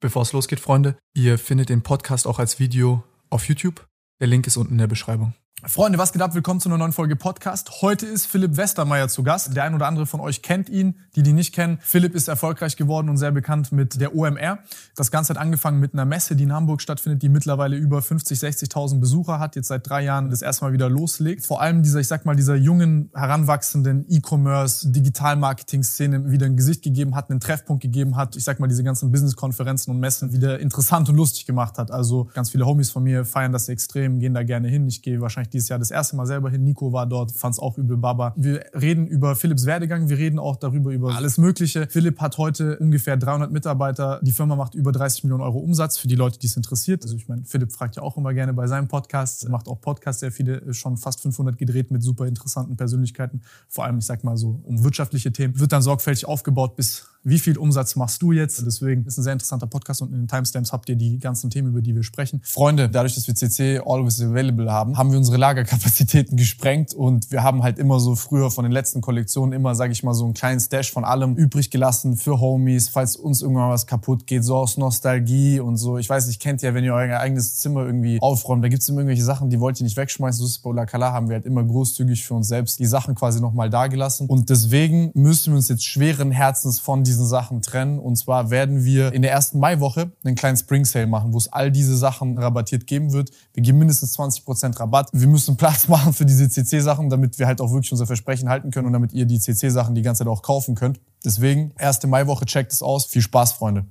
Bevor es losgeht, Freunde, ihr findet den Podcast auch als Video auf YouTube. Der Link ist unten in der Beschreibung. Freunde, was geht ab? Willkommen zu einer neuen Folge Podcast. Heute ist Philipp Westermeier zu Gast. Der ein oder andere von euch kennt ihn, die die nicht kennen. Philipp ist erfolgreich geworden und sehr bekannt mit der OMR. Das Ganze hat angefangen mit einer Messe, die in Hamburg stattfindet, die mittlerweile über 50, 60.000 Besucher hat, jetzt seit drei Jahren das erste Mal wieder loslegt. Vor allem dieser, ich sag mal, dieser jungen, heranwachsenden E-Commerce, Digital-Marketing-Szene wieder ein Gesicht gegeben hat, einen Treffpunkt gegeben hat. Ich sag mal, diese ganzen Business-Konferenzen und Messen wieder interessant und lustig gemacht hat. Also ganz viele Homies von mir feiern das extrem, gehen da gerne hin. Ich gehe wahrscheinlich dieses Jahr das erste Mal selber hin. Nico war dort, fand es auch übel Baba. Wir reden über Philipps Werdegang, wir reden auch darüber über alles Mögliche. Philipp hat heute ungefähr 300 Mitarbeiter. Die Firma macht über 30 Millionen Euro Umsatz für die Leute, die es interessiert. Also ich meine, Philipp fragt ja auch immer gerne bei seinem Podcast, er macht auch Podcasts, sehr viele, schon fast 500 gedreht mit super interessanten Persönlichkeiten. Vor allem, ich sag mal so, um wirtschaftliche Themen. Wird dann sorgfältig aufgebaut bis wie viel Umsatz machst du jetzt? Deswegen ist ein sehr interessanter Podcast und in den Timestamps habt ihr die ganzen Themen, über die wir sprechen. Freunde, dadurch, dass wir CC Always Available haben, haben wir unsere Lagerkapazitäten gesprengt und wir haben halt immer so früher von den letzten Kollektionen immer, sage ich mal, so einen kleinen Stash von allem übrig gelassen für Homies, falls uns irgendwann was kaputt geht, so aus Nostalgie und so. Ich weiß nicht, kennt ihr, wenn ihr euer eigenes Zimmer irgendwie aufräumt, da gibt's immer irgendwelche Sachen, die wollt ihr nicht wegschmeißen. So ist bei La Kala haben wir halt immer großzügig für uns selbst die Sachen quasi nochmal dagelassen und deswegen müssen wir uns jetzt schweren Herzens von diesen diesen Sachen trennen. Und zwar werden wir in der ersten Maiwoche einen kleinen Spring Sale machen, wo es all diese Sachen rabattiert geben wird. Wir geben mindestens 20% Rabatt. Wir müssen Platz machen für diese CC-Sachen, damit wir halt auch wirklich unser Versprechen halten können und damit ihr die CC-Sachen die ganze Zeit auch kaufen könnt. Deswegen, erste Maiwoche, checkt es aus. Viel Spaß, Freunde.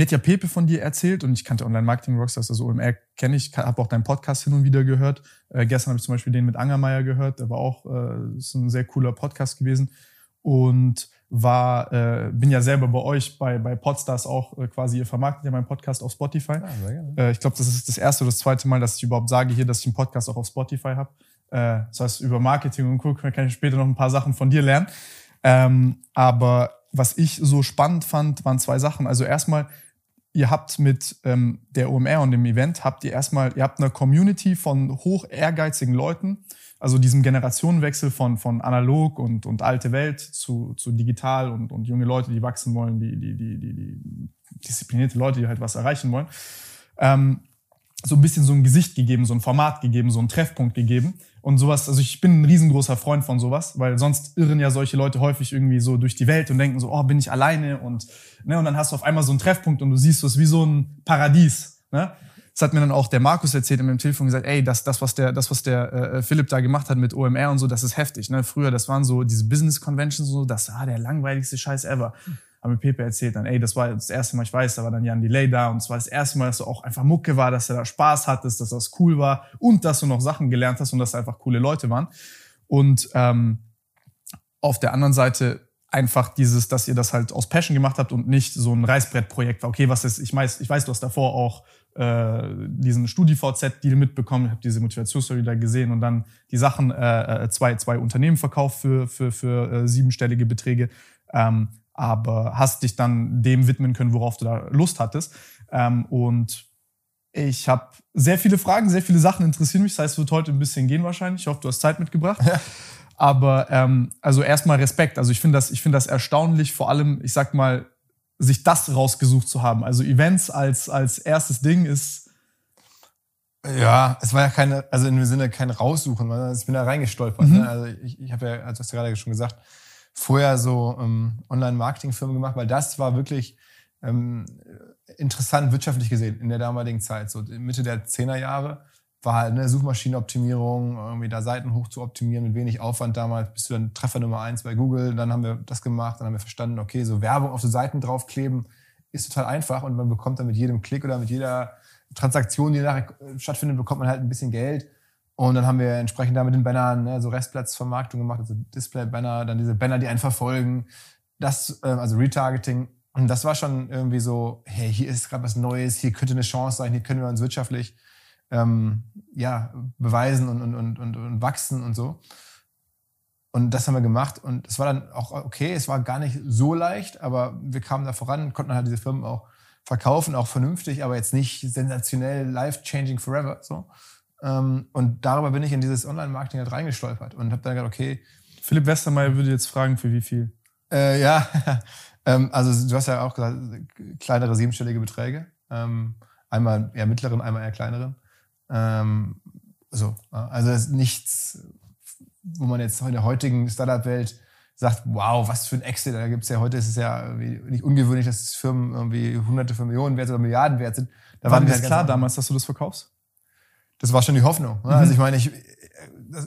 Mir hat ja Pepe von dir erzählt und ich kannte Online-Marketing-Rockstars, also OMR kenne ich, habe auch deinen Podcast hin und wieder gehört. Äh, gestern habe ich zum Beispiel den mit Angermeier gehört, der war auch äh, ist ein sehr cooler Podcast gewesen und war äh, bin ja selber bei euch bei bei Podstars auch äh, quasi ihr vermarktet ja meinen Podcast auf Spotify. Ah, äh, ich glaube, das ist das erste oder das zweite Mal, dass ich überhaupt sage hier, dass ich einen Podcast auch auf Spotify habe. Äh, das heißt über Marketing und Co. kann ich später noch ein paar Sachen von dir lernen. Ähm, aber was ich so spannend fand, waren zwei Sachen. Also erstmal, ihr habt mit ähm, der OMR und dem Event, habt ihr erstmal, ihr habt eine Community von hoch ehrgeizigen Leuten, also diesem Generationenwechsel von, von analog und, und alte Welt zu, zu digital und, und junge Leute, die wachsen wollen, die, die, die, die, die disziplinierte Leute, die halt was erreichen wollen. Ähm, so ein bisschen so ein Gesicht gegeben, so ein Format gegeben, so einen Treffpunkt gegeben und sowas. Also ich bin ein riesengroßer Freund von sowas, weil sonst irren ja solche Leute häufig irgendwie so durch die Welt und denken so, oh, bin ich alleine und ne, und dann hast du auf einmal so einen Treffpunkt und du siehst es wie so ein Paradies. Ne? Das hat mir dann auch der Markus erzählt in meinem Telefon gesagt, ey, das, das was der, das was der äh, Philipp da gemacht hat mit OMR und so, das ist heftig. Ne? Früher, das waren so diese Business Conventions und so, das war der langweiligste Scheiß ever haben mir Pepe erzählt dann, ey, das war das erste Mal, ich weiß, da war dann Jan Delay da und es war das erste Mal, dass du auch einfach Mucke war, dass du da Spaß hattest, dass das cool war und dass du noch Sachen gelernt hast und dass da einfach coole Leute waren. Und ähm, auf der anderen Seite einfach dieses, dass ihr das halt aus Passion gemacht habt und nicht so ein Reißbrettprojekt war. Okay, was ist, ich weiß, ich weiß, du hast davor auch äh, diesen Studi-VZ-Deal mitbekommen, habe diese Motivationsstory da gesehen und dann die Sachen, äh, äh, zwei, zwei Unternehmen verkauft für, für, für äh, siebenstellige Beträge. Ähm, aber hast dich dann dem widmen können, worauf du da Lust hattest. Ähm, und ich habe sehr viele Fragen, sehr viele Sachen interessieren mich. Das heißt, es wird heute ein bisschen gehen wahrscheinlich. Ich hoffe, du hast Zeit mitgebracht. Ja. Aber ähm, also erstmal Respekt. Also ich finde das, ich finde das erstaunlich, vor allem, ich sag mal, sich das rausgesucht zu haben. Also Events als, als erstes Ding ist. Ja, es war ja keine, also in dem Sinne kein Raussuchen, sondern ich bin da reingestolpert. Mhm. Ne? Also ich, ich habe ja, also hast du gerade schon gesagt, vorher so ähm, Online-Marketing-Firmen gemacht, weil das war wirklich ähm, interessant wirtschaftlich gesehen in der damaligen Zeit. So Mitte der 10er Jahre war halt eine Suchmaschinenoptimierung, irgendwie da Seiten hoch zu optimieren mit wenig Aufwand damals, bist du dann Treffer Nummer eins bei Google. Dann haben wir das gemacht, dann haben wir verstanden, okay, so Werbung auf so Seiten draufkleben ist total einfach und man bekommt dann mit jedem Klick oder mit jeder Transaktion, die nachher stattfindet, bekommt man halt ein bisschen Geld. Und dann haben wir entsprechend da mit den Bannern ne, so Restplatzvermarktung gemacht, also Display-Banner, dann diese Banner, die einen verfolgen, das, äh, also Retargeting. Und das war schon irgendwie so, hey, hier ist gerade was Neues, hier könnte eine Chance sein, hier können wir uns wirtschaftlich ähm, ja, beweisen und, und, und, und, und wachsen und so. Und das haben wir gemacht und es war dann auch okay, es war gar nicht so leicht, aber wir kamen da voran, konnten halt diese Firmen auch verkaufen, auch vernünftig, aber jetzt nicht sensationell, life-changing forever. So. Ähm, und darüber bin ich in dieses Online-Marketing halt reingestolpert und habe dann gedacht, okay. Philipp Westermeier würde jetzt fragen, für wie viel? Äh, ja, ähm, also du hast ja auch gesagt, kleinere siebenstellige Beträge. Ähm, einmal eher mittleren, einmal eher kleineren. So, also das ist nichts, wo man jetzt in der heutigen Startup-Welt sagt, wow, was für ein Exit. Da gibt es ja heute, ist es ja nicht ungewöhnlich, dass Firmen irgendwie hunderte von Millionen wert oder Milliarden wert sind. Da war mir halt klar damals, dass du das verkaufst? Das war schon die Hoffnung. Ne? Also mhm. Also ich meine, ich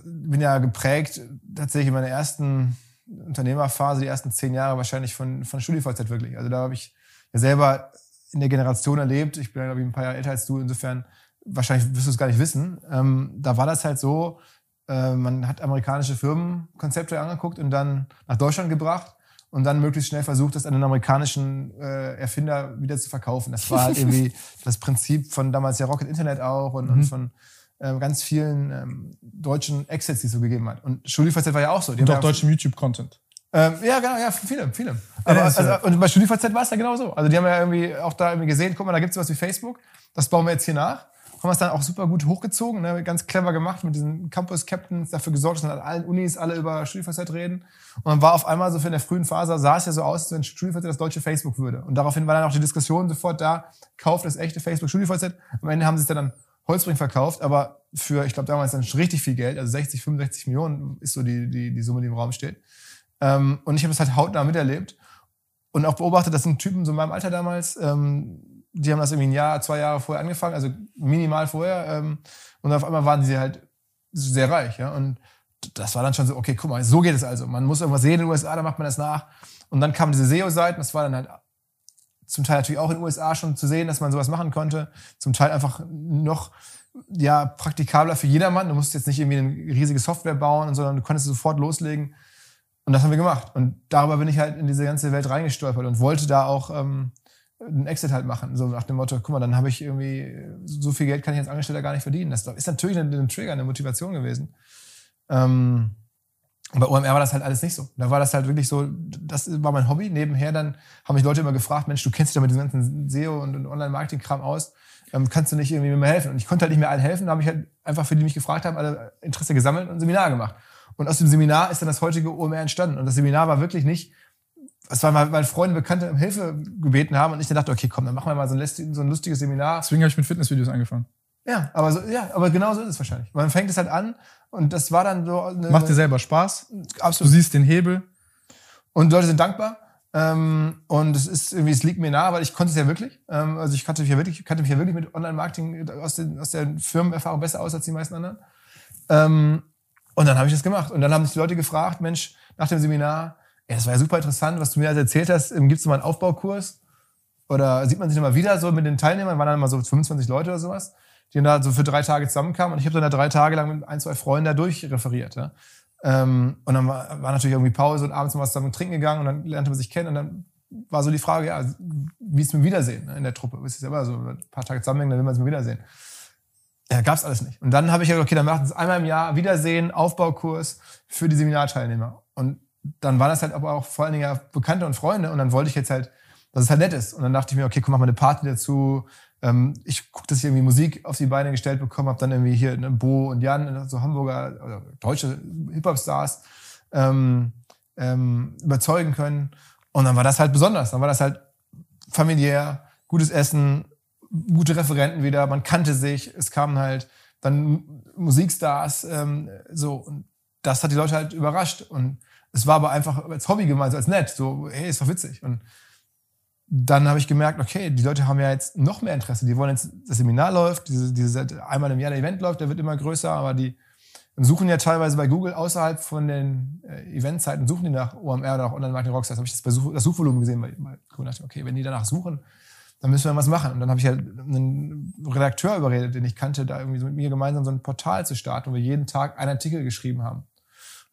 bin ja geprägt tatsächlich in meiner ersten Unternehmerphase, die ersten zehn Jahre wahrscheinlich von, von StudiVZ wirklich. Also da habe ich ja selber in der Generation erlebt. Ich bin ja, glaube ich, ein paar Jahre älter als du. Insofern, wahrscheinlich wirst du es gar nicht wissen. Ähm, da war das halt so, äh, man hat amerikanische Firmenkonzepte angeguckt und dann nach Deutschland gebracht und dann möglichst schnell versucht, das an den amerikanischen äh, Erfinder wieder zu verkaufen. Das war halt irgendwie das Prinzip von damals ja Rocket Internet auch und, mhm. und von äh, ganz vielen ähm, deutschen Exits, die es so gegeben hat. Und StudiVZ war ja auch so. Die und auch deutschem YouTube-Content. Ähm, ja, genau, ja, viele, viele. Aber, ja, also, und bei StudiVZ war es ja genau so. Also die haben ja irgendwie auch da irgendwie gesehen, guck mal, da gibt es was wie Facebook, das bauen wir jetzt hier nach. Haben es dann auch super gut hochgezogen, ne? ganz clever gemacht mit diesen Campus-Captains, dafür gesorgt, dass dann an allen Unis alle über StudiVZ reden. Und dann war auf einmal so für in der frühen Phase, sah es ja so aus, als wenn StudiVZ das deutsche Facebook würde. Und daraufhin war dann auch die Diskussion sofort da, kauft das echte Facebook StudiVZ. Am Ende haben sie es dann Holzbring verkauft, aber für, ich glaube, damals dann schon richtig viel Geld, also 60, 65 Millionen ist so die, die, die Summe, die im Raum steht. Ähm, und ich habe das halt hautnah miterlebt und auch beobachtet, das sind Typen so in meinem Alter damals, ähm, die haben das irgendwie ein Jahr, zwei Jahre vorher angefangen, also minimal vorher. Ähm, und auf einmal waren sie halt sehr reich. Ja? Und das war dann schon so, okay, guck mal, so geht es also. Man muss irgendwas sehen in den USA, da macht man das nach. Und dann kamen diese SEO-Seiten, das war dann halt zum Teil natürlich auch in den USA schon zu sehen, dass man sowas machen konnte. Zum Teil einfach noch ja, praktikabler für jedermann. Du musst jetzt nicht irgendwie eine riesige Software bauen, sondern du konntest sofort loslegen. Und das haben wir gemacht. Und darüber bin ich halt in diese ganze Welt reingestolpert und wollte da auch ähm, einen Exit halt machen. So nach dem Motto, guck mal, dann habe ich irgendwie, so viel Geld kann ich als Angestellter gar nicht verdienen. Das ist natürlich ein, ein Trigger, eine Motivation gewesen. Ähm, bei OMR war das halt alles nicht so. Da war das halt wirklich so, das war mein Hobby. Nebenher dann haben mich Leute immer gefragt, Mensch, du kennst dich da mit diesem ganzen SEO und Online-Marketing-Kram aus. Ähm, kannst du nicht irgendwie mir helfen? Und ich konnte halt nicht mehr allen helfen. Da habe ich halt einfach für die, die mich gefragt haben, alle Interesse gesammelt und ein Seminar gemacht. Und aus dem Seminar ist dann das heutige OMR entstanden. Und das Seminar war wirklich nicht, es war mal, weil Freunde, Bekannte um Hilfe gebeten haben und ich dann dachte, okay, komm, dann machen wir mal so ein, so ein lustiges Seminar. Deswegen habe ich mit Fitnessvideos angefangen. Ja, aber so, ja, aber genau so ist es wahrscheinlich. Man fängt es halt an und das war dann so. Eine, Macht dir selber Spaß. Absolut. Du siehst den Hebel. Und Leute sind dankbar. Ähm, und es ist irgendwie, es liegt mir nahe, weil ich konnte es ja wirklich. Ähm, also ich kannte mich ja wirklich, kannte mich ja wirklich mit Online-Marketing aus, den, aus der Firmenerfahrung besser aus als die meisten anderen. Ähm, und dann habe ich das gemacht. Und dann haben sich die Leute gefragt, Mensch, nach dem Seminar, ja, das war ja super interessant, was du mir also erzählt hast, ähm, gibt es mal einen Aufbaukurs? Oder sieht man sich nochmal wieder so mit den Teilnehmern, waren dann mal so 25 Leute oder sowas die da so für drei Tage zusammenkamen. Und ich habe dann da drei Tage lang mit ein, zwei Freunden da durchreferiert. Ja. Ähm, und dann war, war natürlich irgendwie Pause und abends mal zusammen trinken gegangen und dann lernte man sich kennen und dann war so die Frage, ja, wie ist mit Wiedersehen ne, in der Truppe? Ist ja immer so, ein paar Tage zusammenhängen, dann will man es mal wiedersehen. Ja, gab's alles nicht. Und dann habe ich gesagt, okay, dann wir es einmal im Jahr Wiedersehen, Aufbaukurs für die Seminarteilnehmer. Und dann waren das halt aber auch vor allen Dingen ja Bekannte und Freunde und dann wollte ich jetzt halt, dass es halt nett ist. Und dann dachte ich mir, okay, komm, mach mal eine Party dazu, ähm, ich gucke, dass ich irgendwie Musik auf die Beine gestellt bekommen habe, dann irgendwie hier ne, Bo und Jan, so Hamburger oder deutsche Hip-Hop-Stars ähm, ähm, überzeugen können. Und dann war das halt besonders. Dann war das halt familiär, gutes Essen, gute Referenten wieder, man kannte sich, es kamen halt dann Musikstars, ähm, so, und das hat die Leute halt überrascht. Und es war aber einfach als Hobby gemeint, als nett, so, hey, ist doch witzig. Und dann habe ich gemerkt, okay, die Leute haben ja jetzt noch mehr Interesse. Die wollen jetzt, das Seminar läuft, diese, diese einmal im Jahr der Event läuft, der wird immer größer, aber die suchen ja teilweise bei Google außerhalb von den äh, Eventzeiten, suchen die nach OMR oder auch Online-Marketing Rockstars. habe ich das, bei Such, das Suchvolumen gesehen bei, bei Google. dachte, okay, wenn die danach suchen, dann müssen wir was machen. Und dann habe ich halt einen Redakteur überredet, den ich kannte, da irgendwie so mit mir gemeinsam so ein Portal zu starten, wo wir jeden Tag einen Artikel geschrieben haben.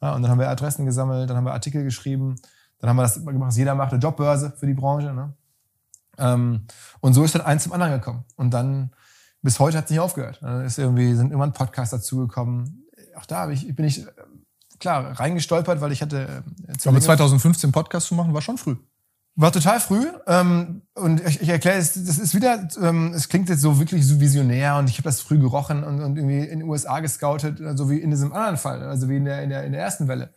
Ja, und dann haben wir Adressen gesammelt, dann haben wir Artikel geschrieben, dann haben wir das gemacht, jeder macht eine Jobbörse für die Branche. Ne? Ähm, und so ist dann eins zum anderen gekommen. Und dann bis heute hat es nicht aufgehört. Dann ist irgendwie, sind irgendwann Podcasts dazugekommen. Auch da ich, bin ich, klar, reingestolpert, weil ich hatte. Äh, Aber 2015 Podcast zu machen, war schon früh. War total früh ähm, und ich, ich erkläre es, das ist wieder, ähm, es klingt jetzt so wirklich so visionär und ich habe das früh gerochen und, und irgendwie in den USA gescoutet, so wie in diesem anderen Fall, also wie in der, in der, in der ersten Welle.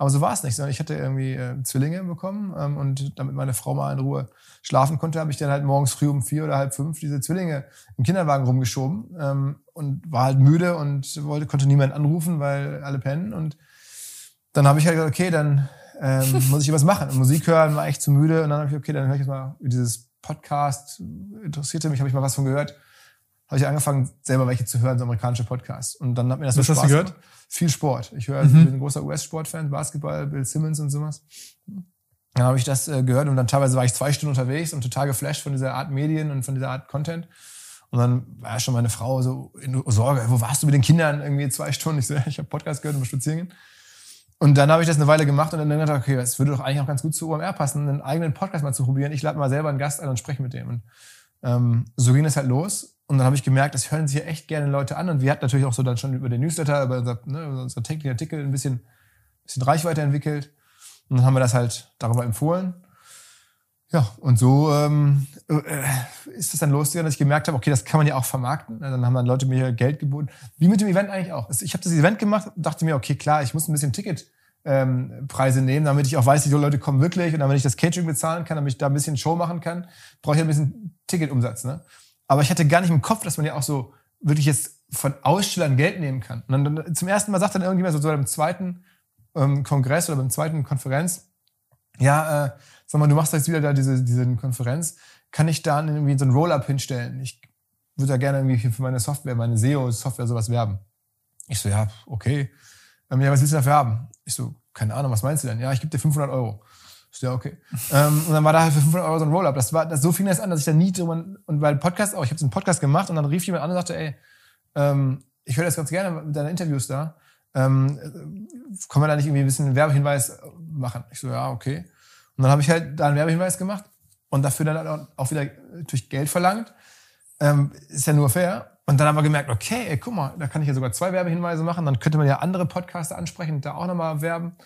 Aber so war es nicht, sondern ich hatte irgendwie äh, Zwillinge bekommen ähm, und damit meine Frau mal in Ruhe schlafen konnte, habe ich dann halt morgens früh um vier oder halb fünf diese Zwillinge im Kinderwagen rumgeschoben ähm, und war halt müde und wollte, konnte niemand anrufen, weil alle pennen und dann habe ich halt gesagt, okay, dann ähm, muss ich was machen. Und Musik hören war echt zu müde. Und dann habe ich, okay, dann höre ich jetzt mal dieses Podcast. Interessierte mich, habe ich mal was von gehört. Habe ich angefangen, selber welche zu hören, so amerikanische Podcasts. Und dann hat mir das Was so hast du Spaß gehört? gemacht. Viel Sport. Ich höre, Mhm. ich bin ein großer US-Sportfan, Basketball, Bill Simmons und sowas. Dann habe ich das äh, gehört und dann teilweise war ich zwei Stunden unterwegs und total geflasht von dieser Art Medien und von dieser Art Content. Und dann war schon meine Frau so in Sorge, wo warst du mit den Kindern irgendwie zwei Stunden? Ich so, ja, ich habe Podcast gehört und spazieren gehen. Und dann habe ich das eine Weile gemacht und dann gedacht, okay, es würde doch eigentlich auch ganz gut zu OMR passen, einen eigenen Podcast mal zu probieren. Ich lade mal selber einen Gast ein und spreche mit dem. Und ähm, so ging es halt los. Und dann habe ich gemerkt, das hören sich ja echt gerne Leute an. Und wir hatten natürlich auch so dann schon über den Newsletter, über unser, ne, unser täglichen Artikel ein bisschen, bisschen Reichweite entwickelt. Und dann haben wir das halt darüber empfohlen. Ja, und so ähm, äh, ist es dann losgegangen, dass ich gemerkt habe, okay, das kann man ja auch vermarkten. Dann haben dann Leute mir Geld geboten. Wie mit dem Event eigentlich auch. Ich habe das Event gemacht und dachte mir, okay, klar, ich muss ein bisschen Ticketpreise ähm, nehmen, damit ich auch weiß, die Leute kommen wirklich. Und damit ich das Catering bezahlen kann, damit ich da ein bisschen Show machen kann, brauche ich ein bisschen Ticketumsatz. Ne? Aber ich hatte gar nicht im Kopf, dass man ja auch so wirklich jetzt von Ausstellern Geld nehmen kann. Und dann, dann zum ersten Mal sagt dann irgendjemand so, so beim zweiten ähm, Kongress oder beim zweiten Konferenz, ja, äh, sag mal, du machst jetzt wieder da diese, diese Konferenz, kann ich da irgendwie so ein Roll-Up hinstellen? Ich würde da gerne irgendwie für meine Software, meine SEO-Software sowas werben. Ich so, ja, okay. Ähm, ja, was willst du dafür haben? Ich so, keine Ahnung, was meinst du denn? Ja, ich gebe dir 500 Euro. Ich so, ja, okay. ähm, und dann war da halt für 500 Euro so ein Roll-Up. Das war, das, so fing das an, dass ich da nie drüber, und weil Podcast auch, ich habe so einen Podcast gemacht und dann rief jemand an und sagte, ey, ähm, ich höre das ganz gerne mit deinen Interviews da. Ähm, äh, können wir da nicht irgendwie ein bisschen einen Werbehinweis machen? Ich so, ja, okay. Und dann habe ich halt da einen Werbehinweis gemacht und dafür dann halt auch wieder durch Geld verlangt. Ähm, ist ja nur fair. Und dann haben wir gemerkt, okay, ey, guck mal, da kann ich ja sogar zwei Werbehinweise machen. Dann könnte man ja andere Podcaster ansprechen und da auch nochmal werben.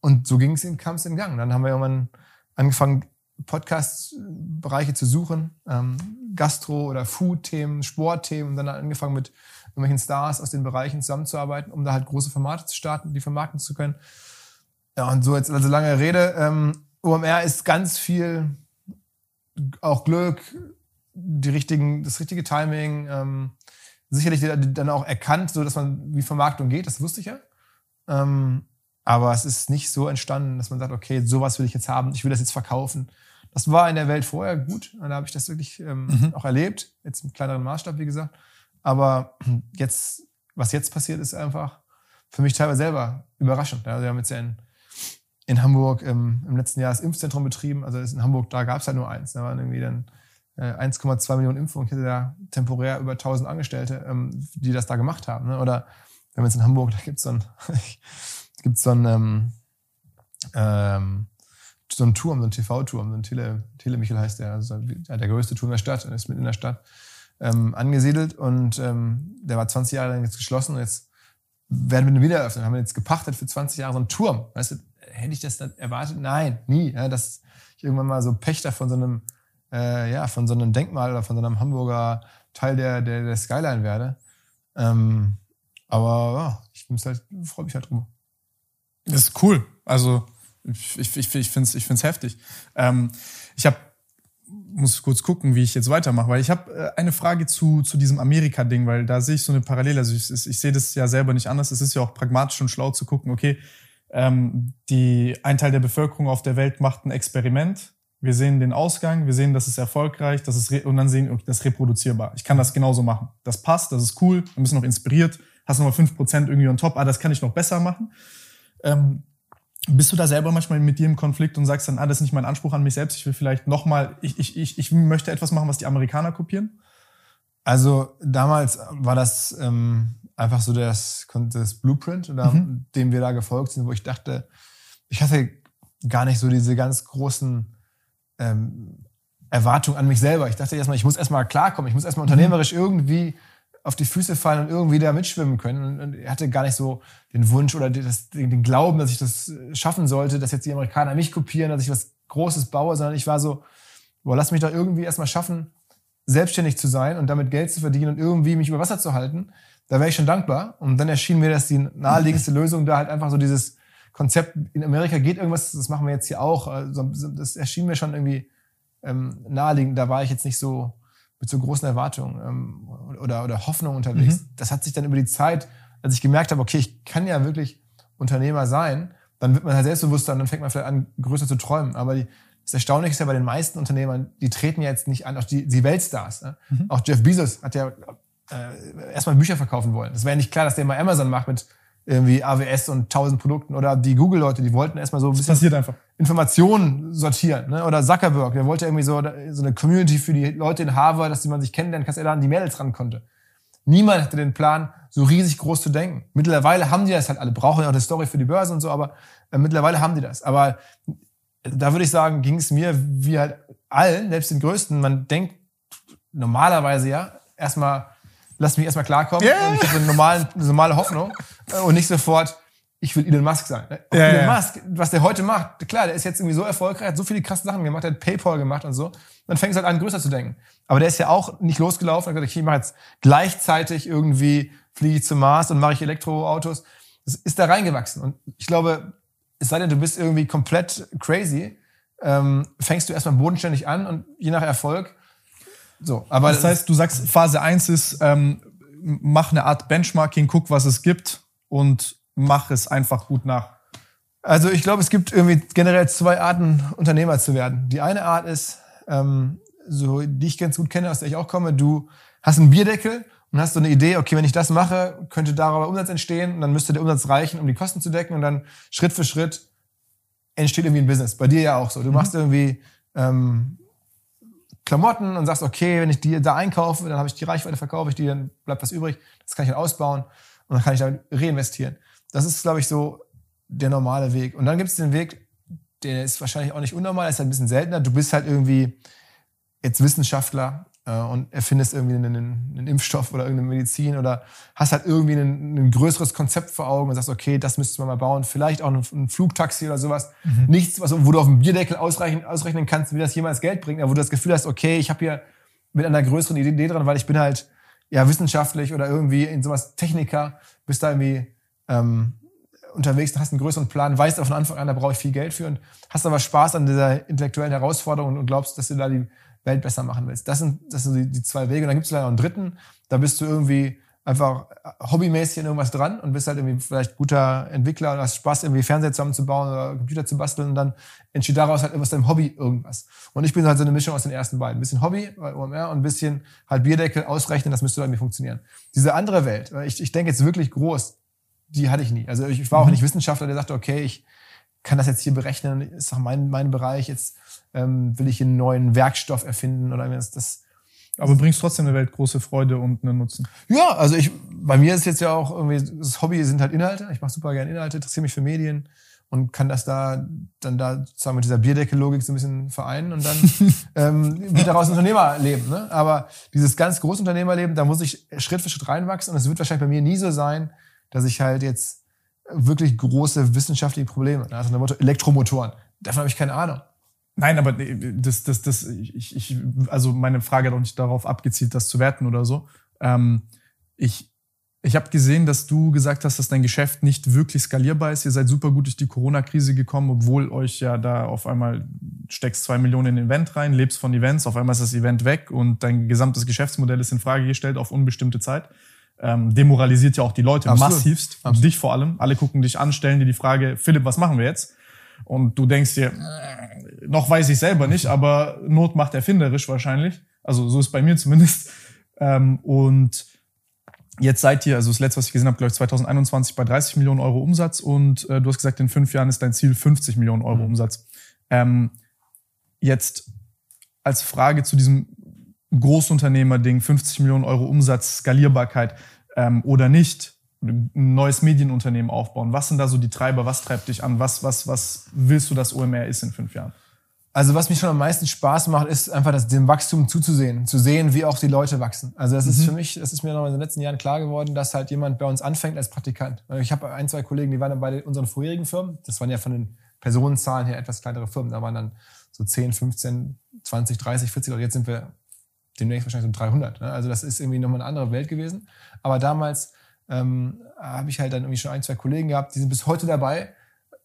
Und so ging es, kam es in Gang. Dann haben wir irgendwann angefangen, Podcast-Bereiche zu suchen, ähm, Gastro- oder Food-Themen, Sportthemen, und dann angefangen mit irgendwelchen Stars aus den Bereichen zusammenzuarbeiten, um da halt große Formate zu starten, die vermarkten zu können. Ja, und so jetzt also lange Rede. Ähm, OMR ist ganz viel auch Glück, die richtigen, das richtige Timing, ähm, sicherlich dann auch erkannt, so dass man wie Vermarktung geht, das wusste ich ja. Ähm, aber es ist nicht so entstanden, dass man sagt, okay, sowas will ich jetzt haben, ich will das jetzt verkaufen. Das war in der Welt vorher gut, da habe ich das wirklich ähm, Mhm. auch erlebt, jetzt im kleineren Maßstab, wie gesagt. Aber jetzt, was jetzt passiert, ist einfach für mich teilweise selber überraschend. Ja, wir haben jetzt ja in, in Hamburg im, im letzten Jahr das Impfzentrum betrieben. Also in Hamburg, da gab es halt nur eins. Da waren irgendwie dann äh, 1,2 Millionen Impfungen. Ich hatte da temporär über 1000 Angestellte, ähm, die das da gemacht haben. Ne? Oder wir haben jetzt in Hamburg, da gibt's so ein, gibt's so ein, ähm, ähm, so ein Turm, so ein TV-Turm, so ein Tele, Telemichel heißt der, also der größte Turm der Stadt, ist mitten in der Stadt ähm, angesiedelt und ähm, der war 20 Jahre lang jetzt geschlossen und jetzt werden wir den wieder eröffnen. Haben wir jetzt gepachtet für 20 Jahre so einen Turm. Weißt du, hätte ich das dann erwartet? Nein, nie. Ja, dass ich irgendwann mal so Pächter von so einem, äh, ja, von so einem Denkmal oder von so einem Hamburger Teil der, der, der Skyline werde. Ähm, aber ja, ich halt, freue mich halt drüber. Das ist cool. Also ich, ich, ich, ich finde es ich find's heftig. Ähm, ich habe muss kurz gucken, wie ich jetzt weitermache, weil ich habe äh, eine Frage zu, zu diesem Amerika-Ding, weil da sehe ich so eine Parallele. Also ich, ich sehe das ja selber nicht anders. Es ist ja auch pragmatisch und schlau zu gucken, okay, ähm, die, ein Teil der Bevölkerung auf der Welt macht ein Experiment. Wir sehen den Ausgang, wir sehen, das ist erfolgreich, das ist und dann sehen, okay, das ist reproduzierbar. Ich kann das genauso machen. Das passt, das ist cool, ein bisschen noch inspiriert, hast nochmal 5% irgendwie on top, ah, das kann ich noch besser machen. Ähm, bist du da selber manchmal mit dir im Konflikt und sagst dann, ah, das ist nicht mein Anspruch an mich selbst, ich will vielleicht nochmal, ich, ich, ich, ich möchte etwas machen, was die Amerikaner kopieren? Also damals war das ähm, einfach so das, das Blueprint, oder, Mhm. dem wir da gefolgt sind, wo ich dachte, ich hatte gar nicht so diese ganz großen ähm, Erwartungen an mich selber. Ich dachte erstmal, ich muss erstmal klarkommen, ich muss erstmal unternehmerisch irgendwie auf die Füße fallen und irgendwie da mitschwimmen können. Und, er hatte gar nicht so den Wunsch oder das, den, den Glauben, dass ich das äh, schaffen sollte, dass jetzt die Amerikaner mich kopieren, dass ich was Großes baue, sondern ich war so, boah, lass mich doch irgendwie erstmal schaffen, selbstständig zu sein und damit Geld zu verdienen und irgendwie mich über Wasser zu halten. Da wäre ich schon dankbar. Und dann erschien mir das die naheliegendste Lösung, da halt einfach so dieses Konzept, in Amerika geht irgendwas, das machen wir jetzt hier auch. Also das erschien mir schon irgendwie ähm, naheliegend. Da war ich jetzt nicht so mit so großen Erwartungen ähm, oder, oder Hoffnung unterwegs. Mhm. Das hat sich dann über die Zeit, als ich gemerkt habe, okay, ich kann ja wirklich Unternehmer sein, dann wird man halt selbstbewusster und dann fängt man vielleicht an, größer zu träumen. Aber die, das Erstaunliche ist ja bei den meisten Unternehmern, die treten ja jetzt nicht an, auch die, die Weltstars. Ne? Mhm. Auch Jeff Bezos hat ja äh, erstmal Bücher verkaufen wollen. Das wäre ja nicht klar, dass der mal Amazon macht mit irgendwie AWS und tausend Produkten oder die Google-Leute, die wollten erstmal so ein bisschen. Informationen sortieren. Ne? Oder Zuckerberg, der wollte irgendwie so, so eine Community für die Leute in Harvard, dass die man sich kennenlernen kann, dass er da an die Mädels ran konnte. Niemand hatte den Plan, so riesig groß zu denken. Mittlerweile haben die das halt alle, brauchen ja auch eine Story für die Börse und so, aber äh, mittlerweile haben die das. Aber da würde ich sagen, ging es mir wie halt allen, selbst den Größten, man denkt normalerweise ja erstmal, lass mich erstmal klarkommen yeah. und ich habe eine, normale, eine normale Hoffnung äh, und nicht sofort, ich will Elon Musk sein. Ja, Elon ja. Musk, was der heute macht, klar, der ist jetzt irgendwie so erfolgreich, hat so viele krasse Sachen gemacht, hat PayPal gemacht und so. Dann fängt es halt an, größer zu denken. Aber der ist ja auch nicht losgelaufen und hat gesagt, okay, ich mache jetzt gleichzeitig irgendwie, fliege ich zum Mars und mache ich Elektroautos. Das ist da reingewachsen. Und ich glaube, es sei denn, du bist irgendwie komplett crazy, ähm, fängst du erstmal bodenständig an und je nach Erfolg. So, aber das heißt, du sagst, Phase 1 ist, ähm, mach eine Art Benchmarking, guck, was es gibt und mach es einfach gut nach. Also ich glaube, es gibt irgendwie generell zwei Arten, Unternehmer zu werden. Die eine Art ist, ähm, so die ich ganz gut kenne, aus der ich auch komme, du hast einen Bierdeckel und hast so eine Idee, okay, wenn ich das mache, könnte darüber Umsatz entstehen und dann müsste der Umsatz reichen, um die Kosten zu decken und dann Schritt für Schritt entsteht irgendwie ein Business. Bei dir ja auch so. Du mhm. machst irgendwie ähm, Klamotten und sagst, okay, wenn ich die da einkaufe, dann habe ich die Reichweite, verkaufe ich die, dann bleibt was übrig. Das kann ich dann ausbauen und dann kann ich damit reinvestieren. Das ist, glaube ich, so der normale Weg. Und dann gibt es den Weg, der ist wahrscheinlich auch nicht unnormal, ist halt ein bisschen seltener. Du bist halt irgendwie jetzt Wissenschaftler und erfindest irgendwie einen, einen, Impfstoff oder irgendeine Medizin oder hast halt irgendwie ein, ein, größeres Konzept vor Augen und sagst, okay, das müsstest du mal bauen, vielleicht auch ein, ein Flugtaxi oder sowas. Mhm. Nichts, was, wo du auf dem Bierdeckel ausrechnen, ausrechnen kannst, wie das jemals Geld bringt, aber wo du das Gefühl hast, okay, ich habe hier mit einer größeren Idee dran, weil ich bin halt ja wissenschaftlich oder irgendwie in sowas Techniker, bist da irgendwie ähm, unterwegs, hast einen größeren Plan, weißt von Anfang an, da brauche ich viel Geld für und hast aber Spaß an dieser intellektuellen Herausforderung und glaubst, dass du da die Welt besser machen willst. Das sind, das sind die, die zwei Wege. Und dann gibt es leider noch einen dritten, da bist du irgendwie einfach hobbymäßig in irgendwas dran und bist halt irgendwie vielleicht guter Entwickler und hast Spaß, irgendwie Fernseher zusammenzubauen oder Computer zu basteln und dann entsteht daraus halt aus deinem Hobby irgendwas. Und ich bin halt so eine Mischung aus den ersten beiden. Ein bisschen Hobby bei OMR und ein bisschen halt Bierdeckel ausrechnen, das müsste irgendwie funktionieren. Diese andere Welt, ich, ich denke jetzt wirklich groß, die hatte ich nie. Also ich war auch mhm. nicht Wissenschaftler, der sagte, okay, ich kann das jetzt hier berechnen, ist auch mein, mein Bereich, jetzt ähm, will ich einen neuen Werkstoff erfinden oder das, das aber bringst trotzdem der Welt große Freude und einen Nutzen. Ja, also ich, bei mir ist jetzt ja auch irgendwie, das Hobby sind halt Inhalte. Ich mache super gerne Inhalte, interessiere mich für Medien und kann das da dann da sozusagen mit dieser Bierdecke-Logik so ein bisschen vereinen und dann ähm, wird daraus ein Unternehmerleben. Ne? Aber dieses ganz große Unternehmerleben, da muss ich Schritt für Schritt reinwachsen und es wird wahrscheinlich bei mir nie so sein, dass ich halt jetzt wirklich große wissenschaftliche Probleme, also Elektromotoren, davon habe ich keine Ahnung. Nein, aber das, das, das, ich, ich, also meine Frage hat auch nicht darauf abgezielt, das zu werten oder so. Ähm, ich, ich habe gesehen, dass du gesagt hast, dass dein Geschäft nicht wirklich skalierbar ist. Ihr seid super gut durch die Corona-Krise gekommen, obwohl euch ja da auf einmal steckst zwei Millionen in ein Event rein, lebst von Events, auf einmal ist das Event weg und dein gesamtes Geschäftsmodell ist in Frage gestellt auf unbestimmte Zeit. Ähm, demoralisiert ja auch die Leute Absolut. massivst, Absolut. dich vor allem. Alle gucken dich an, stellen dir die Frage, Philipp, was machen wir jetzt? Und du denkst dir, noch weiß ich selber nicht, aber Not macht erfinderisch wahrscheinlich. Also so ist bei mir zumindest. Ähm, und jetzt seid ihr, also das letzte, was ich gesehen habe, glaube ich 2021 bei 30 Millionen Euro Umsatz und äh, du hast gesagt, in fünf Jahren ist dein Ziel 50 Millionen Euro mhm. Umsatz. Ähm, jetzt als Frage zu diesem Großunternehmer-Ding, 50 Millionen Euro Umsatz, Skalierbarkeit ähm, oder nicht, ein neues Medienunternehmen aufbauen? Was sind da so die Treiber? Was treibt dich an? Was, was, was willst du, dass OMR ist in fünf Jahren? Also was mich schon am meisten Spaß macht, ist einfach das, dem Wachstum zuzusehen, zu sehen, wie auch die Leute wachsen. Also das mhm. ist für mich, das ist mir noch in den letzten Jahren klar geworden, dass halt jemand bei uns anfängt als Praktikant. Ich habe ein, zwei Kollegen, die waren dann bei unseren vorherigen Firmen. Das waren ja von den Personenzahlen her etwas kleinere Firmen. Da waren dann so 10, 15, 20, 30, 40 Leute. Jetzt sind wir demnächst wahrscheinlich so 300. Ne? Also das ist irgendwie nochmal eine andere Welt gewesen. Aber damals ähm, habe ich halt dann irgendwie schon ein, zwei Kollegen gehabt, die sind bis heute dabei,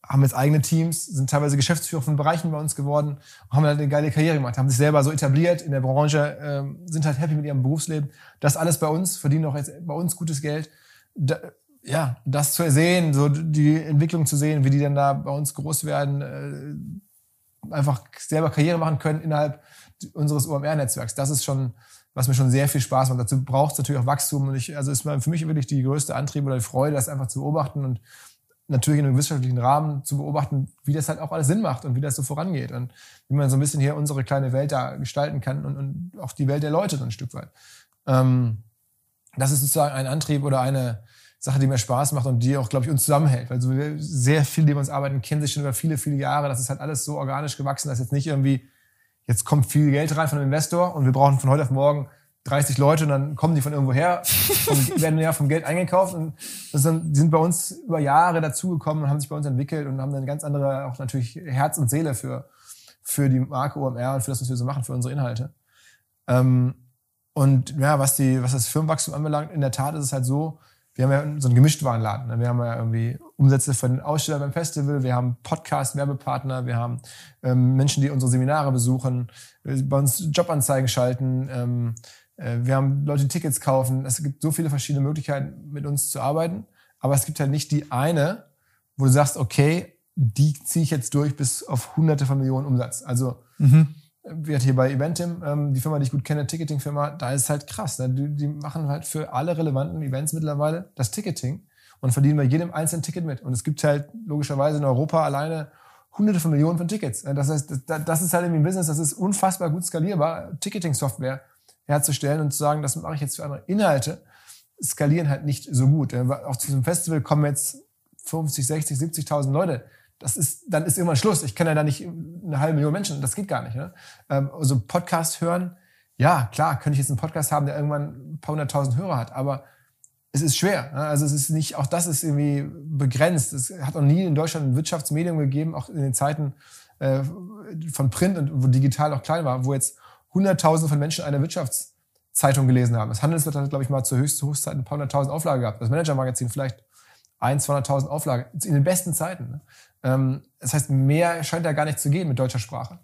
haben jetzt eigene Teams, sind teilweise Geschäftsführer von Bereichen bei uns geworden, haben halt eine geile Karriere gemacht, haben sich selber so etabliert in der Branche, ähm, sind halt happy mit ihrem Berufsleben. Das alles bei uns, verdienen auch jetzt bei uns gutes Geld. Da, ja, das zu sehen, so die Entwicklung zu sehen, wie die dann da bei uns groß werden, äh, einfach selber Karriere machen können innerhalb unseres OMR-Netzwerks. Das ist schon, was mir schon sehr viel Spaß macht. Dazu braucht es natürlich auch Wachstum. Und ich, also ist für mich wirklich die größte Antrieb oder die Freude, das einfach zu beobachten und natürlich in einem wissenschaftlichen Rahmen zu beobachten, wie das halt auch alles Sinn macht und wie das so vorangeht und wie man so ein bisschen hier unsere kleine Welt da gestalten kann und, und auch die Welt der Leute so ein Stück weit. Ähm, das ist sozusagen ein Antrieb oder eine Sache, die mir Spaß macht und die auch, glaube ich, uns zusammenhält. Weil so sehr viele, die bei uns arbeiten, kennen sich schon über viele, viele Jahre. Das ist halt alles so organisch gewachsen, dass jetzt nicht irgendwie jetzt kommt viel Geld rein von einem Investor und wir brauchen von heute auf morgen 30 Leute und dann kommen die von irgendwo her und werden ja vom Geld eingekauft und dann, die sind bei uns über Jahre dazugekommen und haben sich bei uns entwickelt und haben dann ganz andere auch natürlich Herz und Seele für, für die Marke OMR und für das, was wir so machen, für unsere Inhalte. Ähm, und ja, was die, was das Firmenwachstum anbelangt, in der Tat ist es halt so, wir haben ja so einen Gemischtwarenladen. Ne? Wir haben ja irgendwie Umsätze den Aussteller beim Festival, wir haben Podcast-Werbepartner, wir haben ähm, Menschen, die unsere Seminare besuchen, bei uns Jobanzeigen schalten, ähm, äh, wir haben Leute, die Tickets kaufen. Es gibt so viele verschiedene Möglichkeiten, mit uns zu arbeiten. Aber es gibt halt nicht die eine, wo du sagst, okay, die ziehe ich jetzt durch bis auf hunderte von Millionen Umsatz. Also mhm wird hier bei Eventim, ähm, die Firma, die ich gut kenne, Ticketing-Firma, da ist es halt krass. Ne? Die, die, machen halt für alle relevanten Events mittlerweile das Ticketing und verdienen bei jedem einzelnen Ticket mit. Und es gibt halt logischerweise in Europa alleine hunderte von Millionen von Tickets. Das heißt, das ist halt irgendwie ein Business, das ist unfassbar gut skalierbar, Ticketing-Software herzustellen und zu sagen, das mache ich jetzt für andere Inhalte, skalieren halt nicht so gut. Auch zu diesem Festival kommen jetzt 50, 60, 70.000 Leute das ist, dann ist irgendwann Schluss. Ich kenne ja da nicht eine halbe Million Menschen. Das geht gar nicht. Ne? Ähm, also Podcast hören, ja, klar, könnte ich jetzt einen Podcast haben, der irgendwann ein paar hunderttausend Hörer hat, aber es ist schwer. Ne? Also es ist nicht, auch das ist irgendwie begrenzt. Es hat noch nie in Deutschland ein Wirtschaftsmedium gegeben, auch in den Zeiten äh, von Print und wo digital auch klein war, wo jetzt hunderttausende von Menschen eine Wirtschaftszeitung gelesen haben. Das Handelsblatt hat, glaube ich, mal zur höchsten Hochzeit ein paar hunderttausend Auflage gehabt. Das Manager-Magazin vielleicht ein, 200.000 Auflage. In den besten Zeiten. Ne? Ähm, das heißt, mehr scheint da gar nicht zu gehen mit deutscher Sprache.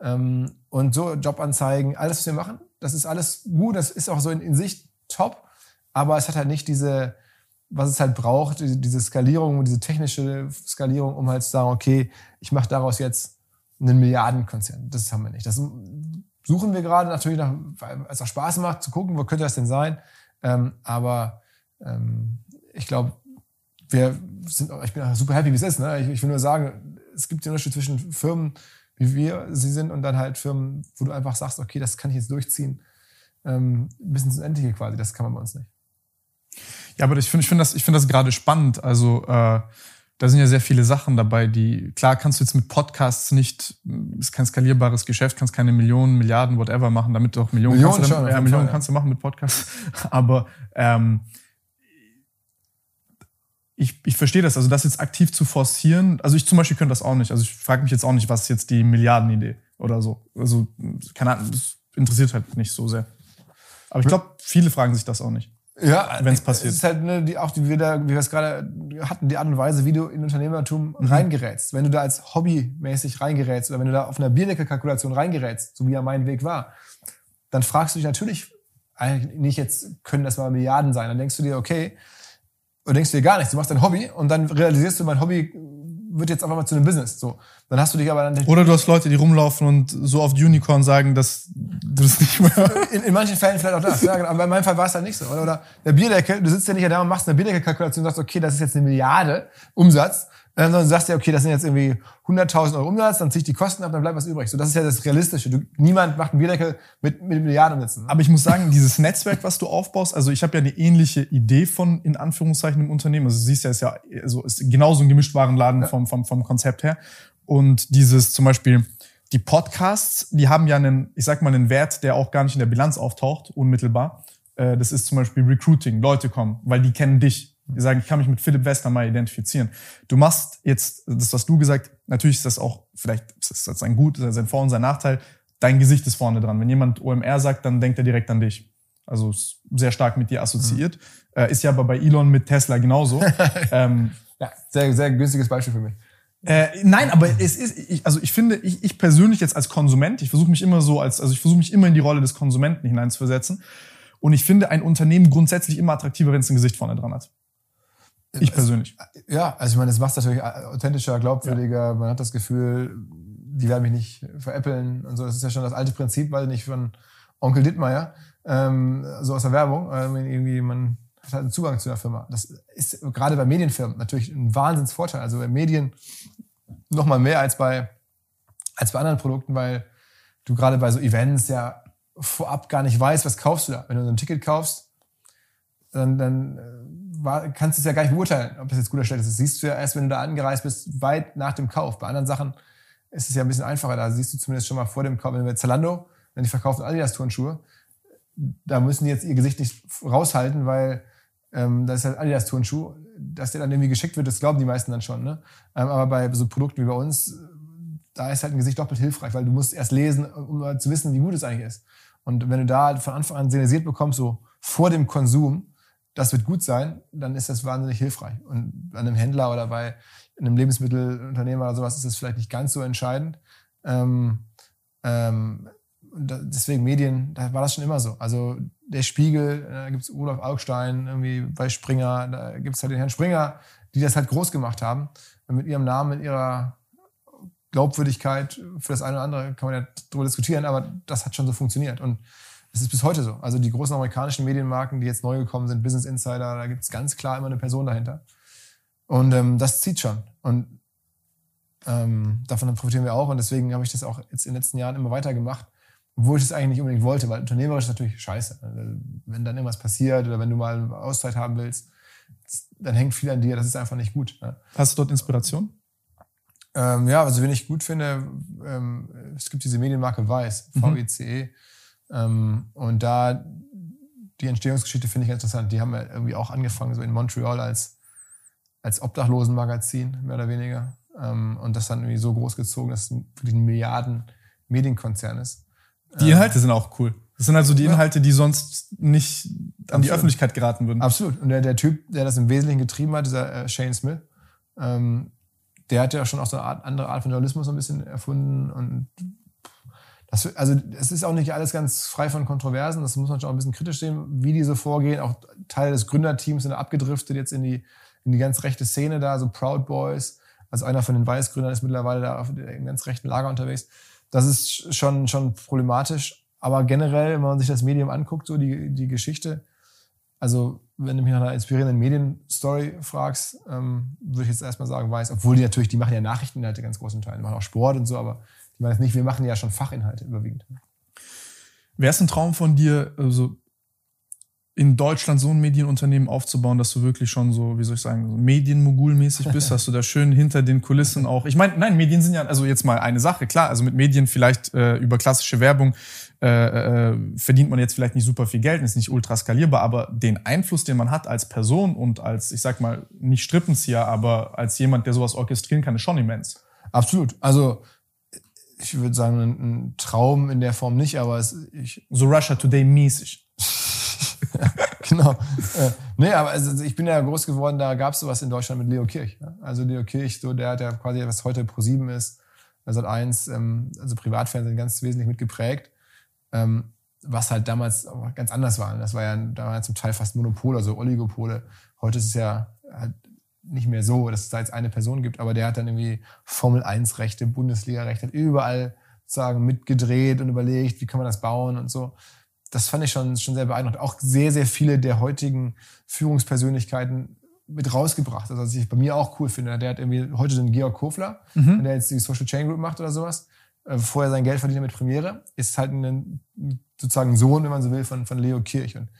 Ähm, und so Jobanzeigen, alles, was wir machen, das ist alles gut, das ist auch so in, in Sicht top, aber es hat halt nicht diese, was es halt braucht, diese, Skalierung, diese technische Skalierung, um halt zu sagen, okay, ich mache daraus jetzt einen Milliardenkonzern. Das haben wir nicht. Das suchen wir gerade natürlich, nach, weil es auch Spaß macht, zu gucken, wo könnte das denn sein. Ähm, aber ich glaube, wir sind, ich bin super happy, wie es ist. Ne? Ich, ich will nur sagen, es gibt den Unterschied zwischen Firmen, wie wir sie sind, und dann halt Firmen, wo du einfach sagst, okay, das kann ich jetzt durchziehen, ähm, bis ins Endliche quasi. Das kann man bei uns nicht. Ja, aber ich finde ich find das, ich find das gerade spannend. Also äh, da sind ja sehr viele Sachen dabei, die, klar kannst du jetzt mit Podcasts nicht, ist kein skalierbares Geschäft, kannst keine Millionen, Milliarden, whatever machen, damit du auch Millionen, Millionen kannst, schon, ja, Millionen kannst du machen mit Podcasts. Aber ähm, ich, ich verstehe das, also das jetzt aktiv zu forcieren, also ich zum Beispiel könnte das auch nicht. Also ich frage mich jetzt auch nicht, was ist jetzt die Milliardenidee oder so. Also, keine Ahnung, das interessiert halt nicht so sehr. Aber ich glaube, viele fragen sich das auch nicht. Ja, wenn es passiert. Es ist halt ne, die, auch die, wie, da, wie wir es gerade hatten, die Art und Weise, wie du in Unternehmertum mhm. reingerätst. Wenn du da als hobbymäßig reingerätst oder wenn du da auf einer Bierdeckelkalkulation reingerätst, so wie ja mein Weg war, dann fragst du dich natürlich eigentlich nicht jetzt, können das mal Milliarden sein. Dann denkst du dir, okay, und denkst dir gar nichts. Du machst dein Hobby und dann realisierst du, mein Hobby wird jetzt einfach mal zu einem Business. So. Dann hast du dich aber dann. Oder du hast Leute, die rumlaufen und so oft Unicorn sagen, dass du das nicht mehr. In, in manchen Fällen vielleicht auch das. ja, genau. aber in meinem Fall war es halt nicht so. Oder, oder der Bierdeckel, du sitzt ja nicht da und machst eine Bierdeckelkalkulation und sagst, okay, das ist jetzt eine Milliarde Umsatz. Sondern sagst du ja, okay, das sind jetzt irgendwie 100.000 Euro Umsatz, dann zieh ich die Kosten ab, dann bleibt was übrig. So, das ist ja das Realistische. Du, niemand macht einen Bierdeckel mit, mit Milliarden Umsätzen. Aber ich muss sagen, dieses Netzwerk, was du aufbaust, also ich habe ja eine ähnliche Idee von, in Anführungszeichen, im Unternehmen. Also du siehst ja, ist ja also ist genauso ein Gemischtwarenladen ja. vom, vom, vom Konzept her. Und dieses zum Beispiel, die Podcasts, die haben ja einen, ich sag mal, einen Wert, der auch gar nicht in der Bilanz auftaucht, unmittelbar. Äh, das ist zum Beispiel Recruiting. Leute kommen, weil die kennen dich Die sagen, ich kann mich mit Philipp Westermeier identifizieren. Du machst jetzt, das was du gesagt, natürlich ist das auch, vielleicht ist das sein Gut, sein Vor- und sein Nachteil. Dein Gesicht ist vorne dran. Wenn jemand OMR sagt, dann denkt er direkt an dich. Also ist sehr stark mit dir assoziiert. Mhm. Äh, ist ja aber bei Elon mit Tesla genauso. ähm, ja, sehr, sehr günstiges Beispiel für mich. Äh, nein, aber es ist, ich, also ich finde, ich, ich persönlich jetzt als Konsument, ich versuche mich immer so als, also ich versuche mich immer in die Rolle des Konsumenten hineinzuversetzen. Und ich finde ein Unternehmen grundsätzlich immer attraktiver, wenn es ein Gesicht vorne dran hat. Ich persönlich. Ja, also ich meine, es macht es natürlich authentischer, glaubwürdiger. Ja. Man hat das Gefühl, die werden mich nicht veräppeln und so. Das ist ja schon das alte Prinzip, weil nicht von Onkel Dittmeier, ähm, so aus der Werbung. Ähm, irgendwie man hat halt einen Zugang zu der Firma. Das ist gerade bei Medienfirmen natürlich ein Wahnsinnsvorteil. Also bei Medien noch mal mehr als bei, als bei anderen Produkten, weil du gerade bei so Events ja vorab gar nicht weißt, was kaufst du da. Wenn du so ein Ticket kaufst, dann, dann äh, war, kannst du es ja gar nicht beurteilen, ob das jetzt gut oder schlecht ist. Das siehst du ja erst, wenn du da angereist bist, weit nach dem Kauf. Bei anderen Sachen ist es ja ein bisschen einfacher. Da siehst du zumindest schon mal vor dem Kauf, wenn wir Zalando, wenn die verkaufen Adidas-Turnschuhe, da müssen die jetzt ihr Gesicht nicht raushalten, weil ähm, das ist halt Adidas Turnschuh, dass der dann irgendwie geschickt wird, das glauben die meisten dann schon. Ne? Ähm, aber bei so Produkten wie bei uns, da ist halt ein Gesicht doppelt hilfreich, weil du musst erst lesen, um zu wissen, wie gut es eigentlich ist. Und wenn du da von Anfang an signalisiert bekommst, so vor dem Konsum, das wird gut sein, dann ist das wahnsinnig hilfreich. Und bei einem Händler oder bei einem Lebensmittelunternehmer oder sowas ist das vielleicht nicht ganz so entscheidend. Ähm, ähm, deswegen Medien, da war das schon immer so. Also der Spiegel, da gibt es Olaf Augstein, irgendwie bei Springer, da gibt es halt den Herrn Springer, die das halt groß gemacht haben. mit ihrem Namen, mit ihrer Glaubwürdigkeit für das eine oder andere kann man ja darüber diskutieren, aber das hat schon so funktioniert. Und es ist bis heute so. Also die großen amerikanischen Medienmarken, die jetzt neu gekommen sind, Business Insider, da gibt es ganz klar immer eine Person dahinter. Und ähm, das zieht schon. Und ähm, davon profitieren wir auch. Und deswegen habe ich das auch jetzt in den letzten Jahren immer weiter gemacht obwohl ich es eigentlich nicht unbedingt wollte, weil unternehmerisch ist natürlich scheiße. Also, wenn dann irgendwas passiert oder wenn du mal eine Auszeit haben willst, dann hängt viel an dir, das ist einfach nicht gut. Hast du dort Inspiration? Ähm, ja, also wenn ich gut finde, ähm, es gibt diese Medienmarke Weiß, VECE. Mhm. Ähm, und da die Entstehungsgeschichte finde ich interessant. Die haben ja irgendwie auch angefangen, so in Montreal als, als Obdachlosenmagazin, mehr oder weniger. Ähm, und das dann irgendwie so groß gezogen, dass es wirklich ein Milliarden Medienkonzern ist. Die Inhalte sind auch cool. Das sind also die Inhalte, die sonst nicht an Absolut. die Öffentlichkeit geraten würden. Absolut. Und der, der Typ, der das im Wesentlichen getrieben hat, dieser äh, Shane Smith, ähm, der hat ja schon auch so eine Art, andere Art von Journalismus ein bisschen erfunden. Und das, also es ist auch nicht alles ganz frei von Kontroversen. Das muss man schon auch ein bisschen kritisch sehen, wie die so vorgehen. Auch Teile des Gründerteams sind abgedriftet jetzt in die, in die ganz rechte Szene da, so Proud Boys. Also einer von den Weißgründern ist mittlerweile da auf dem ganz rechten Lager unterwegs. Das ist schon, schon problematisch. Aber generell, wenn man sich das Medium anguckt, so die, die Geschichte, also wenn du mich nach einer inspirierenden Medienstory fragst, ähm, würde ich jetzt erstmal sagen, weiß, obwohl die natürlich, die machen ja Nachrichteninhalte ganz großen Teil, die machen auch Sport und so, aber jetzt nicht, wir machen ja schon Fachinhalte überwiegend. Wäre es ein Traum von dir, also in Deutschland so ein Medienunternehmen aufzubauen, dass du wirklich schon so, wie soll ich sagen, so Medienmogul-mäßig bist, hast du da schön hinter den Kulissen auch. Ich meine, nein, Medien sind ja, also jetzt mal eine Sache, klar, also mit Medien vielleicht äh, über klassische Werbung äh, äh, verdient man jetzt vielleicht nicht super viel Geld, ist nicht ultra skalierbar, aber den Einfluss, den man hat als Person und als, ich sag mal, nicht Strippenzieher, aber als jemand, der sowas orchestrieren kann, ist schon immens. Absolut. Also ich würde sagen, ein, Traum in der Form nicht, aber es, ich so Russia Today mäßig. genau. Äh, nee, aber also ich bin ja groß geworden, da gab es sowas in Deutschland mit Leo Kirch. Ne? Also Leo Kirch, so der hat ja quasi, was heute Pro7 ist, seit eins, ähm, also Privatfernsehen ganz wesentlich mitgeprägt. Ähm, was halt damals ganz anders war. Das war ja, da war ja zum Teil fast Monopol, also Oligopole. Heute ist es ja halt nicht mehr so, dass es da jetzt eine Person gibt, aber der hat dann irgendwie Formel 1 Rechte, Bundesliga Rechte, hat überall sozusagen mitgedreht und überlegt, wie kann man das bauen und so das fand ich schon, schon sehr beeindruckend. Auch sehr, sehr viele der heutigen Führungspersönlichkeiten mit rausgebracht. Also, was ich bei mir auch cool finde. Der hat irgendwie heute den Georg Kofler, mhm. der jetzt die Social Chain Group macht oder sowas. Äh, vorher sein Geld verdient mit Premiere. Ist halt ein, sozusagen Sohn, wenn man so will, von, von Leo Kirch. Und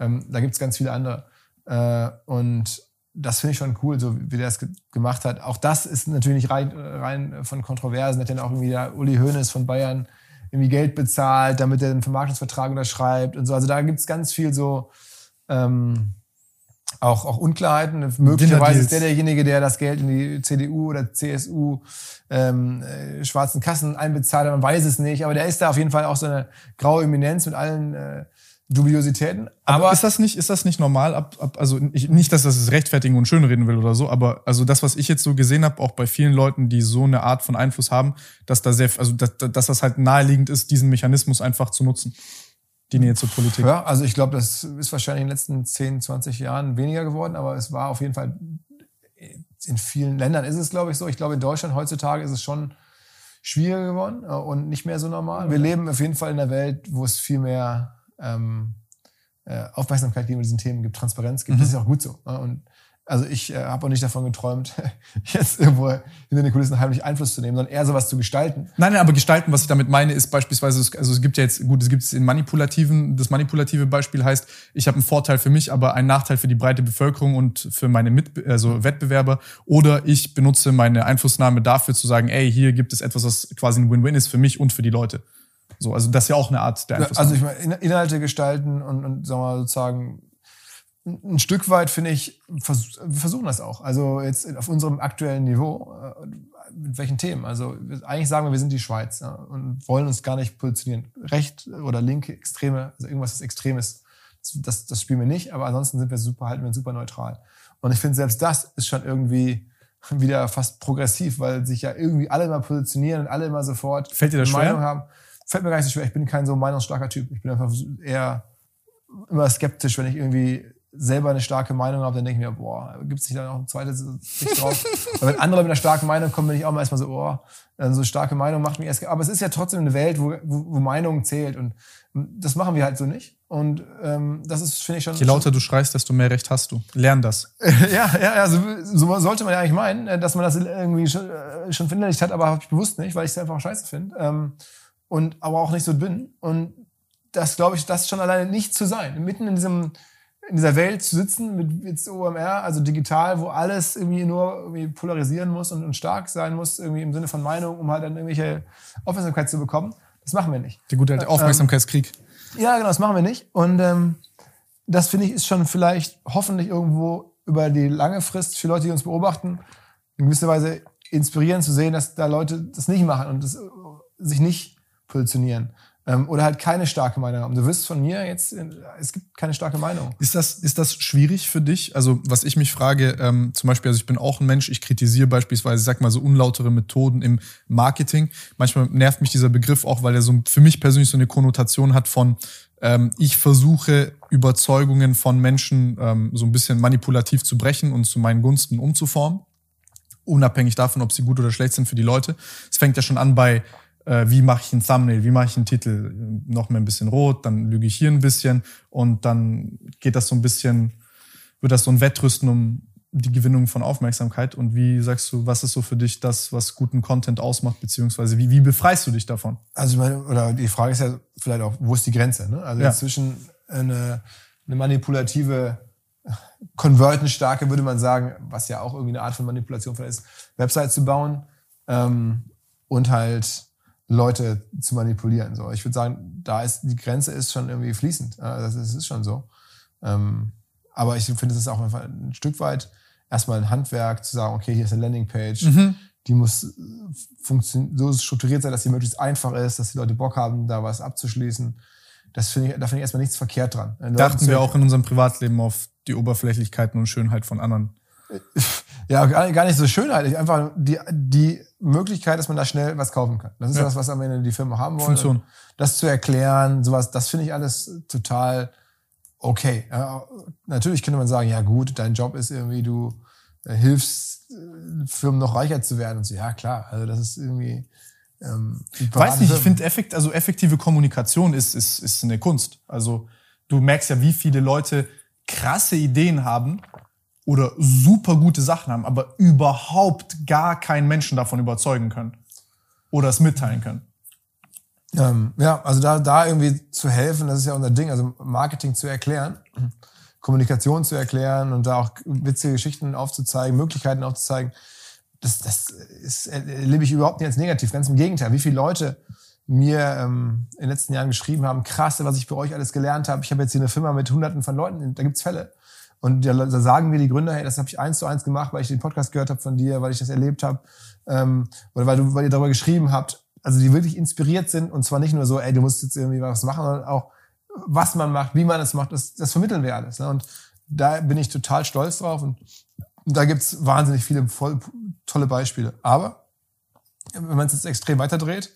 ähm, da gibt's ganz viele andere. Äh, und das finde ich schon cool, so wie der das gemacht hat. Auch das ist natürlich nicht rein, rein von Kontroversen. Hat dann auch irgendwie der Uli Hoeneß von Bayern irgendwie Geld bezahlt, damit er einen Vermarktungsvertrag unterschreibt und so. Also da gibt es ganz viel so, ähm, auch, auch Unklarheiten. Möglicherweise ist der derjenige, der das Geld in die CDU oder CSU ähm, äh, schwarzen Kassen einbezahlt. Man weiß es nicht, aber der ist da auf jeden Fall auch so eine graue Eminenz mit allen äh, Dubiositäten. Aber, aber, ist das nicht, ist das nicht normal? Ab, ab, also ich, nicht, dass das rechtfertigen und schönreden will oder so, aber also das, was ich jetzt so gesehen habe, auch bei vielen Leuten, die so eine Art von Einfluss haben, dass da sehr, also dass, dass das halt naheliegend ist, diesen Mechanismus einfach zu nutzen. Die Nähe zur Politik. Ja, also ich glaube, das ist wahrscheinlich in den letzten 10, 20 Jahren weniger geworden, aber es war auf jeden Fall in vielen Ländern ist es, glaube ich, so. Ich glaube, in Deutschland heutzutage ist es schon schwieriger geworden äh, und nicht mehr so normal. Wir leben auf jeden Fall in einer Welt, wo es viel mehr ähm, äh, Aufmerksamkeit gegenüber diesen Themen gibt, Transparenz gibt. Mhm. Das ist auch gut so. Und also ich äh, habe auch nicht davon geträumt, jetzt irgendwo hinter den Kulissen heimlich Einfluss zu nehmen, sondern eher sowas zu gestalten. Nein, nein, aber gestalten, was ich damit meine, ist beispielsweise, also es gibt ja jetzt, gut, es gibt es in manipulativen, das manipulative Beispiel heißt, ich habe einen Vorteil für mich, aber einen Nachteil für die breite Bevölkerung und für meine Mit also Wettbewerber. Oder ich benutze meine Einflussnahme dafür zu sagen, ey, hier gibt es etwas, was quasi ein Win-Win ist für mich und für die Leute. So, also das ist ja auch eine Art der Einflussnahme. Also ich meine, Inhalte gestalten und, und sagen wir mal sozusagen ein Stück weit finde ich, vers wir versuchen das auch. Also jetzt auf unserem aktuellen Niveau, äh, mit welchen Themen? Also eigentlich sagen wir, wir sind die Schweiz ja, und wollen uns gar nicht positionieren. Recht oder linke, extreme, also irgendwas, das extrem ist, das, das spielen wir nicht, aber ansonsten sind wir super, halten wir super neutral. Und ich finde, selbst das ist schon irgendwie wieder fast progressiv, weil sich ja irgendwie alle immer positionieren und alle immer sofort Fällt dir das eine Meinung haben. Fällt mir gar nicht so schwer. Ich bin kein so meinungsstarker Typ. Ich bin einfach eher immer skeptisch, wenn ich irgendwie selber eine starke Meinung habe, dann denke ich mir, boah, gibt es nicht da noch ein zweites Sicht drauf? Aber wenn andere mit einer starken Meinung kommen, bin ich auch mal erstmal so, dann so starke Meinung macht mich erst. Aber es ist ja trotzdem eine Welt, wo, wo, wo Meinung zählt und das machen wir halt so nicht. Und ähm, das ist, finde ich schon. Je lauter du schreist, desto mehr Recht hast du. Lern das. ja, ja, also so sollte man ja eigentlich meinen, dass man das irgendwie schon, äh, schon verinnerlicht hat, aber habe ich bewusst nicht, weil ich es einfach scheiße finde. Ähm, und aber auch nicht so bin. Und das glaube ich, das schon alleine nicht zu sein. Mitten in diesem in dieser Welt zu sitzen mit jetzt OMR, also digital, wo alles irgendwie nur irgendwie polarisieren muss und, und, stark sein muss, irgendwie im Sinne von Meinung, um halt dann irgendwelche Aufmerksamkeit zu bekommen. Das machen wir nicht. Der gute alte ähm, Aufmerksamkeitskrieg. Ähm, ja, genau, das machen wir nicht. Und ähm, das finde ich ist schon vielleicht hoffentlich irgendwo über die lange Frist für Leute, die uns beobachten, in gewisser Weise inspirierend zu sehen, dass da Leute das nicht machen und das, sich nicht positionieren. Ähm, oder halt keine starke Meinung haben. Du wirst von mir jetzt, es gibt keine starke Meinung. Ist das, ist das schwierig für dich? Also, was ich mich frage, ähm, zum Beispiel, also ich bin auch ein Mensch, ich kritisiere beispielsweise, sag mal so unlautere Methoden im Marketing. Manchmal nervt mich dieser Begriff auch, weil er so für mich persönlich so eine Konnotation hat von, ähm, ich versuche Überzeugungen von Menschen ähm, so ein bisschen manipulativ zu brechen und zu meinen Gunsten umzuformen. Unabhängig davon, ob sie gut oder schlecht sind für die Leute. Es fängt ja schon an bei äh, wie mache ich ein Thumbnail, wie mache ich einen Titel, noch mal ein bisschen rot, dann lüge ich hier ein bisschen und dann geht das so ein bisschen, wird das so ein Wettrüsten um die Gewinnung von Aufmerksamkeit und wie sagst du, was ist so für dich das, was guten Content ausmacht, beziehungsweise wie, wie befreist du dich davon? Also meine, oder die Frage ist ja vielleicht auch, wo ist die Grenze? Ne? Also ja. zwischen eine, eine manipulative Converten-starke, würde man sagen, was ja auch irgendwie eine Art von Manipulation ist, Website zu bauen ähm, und halt Leute zu manipulieren. So, ich würde sagen, da ist die Grenze ist schon irgendwie fließend. Das ist, ist schon so. Ähm, aber ich finde, es ist auch einfach ein Stück weit erstmal ein Handwerk zu sagen, okay, hier ist eine Landingpage, mhm. die muss so strukturiert sein, dass sie möglichst einfach ist, dass die Leute Bock haben, da was abzuschließen. Das finde ich, da finde ich erstmal nichts verkehrt dran. Dachten wir auch in unserem Privatleben auf die Oberflächlichkeiten und Schönheit von anderen. Ja, gar nicht so Schönheit, einfach die, die Möglichkeit, dass man da schnell was kaufen kann. Das ist ja. das, was am Ende die Firma haben wollen. Funktion. Das zu erklären, sowas, das finde ich alles total okay. Ja, natürlich könnte man sagen, ja gut, dein Job ist irgendwie, du äh, hilfst äh, Firmen noch reicher zu werden und so. Ja, klar, also das ist irgendwie. Ähm, Weiß nicht, ich finde effekt, also effektive Kommunikation ist, ist, ist eine Kunst. Also du merkst ja, wie viele Leute krasse Ideen haben oder super gute Sachen haben, aber überhaupt gar keinen Menschen davon überzeugen können oder es mitteilen können. Ähm, ja, also da, da irgendwie zu helfen, das ist ja unser Ding, also Marketing zu erklären, Kommunikation zu erklären und da auch witzige Geschichten aufzuzeigen, Möglichkeiten aufzuzeigen, das, das ist, erlebe ich überhaupt nicht als negativ. Ganz im Gegenteil, wie viele Leute mir ähm, in den letzten Jahren geschrieben haben, krasse, was ich bei euch alles gelernt habe. Ich habe jetzt hier eine Firma mit hunderten von Leuten, da gibt's Fälle Und da sagen mir die Gründer, hey, das habe ich eins zu eins gemacht, weil ich den Podcast gehört habe von dir, weil ich das erlebt habe, ähm, oder weil, du, weil ihr darüber geschrieben habt. Also die wirklich inspiriert sind und zwar nicht nur so, ey, du musst jetzt irgendwie was machen, sondern auch, was man macht, wie man es macht, das, das vermitteln wir alles. Ne? Und da bin ich total stolz drauf und da gibt's wahnsinnig viele voll, tolle Beispiele. Aber wenn man es jetzt extrem weiterdreht,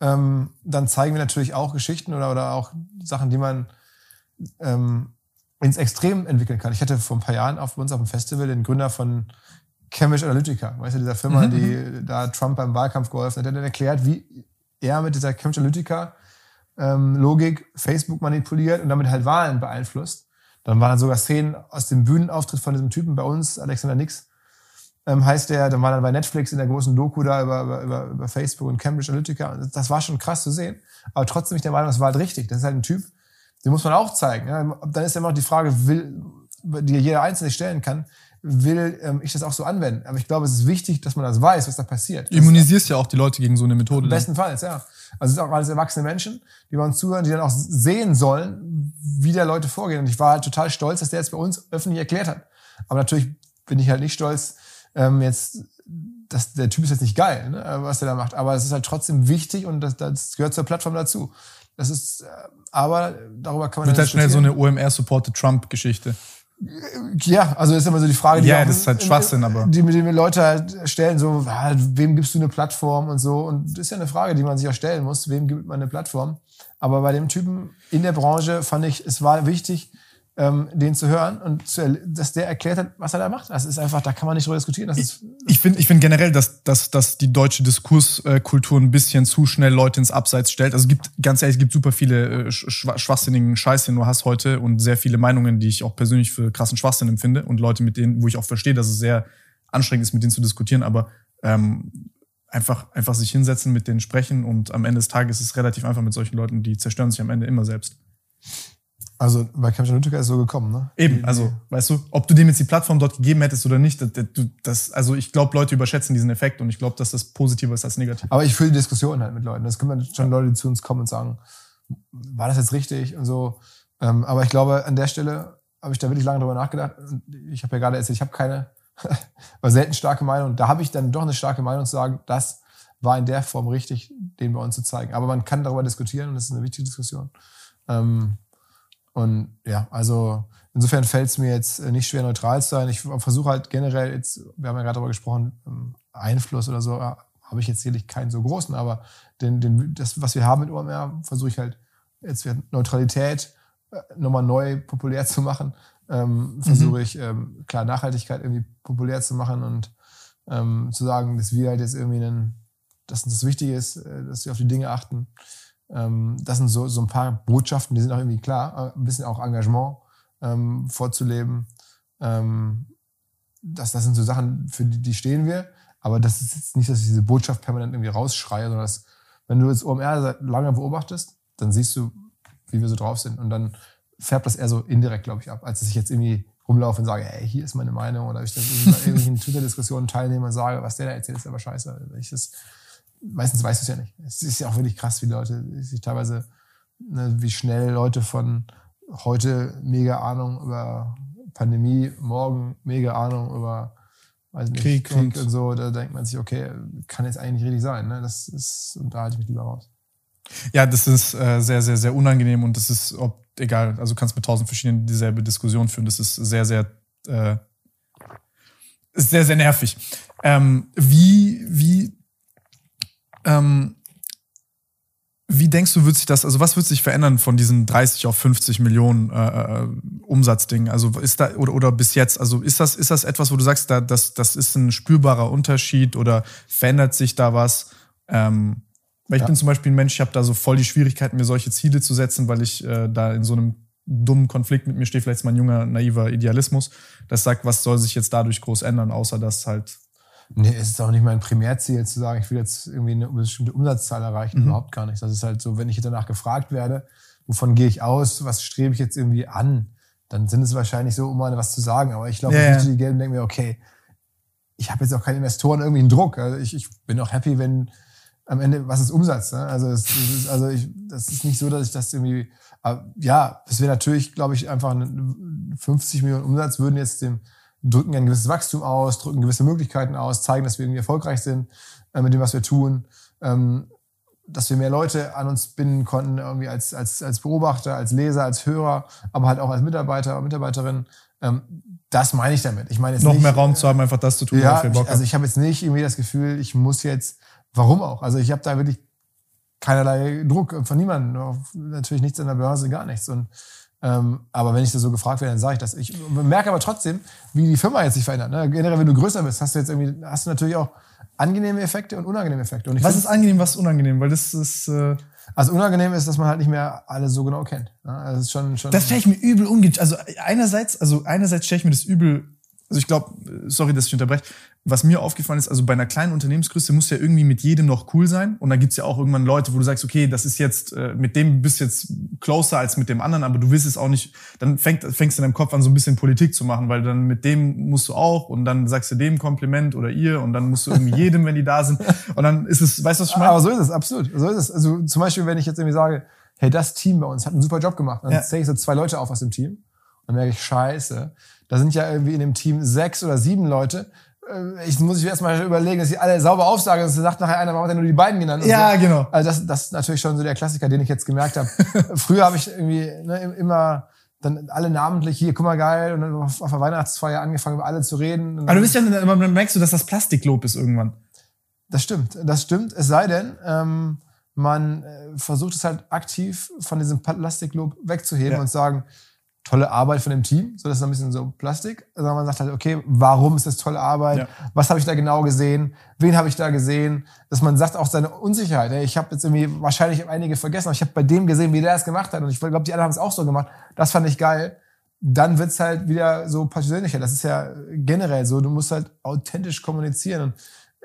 ähm, dann zeigen wir natürlich auch Geschichten oder, oder auch Sachen, die man ähm, ins Extrem entwickeln kann. Ich hatte vor ein paar Jahren auf uns auf dem Festival den Gründer von Cambridge Analytica, weißt du, dieser Firma, mhm. die mhm. da Trump beim Wahlkampf geholfen hat, der hat dann erklärt, wie er mit dieser Cambridge Analytica ähm, Logik Facebook manipuliert und damit halt Wahlen beeinflusst. Dann waren dann sogar Szenen aus dem Bühnenauftritt von diesem Typen bei uns, Alexander Nix, ähm, heißt der, dann war dann bei Netflix in der großen Doku da über, über, über, über Facebook und Cambridge Analytica. Das war schon krass zu sehen. Aber trotzdem ich der Meinung, das war halt richtig. Das ist halt ein Typ, den muss man auch zeigen. Ja. Dann ist ja immer noch die Frage, will, die jeder Einzelne stellen kann, will ähm, ich das auch so anwenden. Aber ich glaube, es ist wichtig, dass man das weiß, was da passiert. Du immunisierst ja auch die Leute gegen so eine Methode. Bestenfalls, ja. Also es sind auch alles erwachsene Menschen, die bei uns zuhören, die dann auch sehen sollen, wie der Leute vorgehen. Und ich war halt total stolz, dass der jetzt bei uns öffentlich erklärt hat. Aber natürlich bin ich halt nicht stolz, ähm, jetzt, dass der Typ ist jetzt nicht geil, ne, was der da macht. Aber es ist halt trotzdem wichtig und das, das gehört zur Plattform dazu. Das ist, äh, aber darüber kann man. Wird halt schnell so eine OMR-supported Trump-Geschichte. Ja, also ist immer so die Frage, die, ja, auch, das ist halt Schwachsinn, aber. Die, die Leute halt stellen, so, wem gibst du eine Plattform und so. Und das ist ja eine Frage, die man sich auch stellen muss, wem gibt man eine Plattform. Aber bei dem Typen in der Branche fand ich, es war wichtig, ähm, den zu hören und zu, dass der erklärt hat, was er da macht. Das ist einfach, da kann man nicht drüber diskutieren. Das ist, ich finde ich find generell, dass, dass, dass die deutsche Diskurskultur ein bisschen zu schnell Leute ins Abseits stellt. Also es gibt, ganz ehrlich, es gibt super viele äh, schwachsinnigen Scheiß, den du hast heute und sehr viele Meinungen, die ich auch persönlich für krassen Schwachsinn empfinde und Leute, mit denen, wo ich auch verstehe, dass es sehr anstrengend ist, mit denen zu diskutieren, aber ähm, einfach, einfach sich hinsetzen, mit denen sprechen und am Ende des Tages ist es relativ einfach mit solchen Leuten, die zerstören sich am Ende immer selbst. Also bei Cambridge Analytica ist so gekommen, ne? Eben, also weißt du, ob du dem jetzt die Plattform dort gegeben hättest oder nicht, das, das also ich glaube, Leute überschätzen diesen Effekt und ich glaube, dass das positiver ist als negativ. Aber ich fühle die Diskussion halt mit Leuten. Das können schon Leute, die zu uns kommen und sagen, war das jetzt richtig und so. Ähm, aber ich glaube, an der Stelle habe ich da wirklich lange drüber nachgedacht. Ich habe ja gerade erzählt, ich habe keine, war selten starke Meinung. Da habe ich dann doch eine starke Meinung zu sagen, das war in der Form richtig, den bei uns zu zeigen. Aber man kann darüber diskutieren und das ist eine wichtige Diskussion. Ähm, und ja, also insofern fällt es mir jetzt nicht schwer, neutral zu sein. Ich versuche halt generell jetzt, wir haben ja gerade darüber gesprochen, ähm, Einfluss oder so, äh, habe ich jetzt sicherlich keinen so großen, aber den, den, das, was wir haben mit OMR, versuche ich halt jetzt Neutralität äh, nochmal neu populär zu machen. Ähm, versuche mhm. ich, ähm, klar, Nachhaltigkeit irgendwie populär zu machen und ähm, zu sagen, dass wir halt jetzt irgendwie einen, dass uns das wichtig ist, äh, dass wir auf die Dinge achten. Ähm, das sind so, so ein paar Botschaften, die sind auch irgendwie klar, äh, ein bisschen auch Engagement ähm, vorzuleben. Ähm, das, das sind so Sachen, für die, die stehen wir. Aber das ist jetzt nicht, dass ich diese Botschaft permanent irgendwie rausschreie, sondern dass, wenn du jetzt OMR lange beobachtest, dann siehst du, wie wir so drauf sind. Und dann färbt das eher so indirekt, glaube ich, ab, als dass ich jetzt irgendwie rumlaufe und sage, ey, hier ist meine Meinung, oder ich das in irgendwelchen Twitter-Diskussionen teilnehme und sage, was der da erzählt, ist aber scheiße. Ich das, meistens weißt du es ja nicht. Es ist ja auch wirklich krass, wie Leute sich teilweise, ne, wie schnell Leute von heute mega Ahnung über Pandemie, morgen mega Ahnung über weiß nicht, Krieg, Krieg und so, da denkt man sich, okay, kann jetzt eigentlich richtig sein. Ne? Das ist, und da halte ich mich lieber raus. Ja, das ist äh, sehr, sehr, sehr unangenehm und das ist, ob, egal, also du kannst mit tausend verschiedenen dieselbe Diskussion führen. Das ist sehr, sehr, äh, ist sehr, sehr nervig. Ähm, wie, wie ähm, wie denkst du, wird sich das, also was wird sich verändern von diesen 30 auf 50 Millionen äh, äh, Umsatzding? Also ist da, oder, oder bis jetzt, also ist das, ist das etwas, wo du sagst, da, das, das ist ein spürbarer Unterschied oder verändert sich da was? Ähm, weil ich ja. bin zum Beispiel ein Mensch, ich habe da so voll die Schwierigkeiten, mir solche Ziele zu setzen, weil ich äh, da in so einem dummen Konflikt mit mir stehe, vielleicht ist mein junger, naiver Idealismus, das sagt, was soll sich jetzt dadurch groß ändern, außer dass halt Nee, es ist auch nicht mein Primärziel zu sagen, ich will jetzt irgendwie eine bestimmte Umsatzzahl erreichen. Mhm. Überhaupt gar nicht. Das ist halt so, wenn ich danach gefragt werde, wovon gehe ich aus, was strebe ich jetzt irgendwie an, dann sind es wahrscheinlich so, um mal was zu sagen. Aber ich glaube, ja, ich die Geld und denke mir, okay, ich habe jetzt auch keine Investoren irgendwie einen Druck. Also ich, ich bin auch happy, wenn am Ende, was ist Umsatz? Ne? Also, es, es ist, also ich, das ist nicht so, dass ich das irgendwie, aber ja, es wäre natürlich, glaube ich, einfach 50 Millionen Umsatz würden jetzt dem drücken ein gewisses Wachstum aus, drücken gewisse Möglichkeiten aus, zeigen, dass wir irgendwie erfolgreich sind äh, mit dem, was wir tun, ähm, dass wir mehr Leute an uns binden konnten, irgendwie als, als, als Beobachter, als Leser, als Hörer, aber halt auch als Mitarbeiter und Mitarbeiterin. Ähm, das meine ich damit. Ich meine jetzt noch nicht, mehr Raum zu haben, einfach das zu tun, ja, ich, also ich habe jetzt nicht irgendwie das Gefühl, ich muss jetzt, warum auch? Also ich habe da wirklich keinerlei Druck von niemandem, natürlich nichts an der Börse, gar nichts. Und ähm, aber wenn ich das so gefragt werde, dann sage ich das. Ich merke aber trotzdem, wie die Firma jetzt sich verändert. Ne? Generell, wenn du größer bist, hast du jetzt irgendwie, hast du natürlich auch angenehme Effekte und unangenehme Effekte. Und was ist angenehm, was ist unangenehm? Weil das ist. Äh also unangenehm ist, dass man halt nicht mehr alle so genau kennt. Ne? Also das ist schon, schon das stelle ich mir übel unge. Also einerseits, also einerseits stelle ich mir das übel. Also ich glaube, sorry, dass ich unterbreche was mir aufgefallen ist, also bei einer kleinen Unternehmensgröße muss ja irgendwie mit jedem noch cool sein. Und dann gibt's ja auch irgendwann Leute, wo du sagst, okay, das ist jetzt, äh, mit dem bist du jetzt closer als mit dem anderen, aber du willst es auch nicht, dann fängt, fängst du in deinem Kopf an, so ein bisschen Politik zu machen, weil dann mit dem musst du auch und dann sagst du dem Kompliment oder ihr und dann musst du irgendwie jedem, wenn die da sind. Und dann ist es, weißt du, was ich meine? Aber so ist es, absolut. So ist es. Also zum Beispiel, wenn ich jetzt irgendwie sage, hey, das Team bei uns hat einen super Job gemacht, dann ja. zähle ich so zwei Leute auf aus dem Team. Dann merke ich, scheiße, da sind ja irgendwie in dem Team sechs oder sieben Leute, äh, ich muss ich erstmal überlegen, dass ich alle sauber aufsage, sonst sagt nachher einer, warum hat er nur die beiden genannt? Ja, so. genau. Also das, das ist natürlich schon so der Klassiker, den ich jetzt gemerkt habe. Früher habe ich irgendwie ne, immer dann alle namentlich hier, guck mal geil, und dann auf, auf der Weihnachtsfeier angefangen, über alle zu reden. Aber du bist ja, dann merkst du, dass das Plastiklob ist irgendwann. Das stimmt, das stimmt. Es sei denn, ähm, man äh, versucht es halt aktiv von diesem Plastiklob wegzuheben ja. und sagen, tolle Arbeit von dem Team. So, das ist ein bisschen so Plastik. Sondern man sagt halt, okay, warum ist das tolle Arbeit? Ja. Was habe ich da genau gesehen? Wen habe ich da gesehen? Dass man sagt auch seine Unsicherheit. Ich habe jetzt irgendwie wahrscheinlich einige vergessen, aber ich habe bei dem gesehen, wie der es gemacht hat. Und ich glaube, die anderen haben es auch so gemacht. Das fand ich geil. Dann wird's halt wieder so persönlicher. Das ist ja generell so. Du musst halt authentisch kommunizieren. Und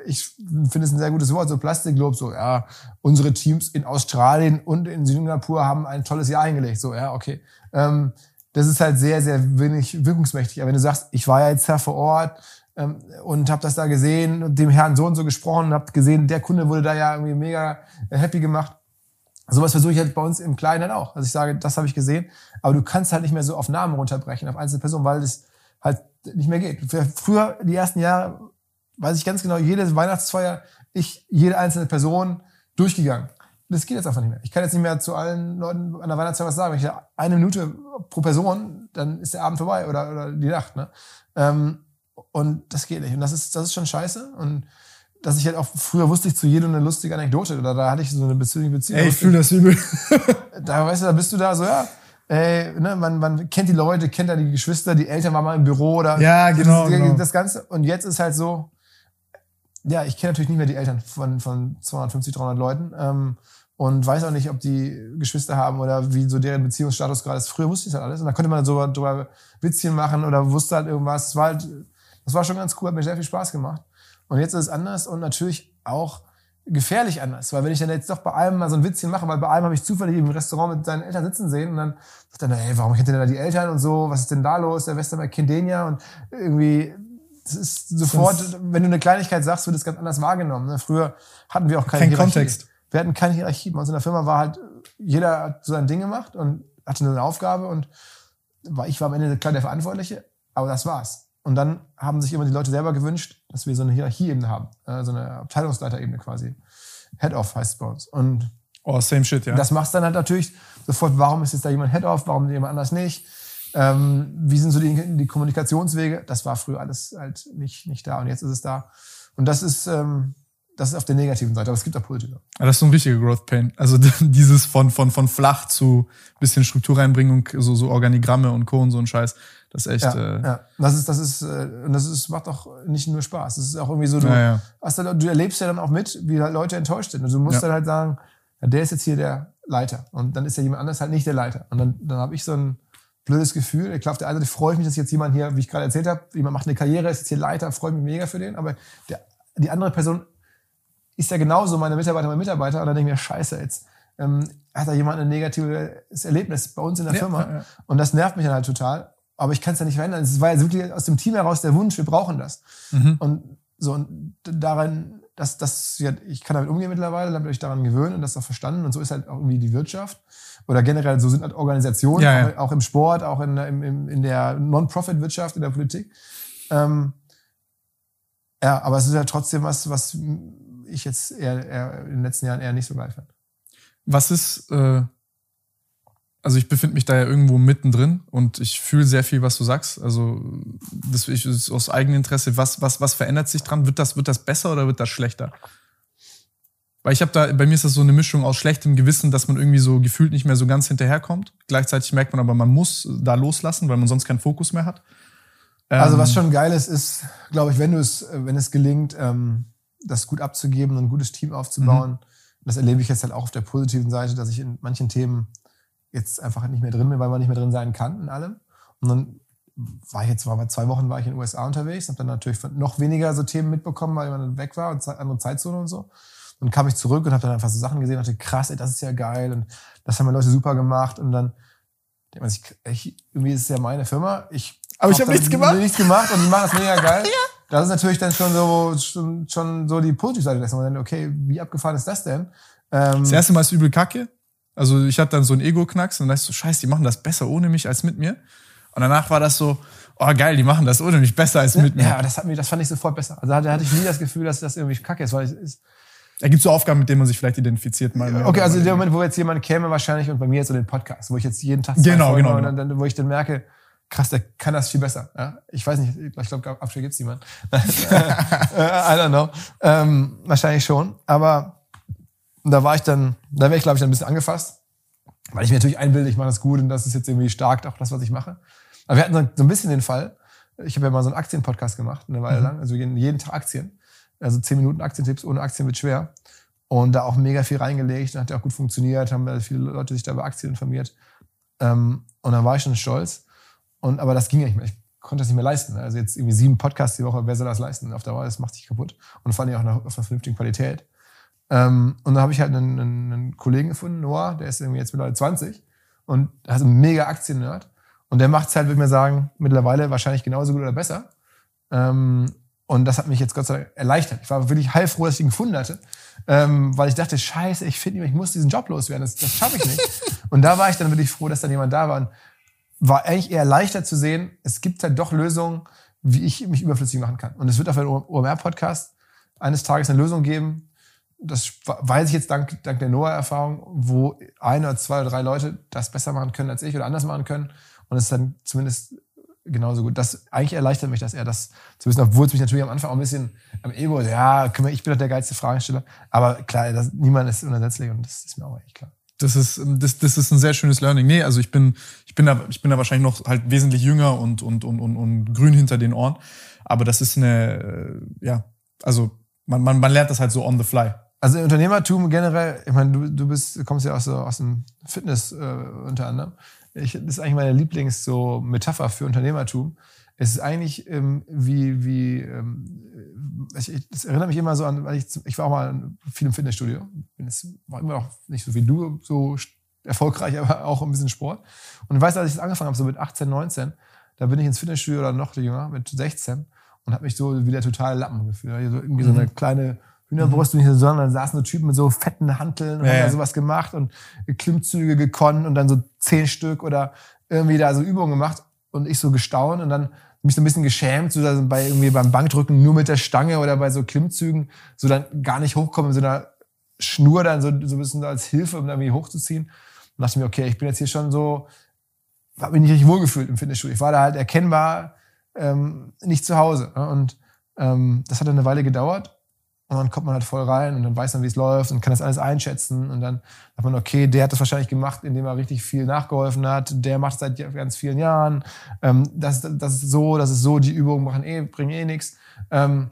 ich finde es ein sehr gutes Wort, so Plastiklob, so, ja, unsere Teams in Australien und in Singapur haben ein tolles Jahr hingelegt, so, ja, okay. Ähm, das ist halt sehr, sehr wenig wirkungsmächtig. Aber wenn du sagst, ich war ja jetzt da vor Ort ähm, und habe das da gesehen und dem Herrn so und so gesprochen und habe gesehen, der Kunde wurde da ja irgendwie mega happy gemacht. Sowas versuche ich halt bei uns im Kleinen halt auch. Also ich sage, das habe ich gesehen, aber du kannst halt nicht mehr so auf Namen runterbrechen, auf einzelne Personen, weil es halt nicht mehr geht. Früher, die ersten Jahre, weiß ich ganz genau, jede Weihnachtsfeier, ich, jede einzelne Person durchgegangen das geht jetzt einfach nicht mehr. Ich kann jetzt nicht mehr zu allen Leuten an der Weihnachtszeit was sagen. Wenn ich eine Minute pro Person, dann ist der Abend vorbei oder, oder die Nacht. Ne? Ähm, und das geht nicht. Und das ist, das ist schon scheiße. Und dass ich halt auch früher wusste ich zu jedem eine lustige Anekdote oder da hatte ich so eine Beziehung. Beziehung Ey, ich fühle das übel. da weißt du, da bist du da so, ja. Ey, ne, man, man kennt die Leute, kennt da die Geschwister, die Eltern waren mal im Büro oder ja, genau, das, genau. das Ganze. Und jetzt ist halt so, ja, ich kenne natürlich nicht mehr die Eltern von, von 250, 300 Leuten. Ähm, und weiß auch nicht, ob die Geschwister haben oder wie so deren Beziehungsstatus gerade ist. Früher wusste ich das alles und da konnte man so drüber Witzchen machen oder wusste halt irgendwas. Das war halt, das war schon ganz cool, hat mir sehr viel Spaß gemacht. Und jetzt ist es anders und natürlich auch gefährlich anders, weil wenn ich dann jetzt doch bei allem mal so ein Witzchen mache, weil bei allem habe ich zufällig im Restaurant mit seinen Eltern sitzen sehen und dann sagt er, ey, warum kennt ihr denn da die Eltern und so, was ist denn da los, der Westermer kennt den ja und irgendwie, das ist sofort, das wenn du eine Kleinigkeit sagst, wird es ganz anders wahrgenommen. Ne? Früher hatten wir auch keine Kein Kontext wir hatten keine Hierarchie. Bei uns in der Firma war halt, jeder hat so sein Ding gemacht und hatte eine Aufgabe und ich war am Ende klar der Verantwortliche, aber das war's. Und dann haben sich immer die Leute selber gewünscht, dass wir so eine Hierarchieebene haben, äh, so eine Abteilungsleiterebene quasi. Head-Off heißt es bei uns. Und oh, same shit, ja. Das machst dann halt natürlich sofort, warum ist jetzt da jemand Head-Off, warum jemand anders nicht? Ähm, wie sind so die, die, Kommunikationswege? Das war früher alles halt nicht, nicht da und jetzt ist es da. Und das ist, ähm, das ist auf der negativen Seite, aber es gibt auch positive. Ja, das ist so ein richtiger Growth Pain. Also dieses von, von, von flach zu bisschen Struktur reinbringen und so, so Organigramme und Co. und so ein Scheiß. Das ist echt. Ja, äh, ja. das ist, das ist, äh, und das ist, macht auch nicht nur Spaß. Das ist auch irgendwie so, du, ja. Hast du, du erlebst ja dann auch mit, wie halt Leute enttäuscht sind. Und du musst dann halt sagen, der ist jetzt hier der Leiter. Und dann ist ja jemand anders halt nicht der Leiter. Und dann, dann habe ich so ein blödes Gefühl. Klar, auf der einen Seite freue ich mich, dass jetzt jemand hier, wie ich gerade erzählt habe, jemand macht eine Karriere, ist jetzt hier Leiter, freue mich mega für den. Aber der, die andere Person ist ja genauso meine Mitarbeiter, meine Mitarbeiter. Und dann denke ich mir, scheiße, jetzt ähm, hat da jemand ein negatives Erlebnis bei uns in der ja, Firma. Ja. Und das nervt mich dann halt total. Aber ich kann es ja nicht verändern. Es war ja wirklich aus dem Team heraus der Wunsch, wir brauchen das. Mhm. Und so, und daran, das, das, ja, ich kann damit umgehen mittlerweile, habe mich daran gewöhnt und das auch verstanden. Und so ist halt auch irgendwie die Wirtschaft. Oder generell, so sind halt Organisationen, Ja, ja. Auch, auch im Sport, auch in, im, in der Non-Profit-Wirtschaft, in der Politik. Ähm, ja, aber es ist ja trotzdem was, was ich jetzt eher, eher in den letzten Jahren eher nicht so geil fand. Was ist, äh, also ich befinde mich da ja irgendwo mittendrin und ich fühle sehr viel, was du sagst. Also das ist aus Eigeninteresse. Was, was, was verändert sich dran? Wird das, wird das besser oder wird das schlechter? Weil ich habe da, bei mir ist das so eine Mischung aus schlechtem Gewissen, dass man irgendwie so gefühlt nicht mehr so ganz hinterherkommt. Gleichzeitig merkt man aber, man muss da loslassen, weil man sonst keinen Fokus mehr hat. Also Ähm, was schon geil ist, ist, glaube ich, wenn du es, äh, wenn es gelingt, ähm, das gut abzugeben und ein gutes Team aufzubauen. Das erlebe ich jetzt halt auch auf der positiven Seite, dass ich in manchen Themen jetzt einfach nicht mehr drin bin, weil man nicht mehr drin sein kann in allem. Und dann war ich jetzt war zwei Wochen war ich in den USA unterwegs, habe dann natürlich noch weniger so Themen mitbekommen, weil man dann weg war und andere Zeitzone und so. Dann kam ich zurück und habe dann einfach so Sachen gesehen und dachte, krass, ey, das ist ja geil und das haben die Leute super gemacht und dann denkt man sich, irgendwie ist es ja meine Firma. Ich Aber ich hab da nichts gemacht. Nichts gemacht und die machen das mega geil. Das ist natürlich dann schon so, schon, schon so die positive Seite dessen. Man denkt, okay, wie abgefahren ist das denn? Ähm, Das erste Mal ist übel kacke. Also ich hatte dann so einen Ego-Knacks und dann dachte ich so, scheiße, die machen das besser ohne mich als mit mir. Und danach war das so, oh geil, die machen das ohne mich besser als mit mir. ja, das, hat mich, das fand ich sofort besser. Also da hatte ich nie das Gefühl, dass das irgendwie kacke ist. Weil ich, ist Da gibt es so Aufgaben, mit denen man sich vielleicht identifiziert. Mal mehr okay, also in dem. Moment, wo jetzt jemand käme wahrscheinlich und bei mir jetzt so den Podcast, wo ich jetzt jeden Tag Genau, Folgen genau, und genau. dann, wo ich dann merke, krass, der kann das viel besser. Ja? Ich weiß nicht, ich glaube, Abschluss gibt's niemand. I don't know. Ähm, wahrscheinlich schon. Aber da war ich dann, da wäre ich, glaube ich, dann ein bisschen angefasst. Weil ich mir natürlich einbilde, ich mache das gut und das ist jetzt irgendwie stark, auch das, was ich mache. Aber wir hatten so, ein bisschen den Fall, ich habe ja mal so einen Aktienpodcast gemacht, eine Weile lang, also jeden Tag Aktien. Also zehn Minuten Aktientipps, ohne Aktien wird schwer. Und da auch mega viel reingelegt, hat ja auch gut funktioniert, haben viele Leute sich da über Aktien informiert. Ähm, und dann war ich schon stolz. Und, aber das ging ja nicht mehr. Ich konnte das nicht mehr leisten. Also jetzt irgendwie sieben Podcasts die Woche, wer soll das leisten? Auf der Dauer, das macht sich kaputt. Und vor allem auch auf einer vernünftigen Qualität. Ähm, und dann habe ich halt einen, einen, einen Kollegen gefunden, Noah, der ist irgendwie jetzt mittlerweile 20 und hat einen mega Aktien-Nerd. Und der macht es halt, würde ich mir sagen, mittlerweile wahrscheinlich genauso gut oder besser. Ähm, und das hat mich jetzt Gott sei Dank erleichtert. Ich war wirklich heilfroh, dass ich ihn gefunden hatte, ähm, weil ich dachte, scheiße, ich finde, ich muss diesen Job loswerden, das, das schaffe ich nicht. und da war ich dann wirklich froh, dass dann jemand da war. Und war eigentlich eher leichter zu sehen, es gibt halt doch Lösungen, wie ich mich überflüssig machen kann. Und es wird auf einem OMR-Podcast eines Tages eine Lösung geben, das weiß ich jetzt dank, dank der Noah-Erfahrung, wo ein oder zwei oder drei Leute das besser machen können als ich oder anders machen können. Und es ist dann zumindest genauso gut. Das eigentlich erleichtert mich das eher, das zu wissen, obwohl es mich natürlich am Anfang auch ein bisschen am Ego, ja, ich bin doch der geilste Fragesteller. Aber klar, das, niemand ist unersetzlich und das ist mir auch eigentlich klar. Das ist, das, das ist ein sehr schönes Learning. Nee, also ich bin, ich bin da, ich bin da wahrscheinlich noch halt wesentlich jünger und, und, und, und, und grün hinter den Ohren. Aber das ist eine, äh, ja, also man, man, man lernt das halt so on the fly. Also Unternehmertum generell, ich meine, du, du bist, kommst ja aus, so, aus dem Fitness äh, unter anderem. Ich, das ist eigentlich meine Lieblings so für Unternehmertum. Es ist eigentlich ähm, wie, wie ähm, ich, das erinnert mich immer so an, weil ich, ich war auch mal viel im Fitnessstudio. Bin es war immer noch nicht so wie du, so erfolgreich, aber auch ein bisschen Sport. Und ich weiß, als ich das angefangen habe, so mit 18, 19, da bin ich ins Fitnessstudio oder noch jünger, mit 16 und habe mich so wie der totale Lappen gefühlt. Irgendwie so eine kleine Hühnerbrust und nicht so, sondern saßen so Typen mit so fetten Hanteln und Ja, haben da sowas gemacht und Klimmzüge gekonnt und dann so zehn Stück oder irgendwie da so Übungen gemacht und ich so gestaunt und dann mich so ein bisschen geschämt, so dass bei irgendwie beim Bankdrücken nur mit der Stange oder bei so Klimmzügen so dann gar nicht hochkommen, in so einer Schnur dann so, so ein bisschen als Hilfe, um da irgendwie hochzuziehen. Und dachte mir, okay, ich bin jetzt hier schon so, habe mich nicht richtig wohlgefühlt im Fitnessstudio. Ich war da halt erkennbar ähm, nicht zu Hause. Ne? Und ähm, das hat dann eine Weile gedauert. Und dann kommt man halt voll rein und dann weiß man, wie es läuft und kann das alles einschätzen. Und dann sagt man, okay, der hat das wahrscheinlich gemacht, indem er richtig viel nachgeholfen hat. Der macht es seit ganz vielen Jahren. Ähm, das, das ist so, das ist so, die Übungen machen eh, bringen eh nichts. Ähm,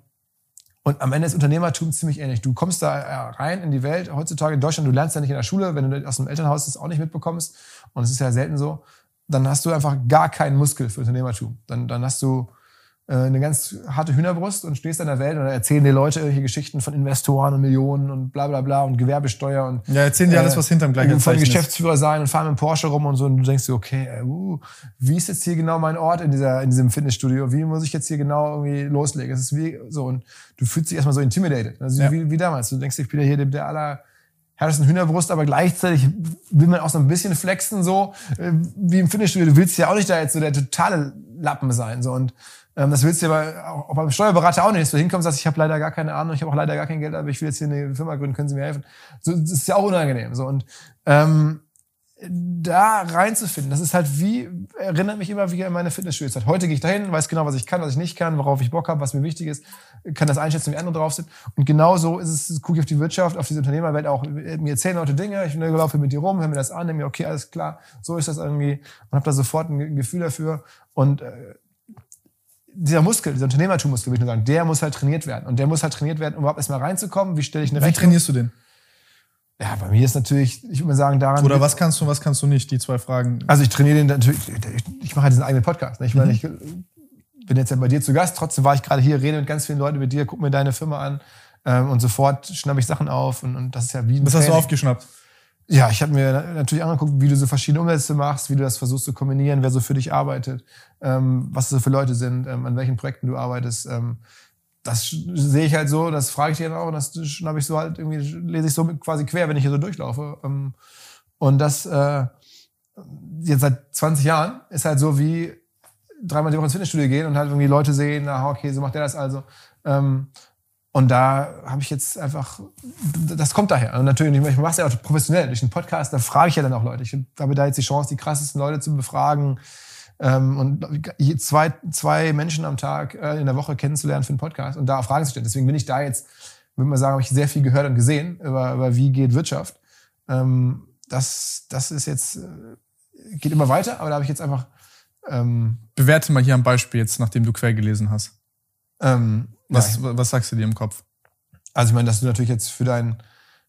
und am Ende ist Unternehmertum ziemlich ähnlich. Du kommst da äh, rein in die Welt. Heutzutage in Deutschland, du lernst ja nicht in der Schule, wenn du aus dem Elternhaus das auch nicht mitbekommst. Und es ist ja selten so. Dann hast du einfach gar keinen Muskel für Unternehmertum. Dann, dann hast du eine ganz harte Hühnerbrust und stehst in der Welt und erzählen dir Leute irgendwelche Geschichten von Investoren und Millionen und bla bla bla und Gewerbesteuer und ja, erzählen dir alles, was hinterm gleichen Zeichen Geschäftsführer sein und fahren mit Porsche rum und so und du denkst dir, okay, uh, wie ist jetzt hier genau mein Ort in dieser in diesem Fitnessstudio? Wie muss ich jetzt hier genau irgendwie loslegen? Es ist wie so und du fühlst dich erstmal so intimidated, also ja. wie, wie damals. Du denkst, ich bin ja hier der, der aller härtesten Hühnerbrust, aber gleichzeitig will man auch so ein bisschen flexen, so äh, wie im Fitnessstudio. Du willst ja auch nicht da jetzt so der totale Lappen sein, so und das willst du aber auch beim Steuerberater auch nicht, dass du hinkommst und sagst, ich habe leider gar keine Ahnung, ich habe auch leider gar kein Geld, aber ich will jetzt hier eine Firma gründen, können Sie mir helfen? So, das ist ja auch unangenehm. So und ähm, da reinzufinden, das ist halt wie, erinnert mich immer wieder an meine Fitnessstudiozeit. Heute gehe ich dahin, weiß genau, was ich kann, was ich nicht kann, worauf ich Bock habe, was mir wichtig ist, kann das einschätzen, wie andere drauf sind. Und genauso ist es, gucke ich auf die Wirtschaft, auf diese Unternehmerwelt auch. Mir erzählen Leute Dinge, ich laufe mit dir rum, höre mir das an, nehme mir, okay, alles klar, so ist das irgendwie und habe da sofort ein Gefühl dafür. Und äh, dieser Muskel, dieser Unternehmertummuskel, würde ich nur sagen, der muss halt trainiert werden. Und der muss halt trainiert werden, um überhaupt erstmal reinzukommen. Wie stelle ich eine Wie Rechnung? trainierst du den? Ja, bei mir ist natürlich, ich würde mal sagen, daran. Oder was kannst du, was kannst du nicht? Die zwei Fragen. Also ich trainiere den natürlich, ich mache halt diesen eigenen Podcast. Ne? Ich meine, mhm. ich bin jetzt ja bei dir zu Gast, trotzdem war ich gerade hier, rede mit ganz vielen Leuten mit dir, guck mir deine Firma an ähm, und sofort schnappe ich Sachen auf und, und das ist ja wie ein Was hast du aufgeschnappt? Ja, ich habe mir natürlich angeguckt, wie du so verschiedene Umsätze machst, wie du das versuchst zu kombinieren, wer so für dich arbeitet, ähm, was so für Leute sind, ähm, an welchen Projekten du arbeitest. Ähm, das sehe ich halt so, das frage ich dir dann auch und das schnappe ich so halt irgendwie, lese ich so quasi quer, wenn ich hier so durchlaufe. Ähm, und das äh, jetzt seit 20 Jahren ist halt so wie dreimal die Woche ins Fitnessstudio gehen und halt irgendwie Leute sehen, na okay, so macht der das also. Ähm, und da habe ich jetzt einfach, das kommt daher. Und natürlich, ich mache es ja auch professionell durch den Podcast, da frage ich ja dann auch Leute. Ich habe da jetzt die Chance, die krassesten Leute zu befragen ähm, und zwei, zwei Menschen am Tag äh, in der Woche kennenzulernen für einen Podcast und da Fragen zu stellen. Deswegen bin ich da jetzt, würde man sagen, habe ich sehr viel gehört und gesehen über, über wie geht Wirtschaft. Ähm, das, das ist jetzt, äh, geht immer weiter, aber da habe ich jetzt einfach. Ähm, Bewerte mal hier am Beispiel jetzt, nachdem du quer gelesen hast. Ähm, was, was sagst du dir im Kopf? Also ich meine, dass du natürlich jetzt für dein,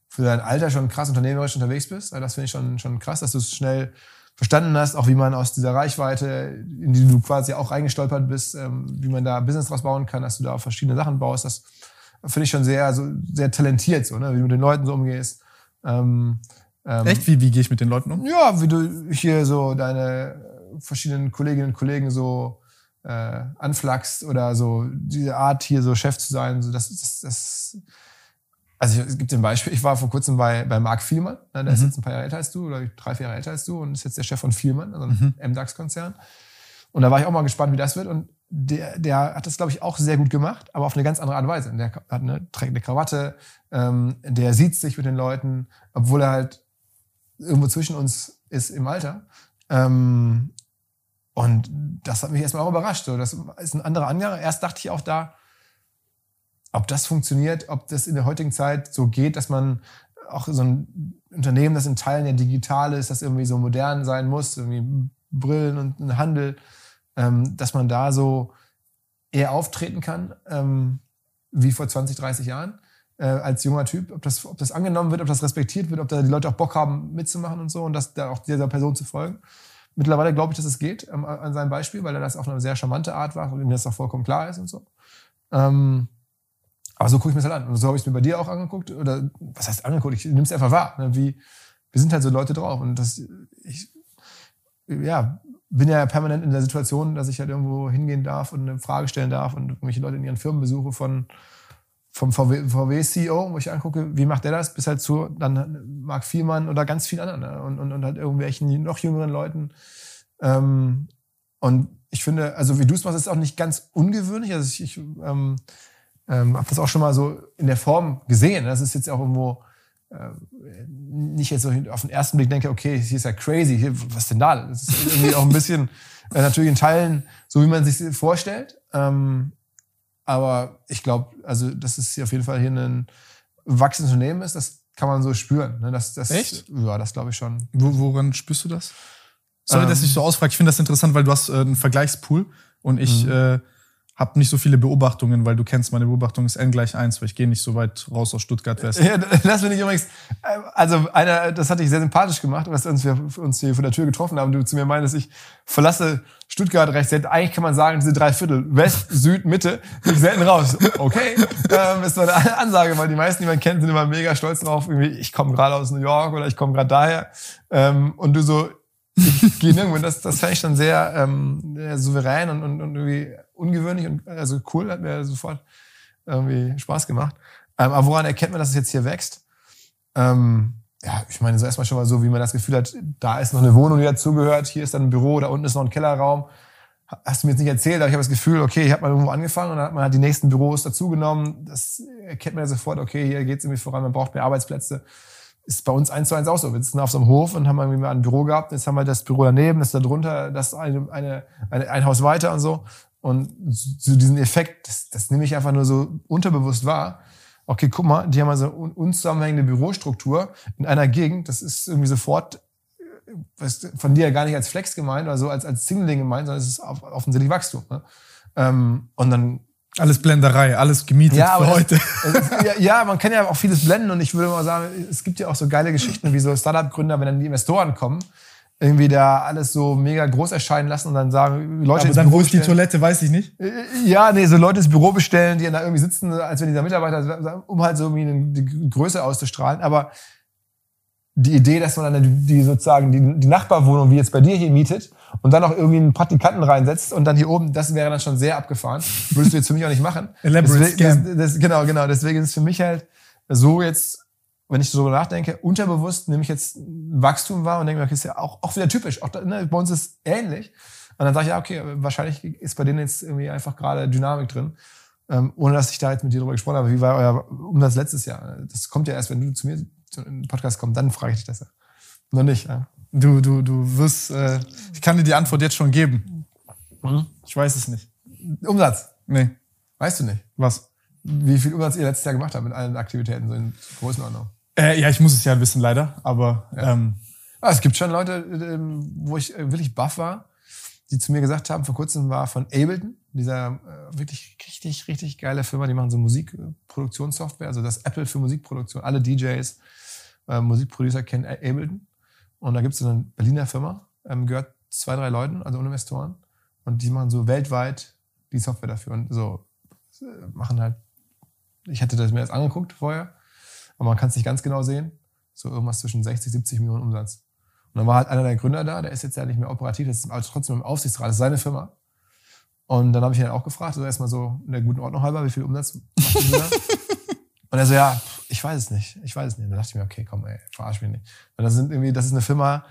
für dein Alter schon krass unternehmerisch unterwegs bist. Das finde ich schon, schon krass, dass du es schnell verstanden hast, auch wie man aus dieser Reichweite, in die du quasi auch reingestolpert bist, ähm, wie man da Business draus bauen kann, dass du da auf verschiedene Sachen baust. Das finde ich schon sehr, so, sehr talentiert, so, ne? wie du mit den Leuten so umgehst. Ähm, ähm, Echt? Wie, wie gehe ich mit den Leuten um? Ja, wie du hier so deine verschiedenen Kolleginnen und Kollegen so äh, anflachst oder so diese Art hier so Chef zu sein, so das, das, das also es gibt ein Beispiel, ich war vor kurzem bei, bei Marc Vielmann, ne, der mhm. ist jetzt ein paar Jahre älter als du oder drei, vier Jahre älter als du und ist jetzt der Chef von Vielmann, also einem mhm. MDAX-Konzern. Und da war ich auch mal gespannt, wie das wird und der, der hat das, glaube ich, auch sehr gut gemacht, aber auf eine ganz andere Art und Weise. Der hat eine, trägt eine Krawatte, ähm, der sieht sich mit den Leuten, obwohl er halt irgendwo zwischen uns ist im Alter. Ähm, und das hat mich erstmal auch überrascht. So. Das ist ein anderer Angang. Erst dachte ich auch da, ob das funktioniert, ob das in der heutigen Zeit so geht, dass man auch so ein Unternehmen, das in Teilen ja digital ist, das irgendwie so modern sein muss, irgendwie Brillen und ein Handel, ähm, dass man da so eher auftreten kann ähm, wie vor 20, 30 Jahren äh, als junger Typ, ob das, ob das angenommen wird, ob das respektiert wird, ob da die Leute auch Bock haben mitzumachen und so und das da auch dieser Person zu folgen. Mittlerweile glaube ich, dass es geht ähm, an seinem Beispiel, weil er das auf eine sehr charmante Art war und ihm das auch vollkommen klar ist und so. Ähm, aber so gucke ich mir das halt an. Und so habe ich es mir bei dir auch angeguckt. Oder was heißt angeguckt? Ich nehme es einfach wahr. Ne? Wie, wir sind halt so Leute drauf. Und das, ich, ja, bin ja permanent in der Situation, dass ich halt irgendwo hingehen darf und eine Frage stellen darf und irgendwelche Leute in ihren Firmen besuche von vom VW-CEO, wo ich angucke, wie macht der das, bis halt zu dann Marc Vielmann oder ganz vielen anderen ne? und, und, und halt irgendwelchen noch jüngeren Leuten. Ähm, und ich finde, also wie du es machst, ist auch nicht ganz ungewöhnlich. Also ich, ich ähm, ähm, habe das auch schon mal so in der Form gesehen. Das ist jetzt auch irgendwo äh, nicht jetzt so auf den ersten Blick denke, okay, hier ist ja crazy, hier, was denn da? Das ist irgendwie auch ein bisschen äh, natürlich in Teilen so, wie man sich vorstellt. Ähm, aber ich glaube, also, dass es hier auf jeden Fall hier ein wachsendes Unternehmen ist, das kann man so spüren. Ne? Das, das, Echt? Ja, das glaube ich schon. Wo, woran spürst du das? Sorry, ähm, dass ich so ausfrage. Ich finde das interessant, weil du hast äh, einen Vergleichspool und ich mhm. äh, habe nicht so viele Beobachtungen, weil du kennst, meine Beobachtung ist n gleich 1, weil ich gehe nicht so weit raus aus Stuttgart West. Ja, das finde ich übrigens, äh, also einer, das hatte ich sehr sympathisch gemacht, was uns, wir uns hier vor der Tür getroffen haben. Du zu mir meintest, ich verlasse Stuttgart recht selten. Eigentlich kann man sagen, diese drei Viertel, West, Süd, Mitte, bin ich selten raus. Okay, ähm, ist so eine Ansage, weil die meisten, die man kennt, sind immer mega stolz drauf. Irgendwie, ich komme gerade aus New York oder ich komme gerade daher. Ähm, und du so, ich gehe nirgendwo. Das, das fand ich dann sehr, ähm, souverän und, und, und irgendwie ungewöhnlich und also cool, hat mir sofort irgendwie Spaß gemacht. Ähm, aber woran erkennt man, dass es jetzt hier wächst? Ähm, ja, ich meine, so erstmal schon mal so, wie man das Gefühl hat, da ist noch eine Wohnung, die dazugehört, hier ist dann ein Büro, da unten ist noch ein Kellerraum. Hast du mir jetzt nicht erzählt, aber ich habe das Gefühl, okay, ich habe mal irgendwo angefangen und dann hat man halt die nächsten Büros dazugenommen. Das erkennt man ja sofort, okay, hier geht es irgendwie voran, man braucht mehr Arbeitsplätze ist bei uns eins zu eins auch so. Wir sitzen auf so einem Hof und haben irgendwie mal ein Büro gehabt. Jetzt haben wir das Büro daneben, das da drunter, das eine, eine, eine, ein Haus weiter und so. Und so diesen Effekt, das, das nehme ich einfach nur so unterbewusst wahr. Okay, guck mal, die haben also unzusammenhängende Bürostruktur in einer Gegend. Das ist irgendwie sofort was, von dir ja gar nicht als Flex gemeint oder so als, als Singling gemeint, sondern es ist offensichtlich Wachstum. Ne? Ähm, und dann alles Blenderei, alles gemietet ja, für das, heute. ja, ja, man kann ja auch vieles blenden und ich würde mal sagen, es gibt ja auch so geile Geschichten wie so Startup-Gründer, wenn dann die Investoren kommen, irgendwie da alles so mega groß erscheinen lassen und dann sagen, Leute Aber dann, wo ist die Toilette, weiß ich nicht. Äh, ja, nee, so Leute ins Büro bestellen, die dann da irgendwie sitzen, als wenn dieser Mitarbeiter, um halt so irgendwie eine Größe auszustrahlen. Aber die Idee, dass man dann die sozusagen die, die Nachbarwohnung, wie jetzt bei dir hier mietet, und dann noch irgendwie einen Praktikanten reinsetzt und dann hier oben, das wäre dann schon sehr abgefahren. Würdest du jetzt für mich auch nicht machen. Elaborate deswegen, das, das, genau, genau. Deswegen ist es für mich halt so jetzt, wenn ich so nachdenke, unterbewusst nehme ich jetzt Wachstum wahr und denke mir, okay, ist ja auch, auch wieder typisch. Auch, ne, bei uns ist es ähnlich. Und dann sage ich, ja, okay, wahrscheinlich ist bei denen jetzt irgendwie einfach gerade Dynamik drin. Ähm, ohne dass ich da jetzt mit dir drüber gesprochen habe. Wie war euer Umsatz letztes Jahr? Das kommt ja erst, wenn du zu mir zu einem Podcast kommst, dann frage ich dich das ja. Noch nicht, ja. Du, du, du wirst, äh, ich kann dir die Antwort jetzt schon geben. Mhm. Ich weiß es nicht. Umsatz? Nee. Weißt du nicht? Was? Wie viel Umsatz ihr letztes Jahr gemacht habt mit allen Aktivitäten, so in Größenordnung? Äh, ja, ich muss es ja wissen, leider, aber. Ja. Ähm, ah, es gibt schon Leute, ähm, wo ich äh, wirklich baff war, die zu mir gesagt haben, vor kurzem war von Ableton, dieser äh, wirklich richtig, richtig geile Firma, die machen so Musikproduktionssoftware, also das Apple für Musikproduktion. Alle DJs, äh, Musikproducer kennen Ableton. Und da gibt es eine Berliner Firma, ähm, gehört zwei, drei Leuten, also Investoren. Und die machen so weltweit die Software dafür. Und so machen halt, ich hätte das mir jetzt angeguckt vorher, aber man kann es nicht ganz genau sehen. So irgendwas zwischen 60, 70 Millionen Umsatz. Und dann war halt einer der Gründer da, der ist jetzt ja nicht mehr operativ, das ist aber trotzdem im Aufsichtsrat, das ist seine Firma. Und dann habe ich ihn auch gefragt, so erstmal so in der guten Ordnung halber, wie viel Umsatz macht da? Und er so, ja, ich weiß es nicht, ich weiß es nicht. Und dann dachte ich mir, okay, komm, ey, verarsch mich nicht. Und das sind irgendwie, das ist eine Firma,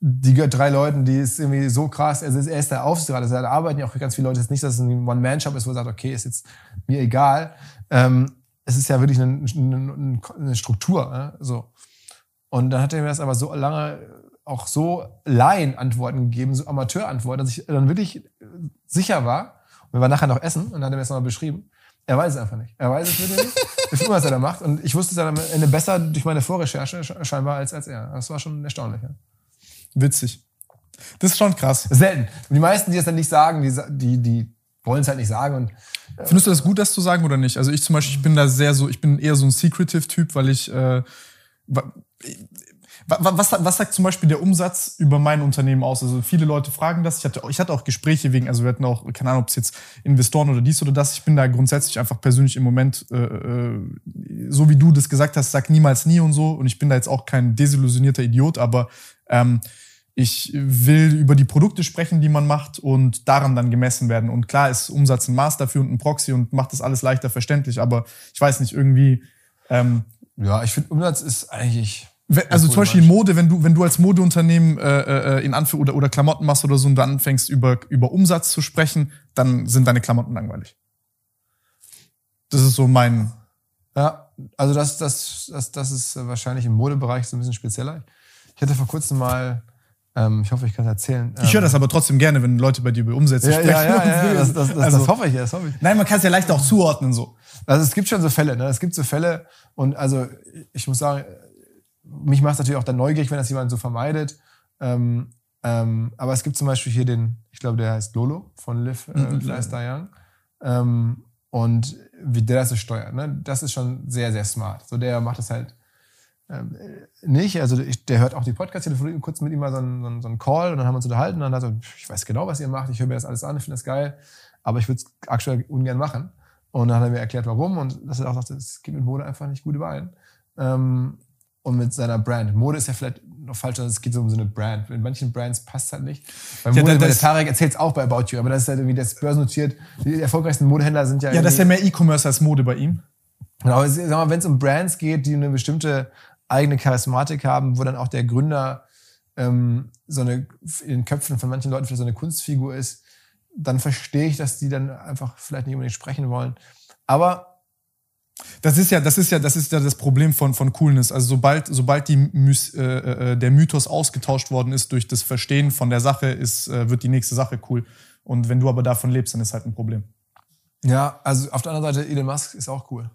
die gehört drei Leuten, die ist irgendwie so krass. Also er ist der Aufsichtsrat, also da arbeiten ja auch ganz viele Leute. Es ist nicht, dass es ein One-Man-Shop ist, wo er sagt, okay, ist jetzt mir egal. Ähm, es ist ja wirklich eine, eine, eine Struktur. Ne? So. Und dann hat er mir das aber so lange auch so Laien-Antworten gegeben, so Amateur-Antworten, dass ich dann wirklich sicher war. Und wir waren nachher noch essen und dann hat er mir das nochmal beschrieben. Er weiß es einfach nicht. Er weiß es wirklich nicht, wie viel was er da macht. Und ich wusste es dann am Ende besser durch meine Vorrecherche scheinbar als, als er. Das war schon erstaunlich. Ja. Witzig. Das ist schon krass. Selten. Und die meisten, die das dann nicht sagen, die, die, die wollen es halt nicht sagen. Und, äh Findest du das gut, das zu sagen oder nicht? Also ich zum Beispiel, ich bin da sehr so, ich bin eher so ein Secretive-Typ, weil ich, äh, was, was sagt zum Beispiel der Umsatz über mein Unternehmen aus? Also viele Leute fragen das. Ich hatte, ich hatte auch Gespräche wegen, also wir hatten auch, keine Ahnung, ob es jetzt Investoren oder dies oder das. Ich bin da grundsätzlich einfach persönlich im Moment, äh, äh, so wie du das gesagt hast, sag niemals nie und so. Und ich bin da jetzt auch kein desillusionierter Idiot, aber ähm, ich will über die Produkte sprechen, die man macht und daran dann gemessen werden. Und klar ist Umsatz ein Maß dafür und ein Proxy und macht das alles leichter verständlich, aber ich weiß nicht, irgendwie. Ähm, ja, ich finde, Umsatz ist eigentlich also zum Beispiel Mode, wenn du, wenn du als Modeunternehmen äh, äh, in Anführ oder, oder Klamotten machst oder so und dann anfängst über, über Umsatz zu sprechen, dann sind deine Klamotten langweilig. Das ist so mein. Ja, also das, das, das, das ist wahrscheinlich im Modebereich so ein bisschen spezieller. Ich hatte vor kurzem mal, ähm, ich hoffe, ich kann es erzählen. Ähm, ich höre das aber trotzdem gerne, wenn Leute bei dir über Umsätze ja, sprechen. Ja, ja, ja, das, das, das, also, das hoffe ich, das hoffe ich. Nein, man kann es ja leicht auch zuordnen so. Also es gibt schon so Fälle, ne? Es gibt so Fälle und also ich muss sagen, mich macht es natürlich auch dann neugierig, wenn das jemand so vermeidet. Ähm, ähm, aber es gibt zum Beispiel hier den, ich glaube, der heißt Lolo von Live äh, mhm. Young. Ähm, und wie der das so steuert, ne? das ist schon sehr, sehr smart. So der macht das halt ähm, nicht. Also ich, der hört auch die Podcasts, telefoniert kurz mit ihm mal so einen, so, einen, so einen Call und dann haben wir uns unterhalten und dann hat er so, ich weiß genau, was ihr macht, ich höre mir das alles an, ich finde das geil, aber ich würde es aktuell ungern machen. Und dann hat er mir erklärt, warum und dass er auch sagt, es geht mit Mode einfach nicht gut überein. Ähm, und mit seiner Brand. Mode ist ja vielleicht noch falsch, es geht so um so eine Brand. In manchen Brands passt es halt nicht. Bei Mode, ja, der Tarek erzählt es auch bei About You, aber das ist halt irgendwie das börsennotiert. Die erfolgreichsten Modehändler sind ja. Ja, das ist ja mehr E-Commerce als Mode bei ihm. Genau, sag mal, wenn es um Brands geht, die eine bestimmte eigene Charismatik haben, wo dann auch der Gründer ähm, so eine in den Köpfen von manchen Leuten vielleicht so eine Kunstfigur ist, dann verstehe ich, dass die dann einfach vielleicht nicht unbedingt sprechen wollen. Aber das ist ja, das ist ja, das ist ja das Problem von, von Coolness. Also sobald, sobald die Mys, äh, äh, der Mythos ausgetauscht worden ist durch das Verstehen von der Sache, ist, äh, wird die nächste Sache cool. Und wenn du aber davon lebst, dann ist halt ein Problem. Ja, also auf der anderen Seite, Elon Musk ist auch cool.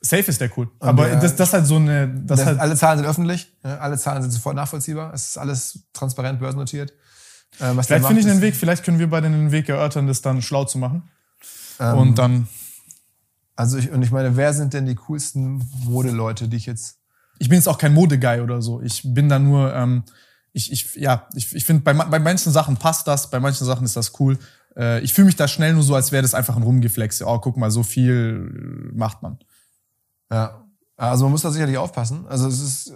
Safe ist der cool. Aber der, das, das halt so eine. Das das, halt alle Zahlen sind öffentlich, alle Zahlen sind sofort nachvollziehbar. Es ist alles transparent börsennotiert. Äh, vielleicht finde ich einen Weg, vielleicht können wir beide einen Weg erörtern, das dann schlau zu machen. Ähm, und dann. Also ich, und ich meine, wer sind denn die coolsten Modeleute, die ich jetzt. Ich bin jetzt auch kein Modeguy oder so. Ich bin da nur, ähm, ich, ich, ja, ich, ich finde, bei, bei manchen Sachen passt das, bei manchen Sachen ist das cool. Äh, ich fühle mich da schnell nur so, als wäre das einfach ein Rumgeflex. Oh, guck mal, so viel macht man. Ja. Also man muss da sicherlich aufpassen. Also es ist,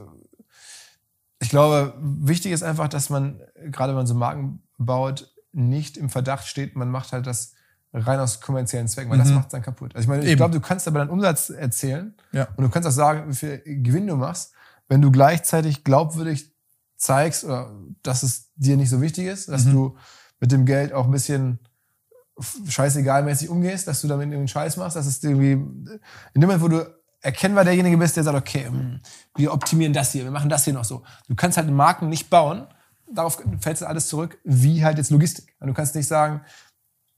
ich glaube, wichtig ist einfach, dass man, gerade wenn man so Marken baut, nicht im Verdacht steht, man macht halt das rein aus kommerziellen Zwecken, weil mhm. das macht es dann kaputt. Also ich meine, ich glaube, du kannst aber deinen Umsatz erzählen ja. und du kannst auch sagen, wie viel Gewinn du machst, wenn du gleichzeitig glaubwürdig zeigst, dass es dir nicht so wichtig ist, dass mhm. du mit dem Geld auch ein bisschen scheißegalmäßig umgehst, dass du damit irgendwie einen Scheiß machst, dass es irgendwie, in dem Moment, wo du erkennbar derjenige bist, der sagt, okay, hm, wir optimieren das hier, wir machen das hier noch so. Du kannst halt Marken nicht bauen, darauf fällt alles zurück, wie halt jetzt Logistik. Du kannst nicht sagen,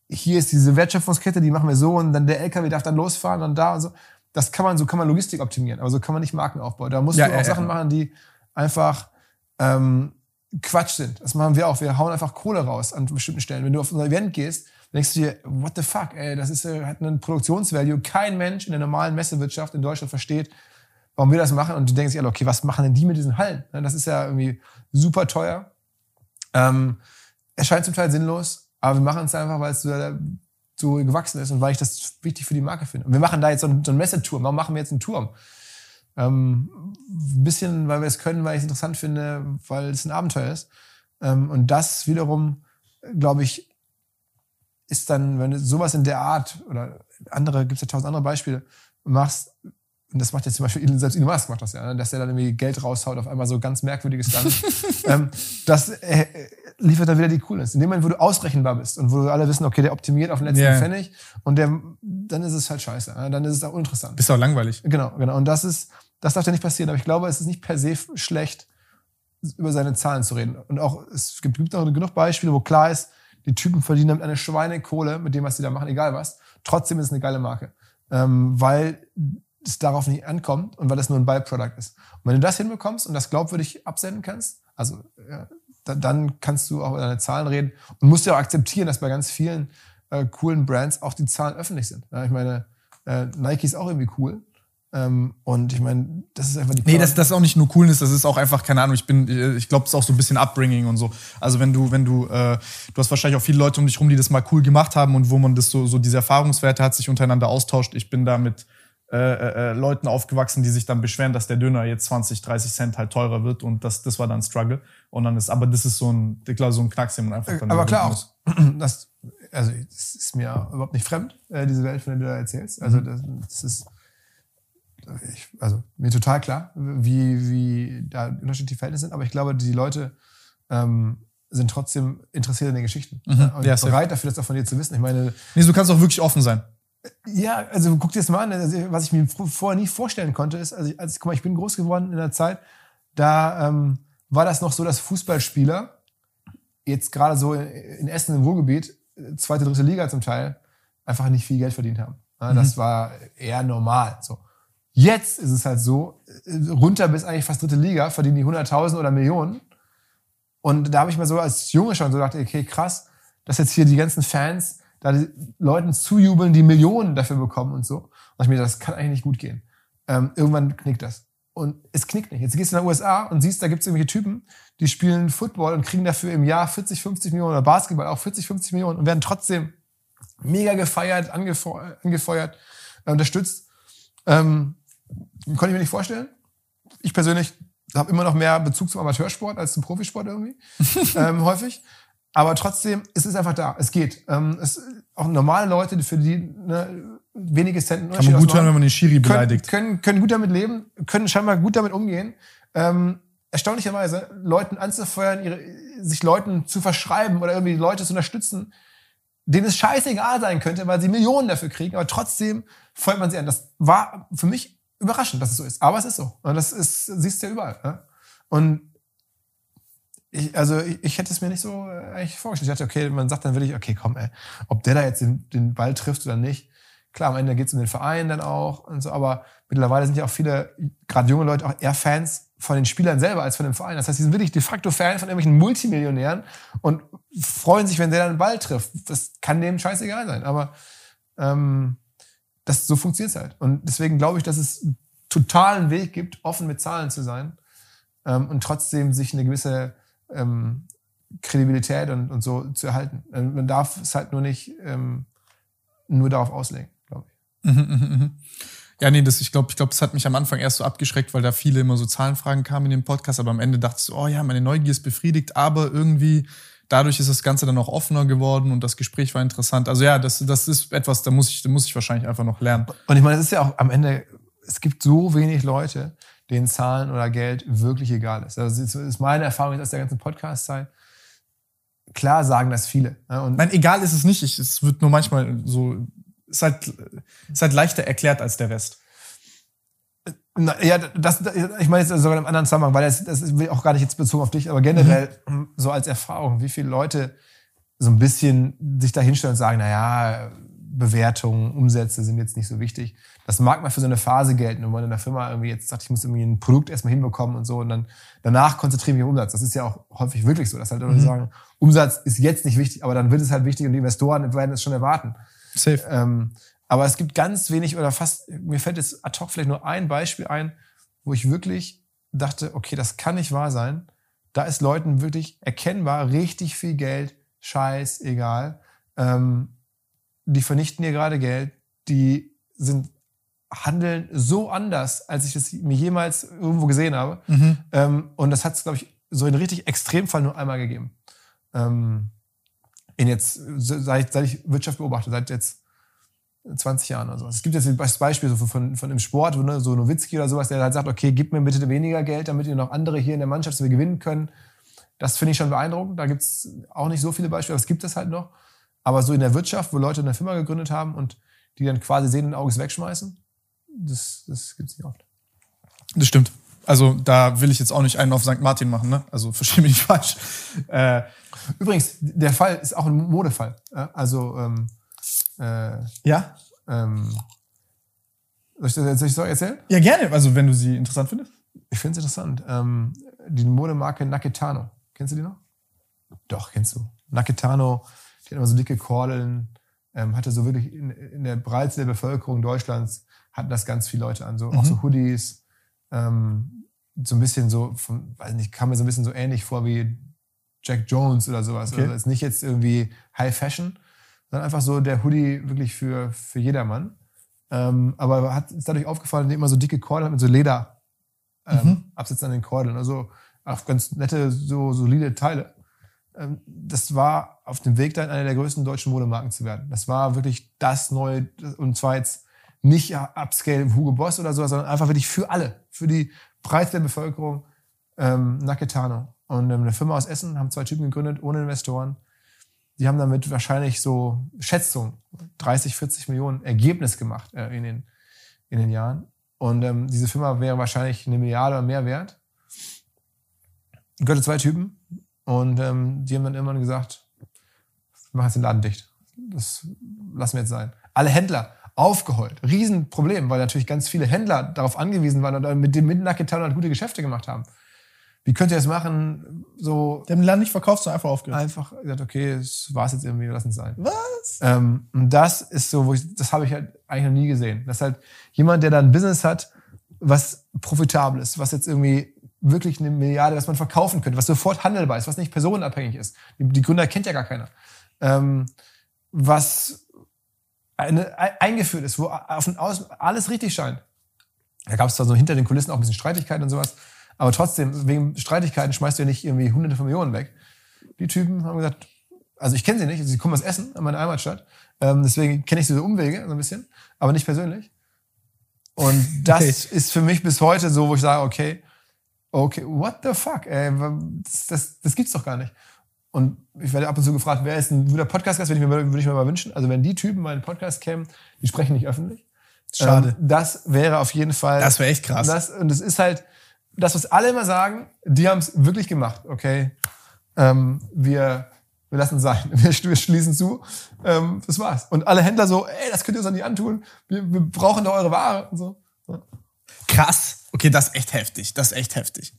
hier ist diese Wertschöpfungskette, die machen wir so und dann der LKW darf dann losfahren und da und so. Das kann man, so kann man Logistik optimieren, aber so kann man nicht Marken aufbauen. Da musst ja, du auch ja, Sachen ja. machen, die einfach ähm, Quatsch sind. Das machen wir auch. Wir hauen einfach Kohle raus an bestimmten Stellen. Wenn du auf unser Event gehst, denkst du dir, what the fuck, ey, das ist, äh, hat einen Produktionsvalue. Kein Mensch in der normalen Messewirtschaft in Deutschland versteht, warum wir das machen. Und du denkst dir, okay, was machen denn die mit diesen Hallen? Das ist ja irgendwie super teuer. Ähm, erscheint zum Teil sinnlos, aber wir machen es einfach, weil es so, so gewachsen ist und weil ich das wichtig für die Marke finde. Und wir machen da jetzt so einen, so einen Messeturm. Warum machen wir jetzt einen Turm? Ähm, ein bisschen, weil wir es können, weil ich es interessant finde, weil es ein Abenteuer ist. Ähm, und das wiederum, glaube ich, ist dann, wenn du sowas in der Art oder andere, gibt es ja tausend andere Beispiele, machst, und das macht jetzt zum Beispiel, selbst Elon Musk macht das ja, ne, dass der dann irgendwie Geld raushaut, auf einmal so ganz merkwürdiges Land. ähm, das äh, liefert dann wieder die Coolness. In dem Moment, wo du ausrechenbar bist und wo alle wissen, okay, der optimiert auf den letzten yeah. Pfennig und der, dann ist es halt scheiße. Ne? Dann ist es auch uninteressant. Bist auch langweilig. Genau, genau. Und das ist, das darf ja nicht passieren. Aber ich glaube, es ist nicht per se schlecht, über seine Zahlen zu reden. Und auch, es gibt, gibt auch genug Beispiele, wo klar ist, die Typen verdienen damit eine Schweinekohle mit dem, was sie da machen, egal was. Trotzdem ist es eine geile Marke. Ähm, weil es darauf nicht ankommt und weil es nur ein Byproduct ist. Und wenn du das hinbekommst und das glaubwürdig absenden kannst, also ja, dann kannst du auch über deine Zahlen reden und musst ja auch akzeptieren, dass bei ganz vielen äh, coolen Brands auch die Zahlen öffentlich sind. Ja, ich meine, äh, Nike ist auch irgendwie cool. Ähm, und ich meine, das ist einfach die. Nee, das, das ist auch nicht nur Coolness, das ist auch einfach, keine Ahnung, ich bin, ich glaube, es ist auch so ein bisschen Upbringing und so. Also wenn du, wenn du, äh, du hast wahrscheinlich auch viele Leute um dich rum, die das mal cool gemacht haben und wo man das so, so diese Erfahrungswerte hat, sich untereinander austauscht. Ich bin da mit äh, äh, äh Leuten aufgewachsen, die sich dann beschweren, dass der Döner jetzt 20, 30 Cent halt teurer wird und das, das war dann Struggle. Und dann ist, aber das ist so ein, klar, so ein Knacks, den man einfach dann Aber klar auch, das, also, das ist mir überhaupt nicht fremd, äh, diese Welt, von der du da erzählst. Also, mhm. das, das ist, ich, also mir total klar, wie, wie da unterschiedliche Verhältnisse sind, aber ich glaube, die Leute ähm, sind trotzdem interessiert in den Geschichten mhm. und ja, bereit dafür, das auch von dir zu wissen. Ich meine, nee, du kannst auch wirklich offen sein. Ja, also guck dir das mal an. Also, was ich mir vorher nie vorstellen konnte, ist, also, also guck mal, ich bin groß geworden in der Zeit, da ähm, war das noch so, dass Fußballspieler jetzt gerade so in Essen im Ruhrgebiet, zweite, dritte Liga zum Teil, einfach nicht viel Geld verdient haben. Ja, mhm. Das war eher normal. So. Jetzt ist es halt so, runter bis eigentlich fast dritte Liga, verdienen die 100.000 oder Millionen. Und da habe ich mir so als Junge schon so gedacht, okay, krass, dass jetzt hier die ganzen Fans da die Leuten zujubeln, die Millionen dafür bekommen und so. Und ich mir, das kann eigentlich nicht gut gehen. Ähm, irgendwann knickt das. Und es knickt nicht. Jetzt gehst du in den USA und siehst, da gibt es irgendwelche Typen, die spielen Football und kriegen dafür im Jahr 40, 50 Millionen oder Basketball auch 40, 50 Millionen und werden trotzdem mega gefeiert, angefeuert, angefeuert äh, unterstützt. Ähm, konnte ich mir nicht vorstellen. Ich persönlich habe immer noch mehr Bezug zum Amateursport als zum Profisport irgendwie, ähm, häufig. Aber trotzdem, es ist einfach da. Es geht. Ähm, es, auch normale Leute, für die ne, wenige Cent Kann man gut hören, wenn man den Schiri beleidigt. Können, können, können gut damit leben, können scheinbar gut damit umgehen. Ähm, erstaunlicherweise, Leuten anzufeuern, ihre, sich Leuten zu verschreiben oder irgendwie Leute zu unterstützen, denen es scheißegal sein könnte, weil sie Millionen dafür kriegen, aber trotzdem feuert man sie an. Das war für mich überraschend, dass es so ist. Aber es ist so. Und das ist, siehst du ja überall. Ne? Und ich, also ich, ich, hätte es mir nicht so äh, eigentlich vorgestellt. Ich dachte, okay, man sagt dann wirklich, okay, komm, ey, ob der da jetzt den, den Ball trifft oder nicht. Klar, am Ende geht es um den Verein dann auch und so, aber mittlerweile sind ja auch viele, gerade junge Leute, auch eher Fans von den Spielern selber als von dem Verein. Das heißt, sie sind wirklich de facto Fan von irgendwelchen Multimillionären und freuen sich, wenn der dann den Ball trifft. Das kann dem scheißegal sein. Aber ähm, das, so funktioniert es halt. Und deswegen glaube ich, dass es totalen Weg gibt, offen mit Zahlen zu sein ähm, und trotzdem sich eine gewisse ähm, Kredibilität und, und so zu erhalten. Ähm, man darf es halt nur nicht ähm, nur darauf auslegen, glaube ich. Mhm, mh, mh. Ja, nee, das, ich glaube, ich glaube, das hat mich am Anfang erst so abgeschreckt, weil da viele immer so Zahlenfragen kamen in dem Podcast, aber am Ende dachte ich so, oh ja, meine Neugier ist befriedigt, aber irgendwie dadurch ist das Ganze dann auch offener geworden und das Gespräch war interessant. Also ja, das, das ist etwas, da muss ich, da muss ich wahrscheinlich einfach noch lernen. Und ich meine, es ist ja auch am Ende, es gibt so wenig Leute, denen Zahlen oder Geld wirklich egal ist. Also das ist meine Erfahrung jetzt aus der ganzen Podcast-Zeit. Klar sagen das viele. Und Nein, egal ist es nicht. Ich, es wird nur manchmal so, ist halt, ist halt leichter erklärt als der Rest. Na, ja, das, ich meine jetzt sogar in einem anderen Zusammenhang, weil das, das ist auch gar nicht jetzt bezogen auf dich, aber generell mhm. so als Erfahrung, wie viele Leute so ein bisschen sich da hinstellen und sagen, na ja, Bewertungen, Umsätze sind jetzt nicht so wichtig. Das mag mal für so eine Phase gelten, wenn man in der Firma irgendwie jetzt sagt, ich muss irgendwie ein Produkt erstmal hinbekommen und so und dann danach konzentriere ich mich auf Umsatz. Das ist ja auch häufig wirklich so, dass halt Leute mhm. sagen, Umsatz ist jetzt nicht wichtig, aber dann wird es halt wichtig und die Investoren werden es schon erwarten. Safe. Ähm, aber es gibt ganz wenig oder fast, mir fällt jetzt ad hoc vielleicht nur ein Beispiel ein, wo ich wirklich dachte, okay, das kann nicht wahr sein. Da ist Leuten wirklich erkennbar richtig viel Geld, scheiß, egal. Ähm, die vernichten hier gerade Geld, die sind handeln so anders, als ich das mir jemals irgendwo gesehen habe. Mhm. Ähm, und das hat es, glaube ich, so in richtig Extremfall nur einmal gegeben. Ähm, in jetzt, seit, seit ich Wirtschaft beobachte, seit jetzt 20 Jahren oder sowas. Es gibt jetzt das Beispiel so von, von im Sport, ne, so Nowitzki oder sowas, der halt sagt, okay, gib mir bitte weniger Geld, damit ihr noch andere hier in der Mannschaft, wir gewinnen können. Das finde ich schon beeindruckend. Da gibt es auch nicht so viele Beispiele, aber es gibt es halt noch. Aber so in der Wirtschaft, wo Leute eine Firma gegründet haben und die dann quasi sehenden Auges wegschmeißen, das, das gibt es nicht oft. Das stimmt. Also da will ich jetzt auch nicht einen auf St. Martin machen, ne? Also verstehe mich nicht falsch. Äh, Übrigens, der Fall ist auch ein Modefall. Also ähm, äh, ja? Ähm, soll, ich das, soll ich das erzählen? Ja, gerne. Also, wenn du sie interessant findest. Ich finde es interessant. Ähm, die Modemarke Naketano. Kennst du die noch? Doch, kennst du. Naketano, die hat immer so dicke Kordeln, ähm, hatte so wirklich in, in, der Breite der Bevölkerung Deutschlands hatten das ganz viele Leute an. So, mhm. Auch so Hoodies. Ähm, so ein bisschen so, von, weiß nicht, kam mir so ein bisschen so ähnlich vor wie Jack Jones oder sowas. Okay. Also ist nicht jetzt irgendwie High Fashion, sondern einfach so der Hoodie wirklich für, für jedermann. Ähm, aber hat ist dadurch aufgefallen, immer so dicke Kordeln mit so Leder ähm, mhm. Absätzen an den Kordeln. Also auch ganz nette, so solide Teile. Ähm, das war auf dem Weg dann eine der größten deutschen Modemarken zu werden. Das war wirklich das neue, und zwar jetzt nicht Upscale Hugo Boss oder so, sondern einfach wirklich für alle, für die Breite der Bevölkerung, ähm, Naketano. Und ähm, eine Firma aus Essen haben zwei Typen gegründet, ohne Investoren die haben damit wahrscheinlich so Schätzung 30, 40 Millionen Ergebnis gemacht äh, in, den, in den Jahren. Und ähm, diese Firma wäre wahrscheinlich eine Milliarde oder mehr wert. Gehörte zwei Typen und ähm, die haben dann irgendwann gesagt, wir machen jetzt den Laden dicht. Das lassen wir jetzt sein. Alle Händler aufgeheult. Riesenproblem, weil natürlich ganz viele Händler darauf angewiesen waren und mit dem Midnack-Getan halt gute Geschäfte gemacht haben wie könnt ihr das machen? So. Die haben den Laden nicht verkauft, sondern einfach aufgehört. Einfach gesagt, okay, es war es jetzt irgendwie, lass es sein. Was? Ähm, und das ist so, wo ich, das habe ich halt eigentlich noch nie gesehen. Das ist halt jemand, der da ein Business hat, was profitabel ist, was jetzt irgendwie wirklich eine Milliarde, was man verkaufen könnte, was sofort handelbar ist, was nicht personenabhängig ist. Die, die Gründer kennt ja gar keiner. Ähm, was eine, eingeführt ist, wo auf Außen alles richtig scheint. Da gab es zwar so hinter den Kulissen auch ein bisschen Streitigkeiten und sowas, aber trotzdem, wegen Streitigkeiten schmeißt du ja nicht irgendwie hunderte von Millionen weg. Die Typen haben gesagt, also ich kenne sie nicht, sie kommen aus Essen, an meiner Heimatstadt. Ähm, deswegen kenne ich diese Umwege so ein bisschen, aber nicht persönlich. Und das okay. ist für mich bis heute so, wo ich sage, okay, okay, what the fuck, ey, das, das, das gibt's doch gar nicht. Und ich werde ab und zu gefragt, wer ist ein guter Podcast-Gast, würde ich, mir, würde ich mir mal wünschen. Also wenn die Typen meinen Podcast kämen, die sprechen nicht öffentlich. Schade. Ähm, das wäre auf jeden Fall. Das wäre echt krass. Das, und es ist halt, das, was alle immer sagen, die haben es wirklich gemacht, okay. Ähm, wir wir lassen sein, wir, schließen zu, ähm, das war's. Und alle Händler so, ey, das könnt ihr uns nicht antun, wir, wir brauchen doch eure Ware und so. Ja. Krass, okay, das ist echt heftig, das ist echt heftig.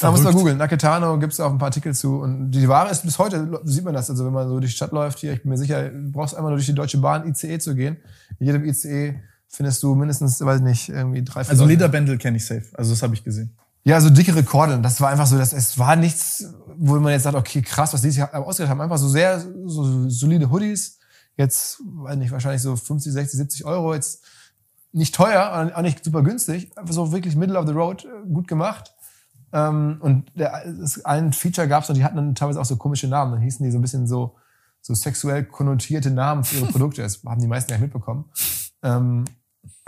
Da muss man googeln. Naketano gibt es auch ein paar Artikel zu. Und die Ware ist bis heute, sieht man das. Also wenn man so durch die Stadt läuft hier, ich bin mir sicher, du brauchst einmal nur durch die Deutsche Bahn ICE zu gehen. In jedem ICE findest du mindestens, weiß nicht, irgendwie drei, vier Also Lederbändel kenne ich safe. Also das habe ich gesehen. Ja, so dicke Rekorde. Das war einfach so, dass es war nichts, wo man jetzt sagt, okay, krass, was die sich ausgedacht haben. Einfach so sehr so solide Hoodies. Jetzt, weiß nicht, wahrscheinlich so 50, 60, 70 Euro. Jetzt nicht teuer, auch nicht super günstig. Einfach so wirklich middle of the road, gut gemacht. Ähm, und der, es, ein Feature gab's und die hatten dann teilweise auch so komische Namen. Dann hießen die so ein bisschen so, so sexuell konnotierte Namen für ihre Produkte. Das haben die meisten ja mitbekommen. Ähm,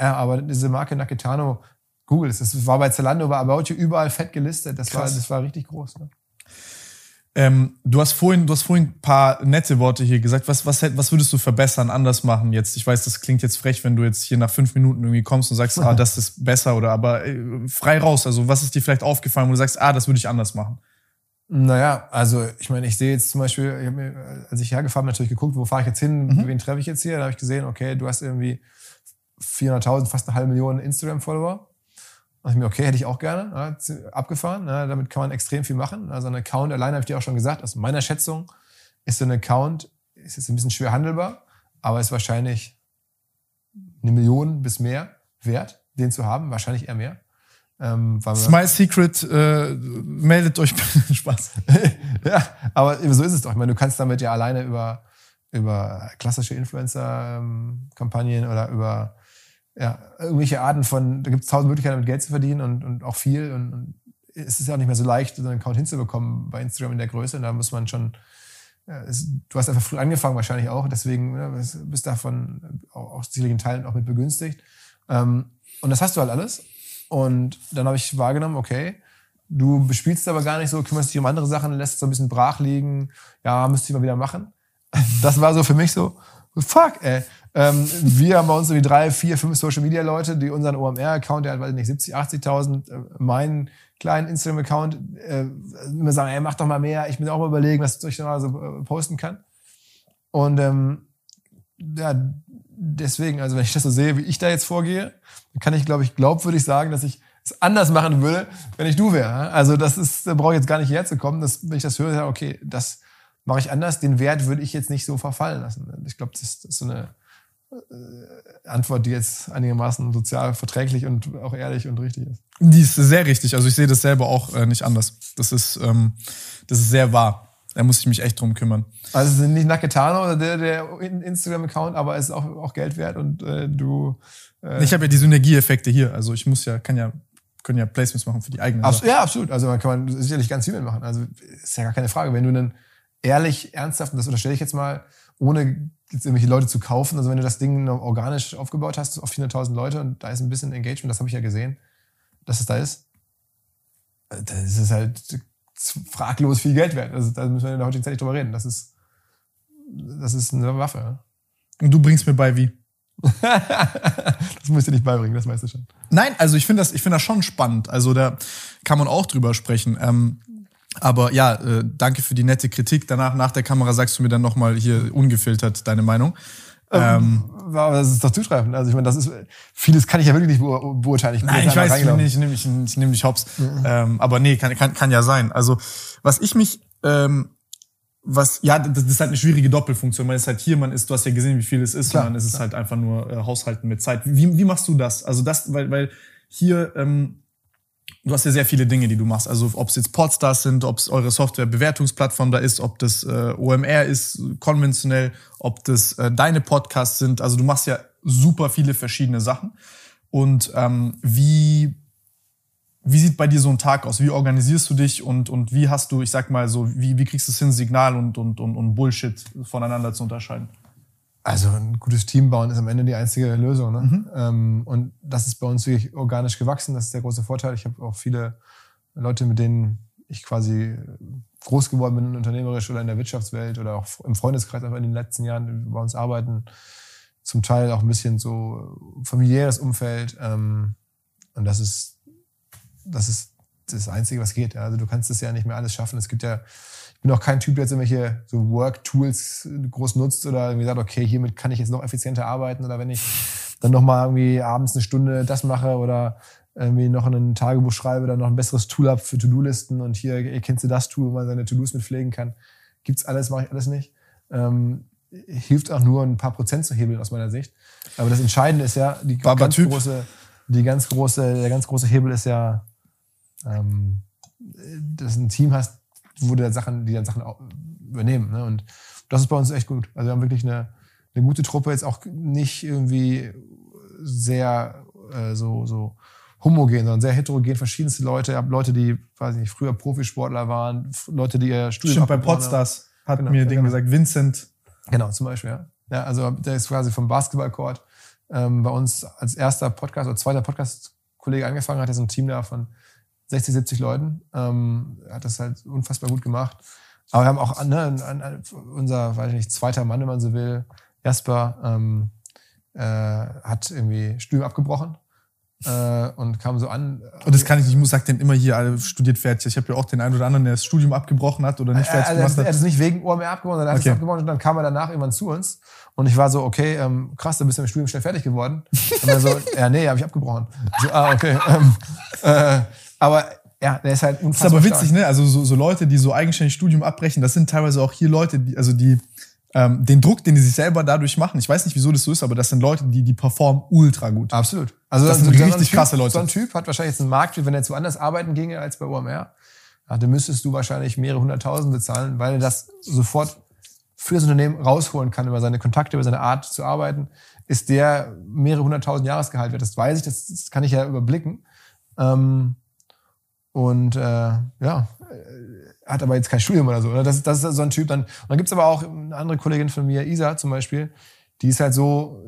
ja, aber diese Marke Naketano Google, es war bei Zalando, bei About You überall fett gelistet. Das, war, das war richtig groß. Ne? Ähm, du hast vorhin, du hast vorhin ein paar nette Worte hier gesagt. Was, was, was würdest du verbessern, anders machen jetzt? Ich weiß, das klingt jetzt frech, wenn du jetzt hier nach fünf Minuten irgendwie kommst und sagst, ah, das ist besser oder aber äh, frei raus. Also was ist dir vielleicht aufgefallen, wo du sagst, ah, das würde ich anders machen? Naja, also ich meine, ich sehe jetzt zum Beispiel, ich mir, als ich hergefahren bin, natürlich geguckt, wo fahre ich jetzt hin, mhm. wen treffe ich jetzt hier? Da habe ich gesehen, okay, du hast irgendwie 400.000, fast eine halbe Million Instagram-Follower. Und ich mir, okay, hätte ich auch gerne, ja, abgefahren. Ja, damit kann man extrem viel machen. Also ein Account, alleine habe ich dir auch schon gesagt, aus meiner Schätzung ist so ein Account, ist jetzt ein bisschen schwer handelbar, aber ist wahrscheinlich eine Million bis mehr wert, den zu haben, wahrscheinlich eher mehr. Ähm, Smile Secret, äh, meldet euch Spaß. ja, aber so ist es doch. Ich meine, du kannst damit ja alleine über, über klassische Influencer-Kampagnen oder über ja, irgendwelche Arten von, da gibt es tausend Möglichkeiten, damit Geld zu verdienen und, und auch viel. Und, und es ist ja auch nicht mehr so leicht, so einen Account hinzubekommen bei Instagram in der Größe. Und da muss man schon, ja, es, du hast einfach früh angefangen wahrscheinlich auch, deswegen ja, bist davon auch, auch sicherlich in Teilen auch mit begünstigt. Ähm, und das hast du halt alles. Und dann habe ich wahrgenommen, okay, du bespielst aber gar nicht so, kümmerst dich um andere Sachen, lässt so ein bisschen brach liegen, ja, müsste ich mal wieder machen. Das war so für mich so, fuck, ey. Ähm, wir haben bei uns so wie drei, vier, fünf Social Media Leute, die unseren OMR-Account, der hat, weiß ich nicht, 70, 80.000, äh, meinen kleinen Instagram-Account, äh, immer sagen, ey, mach doch mal mehr, ich bin auch mal überlegen, was ich da so äh, posten kann. Und ähm, ja, deswegen, also wenn ich das so sehe, wie ich da jetzt vorgehe, dann kann ich, glaube ich, glaubwürdig sagen, dass ich es anders machen würde, wenn ich du wäre. Also das ist, da brauche ich jetzt gar nicht herzukommen. Dass, wenn ich das höre, okay, das mache ich anders. Den Wert würde ich jetzt nicht so verfallen lassen. Ich glaube, das, das ist so eine Antwort, die jetzt einigermaßen sozial verträglich und auch ehrlich und richtig ist. Die ist sehr richtig. Also ich sehe das selber auch äh, nicht anders. Das ist, ähm, das ist sehr wahr. Da muss ich mich echt drum kümmern. Also es ist nicht Naketano oder der, der Instagram-Account, aber es ist auch, auch Geld wert und äh, du. Äh ich habe ja die Synergieeffekte hier. Also ich muss ja, kann ja, können ja Placements machen für die eigenen. Abs ja, absolut. Also man kann man sicherlich ganz viel mitmachen. Also ist ja gar keine Frage. Wenn du dann ehrlich, ernsthaft, und das unterstelle ich jetzt mal, ohne jetzt irgendwelche Leute zu kaufen. Also wenn du das Ding organisch aufgebaut hast, auf 400.000 Leute und da ist ein bisschen Engagement, das habe ich ja gesehen, dass es da ist, äh, dann ist es halt fraglos viel Geld wert. Also da müssen wir in der heutigen Zeit nicht drüber reden. Das ist, das ist eine Waffe. Und du bringst mir bei wie? das musst du nicht beibringen, das weißt du schon. Nein, also ich finde das, ich finde das schon spannend. Also da kann man auch drüber sprechen. Ähm, aber ja, äh, danke für die nette Kritik. Danach, nach der Kamera, sagst du mir dann nochmal hier ungefiltert deine Meinung. Ähm, ähm, aber das ist doch zutreffend. Also ich meine, das ist vieles kann ich ja wirklich nicht beurteilen. Ich Nein, ich weiß, ich nehme, ich nehme, ich nehme, ich nehme dich hops. Mhm. Ähm, aber nee, kann, kann, kann ja sein. Also was ich mich ähm, was, ja, das ist halt eine schwierige Doppelfunktion. Man ist halt hier, man ist, du hast ja gesehen, wie viel es ist, klar, und dann ist es halt einfach nur äh, Haushalten mit Zeit. Wie, wie machst du das? Also das, weil, weil hier, ähm, du hast ja sehr viele Dinge, die du machst. Also ob es jetzt Podstars sind, ob es eure Software-Bewertungsplattform da ist, ob das äh, OMR ist, konventionell, ob das äh, deine Podcasts sind. Also du machst ja super viele verschiedene Sachen. Und ähm, wie wie sieht bei dir so ein Tag aus? Wie organisierst du dich und, und wie hast du, ich sag mal so, wie, wie kriegst du es hin, Signal und, und, und, und Bullshit voneinander zu unterscheiden? Also ein gutes Team bauen ist am Ende die einzige Lösung. Ne? Mhm. Ähm, und das ist bei uns wirklich organisch gewachsen. Das ist der große Vorteil. Ich habe auch viele Leute, mit denen ich quasi groß geworden bin, unternehmerisch oder in der Wirtschaftswelt oder auch im Freundeskreis einfach in den letzten Jahren bei uns arbeiten. Zum Teil auch ein bisschen so familiäres Umfeld. Ähm, und das ist das ist das Einzige, was geht. Also du kannst das ja nicht mehr alles schaffen. Es gibt ja, ich bin auch kein Typ, der jetzt irgendwelche so Work-Tools groß nutzt oder irgendwie sagt, okay, hiermit kann ich jetzt noch effizienter arbeiten oder wenn ich dann nochmal irgendwie abends eine Stunde das mache oder irgendwie noch ein Tagebuch schreibe, dann noch ein besseres Tool habe für To-Do-Listen und hier, ihr kennst du das Tool, wo man seine To-Dos mit pflegen kann. Gibt's alles, mache ich alles nicht. Ähm, hilft auch nur ein paar Prozent zu hebeln aus meiner Sicht. Aber das Entscheidende ist ja, die ganz große, die ganz große, der ganz große Hebel ist ja ähm, dass du ein Team hast, wo du Sachen, die dann Sachen übernehmen. Ne? Und das ist bei uns echt gut. Also wir haben wirklich eine, eine gute Truppe, jetzt auch nicht irgendwie sehr äh, so, so homogen, sondern sehr heterogen, verschiedenste Leute. Ich habe Leute, die, weiß nicht, früher Profisportler waren, Leute, die ihr Studium Stimmt, bei Podstars hat genau, mir ja, Ding genau. gesagt, Vincent. Genau, zum Beispiel, ja. ja also der ist quasi vom Basketballcourt ähm, bei uns als erster Podcast oder zweiter Podcast-Kollege angefangen, hat er so ein Team da von 60, 70 Leuten. Ähm, hat das halt unfassbar gut gemacht. Aber wir haben auch ne, unser, weiß ich nicht, zweiter Mann, wenn man so will, Jasper, ähm, äh, hat irgendwie Studium abgebrochen äh, und kam so an. Und das kann ich nicht, ich muss sagen, immer hier alle studiert fertig. Ich habe ja auch den einen oder anderen, der das Studium abgebrochen hat oder nicht fertig also, gemacht hat. Er hat es nicht wegen OMR abgebrochen, sondern er hat okay. es abgebrochen und dann kam er danach irgendwann zu uns und ich war so, okay, ähm, krass, dann bist du im Studium schnell fertig geworden. Und er so, ja, nee, habe ich abgebrochen. So, ah, okay. Ähm, äh, aber ja, der ist halt unfassbar. Das ist aber witzig, stark. ne? Also so, so Leute, die so eigenständig Studium abbrechen, das sind teilweise auch hier Leute, die, also die ähm, den Druck, den die sich selber dadurch machen. Ich weiß nicht, wieso das so ist, aber das sind Leute, die die performen ultra gut. Absolut. Also das, das sind richtig typ, krasse Leute. So ein Typ hat wahrscheinlich jetzt einen Markt, wenn er jetzt woanders arbeiten ginge als bei OMR, ja, dann müsstest du wahrscheinlich mehrere hunderttausend bezahlen, weil er das sofort für das Unternehmen rausholen kann über seine Kontakte, über seine Art zu arbeiten, ist der mehrere hunderttausend Jahresgehalt wert. Das weiß ich, das, das kann ich ja überblicken. Ähm, und äh, ja, hat aber jetzt kein Studium oder so. Oder? Das, das ist so ein Typ. Dann, und dann gibt's aber auch eine andere Kollegin von mir, Isa zum Beispiel, die ist halt so,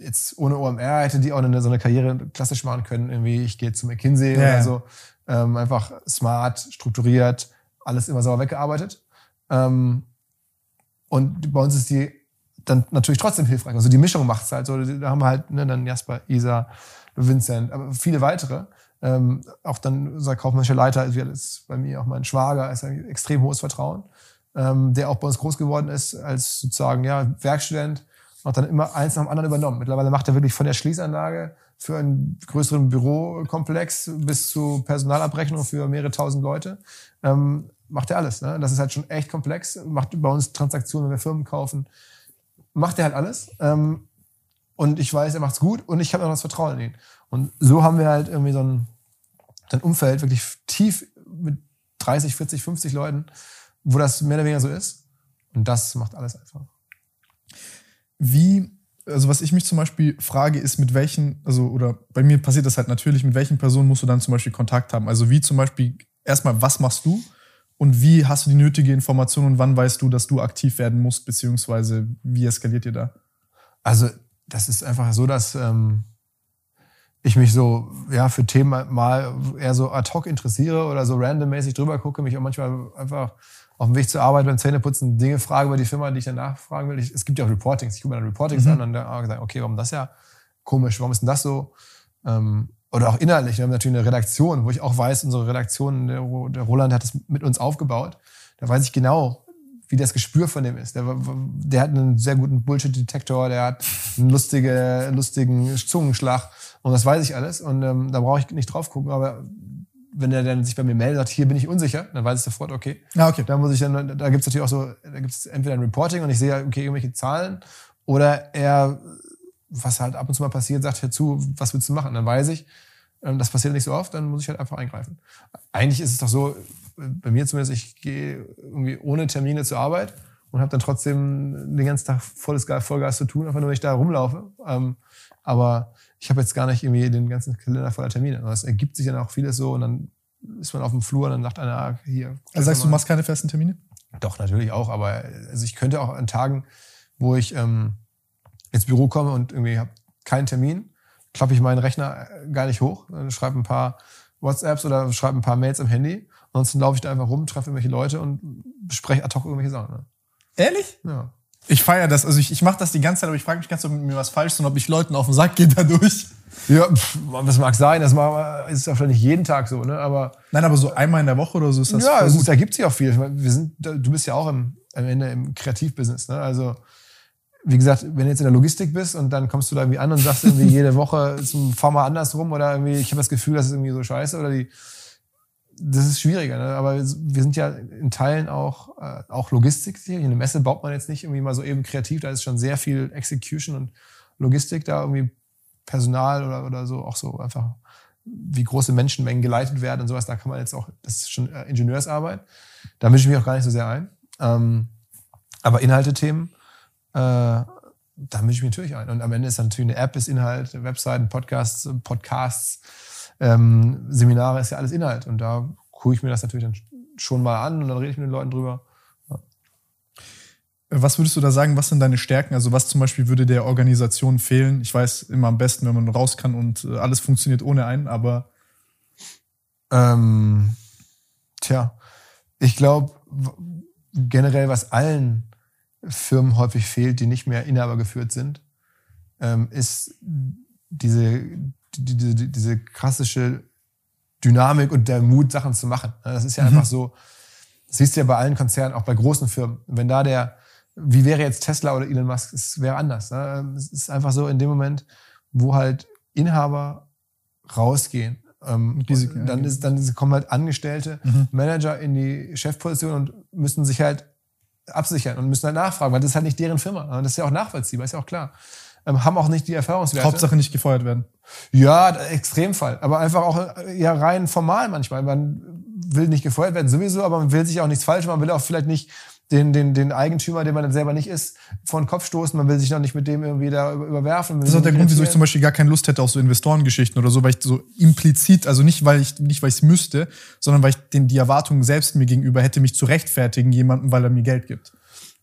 jetzt ohne OMR hätte die auch eine, so eine Karriere klassisch machen können. Irgendwie, ich gehe zu McKinsey ja, oder so. Ähm, einfach smart, strukturiert, alles immer sauber weggearbeitet. Ähm, und bei uns ist die dann natürlich trotzdem hilfreich. Also die Mischung macht's halt so. Da haben wir halt ne, dann Jasper, Isa, Vincent, aber viele weitere. Ähm, auch dann unser kaufmännischer Leiter, also ist bei mir auch mein Schwager, ist ein extrem hohes Vertrauen, ähm, der auch bei uns groß geworden ist als sozusagen ja, Werkstudent und dann immer eins nach dem anderen übernommen. Mittlerweile macht er wirklich von der Schließanlage für einen größeren Bürokomplex bis zu Personalabrechnung für mehrere tausend Leute. Ähm, macht er alles. Ne? Das ist halt schon echt komplex. Macht bei uns Transaktionen, wenn wir Firmen kaufen. Macht er halt alles. Ähm, und ich weiß, er macht's gut und ich habe noch das Vertrauen in ihn. Und so haben wir halt irgendwie so ein, so ein Umfeld wirklich tief mit 30, 40, 50 Leuten, wo das mehr oder weniger so ist. Und das macht alles einfach. Wie, also was ich mich zum Beispiel frage, ist mit welchen, also oder bei mir passiert das halt natürlich, mit welchen Personen musst du dann zum Beispiel Kontakt haben? Also wie zum Beispiel erstmal, was machst du? Und wie hast du die nötige Information und wann weißt du, dass du aktiv werden musst, beziehungsweise wie eskaliert ihr da? Also das ist einfach so, dass ähm, ich mich so ja für Themen mal eher so ad hoc interessiere oder so randommäßig drüber gucke, mich auch manchmal einfach auf dem Weg zur Arbeit beim Zähneputzen Dinge frage über die Firma, die ich dann nachfragen will. Ich, es gibt ja auch Reportings. Ich gucke mir dann Reportings mhm. an und dann habe ich gesagt, okay, warum das ja komisch, warum ist denn das so? Ähm, oder auch inhaltlich. Wir haben natürlich eine Redaktion, wo ich auch weiß, unsere Redaktion, der, Roland hat das mit uns aufgebaut. Da weiß ich genau, wie das Gespür von dem ist. Der, der hat einen sehr guten Bullshit-Detektor, der hat einen lustige, lustigen Zungenschlag und das weiß ich alles und ähm, da brauche ich nicht drauf gucken, aber wenn er dann sich bei mir meldet, sagt, hier bin ich unsicher, dann weiß ich sofort, okay. Ja, okay. Da muss ich dann, da gibt es natürlich auch so, da gibt es entweder ein Reporting und ich sehe, okay, irgendwelche Zahlen, oder er, was halt ab und zu mal passiert, sagt dazu, was willst du machen? Dann weiß ich, ähm, das passiert nicht so oft, dann muss ich halt einfach eingreifen. Eigentlich ist es doch so, bei mir zumindest, ich gehe irgendwie ohne Termine zur Arbeit und habe dann trotzdem den ganzen Tag volles Vollgas zu tun, einfach nur, wenn ich da rumlaufe. Ähm, aber ich habe jetzt gar nicht irgendwie den ganzen Kalender voller Termine. Es ergibt sich dann auch vieles so und dann ist man auf dem Flur und dann sagt einer, ah, hier. Also sagst du, du machst keine festen Termine? Doch, natürlich auch, aber also ich könnte auch an Tagen, wo ich ähm, ins Büro komme und irgendwie habe keinen Termin, klappe ich meinen Rechner gar nicht hoch, schreibe ein paar WhatsApps oder schreibe ein paar Mails am Handy. Ansonsten laufe ich da einfach rum, treffe irgendwelche Leute und bespreche ad hoc irgendwelche Sachen. Ne? Ehrlich? Ja. Ich feiere das. Also ich, ich mache das die ganze Zeit, aber ich frage mich ganz, ob mit mir was falsch ist und ob ich Leuten auf den Sack gehe dadurch. Ja, pff, das mag sein. Das ist ja nicht jeden Tag so, ne? Aber Nein, aber so einmal in der Woche oder so ist das. ja, es, da gibt sich auch viel. Wir sind, du bist ja auch im, am Ende im Kreativbusiness, ne? Also wie gesagt, wenn du jetzt in der Logistik bist und dann kommst du da irgendwie an und sagst irgendwie jede Woche, fahr mal andersrum oder irgendwie, ich habe das Gefühl, das ist irgendwie so scheiße oder die, das ist schwieriger. Ne? Aber wir sind ja in Teilen auch, äh, auch Logistik. Hier eine Messe baut man jetzt nicht irgendwie mal so eben kreativ. Da ist schon sehr viel Execution und Logistik da irgendwie Personal oder, oder so auch so einfach wie große Menschenmengen geleitet werden und sowas. Da kann man jetzt auch, das ist schon äh, Ingenieursarbeit. Da mische ich mich auch gar nicht so sehr ein. Ähm, aber Inhalte-Themen, äh, da mische ich mich natürlich ein. Und am Ende ist dann natürlich eine App, ist Inhalt, Webseiten, Podcasts, Podcasts, ähm, Seminare ist ja alles Inhalt. Und da gucke ich mir das natürlich dann schon mal an und dann rede ich mit den Leuten drüber. Ja. Was würdest du da sagen, was sind deine Stärken? Also was zum Beispiel würde der Organisation fehlen? Ich weiß immer am besten, wenn man raus kann und äh, alles funktioniert ohne einen, aber... Ähm, tja, ich glaube generell, was allen Firmen häufig fehlt, die nicht mehr Inhaber geführt sind, ähm, ist diese die, die, diese klassische Dynamik und der Mut, Sachen zu machen. Das ist ja mhm. einfach so, das siehst du ja bei allen Konzernen, auch bei großen Firmen. Wenn da der, wie wäre jetzt Tesla oder Elon Musk, es wäre anders. Ne? Es ist einfach so in dem Moment, wo halt Inhaber rausgehen, ähm, diese, dann, ist, dann kommen halt Angestellte, mhm. Manager in die Chefposition und müssen sich halt absichern und müssen halt nachfragen, weil das ist halt nicht deren Firma. Das ist ja auch nachvollziehbar, ist ja auch klar ähm, haben auch nicht die Erfahrungswerte. Hauptsache nicht gefeuert werden. Ja, Extremfall. Aber einfach auch ja rein formal manchmal. Man will nicht gefeuert werden sowieso, aber man will sich auch nichts falsch machen. Man will auch vielleicht nicht den, den, den Eigentümer, den man dann selber nicht ist, vor den Kopf stoßen. Man will sich noch nicht mit dem irgendwie da überwerfen. Das ist auch der Grund, wieso ich zum Beispiel gar keine Lust hätte auf so Investorengeschichten oder so, weil ich so implizit, also nicht, weil ich nicht, weil ich es müsste, sondern weil ich den, die Erwartungen selbst mir gegenüber hätte, mich zu rechtfertigen, jemandem, weil er mir Geld gibt.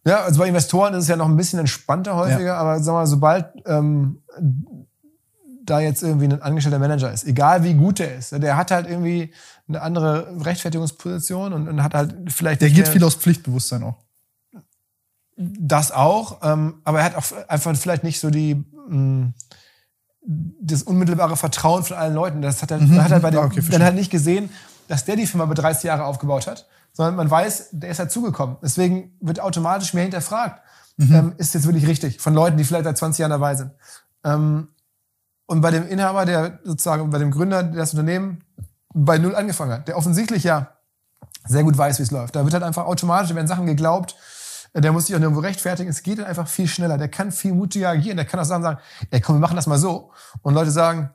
Ja, also bei Investoren ist es ja noch ein bisschen entspannter häufiger, ja. aber sag mal, sobald ähm, da jetzt irgendwie ein angestellter Manager ist, egal wie gut der ist, der hat halt irgendwie eine andere Rechtfertigungsposition und, und hat halt vielleicht. Der geht viel aus Pflichtbewusstsein auch. Das auch, ähm, aber er hat auch einfach vielleicht nicht so die mh, mm, das unmittelbare Vertrauen von allen Leuten. Das hat er, mhm. hat er bei dem, ah, okay, dann halt nicht gesehen, dass der die Firma über 30 Jahre aufgebaut hat sondern man weiß, der ist dazugekommen. Deswegen wird automatisch mehr hinterfragt. Mhm. Ähm, ist jetzt wirklich richtig? Von Leuten, die vielleicht seit 20 Jahren dabei sind. Ähm, und bei dem Inhaber, der sozusagen, bei dem Gründer, der das Unternehmen bei Null angefangen hat, der offensichtlich ja sehr gut weiß, wie es läuft. Da wird halt einfach automatisch, werden Sachen geglaubt, äh, der muss sich auch nirgendwo rechtfertigen. Es geht dann einfach viel schneller. Der kann viel mutiger agieren. Der kann auch sagen, sagen, ey, komm, wir machen das mal so. Und Leute sagen,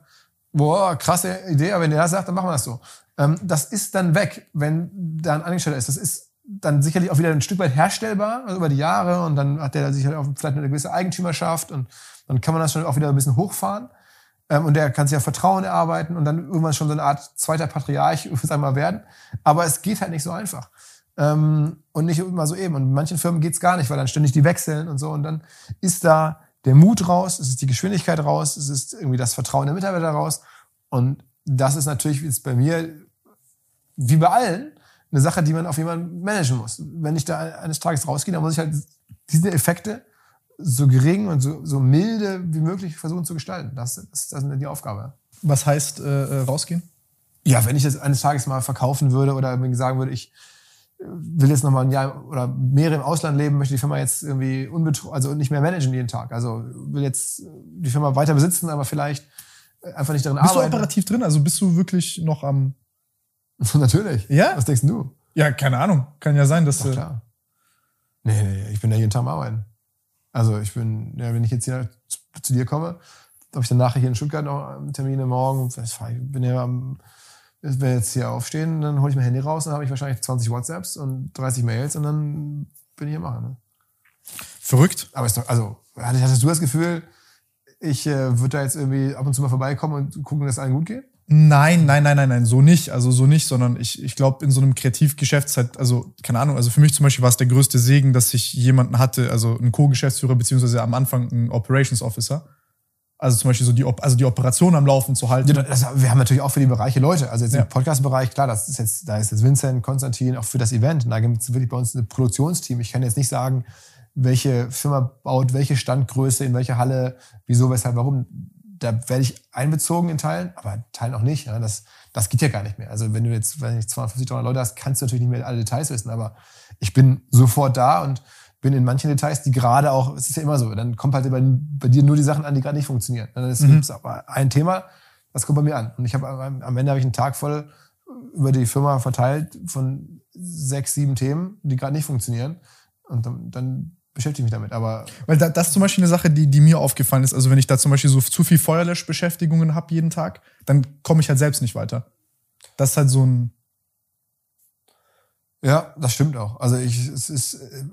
boah, krasse Idee, aber wenn der das sagt, dann machen wir das so. Ähm, das ist dann weg, wenn da ein Angestellter ist. Das ist dann sicherlich auch wieder ein Stück weit herstellbar also über die Jahre und dann hat der sicherlich auch vielleicht eine gewisse Eigentümerschaft und dann kann man das schon auch wieder ein bisschen hochfahren. Ähm, und der kann sich ja Vertrauen erarbeiten und dann irgendwann schon so eine Art zweiter Patriarch wir mal werden. Aber es geht halt nicht so einfach. Ähm, und nicht immer so eben. Und manchen Firmen geht's gar nicht, weil dann ständig die wechseln und so. Und dann ist da der Mut raus, es ist die Geschwindigkeit raus, es ist irgendwie das Vertrauen der Mitarbeiter raus. Und das ist natürlich jetzt bei mir, wie bei allen, eine Sache, die man auf jemanden managen muss. Wenn ich da eines Tages rausgehe, dann muss ich halt diese Effekte so gering und so, so milde wie möglich versuchen zu gestalten. Das, das, das ist die Aufgabe. Was heißt äh, äh, rausgehen? Ja, wenn ich das eines Tages mal verkaufen würde oder sagen würde, ich äh, will jetzt noch mal ein Jahr oder mehrere im Ausland leben, möchte die Firma jetzt irgendwie unbetro also nicht mehr managen jeden Tag. Also will jetzt die Firma weiter besitzen, aber vielleicht einfach nicht darin bist arbeiten. Bist du operativ drin? Also bist du wirklich noch am Natürlich. Ja? Was denkst du? Ja, keine Ahnung. Kann ja sein, dass Doch, du. klar. Nee, nee, ich bin ja jeden Tag am Arbeiten. Also ich bin, ja, wenn ich jetzt hier zu, zu dir komme, habe ich dann nachher hier in Stuttgart noch Termine morgen. Ich bin ja am, wenn wir jetzt hier aufstehen, dann hole ich mein Handy raus, dann habe ich wahrscheinlich 20 WhatsApps und 30 Mails und dann bin ich am Machen. Ne? Verrückt. Aber ist doch, also, hattest du das Gefühl, ich äh, würde da jetzt irgendwie ab und zu mal vorbeikommen und gucken, dass es allen gut geht? Nein, nein, nein, nein, nein, so nicht. Also so nicht, sondern ich, ich glaube, in so einem Kreativgeschäftszeit, also keine Ahnung, also für mich zum Beispiel war es der größte Segen, dass ich jemanden hatte, also einen Co-Geschäftsführer, beziehungsweise am Anfang einen Operations Officer. Also zum Beispiel so die, also die Operation am Laufen zu halten. Ja, das, wir haben natürlich auch für die Bereiche Leute. Also jetzt Ja. im Podcast-Bereich, klar, das ist jetzt, da ist jetzt Vincent, Konstantin, auch für das Event. Und da gibt es wirklich bei uns ein Produktionsteam. Ich kann jetzt nicht sagen, welche Firma baut welche Standgröße, in welcher Halle, wieso, weshalb, warum. Da werde ich einbezogen in Teilen, aber in Teilen auch nicht. Ja, das, das geht ja gar nicht mehr. Also wenn du jetzt, wenn ich 250, 300 Leute hast, kannst du natürlich nicht mehr alle Details wissen. Aber ich bin sofort da und bin in manchen Details, die gerade auch, es ist ja immer so, dann kommt halt bei, bei dir nur die Sachen an, die gerade nicht funktionieren. Dann ist Mhm. aber ein Thema, das kommt bei mir an. Und ich habe am am Ende habe ich einen Tag voll über die Firma verteilt von sechs, sieben Themen, die gerade nicht funktionieren. Und dann, dann beschäftige ich mich damit. Aber Weil da, das ist zum Beispiel eine Sache, die, die mir aufgefallen ist. Also wenn ich da zum Beispiel so zu viel Feuerlöschbeschäftigungen habe jeden Tag, dann komme ich halt selbst nicht weiter. Das ist halt so ein. ja, das stimmt auch. Also ich, es ist äh,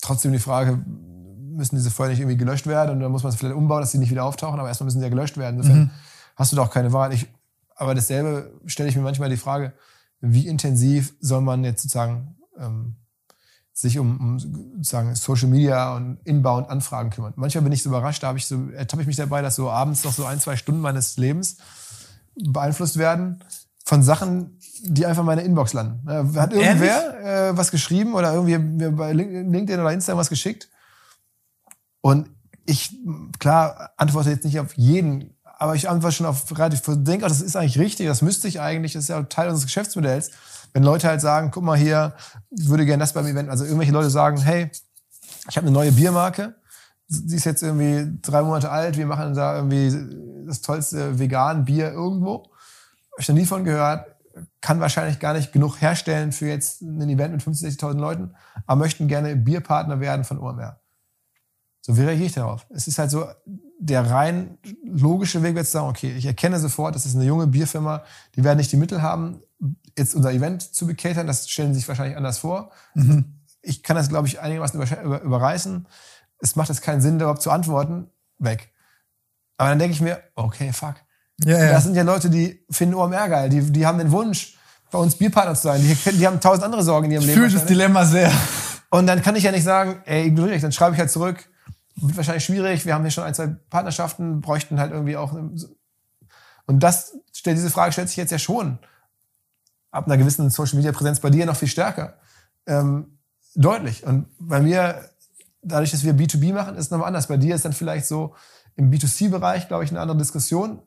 trotzdem die Frage, müssen diese Feuer nicht irgendwie gelöscht werden und dann muss man es vielleicht umbauen, dass sie nicht wieder auftauchen, aber erstmal müssen sie ja gelöscht werden. Insofern Mhm. hast du doch keine Wahl. Ich, aber dasselbe stelle ich mir manchmal die Frage, wie intensiv soll man jetzt sozusagen ähm, sich um, um sozusagen Social Media und Inbound Anfragen kümmern. Manchmal bin ich so überrascht, da habe ich so, ertappe ich mich dabei, dass so abends noch so ein, zwei Stunden meines Lebens beeinflusst werden von Sachen, die einfach in meiner Inbox landen. Äh, Hat irgendwer äh, was geschrieben oder irgendwie mir bei Link- LinkedIn oder Instagram was geschickt? Und ich, klar, antworte jetzt nicht auf jeden, aber ich antworte schon auf relativ, denke auch, das ist eigentlich richtig, das müsste ich eigentlich, das ist ja Teil unseres Geschäftsmodells. Wenn Leute halt sagen, guck mal hier, ich würde gerne das beim Event, also irgendwelche Leute sagen, hey, ich habe eine neue Biermarke, die ist jetzt irgendwie drei Monate alt, wir machen da irgendwie das tollste vegan Bier irgendwo. Habe ich noch nie von gehört, kann wahrscheinlich gar nicht genug herstellen für jetzt ein Event mit 50.000, 60.000 Leuten, aber möchten gerne Bierpartner werden von OMR. So, wie reagiere ich darauf? Es ist halt so, der rein logische Weg wird sagen, okay, ich erkenne sofort, das ist eine junge Bierfirma, die werden nicht die Mittel haben, jetzt unser Event zu bekatern, das stellen sie sich wahrscheinlich anders vor. Ich kann das, glaube ich, einigermaßen über, überreißen. Es macht jetzt keinen Sinn, da überhaupt zu antworten, weg. Aber dann denke ich mir, okay, fuck. Ja, Das sind ja Leute, die finden OMR geil, die, die haben den Wunsch, bei uns Bierpartner zu sein. Die, die haben tausend andere Sorgen in ihrem Ich Leben. fühle das. Dilemma sehr. Und dann kann ich ja nicht sagen, ey, ignoriere ich. Dann schreibe ich halt zurück. Wird wahrscheinlich schwierig. Wir haben hier schon ein, zwei Partnerschaften, bräuchten halt irgendwie auch. Und das stellt diese Frage stellt sich jetzt ja schon ab einer gewissen Social Media Präsenz bei dir noch viel stärker ähm, deutlich. Und bei mir, dadurch, dass wir B2B machen, ist es nochmal anders. Bei dir ist dann vielleicht so im B2C-Bereich, glaube ich, eine andere Diskussion.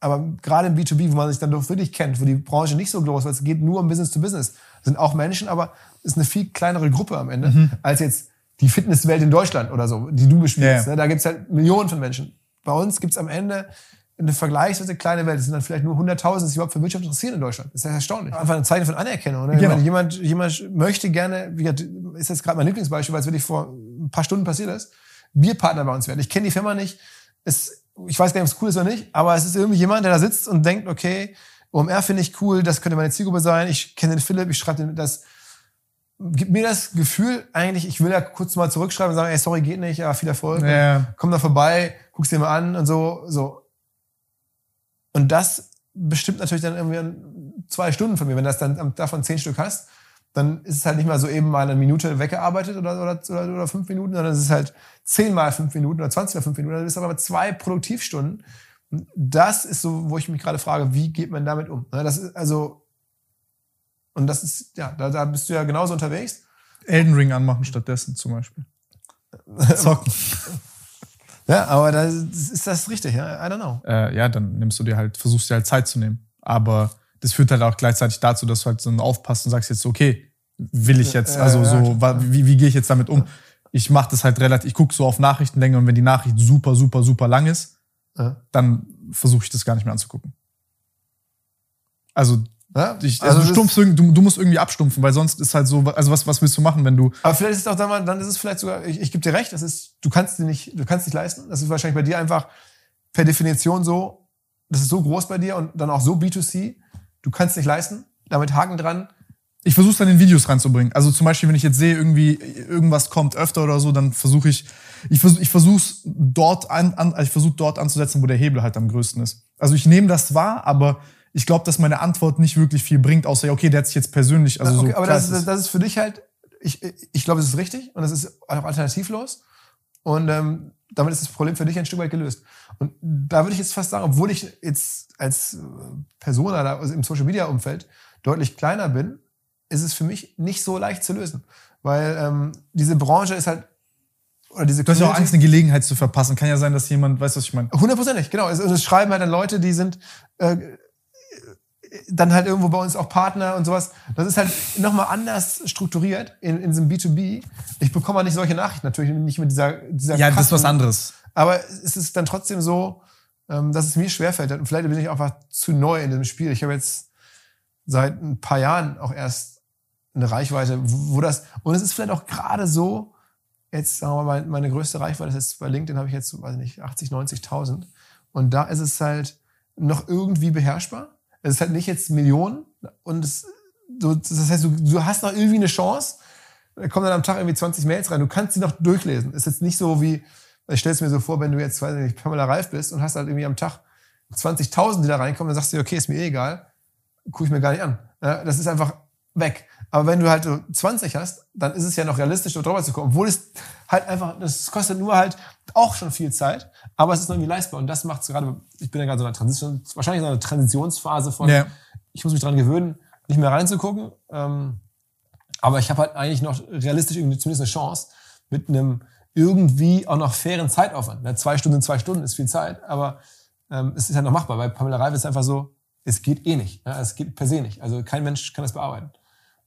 Aber gerade im B2B, wo man sich dann doch wirklich kennt, wo die Branche nicht so groß ist, weil es geht nur um Business to Business, sind auch Menschen, aber ist eine viel kleinere Gruppe am Ende, als jetzt die Fitnesswelt in Deutschland oder so, die du bespielst. Ja. Ne? Da gibt's halt Millionen von Menschen. Bei uns gibt's am Ende eine vergleichsweise kleine Welt. Es sind dann vielleicht nur 100.000, die sich überhaupt für Wirtschaft interessieren in Deutschland. Das ist erstaunlich. Einfach ein Zeichen von Anerkennung. Ne? Genau. meine, jemand, jemand möchte gerne, wie gesagt, ist jetzt gerade mein Lieblingsbeispiel, weil es wirklich vor ein paar Stunden passiert ist, Bierpartner bei uns werden. Ich kenne die Firma nicht. Es, ich weiß gar nicht, ob es cool ist oder nicht, aber es ist irgendwie jemand, der da sitzt und denkt, okay, OMR finde ich cool, das könnte meine Zielgruppe sein. Ich kenne den Philipp, ich schreibe den das. Gibt mir das Gefühl, eigentlich, ich will da kurz mal zurückschreiben und sagen, ey, sorry, geht nicht, aber viel Erfolg. Ja. Komm da vorbei, guck's dir mal an und so, so. Und das bestimmt natürlich dann irgendwie zwei Stunden von mir. Wenn du das dann davon zehn Stück hast, dann ist es halt nicht mal so eben mal eine Minute weggearbeitet oder, oder, oder, oder fünf Minuten, sondern es ist halt zehnmal fünf Minuten oder 20 mal fünf Minuten. Dann ist aber zwei Produktivstunden. Und das ist so, wo ich mich gerade frage, wie geht man damit um? Ne, Das ist also, und das ist, ja, da, da bist du ja genauso unterwegs. Elden Ring anmachen stattdessen zum Beispiel. Zocken. Ja, aber da ist das richtig, ja? I don't know. äh, ja, dann nimmst du dir halt, versuchst dir halt Zeit zu nehmen. Aber das führt halt auch gleichzeitig dazu, dass du halt so aufpasst und sagst jetzt, okay, will ich jetzt, also so, wie, wie gehe ich jetzt damit um? Ich mache das halt relativ, ich gucke so auf Nachrichtenlänge und wenn die Nachricht super, super, super lang ist, dann versuche ich das gar nicht mehr anzugucken. Also Ja? Ich, also, also du, stumpfst, du, du, musst irgendwie abstumpfen, weil sonst ist halt so, also was, was willst du machen, wenn du. Aber vielleicht ist es auch dann, dann ist es vielleicht sogar, ich, ich gebe dir recht, das ist, du kannst dir nicht, du kannst nicht leisten. Das ist wahrscheinlich bei dir einfach per Definition so, das ist so groß bei dir und dann auch so B2C, du kannst nicht leisten, damit Haken dran. Ich versuche es dann in Videos ranzubringen. Also zum Beispiel, wenn ich jetzt sehe, irgendwie irgendwas kommt öfter oder so, dann versuche ich, ich versuche ich versuch's dort an, an ich versuche dort anzusetzen, wo der Hebel halt am größten ist. Also ich nehme das wahr, aber ich glaube, dass meine Antwort nicht wirklich viel bringt, außer, okay, der hat sich jetzt persönlich, also okay, so. Aber das ist, das ist für dich halt, ich, ich glaube, es ist richtig und es ist auch alternativlos. Und ähm, damit ist das Problem für dich ein Stück weit gelöst. Und da würde ich jetzt fast sagen, obwohl ich jetzt als Person also im Social Media Umfeld deutlich kleiner bin, ist es für mich nicht so leicht zu lösen. Weil ähm, diese Branche ist halt oder diese Du hast ja auch Angst, eine Gelegenheit zu verpassen. Kann ja sein, dass jemand, weißt du, was ich meine? Hundertprozentig, genau. Es, es, schreiben halt dann Leute, die sind äh, dann halt irgendwo bei uns auch Partner und sowas. Das ist halt nochmal anders strukturiert in, in diesem B2B. Ich bekomme auch nicht solche Nachrichten, natürlich nicht mit dieser, dieser Ja, das ist was anderes. Aber es ist dann trotzdem so, ähm, dass es mir schwerfällt. Und vielleicht bin ich einfach zu neu in diesem Spiel. Ich habe jetzt seit ein paar Jahren auch erst eine Reichweite, wo das, und es ist vielleicht auch gerade so, jetzt sagen wir mal, meine größte Reichweite ist jetzt bei LinkedIn habe ich jetzt, weiß nicht, 80, 90.000. Und da ist es halt noch irgendwie beherrschbar. Es ist halt nicht jetzt Millionen und es, du, das heißt, du, du hast noch irgendwie eine Chance. Da kommen dann am Tag irgendwie 20 Mails rein. Du kannst sie noch durchlesen. Ist jetzt nicht so wie, ich stelle es mir so vor, wenn du jetzt, weiß nicht, Pamela Reif bist und hast halt irgendwie am Tag 20.000, die da reinkommen, dann sagst du dir, okay, ist mir eh egal. Guck ich mir gar nicht an. Das ist einfach weg. Aber wenn du halt so 20 hast, dann ist es ja noch realistisch, dort drüber zu kommen. Obwohl es halt einfach, das kostet nur halt auch schon viel Zeit, aber es ist irgendwie leistbar. Und das macht es gerade, ich bin ja gerade so einer Transition, wahrscheinlich so einer Transitionsphase von, ja. ich muss mich dran gewöhnen, nicht mehr reinzugucken. Ähm, aber ich habe halt eigentlich noch realistisch irgendwie zumindest eine Chance mit einem irgendwie auch noch fairen Zeitaufwand. Ja, zwei Stunden, zwei Stunden ist viel Zeit, aber ähm, es ist halt noch machbar. Bei Pamela Reif ist es einfach so, es geht eh nicht. Ja, es geht per se nicht. Also kein Mensch kann das bearbeiten.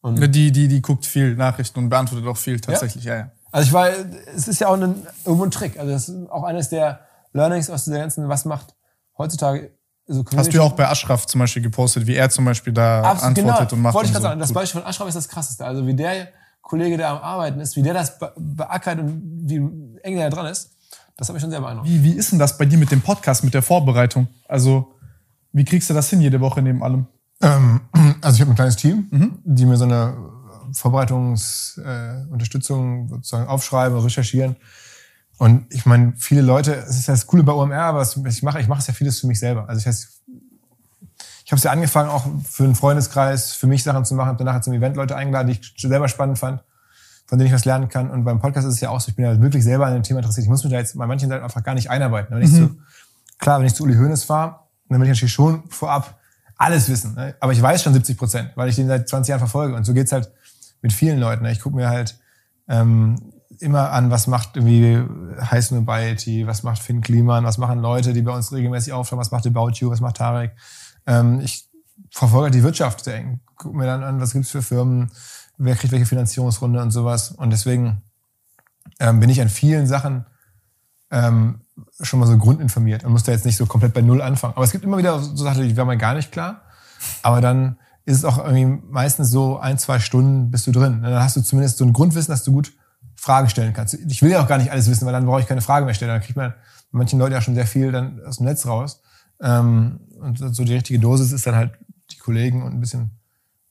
Und die, die, die guckt viel Nachrichten und beantwortet auch viel tatsächlich, ja, ja. ja. Also ich war, es ist ja auch ein, irgendwo ein Trick. Also das ist auch eines der Learnings aus dieser ganzen, was macht heutzutage so Hast du ja auch bei Ashraf zum Beispiel gepostet, wie er zum Beispiel da Absolut, antwortet genau. und macht. Wollte ich gerade so. sagen, das Beispiel von Ashraf ist das krasseste. Also wie der Kollege, der am Arbeiten ist, wie der das beackert und wie eng der dran ist, das hat mich schon sehr beeindruckt. Wie, wie ist denn das bei dir mit dem Podcast, mit der Vorbereitung? Also, wie kriegst du das hin jede Woche neben allem? Ähm, also ich habe ein kleines Team, mhm. die mir so eine Vorbereitungsunterstützung äh, sozusagen aufschreiben, recherchieren. Und ich meine, viele Leute, es ist ja das Coole bei OMR, aber was ich mache, ich mache es ja vieles für mich selber. Also ich heißt, ich habe es ja angefangen, auch für einen Freundeskreis, für mich Sachen zu machen, habe danach zum Event Leute eingeladen, die ich selber spannend fand, von denen ich was lernen kann. Und beim Podcast ist es ja auch so, ich bin ja wirklich selber an dem Thema interessiert. Ich muss mich da jetzt bei manchen Seiten einfach gar nicht einarbeiten. Wenn ich mhm. zu, klar, wenn ich zu Uli Hoeneß fahre, dann will ich natürlich schon vorab alles wissen. Ne? Aber ich weiß schon 70 Prozent, weil ich den seit 20 Jahren verfolge. Und so geht's halt mit vielen Leuten. Ne? Ich gucke mir halt ähm, immer an, was macht irgendwie Heiß Mobility, was macht Finn Kliman, was machen Leute, die bei uns regelmäßig aufschauen, was macht About You, was macht Tarek. Ähm, ich verfolge die Wirtschaft sehr eng. Gucke mir dann an, was gibt's für Firmen, wer kriegt welche Finanzierungsrunde und sowas. Und deswegen ähm, bin ich an vielen Sachen ähm, schon mal so grundinformiert und muss da jetzt nicht so komplett bei Null anfangen. Aber es gibt immer wieder so Sachen, die wären mir gar nicht klar. Aber dann ist es auch irgendwie meistens so ein, zwei Stunden bist du drin. Dann hast du zumindest so ein Grundwissen, dass du gut Fragen stellen kannst. Ich will ja auch gar nicht alles wissen, weil dann brauche ich keine Frage mehr stellen. Dann kriegt man manchen Leuten ja schon sehr viel dann aus dem Netz raus. Ähm, und so die richtige Dosis ist dann halt die Kollegen und ein bisschen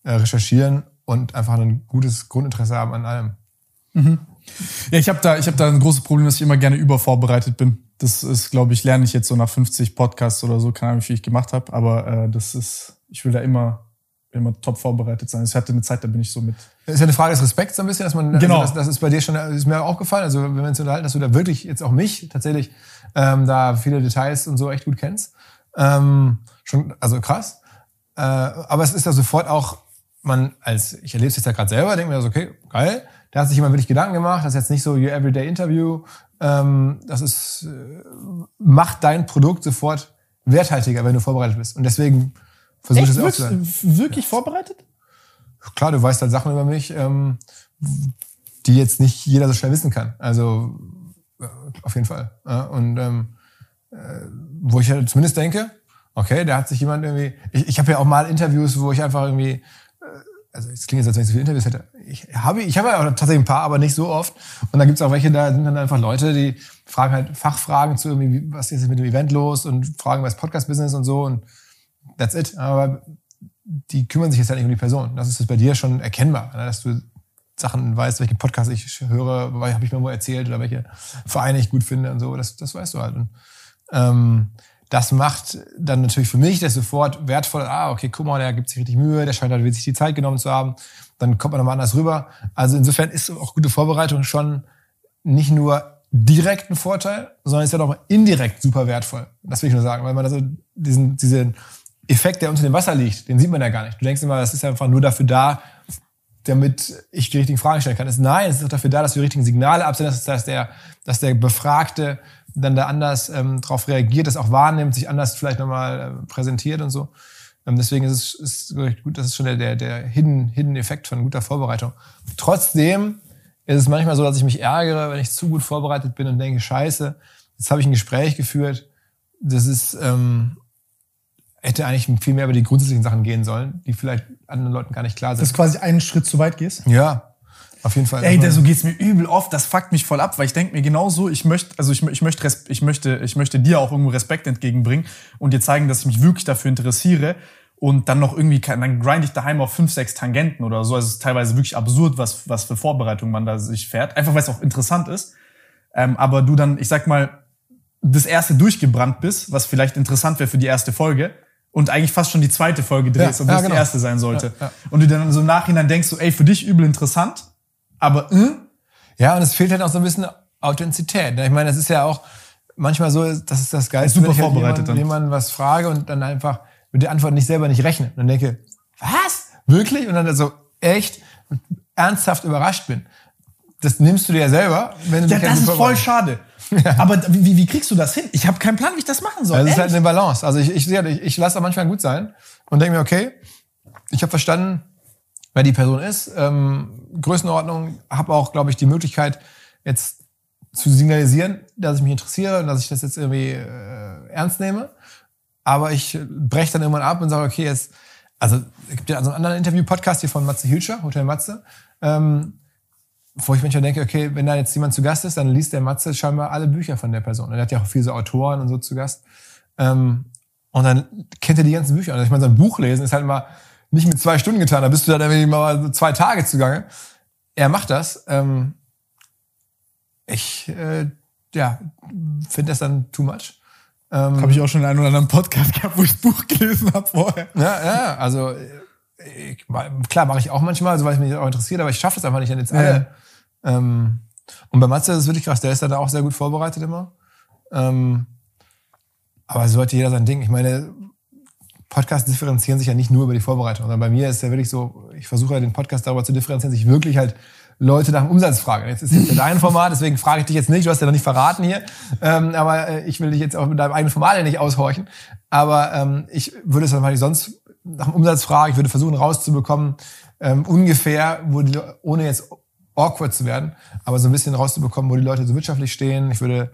äh, recherchieren und einfach ein gutes Grundinteresse haben an allem. Mhm. Ja, ich habe da, ich hab da ein großes Problem, dass ich immer gerne übervorbereitet bin. Das ist, glaube ich, lerne ich jetzt so nach 50 Podcasts oder so, keine Ahnung, wie viel ich gemacht habe, aber äh, das ist, ich will da immer, immer top vorbereitet sein. Ich hatte eine Zeit, da bin ich so mit. Das ist ja eine Frage des Respekts so ein bisschen, dass man, genau. Also das, das, ist bei dir schon, ist mir auch aufgefallen, also wenn wir uns unterhalten, dass du da wirklich, jetzt auch mich tatsächlich, ähm, da viele Details und so echt gut kennst. Ähm, schon, also krass. Äh, aber es ist ja sofort auch, man als, ich erlebe es jetzt ja gerade selber, denke mir so, okay, geil, da hat sich jemand wirklich Gedanken gemacht, das ist jetzt nicht so your everyday interview, ähm, das ist, äh, macht dein Produkt sofort werthaltiger, wenn du vorbereitet bist. Und deswegen versuche ich es auch zu sein. Wirklich ja. vorbereitet? Klar, du weißt halt Sachen über mich, ähm, die jetzt nicht jeder so schnell wissen kann. Also äh, auf jeden Fall. Ja, und ähm, äh, wo ich halt zumindest denke, okay, da hat sich jemand irgendwie, ich, ich habe ja auch mal Interviews, wo ich einfach irgendwie, also es klingt jetzt, als wenn ich so viele Interviews hätte. Ich habe ich habe ja auch tatsächlich ein paar, aber nicht so oft. Und dann gibt's auch welche, da sind dann einfach Leute, die fragen halt Fachfragen zu irgendwie, was ist mit dem Event los und fragen das Podcast-Business und so und that's it. Aber die kümmern sich jetzt halt nicht um die Person. Das ist bei dir schon erkennbar, ne, dass du Sachen weißt, welche Podcasts ich höre, habe ich mir wo erzählt oder welche Vereine ich gut finde und so. Das, das weißt du halt. Und, ähm, das macht dann natürlich für mich das sofort wertvoll. Ah, okay, guck mal, der gibt sich richtig Mühe, der scheint halt sich die Zeit genommen zu haben. Dann kommt man nochmal anders rüber. Also insofern ist auch gute Vorbereitung schon nicht nur direkt ein Vorteil, sondern ist ja auch indirekt super wertvoll. Das will ich nur sagen, weil man also diesen, diesen Effekt, der unter dem Wasser liegt, den sieht man ja gar nicht. Du denkst immer, das ist einfach nur dafür da, damit ich die richtigen Fragen stellen kann. Nein, es ist auch dafür da, dass die richtigen Signale absendest, dass der, dass der Befragte dann da anders ähm, darauf reagiert, das auch wahrnimmt, sich anders vielleicht nochmal äh, präsentiert und so. Ähm, deswegen ist es ist gut, das ist schon der, der, der Hidden, Hidden Effekt von guter Vorbereitung. Trotzdem ist es manchmal so, dass ich mich ärgere, wenn ich zu gut vorbereitet bin und denke, scheiße, jetzt habe ich ein Gespräch geführt, das ist, ähm, hätte eigentlich viel mehr über die grundsätzlichen Sachen gehen sollen, die vielleicht anderen Leuten gar nicht klar sind. Dass du quasi einen Schritt zu weit gehst? Ja, auf jeden Fall. Ey, der, so geht's mir übel oft. Das fuckt mich voll ab, weil ich denke mir genauso, ich möchte, also ich, ich möchte, ich möchte, ich möchte dir auch irgendwo Respekt entgegenbringen und dir zeigen, dass ich mich wirklich dafür interessiere. Und dann noch irgendwie, dann grind ich daheim auf fünf, sechs Tangenten oder so. Also es ist teilweise wirklich absurd, was, was für Vorbereitung man da sich fährt. Einfach weil es auch interessant ist. Ähm, aber du dann, ich sag mal, das erste durchgebrannt bist, was vielleicht interessant wäre für die erste Folge und eigentlich fast schon die zweite Folge drehst, ja, obwohl ja, genau. die erste sein sollte. Ja, ja. Und du dann so im Nachhinein denkst, so, ey, für dich übel interessant, aber äh? Ja, und es fehlt halt auch so ein bisschen Authentizität. Ich meine, das ist ja auch manchmal so, das ist das Geilste, super wenn ich halt vorbereitet jemanden, jemanden was frage und dann einfach mit der Antwort nicht selber nicht rechne. Und dann denke, was? Wirklich? Und dann so echt ernsthaft überrascht bin. Das nimmst du dir ja selber, wenn du Ja, das ist voll schade. Ja. Aber wie, wie kriegst du das hin? Ich habe keinen Plan, wie ich das machen soll. Das ist halt eine Balance. Also ich, ich, ich, ich lasse da manchmal gut sein und denke mir, okay, ich habe verstanden, wer die Person ist. Ähm, Größenordnung, habe auch, glaube ich, die Möglichkeit, jetzt zu signalisieren, dass ich mich interessiere und dass ich das jetzt irgendwie äh, ernst nehme. Aber ich breche dann irgendwann ab und sage, okay, jetzt, also es gibt ja also einen anderen Interview-Podcast hier von Matze Hilscher, Hotel Matze, ähm, wo ich manchmal denke, okay, wenn da jetzt jemand zu Gast ist, dann liest der Matze scheinbar alle Bücher von der Person. Er hat ja auch viele so Autoren und so zu Gast. Ähm, und dann kennt er die ganzen Bücher. Also ich meine, so ein Buch lesen ist halt immer nicht mit zwei Stunden getan. Da bist du dann irgendwie mal zwei Tage zugange. Er macht das. Ähm, ich äh, ja, finde das dann too much. Ähm, habe ich auch schon in einem oder anderen Podcast gehabt, wo ich das Buch gelesen habe vorher. Ja, ja, also ich, klar mache ich auch manchmal, also weil es mich auch interessiert, aber ich schaffe es einfach nicht an jetzt alle. Ja. Ähm, und bei Matze ist es wirklich krass, der ist da auch sehr gut vorbereitet immer. Ähm, aber so hat jeder sein Ding. Ich meine, Podcasts differenzieren sich ja nicht nur über die Vorbereitung, sondern bei mir ist ja wirklich so, ich versuche ja den Podcast darüber zu differenzieren, sich wirklich halt Leute nach dem Umsatz fragen. Jetzt ist jetzt ja dein Format, deswegen frage ich dich jetzt nicht, du hast ja noch nicht verraten hier, ähm, aber äh, ich will dich jetzt auch mit deinem eigenen Format ja nicht aushorchen. Aber ähm, ich würde es dann mal sonst nach dem Umsatz fragen, ich würde versuchen rauszubekommen, ähm, ungefähr, wo die, ohne jetzt awkward zu werden, aber so ein bisschen rauszubekommen, wo die Leute so wirtschaftlich stehen. Ich würde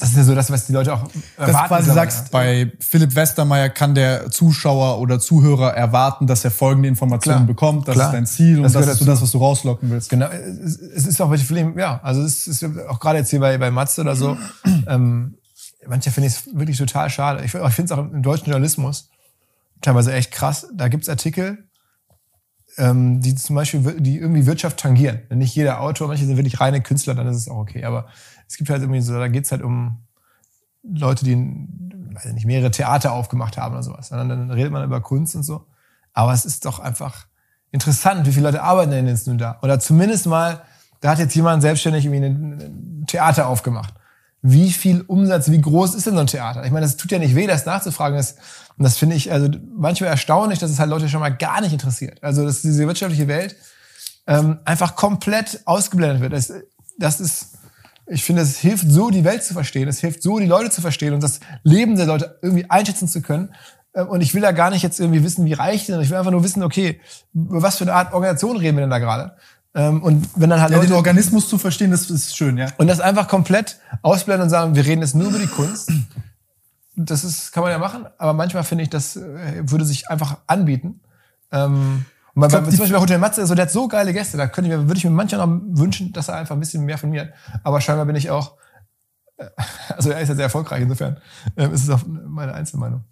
das ist ja so das, was die Leute auch erwarten. Dass du quasi sagst, ja. bei Philipp Westermeier kann der Zuschauer oder Zuhörer erwarten, dass er folgende Informationen Klar. bekommt. Das Klar. ist dein Ziel das und das ist so das, was du rauslocken willst. Genau. Es ist auch welche Filme, ja, also es ist auch gerade jetzt hier bei, bei Matze oder so, ähm, manche finde ich es wirklich total schade. Ich, ich finde es auch im deutschen Journalismus teilweise echt krass. Da gibt's Artikel, ähm, die zum Beispiel die irgendwie Wirtschaft tangieren. Nicht jeder Autor, manche sind wirklich reine Künstler, dann ist es auch okay. Aber es gibt halt irgendwie so, da geht's halt um Leute, die weiß nicht, mehrere Theater aufgemacht haben oder sowas. Und dann redet man über Kunst und so. Aber es ist doch einfach interessant, wie viele Leute arbeiten denn jetzt nun da? Oder zumindest mal, da hat jetzt jemand selbstständig irgendwie ein Theater aufgemacht. Wie viel Umsatz, wie groß ist denn so ein Theater? Ich meine, das tut ja nicht weh, das nachzufragen. Das, und das finde ich also manchmal erstaunlich, dass es halt Leute schon mal gar nicht interessiert. Also, dass diese wirtschaftliche Welt ähm, einfach komplett ausgeblendet wird. Das, das ist, ich finde, es hilft so, die Welt zu verstehen. Es hilft so, die Leute zu verstehen und das Leben der Leute irgendwie einschätzen zu können. Ähm, und ich will da gar nicht jetzt irgendwie wissen, wie reich die sind. Ich will einfach nur wissen, okay, über was für eine Art Organisation reden wir denn da gerade? Ähm, und wenn dann halt ja, Leute, den Organismus zu verstehen, das ist schön, ja. Und das einfach komplett ausblenden und sagen, wir reden jetzt nur über die Kunst. das ist, kann man ja machen, aber manchmal finde ich, das äh, würde sich einfach anbieten. Ähm, und bei, glaub, zum Beispiel bei Hotel Matze, so, der hat so geile Gäste, da könnte ich mir, würde ich mir manchmal noch wünschen, dass er einfach ein bisschen mehr von mir hat. Aber scheinbar bin ich auch, äh, also er ist ja sehr erfolgreich, insofern ähm, ist es auch meine Einzelmeinung.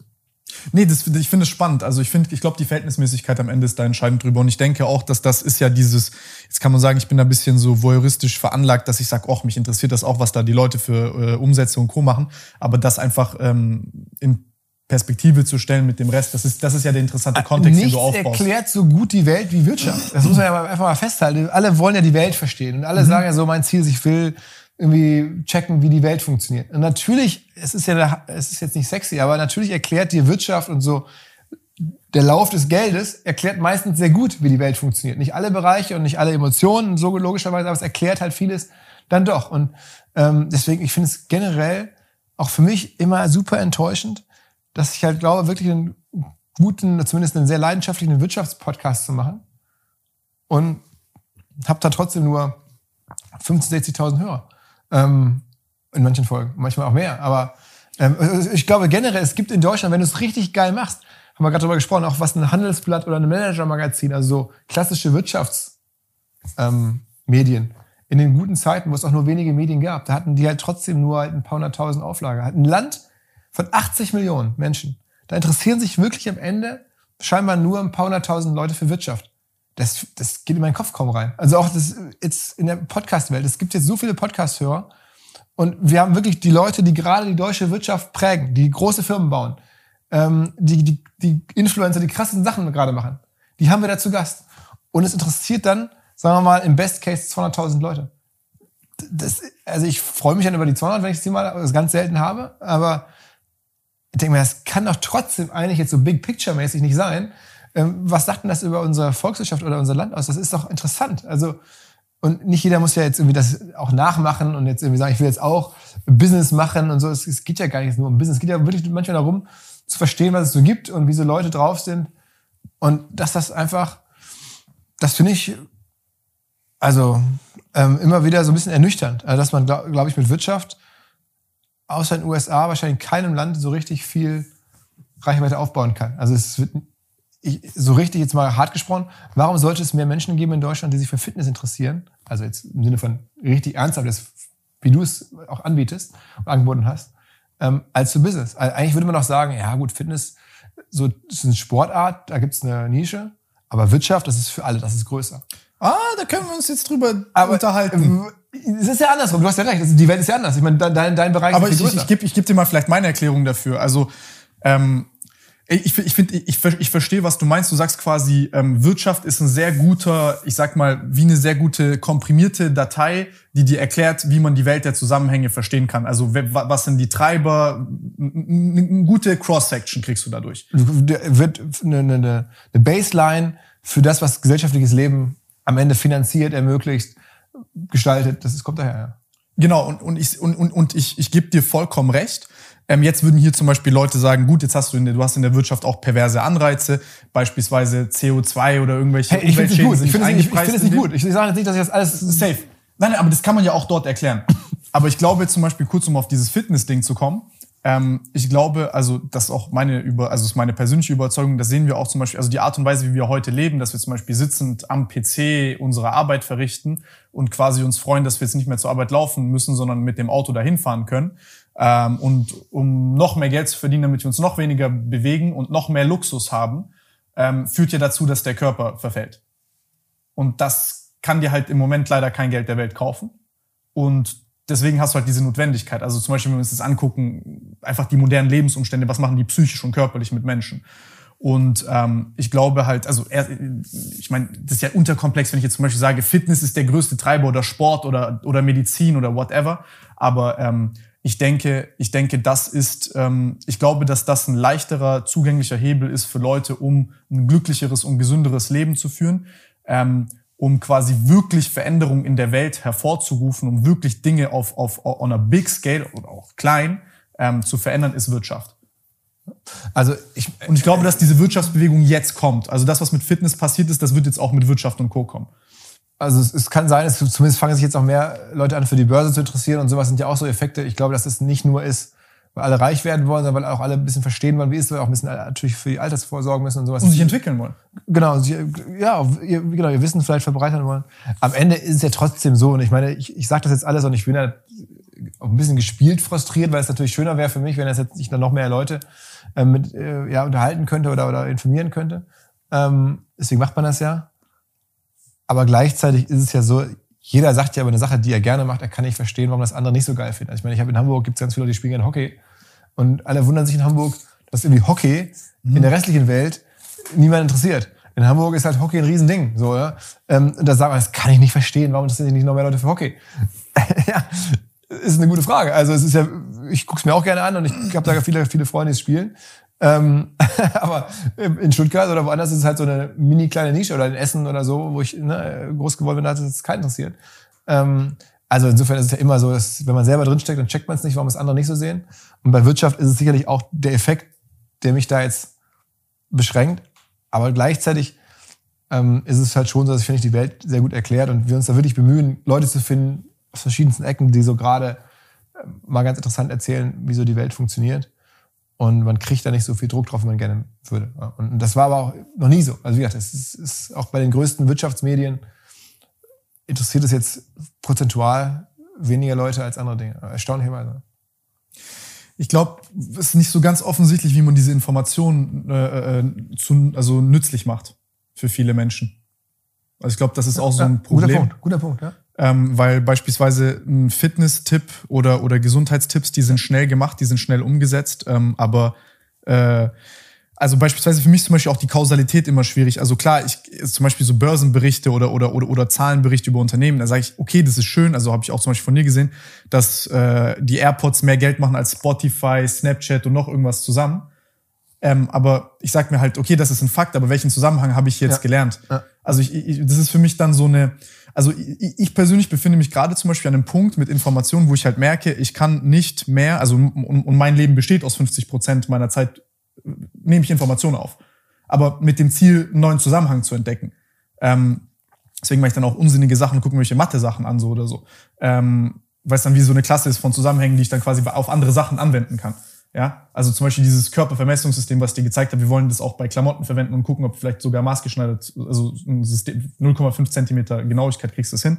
Nee, das, ich finde es spannend. Also ich finde, ich glaube, die Verhältnismäßigkeit am Ende ist da entscheidend drüber. Und ich denke auch, dass das ist ja dieses, jetzt kann man sagen, ich bin da ein bisschen so voyeuristisch veranlagt, dass ich sage, ach, mich interessiert das auch, was da die Leute für äh, Umsätze und Co. machen. Aber das einfach ähm, in Perspektive zu stellen mit dem Rest, das ist, das ist ja der interessante Kontext, Nichts den du aufbaust. erklärt so gut die Welt wie Wirtschaft. Das muss man ja einfach mal festhalten. Alle wollen ja die Welt verstehen. Und alle mhm. sagen ja so, mein Ziel ist, ich will irgendwie checken, wie die Welt funktioniert. Und natürlich, es ist ja, es ist jetzt nicht sexy, aber natürlich erklärt die Wirtschaft und so der Lauf des Geldes erklärt meistens sehr gut, wie die Welt funktioniert. Nicht alle Bereiche und nicht alle Emotionen, so logischerweise, aber es erklärt halt vieles dann doch. Und ähm, deswegen, ich finde es generell auch für mich immer super enttäuschend, dass ich halt glaube, wirklich einen guten, zumindest einen sehr leidenschaftlichen Wirtschaftspodcast zu machen und habe da trotzdem nur 15.000, 60.000 Hörer. Ähm, in manchen Folgen, manchmal auch mehr. Aber ähm, ich glaube generell, es gibt in Deutschland, wenn du es richtig geil machst, haben wir gerade darüber gesprochen, auch was ein Handelsblatt oder ein Manager-Magazin, also so klassische Wirtschaftsmedien. Ähm, in den guten Zeiten, wo es auch nur wenige Medien gab, da hatten die halt trotzdem nur halt ein paar hunderttausend Auflage. Ein Land von 80 Millionen Menschen, da interessieren sich wirklich am Ende scheinbar nur ein paar hunderttausend Leute für Wirtschaft das, das geht in meinen Kopf kaum rein. Also auch das jetzt in der Podcast-Welt. Es gibt jetzt so viele Podcast-Hörer und wir haben wirklich die Leute, die gerade die deutsche Wirtschaft prägen, die große Firmen bauen, ähm, die, die, die Influencer, die krassen Sachen gerade machen. Die haben wir da zu Gast. Und es interessiert dann, sagen wir mal, im Best Case 200.000 Leute. Das, also ich freue mich dann über die 200, wenn ich sie mal ganz selten habe, aber ich denke mir, das kann doch trotzdem eigentlich jetzt so Big Picture mäßig nicht sein, ähm, was sagt denn das über unsere Volkswirtschaft oder unser Land aus? Das ist doch interessant. Also, und nicht jeder muss ja jetzt irgendwie das auch nachmachen und jetzt irgendwie sagen, ich will jetzt auch Business machen und so. Es, es geht ja gar nicht nur um Business. Es geht ja wirklich manchmal darum, zu verstehen, was es so gibt und wie so Leute drauf sind. Und dass das einfach, das finde ich, also ähm, immer wieder so ein bisschen ernüchternd. Also, dass man, glaube glaub ich, mit Wirtschaft außer in den USA wahrscheinlich in keinem Land so richtig viel Reichweite aufbauen kann. Also es wird ich, so richtig jetzt mal hart gesprochen, warum sollte es mehr Menschen geben in Deutschland, die sich für Fitness interessieren? Also jetzt im Sinne von richtig ernsthaft, wie du es auch anbietest und angeboten hast, ähm, als zu Business. Also eigentlich würde man doch sagen, ja gut, Fitness, so ist eine Sportart, da gibt es eine Nische, aber Wirtschaft, das ist für alle, das ist größer. Ah, da können wir uns jetzt drüber aber, unterhalten. Es ist ja andersrum, du hast ja recht, die Welt ist ja anders. Ich meine, dein, dein Bereich aber ist Aber ich, ich, ich gebe ich geb dir mal vielleicht meine Erklärung dafür. Also ähm, ich, ich finde, ich, ich verstehe, was du meinst. Du sagst quasi, ähm, Wirtschaft ist ein sehr guter, ich sag mal, wie eine sehr gute komprimierte Datei, die dir erklärt, wie man die Welt der Zusammenhänge verstehen kann. Also was sind die Treiber? Eine gute Cross-Section kriegst du dadurch. Wird eine, eine, eine Baseline für das, was gesellschaftliches Leben am Ende finanziert, ermöglicht, gestaltet. Das ist, kommt daher. Ja. Genau, und, und ich, und, und, und ich, ich gebe dir vollkommen recht. Ähm, jetzt würden hier zum Beispiel Leute sagen, gut, jetzt hast du in der, du hast in der Wirtschaft auch perverse Anreize, beispielsweise CO2 oder irgendwelche hey, ich Umweltschäden Ich finde es nicht, find nicht gut. Ich sage jetzt nicht, dass ich das alles safe. Nein, aber das kann man ja auch dort erklären. aber ich glaube jetzt zum Beispiel kurz, um auf dieses Fitness-Ding zu kommen. Ähm, ich glaube, also das ist auch meine über, also ist meine persönliche Überzeugung. Das sehen wir auch zum Beispiel, also die Art und Weise, wie wir heute leben, dass wir zum Beispiel sitzend am PC unsere Arbeit verrichten und quasi uns freuen, dass wir jetzt nicht mehr zur Arbeit laufen müssen, sondern mit dem Auto dahin fahren können. Ähm, und um noch mehr Geld zu verdienen, damit wir uns noch weniger bewegen und noch mehr Luxus haben, ähm, führt ja dazu, dass der Körper verfällt. Und das kann dir halt im Moment leider kein Geld der Welt kaufen. Und deswegen hast du halt diese Notwendigkeit. Also zum Beispiel, wenn wir uns das angucken, einfach die modernen Lebensumstände, was machen die psychisch und körperlich mit Menschen? Und ähm, ich glaube halt, also ich meine, das ist ja unterkomplex, wenn ich jetzt zum Beispiel sage, Fitness ist der größte Treiber oder Sport oder, oder Medizin oder whatever. Aber ähm, ich denke, ich denke, das ist, ähm, ich glaube, dass das ein leichterer, zugänglicher Hebel ist für Leute, um ein glücklicheres und gesünderes Leben zu führen, ähm, um quasi wirklich Veränderungen in der Welt hervorzurufen, um wirklich Dinge auf, auf on a big scale oder auch klein ähm, zu verändern, ist Wirtschaft. Also ich, und ich glaube, dass diese Wirtschaftsbewegung jetzt kommt. Also das, was mit Fitness passiert ist, das wird jetzt auch mit Wirtschaft und Co. kommen also es, es kann sein, dass zumindest fangen sich jetzt auch mehr Leute an, für die Börse zu interessieren und sowas sind ja auch so Effekte. Ich glaube, dass es nicht nur ist, weil alle reich werden wollen, sondern weil auch alle ein bisschen verstehen wollen, wie ist es, auch ein bisschen natürlich für die Altersvorsorge müssen und sowas. Und sich entwickeln wollen. Genau, ja, ihr, genau, ihr Wissen vielleicht verbreitern wollen. Am Ende ist es ja trotzdem so, und ich meine, ich, ich sage das jetzt alles und ich bin ja auch ein bisschen gespielt frustriert, weil es natürlich schöner wäre für mich, wenn das jetzt nicht dann noch mehr Leute äh, mit, äh, ja, unterhalten könnte oder, oder informieren könnte. Ähm, deswegen macht man das ja. Aber gleichzeitig ist es ja so, jeder sagt ja über eine Sache, die er gerne macht, er kann nicht verstehen, warum das andere nicht so geil findet. Also ich meine, ich habe in Hamburg gibt es ganz viele die spielen gerne Hockey. Und alle wundern sich in Hamburg, dass irgendwie Hockey mhm. in der restlichen Welt niemand interessiert. In Hamburg ist halt Hockey ein Riesending. So, ja? Ähm, und da sagt man, das kann ich nicht verstehen, warum interessieren sich nicht noch mehr Leute für Hockey? ja, ist eine gute Frage. Also es ist ja, ich gucke es mir auch gerne an und ich habe da viele, viele Freunde, die spielen. Ähm, aber in Stuttgart oder woanders ist es halt so eine mini kleine Nische oder in Essen oder so, wo ich ne, groß geworden bin, da hat es keinen interessiert. Ähm, also insofern ist es ja immer so, dass wenn man selber drinsteckt, dann checkt man es nicht, warum es andere nicht so sehen. Und bei Wirtschaft ist es sicherlich auch der Effekt, der mich da jetzt beschränkt. Aber gleichzeitig ähm, ist es halt schon so, dass ich finde, ich die Welt sehr gut erklärt und wir uns da wirklich bemühen, Leute zu finden aus verschiedensten Ecken, die so gerade äh, mal ganz interessant erzählen, wie so die Welt funktioniert. Und man kriegt da nicht so viel Druck drauf, wie man gerne würde. Und das war aber auch noch nie so. Also wie gesagt, es ist, ist auch bei den größten Wirtschaftsmedien interessiert es jetzt prozentual weniger Leute als andere Dinge. Erstaunlicherweise. Ich glaube, es ist nicht so ganz offensichtlich, wie man diese Informationen äh, äh, zu, also nützlich macht für viele Menschen. Also ich glaube, das ist auch so ein Problem. Guter Punkt, guter Punkt, ja. Ähm, weil beispielsweise ein Fitness-Tipp oder, oder Gesundheitstipps, die sind schnell gemacht, die sind schnell umgesetzt, ähm, aber äh, also beispielsweise für mich zum Beispiel auch die Kausalität immer schwierig. Also klar, ich zum Beispiel so Börsenberichte oder oder oder oder Zahlenberichte über Unternehmen, da sage ich, okay, das ist schön. Also habe ich auch zum Beispiel von dir gesehen, dass äh, die AirPods mehr Geld machen als Spotify, Snapchat und noch irgendwas zusammen. Ähm, aber ich sag mir halt, okay, das ist ein Fakt, aber welchen Zusammenhang habe ich jetzt ja. gelernt? Ja. Also ich, ich, das ist für mich dann so eine, also ich, ich persönlich befinde mich gerade zum Beispiel an einem Punkt mit Informationen, wo ich halt merke, ich kann nicht mehr, also und, und mein Leben besteht aus 50 Prozent meiner Zeit, nehme ich Informationen auf. Aber mit dem Ziel, einen neuen Zusammenhang zu entdecken. Ähm, deswegen mache ich dann auch unsinnige Sachen und gucke mir welche Mathe-Sachen an, so oder so. Ähm, weil es dann wie so eine Klasse ist von Zusammenhängen, die ich dann quasi auf andere Sachen anwenden kann. Ja, also zum Beispiel dieses Körpervermessungssystem, was ich dir gezeigt habe, wir wollen das auch bei Klamotten verwenden und gucken, ob vielleicht sogar maßgeschneidert, also ein System, 0,5 Zentimeter Genauigkeit kriegst du das hin.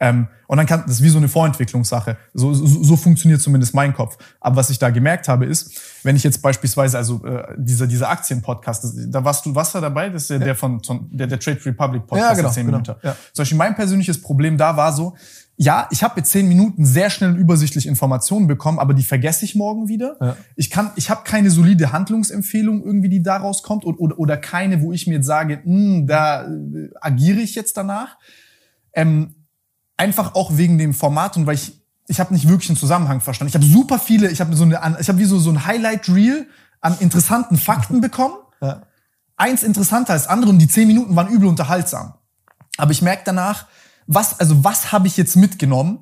Ähm, und dann kann das ist wie so eine Vorentwicklungssache. So, so, so funktioniert zumindest mein Kopf. Aber was ich da gemerkt habe, ist, wenn ich jetzt beispielsweise, also äh, dieser dieser Aktienpodcast, da warst du, was da dabei? Das ist ja, ja. der von, von der, der Trade Republic Podcast, ja, genau, 10 genau, Minuten. Ja. Zum Beispiel mein persönliches Problem da war so, ja, ich habe jetzt zehn Minuten sehr schnell übersichtlich Informationen bekommen, aber die vergesse ich morgen wieder. Ja. Ich kann, ich habe keine solide Handlungsempfehlung irgendwie, die daraus kommt oder, oder, oder keine, wo ich mir jetzt sage, hm, da äh, agiere ich jetzt danach. Ähm, einfach auch wegen dem Format und weil ich ich habe nicht wirklich einen Zusammenhang verstanden. Ich habe super viele, ich habe so eine, ich habe wie so so ein Highlight Reel an interessanten Fakten bekommen. Ja. Eins interessanter als andere und die zehn Minuten waren übel unterhaltsam. Aber ich merke danach, was, also was habe ich jetzt mitgenommen?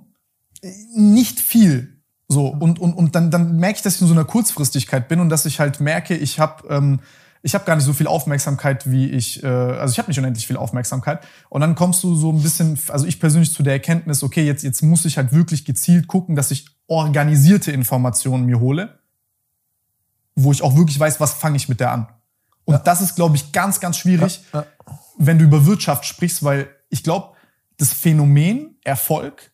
Nicht viel. So, und, und, und dann, dann merke ich, dass ich in so einer Kurzfristigkeit bin und dass ich halt merke, ich habe ähm, ich habe gar nicht so viel Aufmerksamkeit, wie ich, äh, also ich habe nicht unendlich viel Aufmerksamkeit. Und dann kommst du so ein bisschen, also ich persönlich zu der Erkenntnis, okay, jetzt, jetzt muss ich halt wirklich gezielt gucken, dass ich organisierte Informationen mir hole, wo ich auch wirklich weiß, was fange ich mit der an. Und ja. das ist, glaube ich, ganz, ganz schwierig, ja, ja. wenn du über Wirtschaft sprichst, weil ich glaube, das Phänomen Erfolg,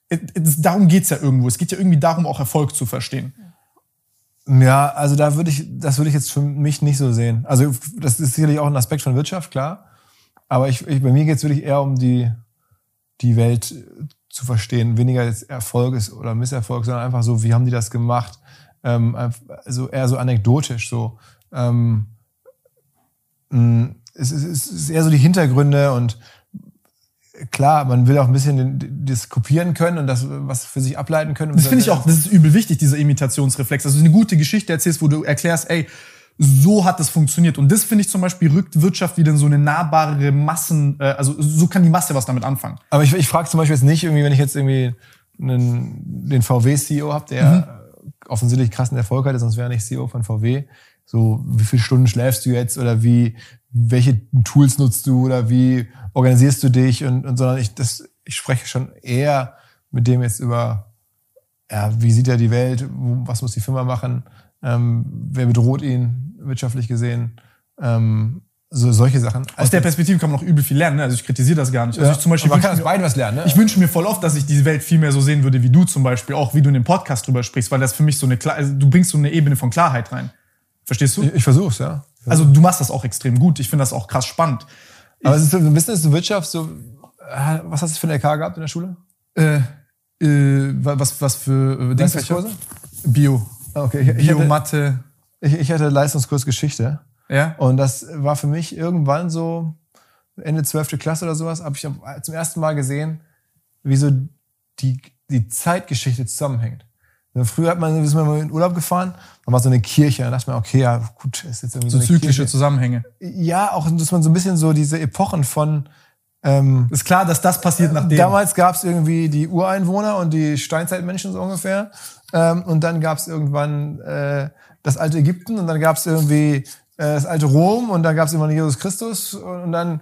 darum geht's ja irgendwo. Es geht ja irgendwie darum, auch Erfolg zu verstehen. Ja, also da würde ich, das würde ich jetzt für mich nicht so sehen. Also das ist sicherlich auch ein Aspekt von Wirtschaft, klar. Aber ich, ich, bei mir geht es wirklich eher um die, die Welt zu verstehen. Weniger jetzt Erfolg ist oder Misserfolg, sondern einfach so, wie haben die das gemacht? Ähm, also eher so anekdotisch. So. Ähm, es, ist, es ist eher so die Hintergründe und klar, man will auch ein bisschen das kopieren können und das was für sich ableiten können. Das finde ich auch, das ist übel wichtig, dieser Imitationsreflex. Also eine gute Geschichte erzählst, wo du erklärst, ey, so hat das funktioniert. Und das finde ich zum Beispiel rückt Wirtschaft wieder in so eine nahbare Massen, äh, also so kann die Masse was damit anfangen. Aber ich, ich frage zum Beispiel jetzt nicht irgendwie, wenn ich jetzt irgendwie einen, den VW-CEO habe, der mhm. offensichtlich krassen Erfolg hatte, sonst wäre er nicht CEO von VW. So, wie viele Stunden schläfst du jetzt oder wie, welche Tools nutzt du oder wie organisierst du dich und, und sondern ich, das, ich spreche schon eher mit dem jetzt über, ja, wie sieht er die Welt, was muss die Firma machen, Ähm, wer bedroht ihn wirtschaftlich gesehen? Ähm, so solche Sachen. Aus der Perspektive kann man auch übel viel lernen. Ne? Also ich kritisiere das gar nicht. Also ja, ich zum Beispiel man kann wünsche aus mir- beiden was lernen. Ne? Ich wünsche mir voll oft, dass ich diese Welt viel mehr so sehen würde wie du zum Beispiel, auch wie du in dem Podcast drüber sprichst, weil das für mich so eine Klar also du bringst so eine Ebene von Klarheit rein. Verstehst du? ich, ich versuch's, ja. Also du machst das auch extrem gut. Ich finde das auch krass spannend. Aber es ist so ein Business, so Wirtschaft, so. äh, Was hast du für eine LK gehabt in der Schule? Äh, äh, wa- was, was für äh? Leistungskurse? Bio. Ah, Okay, ich, ich, Bio, hatte, Mathe. ich, ich hatte Leistungskurs Geschichte. Ja? Und das war für mich irgendwann so Ende 12. Klasse oder sowas, habe ich zum ersten Mal gesehen, wie so die, die Zeitgeschichte zusammenhängt. Früher hat man, ist man mal in Urlaub gefahren, dann war so eine Kirche, dann dachte man, okay, ja, gut, ist jetzt irgendwie so, So zyklische Kirche. Zusammenhänge. Ja, auch, dass man so ein bisschen so diese Epochen von, ähm, Ist klar, dass das passiert nachdem. Damals gab es irgendwie die Ureinwohner und die Steinzeitmenschen so ungefähr. Ähm, und dann gab es irgendwann äh, das alte Ägypten und dann gab es irgendwie äh, das alte Rom und dann gab es irgendwann Jesus Christus und, und dann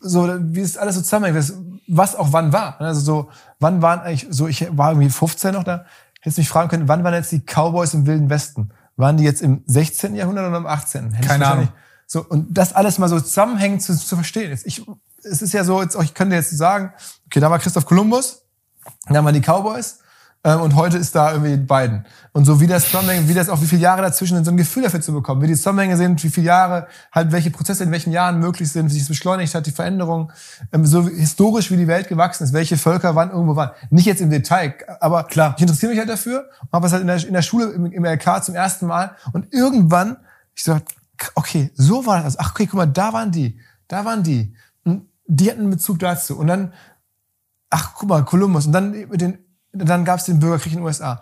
so, wie es alles so zusammenhängt, das, was auch wann war. Also so, wann waren eigentlich, so ich war irgendwie 15 noch da, hättest mich fragen können, wann waren jetzt die Cowboys im Wilden Westen? Waren die jetzt im 16. Jahrhundert oder im 18.? Hätte ich Keine Ahnung. So, und das alles mal so zusammenhängend zu, zu verstehen. Jetzt, ich, es ist ja so, jetzt, ich könnte jetzt sagen, okay, da war Christoph Kolumbus, dann waren die Cowboys, und heute ist da irgendwie Biden. Und so wie das zusammenhängt, wie das auch, wie viele Jahre dazwischen sind, so ein Gefühl dafür zu bekommen, wie die Zusammenhänge sind, wie viele Jahre, halt welche Prozesse in welchen Jahren möglich sind, wie sich es beschleunigt hat, die Veränderung, ähm, so historisch wie die Welt gewachsen ist, welche Völker wann irgendwo waren. Nicht jetzt im Detail, aber Klar. ich interessiere mich halt dafür und habe es halt in der, in der Schule im, im LK zum ersten Mal und irgendwann, ich so, okay, so war das. Ach, okay, guck mal, da waren die, da waren die. Und die hatten einen Bezug dazu. Und dann, ach, guck mal, Kolumbus. Und dann mit den, dann gab es den Bürgerkrieg in den USA.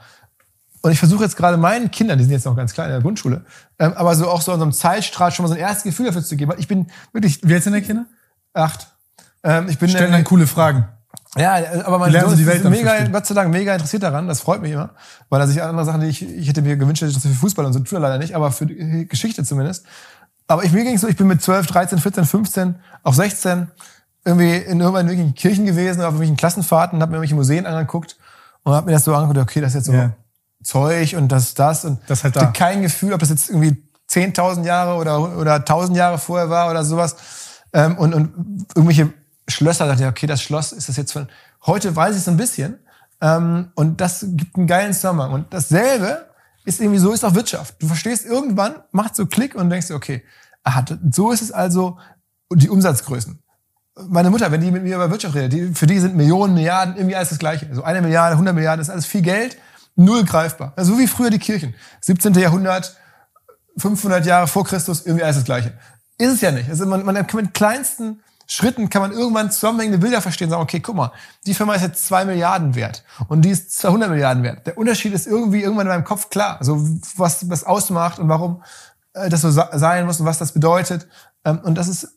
Und ich versuche jetzt gerade meinen Kindern, die sind jetzt noch ganz klein in der Grundschule, ähm, aber so auch so an so einem Zeitstrahl schon mal so ein erstes Gefühl dafür zu geben. Ich bin wirklich Wie alt sind deine Kinder? acht. Ähm, ich bin Stellen dann coole Fragen. ja, aber mein Sohn ist mega, verstehen? Gott sei Dank, mega interessiert daran. Das freut mich immer. Weil er sich andere Sachen, die ich, ich hätte mir gewünscht, dass ich das für Fußball und so tut er leider nicht, aber für die Geschichte zumindest. Aber ich, mir ging so, ich bin mit 12, 13, 14, 15, auch 16 irgendwie in irgendwelchen Kirchen gewesen, auf irgendwelchen Klassenfahrten, habe mir irgendwelche Museen angeguckt und habe mir das so angeguckt, okay, das ist jetzt so Ja. Zeug und das, das und Das halt ich hatte da. kein Gefühl, ob das jetzt irgendwie 10.000 Jahre oder, oder 1.000 Jahre vorher war oder sowas. Ähm, und, und irgendwelche Schlösser, dachte ich, okay, das Schloss ist das jetzt von, heute weiß ich es ein bisschen. Ähm, und das gibt einen geilen Zusammenhang. Und dasselbe ist irgendwie so, ist auch Wirtschaft. Du verstehst irgendwann, macht so Klick und denkst dir, okay, aha, so ist es also die Umsatzgrößen. Meine Mutter, wenn die mit mir über Wirtschaft redet, die, für die sind Millionen, Milliarden irgendwie alles das Gleiche. So eine Milliarde, 100 Milliarden, das ist alles viel Geld, null greifbar. Also so wie früher die Kirchen. 17. Jahrhundert, 500 Jahre vor Christus, irgendwie alles das Gleiche. Ist es ja nicht. Also man, man kann mit kleinsten Schritten kann man irgendwann zusammenhängende Bilder verstehen, sagen, okay, guck mal, die Firma ist jetzt zwei Milliarden wert und die ist 200 Milliarden wert. Der Unterschied ist irgendwie irgendwann in meinem Kopf klar. Also was was ausmacht und warum äh, das so sein muss und was das bedeutet. Ähm, und das ist,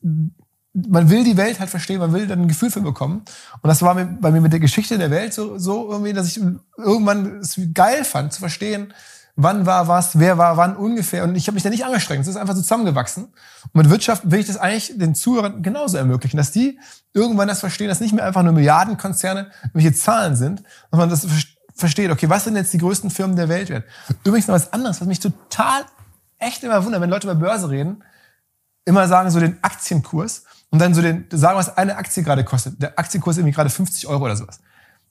man will die Welt halt verstehen, man will dann ein Gefühl für bekommen. Und das war bei mir mit der Geschichte der Welt so, so irgendwie, dass ich irgendwann es geil fand zu verstehen, wann war was, wer war wann ungefähr. Und ich habe mich da nicht angestrengt. Es ist einfach so zusammengewachsen. Und mit Wirtschaft will ich das eigentlich den Zuhörern genauso ermöglichen, dass die irgendwann das verstehen, dass nicht mehr einfach nur Milliardenkonzerne welche Zahlen sind, sondern das ver- versteht, okay, was sind jetzt die größten Firmen der Welt wert? Übrigens noch was anderes, was mich total echt immer wundert, wenn Leute über Börse reden, immer sagen so den Aktienkurs und dann so den, sagen, was eine Aktie gerade kostet. Der Aktienkurs ist irgendwie gerade 50 Euro oder sowas.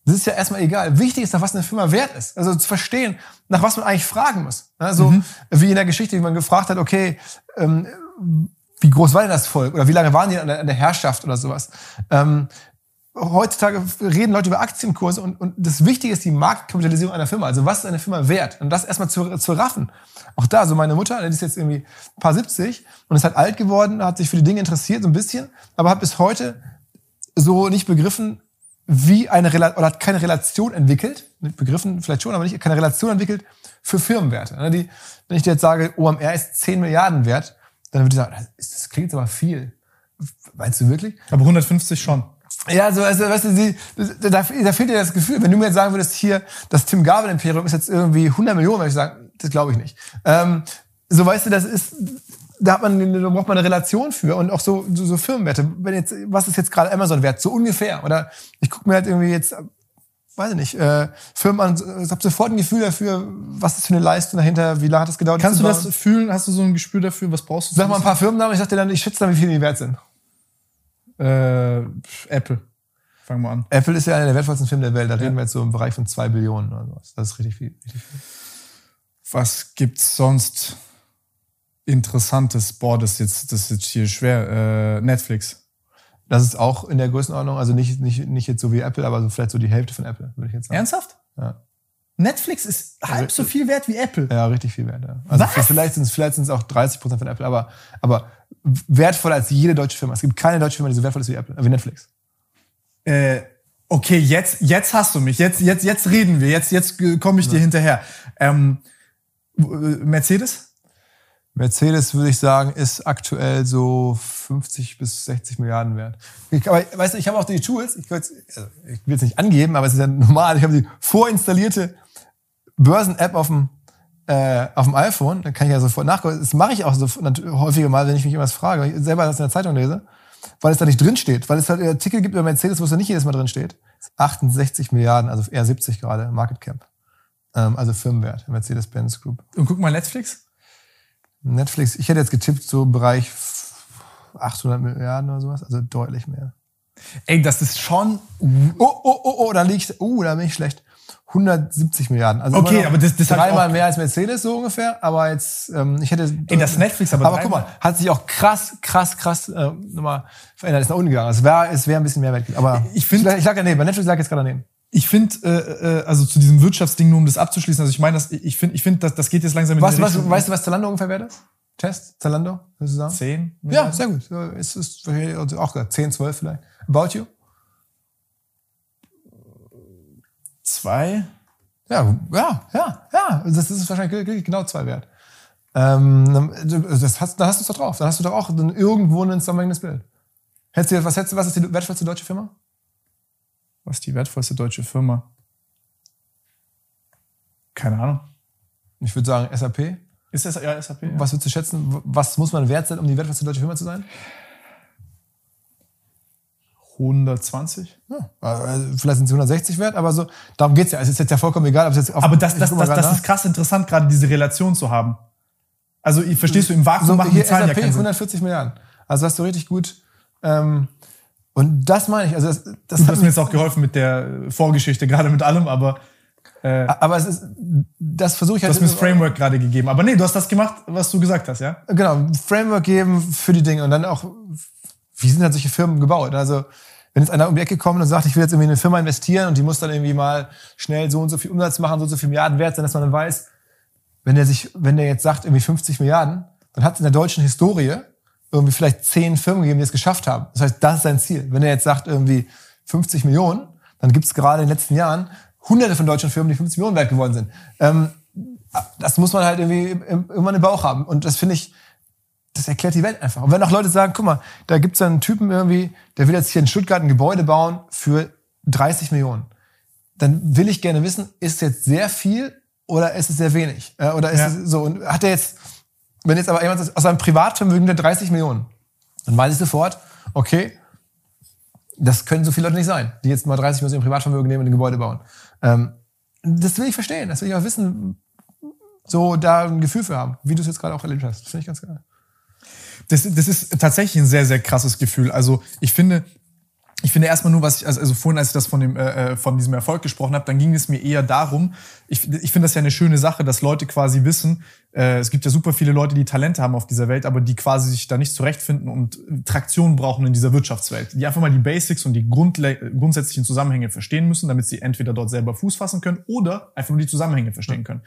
Das ist ja erstmal egal. Wichtig ist, nach was eine Firma wert ist. Also zu verstehen, nach was man eigentlich fragen muss. Also wie in der Geschichte, wie man gefragt hat, okay, ähm, wie groß war denn das Volk? Oder wie lange waren die an der, an der Herrschaft oder sowas? Ähm, heutzutage reden Leute über Aktienkurse und, und das Wichtige ist die Marktkapitalisierung einer Firma. Also was ist eine Firma wert? Und das erstmal zu, zu raffen. Auch da, so meine Mutter, die ist jetzt irgendwie ein paar 70 und ist halt alt geworden, hat sich für die Dinge interessiert, so ein bisschen, aber hat bis heute so nicht begriffen, wie eine Rela oder hat keine Relation entwickelt, begriffen vielleicht schon, aber nicht keine Relation entwickelt für Firmenwerte. Ne, Die, wenn ich dir jetzt sage, OMR ist 10 Milliarden wert, dann würde ich sagen, das klingt aber viel. Meinst du wirklich? Aber 150 schon. Ja, so, also, weißt du, die, da, da fehlt dir das Gefühl. Wenn du mir jetzt sagen würdest, hier, das Tim Gabel Imperium ist jetzt irgendwie 100 Millionen, würde ich sagen, das glaube ich nicht. Ähm, so, weißt du, das ist, da hat man, da braucht man eine Relation für und auch so, so, so Firmenwerte. Wenn jetzt, was ist jetzt gerade Amazon wert? So ungefähr. Oder ich gucke mir halt irgendwie jetzt weiß ich nicht, äh, Firmen an, ich habe sofort ein Gefühl dafür, was ist für eine Leistung dahinter, wie lange hat das gedauert. Kannst du das fühlen? Hast du so ein Gespür dafür? Was brauchst du? Sag mal ein paar Firmennamen, ich sag dir dann, ich schätze dann, wie viel die wert sind. Äh, Apple. Fangen wir an. Apple ist ja einer der wertvollsten Firmen der Welt. Da ja. reden wir jetzt so im Bereich von zwei Billionen oder sowas. Das ist richtig viel. Richtig viel. Was gibt's sonst Interessantes? Boah, das ist jetzt, das ist jetzt hier schwer. Äh, Netflix. Das ist auch in der Größenordnung, also nicht, nicht, nicht jetzt so wie Apple, aber so vielleicht so die Hälfte von Apple, würde ich jetzt sagen. Ernsthaft? Ja. Netflix ist halb also, so viel wert wie Apple. Ja, richtig viel wert. Ja. Also Was? vielleicht sind es vielleicht sind's auch 30 Prozent von Apple, aber, aber wertvoller als jede deutsche Firma. Es gibt keine deutsche Firma, die so wertvoll ist wie Apple, wie Netflix. Äh, okay, jetzt, jetzt hast du mich. Jetzt, jetzt, jetzt reden wir. Jetzt, jetzt komme ich ja. dir hinterher. Ähm, äh, Mercedes? Mercedes, würde ich sagen, ist aktuell so 50 bis 60 Milliarden wert. Ich, aber weißt du, ich habe auch die Tools, ich, also, ich will es nicht angeben, aber es ist ja normal, ich habe die vorinstallierte Börsen-App auf dem, äh, auf dem iPhone, dann kann ich ja sofort nachgucken. Das mache ich auch so häufiger mal, wenn ich mich irgendwas frage, wenn ich selber das in der Zeitung lese, weil es da nicht drin steht, weil es halt Artikel gibt über Mercedes, wo es da nicht jedes Mal drin steht. 68 Milliarden, also eher 70 gerade, Market Cap. Ähm, also Firmenwert, Mercedes-Benz Group. Und guck mal Netflix. Netflix, ich hätte jetzt getippt, so im Bereich 800 Milliarden oder sowas, also deutlich mehr. Ey, das ist schon. Oh, oh, oh, oh, da liegt, oh, da bin ich schlecht. 170 Milliarden. Also okay, aber das, das dreimal mehr als Mercedes so ungefähr. Aber jetzt, ähm, ich hätte. Ey, das Netflix aber. Aber guck mal, hat sich auch krass, krass, krass äh, nochmal verändert. Ist nach unten gegangen. Es wäre, es wäre ein bisschen mehr wert. Aber ich finde, ich lag daneben. Bei Netflix lag jetzt gerade daneben. Ich finde, äh, äh, also zu diesem Wirtschaftsding, nur um das abzuschließen, also ich meine, ich finde, ich finde, das, das geht jetzt langsam in was, die was, Richtung. Weißt du, was Zalando ungefähr wert ist? Test, Zalando, würdest du sagen? Zehn? Ja, sehr gut. Es ist auch gesagt, zehn, zwölf vielleicht. About you? Zwei? Ja, ja, ja, ja. Das ist wahrscheinlich genau zwei wert. Ähm, das hast, da hast du es doch drauf. Da hast du doch auch irgendwo ein zusammenhängendes Bild. Hättest du, was, hättest du, was ist die wertvollste deutsche Firma? Was ist die wertvollste deutsche Firma? Keine Ahnung. Ich würde sagen SAP. Ist das ja SAP? Ja. Was würdest du schätzen? Was muss man wert sein, um die wertvollste deutsche Firma zu sein? 120? Ja, also vielleicht sind sie 160 wert, aber so, darum geht's ja. Es ist jetzt ja vollkommen egal, ob es jetzt auf Aber das, das, das, das ist krass interessant, gerade diese Relation zu haben. Also, verstehst du, im Vakuum so, machen die Zahlen SAP ja 140 Milliarden. Also hast du richtig gut. Ähm, und das meine ich. Also das, das hat mir jetzt auch geholfen mit der Vorgeschichte, gerade mit allem, aber äh, aber es ist, das versuche ich halt. Du hast mir das Framework gerade gegeben. Aber nee, du hast das gemacht, was du gesagt hast, ja? Genau, Framework geben für die Dinge und dann auch, wie sind halt solche Firmen gebaut? Also, wenn jetzt einer um die Ecke kommt und sagt, ich will jetzt irgendwie in eine Firma investieren und die muss dann irgendwie mal schnell so und so viel Umsatz machen, so und so viel Milliarden wert sein, dass man dann weiß, wenn der sich, wenn der jetzt sagt, irgendwie 50 Milliarden, dann hat es in der deutschen Historie irgendwie vielleicht zehn Firmen gegeben, die es geschafft haben. Das heißt, das ist sein Ziel. Wenn er jetzt sagt, irgendwie 50 Millionen, dann gibt es gerade in den letzten Jahren hunderte von deutschen Firmen, die 50 Millionen wert geworden sind. Ähm, das muss man halt irgendwie irgendwann im Bauch haben. Und das finde ich, das erklärt die Welt einfach. Und wenn auch Leute sagen, guck mal, da gibt's einen Typen irgendwie, der will jetzt hier in Stuttgart ein Gebäude bauen für 30 Millionen. Dann will ich gerne wissen, ist es jetzt sehr viel oder ist es sehr wenig? Äh, oder ist ja. es so? Und hat er jetzt, wenn jetzt aber jemand aus seinem Privatvermögen der 30 Millionen, dann weiß ich sofort, okay, das können so viele Leute nicht sein, die jetzt mal 30 Millionen im Privatvermögen nehmen und ein Gebäude bauen. Ähm, das will ich verstehen, das will ich auch wissen, so da ein Gefühl für haben, wie du es jetzt gerade auch erlebt hast. Das finde ich ganz geil. Das, das ist tatsächlich ein sehr, sehr krasses Gefühl. Also ich finde, ich finde erstmal nur, was ich, also, also vorhin, als ich das von, dem, äh, äh, von diesem Erfolg gesprochen habe, dann ging es mir eher darum, ich, ich finde das ja eine schöne Sache, dass Leute quasi wissen, äh, es gibt ja super viele Leute, die Talente haben auf dieser Welt, aber die quasi sich da nicht zurechtfinden und Traktion brauchen in dieser Wirtschaftswelt. Die einfach mal die Basics und die grundsätzlichen Zusammenhänge verstehen müssen, damit sie entweder dort selber Fuß fassen können oder einfach nur die Zusammenhänge verstehen können.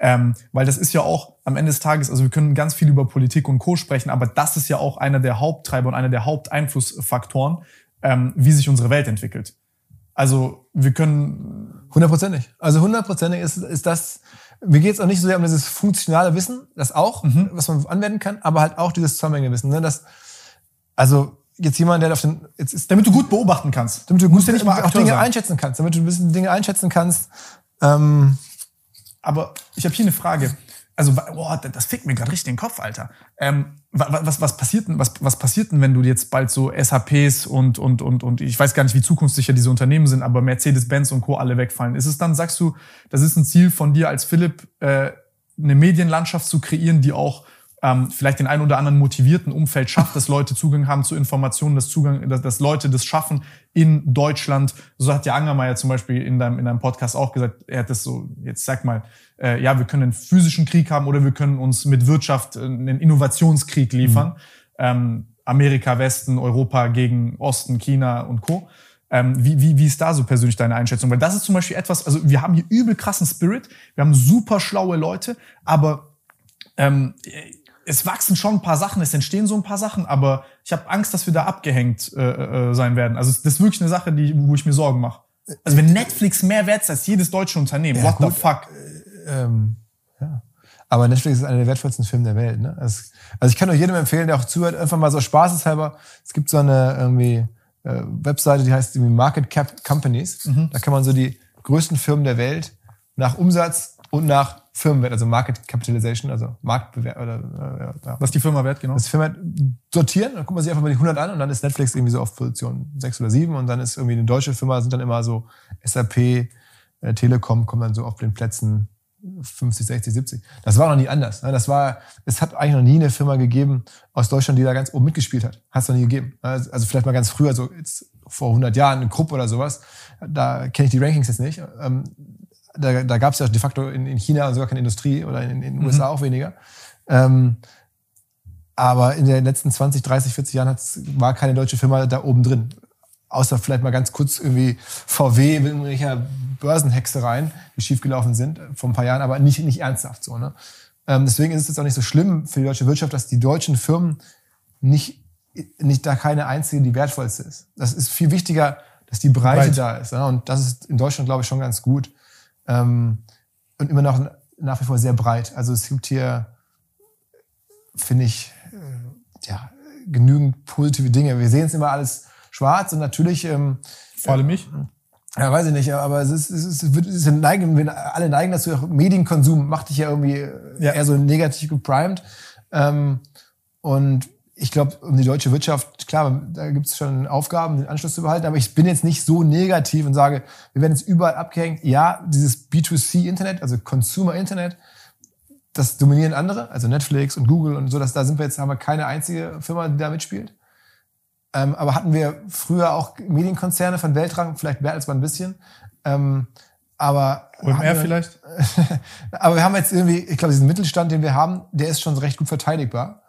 Ähm, weil das ist ja auch am Ende des Tages, also wir können ganz viel über Politik und Co. sprechen, aber das ist ja auch einer der Haupttreiber und einer der Haupteinflussfaktoren, ähm, wie sich unsere Welt entwickelt. Also wir können hundertprozentig. Also hundertprozentig ist, ist das. Mir geht es auch nicht so sehr um dieses funktionale Wissen, das auch, mhm. was man anwenden kann, aber halt auch dieses Zusammenhängewissen. Ne? Das, also jetzt jemand, der auf den, jetzt ist, damit du gut beobachten kannst, damit du gut ja nicht mal auch Dinge sein. einschätzen kannst, damit du ein bisschen Dinge einschätzen kannst. Ähm, aber ich habe hier eine Frage. also boah, das fickt mir gerade richtig den Kopf, Alter. Ähm, was, was, passiert denn, was, was passiert denn, wenn du jetzt bald so SAPs und, und, und, und ich weiß gar nicht, wie zukunftssicher diese Unternehmen sind, aber Mercedes-Benz und Co. alle wegfallen? Ist es dann, sagst du, das ist ein Ziel von dir als Philipp, äh, eine Medienlandschaft zu kreieren, die auch ähm, vielleicht den einen oder anderen motivierten Umfeld schafft, dass Leute Zugang haben zu Informationen, dass Zugang, dass, dass Leute das schaffen in Deutschland. So hat ja Angermeier zum Beispiel in deinem, in deinem Podcast auch gesagt, er hat das so, jetzt sag mal, äh, ja, wir können einen physischen Krieg haben oder wir können uns mit Wirtschaft einen Innovationskrieg liefern. Mhm. Ähm, Amerika, Westen, Europa gegen Osten, China und Co. Ähm, wie, wie, wie ist da so persönlich deine Einschätzung? Weil das ist zum Beispiel etwas, also wir haben hier übel krassen Spirit, wir haben super schlaue Leute, aber ähm, es wachsen schon ein paar Sachen, es entstehen so ein paar Sachen, aber ich habe Angst, dass wir da abgehängt äh, äh, sein werden. Also das ist wirklich eine Sache, die, wo ich mir Sorgen mache. Also wenn Netflix mehr wert ist als jedes deutsche Unternehmen, ja, what gut, the fuck? Äh, ähm, ja. Aber Netflix ist einer der wertvollsten Filme der Welt. Ne? Also, also ich kann euch jedem empfehlen, der auch zuhört, einfach mal so spaßeshalber. Es gibt so eine irgendwie äh, Webseite, die heißt irgendwie Market Cap Companies. Mhm. Da kann man so die größten Firmen der Welt nach Umsatz und nach Firmenwert, also Market Capitalization, also Marktbewert oder äh, ja. Was ist die Firma wert, genau? Das Firma sortieren, dann guckt man sich einfach mal die 100 an und dann ist Netflix irgendwie so auf Position 6 oder 7 und dann ist irgendwie eine deutsche Firma, sind dann immer so SAP, äh, Telekom kommen dann so auf den Plätzen 50, 60, 70. Das war noch nie anders. Ne? Das war, es hat eigentlich noch nie eine Firma gegeben aus Deutschland, die da ganz oben mitgespielt hat. Hat es noch nie gegeben. Also, also vielleicht mal ganz früher, so jetzt vor 100 Jahren, eine Gruppe oder sowas. Da kenne ich die Rankings jetzt nicht. Ähm, da, da gab es ja de facto in, in China sogar keine Industrie oder in, in den USA mhm. auch weniger. Ähm, aber in den letzten 20, 30, 40 Jahren war keine deutsche Firma da oben drin. Außer vielleicht mal ganz kurz irgendwie VW mit irgendwelcher Börsenhexereien, die schiefgelaufen sind vor ein paar Jahren, aber nicht, nicht ernsthaft so. Ne? Ähm, deswegen ist es jetzt auch nicht so schlimm für die deutsche Wirtschaft, dass die deutschen Firmen nicht, nicht da keine einzige, die wertvollste ist. Das ist viel wichtiger, dass die Breite Breit. da ist. Ja? Und das ist in Deutschland, glaube ich, schon ganz gut. Ähm, und immer noch nach wie vor sehr breit. Also es gibt hier, finde ich, äh, ja, genügend positive Dinge. Wir sehen es immer alles schwarz und natürlich. Ähm, Vor allem mich. Ja, weiß ich nicht, aber es ist, es ist, es ist neigen, wenn alle neigen dazu, auch Medienkonsum macht dich ja irgendwie ja. eher so negativ geprimed. Ähm, und ich glaube, um die deutsche Wirtschaft, klar, da gibt es schon Aufgaben, den Anschluss zu behalten, aber ich bin jetzt nicht so negativ und sage, wir werden jetzt überall abgehängt. Ja, dieses B2C-Internet, also Consumer-Internet, das dominieren andere, also Netflix und Google und so, dass da sind wir jetzt, haben wir keine einzige Firma, die da mitspielt. Ähm, aber hatten wir früher auch Medienkonzerne von Weltrang, vielleicht mehr als mal ein bisschen. Ähm, aber OMR vielleicht? aber wir haben jetzt irgendwie, ich glaube, diesen Mittelstand, den wir haben, der ist schon recht gut verteidigbar.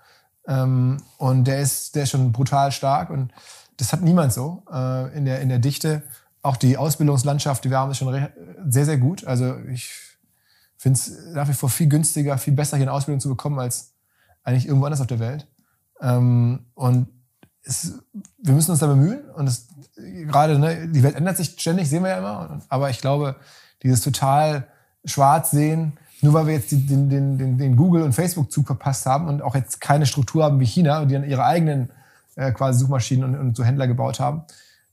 Ähm, und der ist, der ist schon brutal stark und das hat niemand so äh, in, der, in der Dichte. Auch die Ausbildungslandschaft, die wir haben, ist schon sehr, sehr gut. Also ich finde es nach wie vor viel günstiger, viel besser, hier eine Ausbildung zu bekommen, als eigentlich irgendwo anders auf der Welt. Ähm, und es, wir müssen uns da bemühen. Und es, gerade, ne, die Welt ändert sich ständig, sehen wir ja immer. Aber ich glaube, dieses total schwarz sehen, nur weil wir jetzt den, den, den, den Google- und Facebook-Zug verpasst haben und auch jetzt keine Struktur haben wie China die dann ihre eigenen äh, quasi Suchmaschinen und, und so Händler gebaut haben.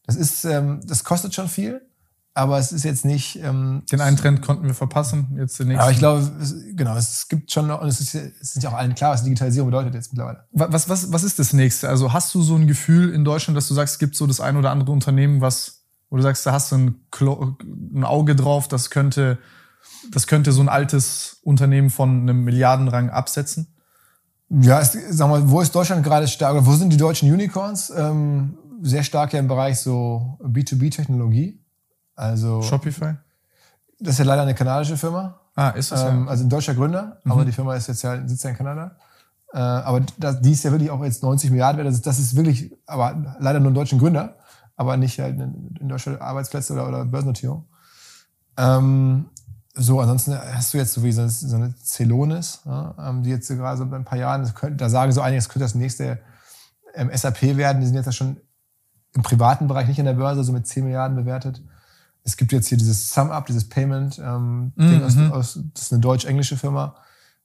Das ist, ähm, das kostet schon viel, aber es ist jetzt nicht. Ähm, den einen Trend konnten wir verpassen, jetzt den nächsten. Aber ich glaube, es, genau, es gibt schon noch, und es ist, es ist ja auch allen klar, was Digitalisierung bedeutet jetzt mittlerweile. Was, was, was ist das nächste? Also hast du so ein Gefühl in Deutschland, dass du sagst, es gibt so das ein oder andere Unternehmen, was, wo du sagst, da hast du ein, Klo ein Auge drauf, das könnte das könnte so ein altes Unternehmen von einem Milliardenrang absetzen? Ja, es, sag mal, wo ist Deutschland gerade stark? Oder wo sind die deutschen Unicorns? Ähm, sehr stark ja im Bereich so B2B-Technologie. Also Shopify? Das ist ja leider eine kanadische Firma. Ah, ist das ähm, ja? Also ein deutscher Gründer, mhm. aber die Firma ist jetzt ja, sitzt ja in Kanada. Äh, aber das, die ist ja wirklich auch jetzt 90 Milliarden wert. Das ist, das ist wirklich, aber leider nur einen deutschen Gründer, aber nicht halt in, in deutsche Arbeitsplätze oder, oder Börsennotierung. Ähm, so, ansonsten hast du jetzt so wie so, so eine Celonis, ja, ähm, die jetzt gerade so ein paar Jahren, könnte, da sagen so einige, es könnte das nächste ähm, SAP werden. Die sind jetzt ja schon im privaten Bereich, nicht in der Börse, so mit 10 Milliarden bewertet. Es gibt jetzt hier dieses SumUp, dieses Payment, ähm, mhm. Aus, aus, das ist eine deutsch-englische Firma,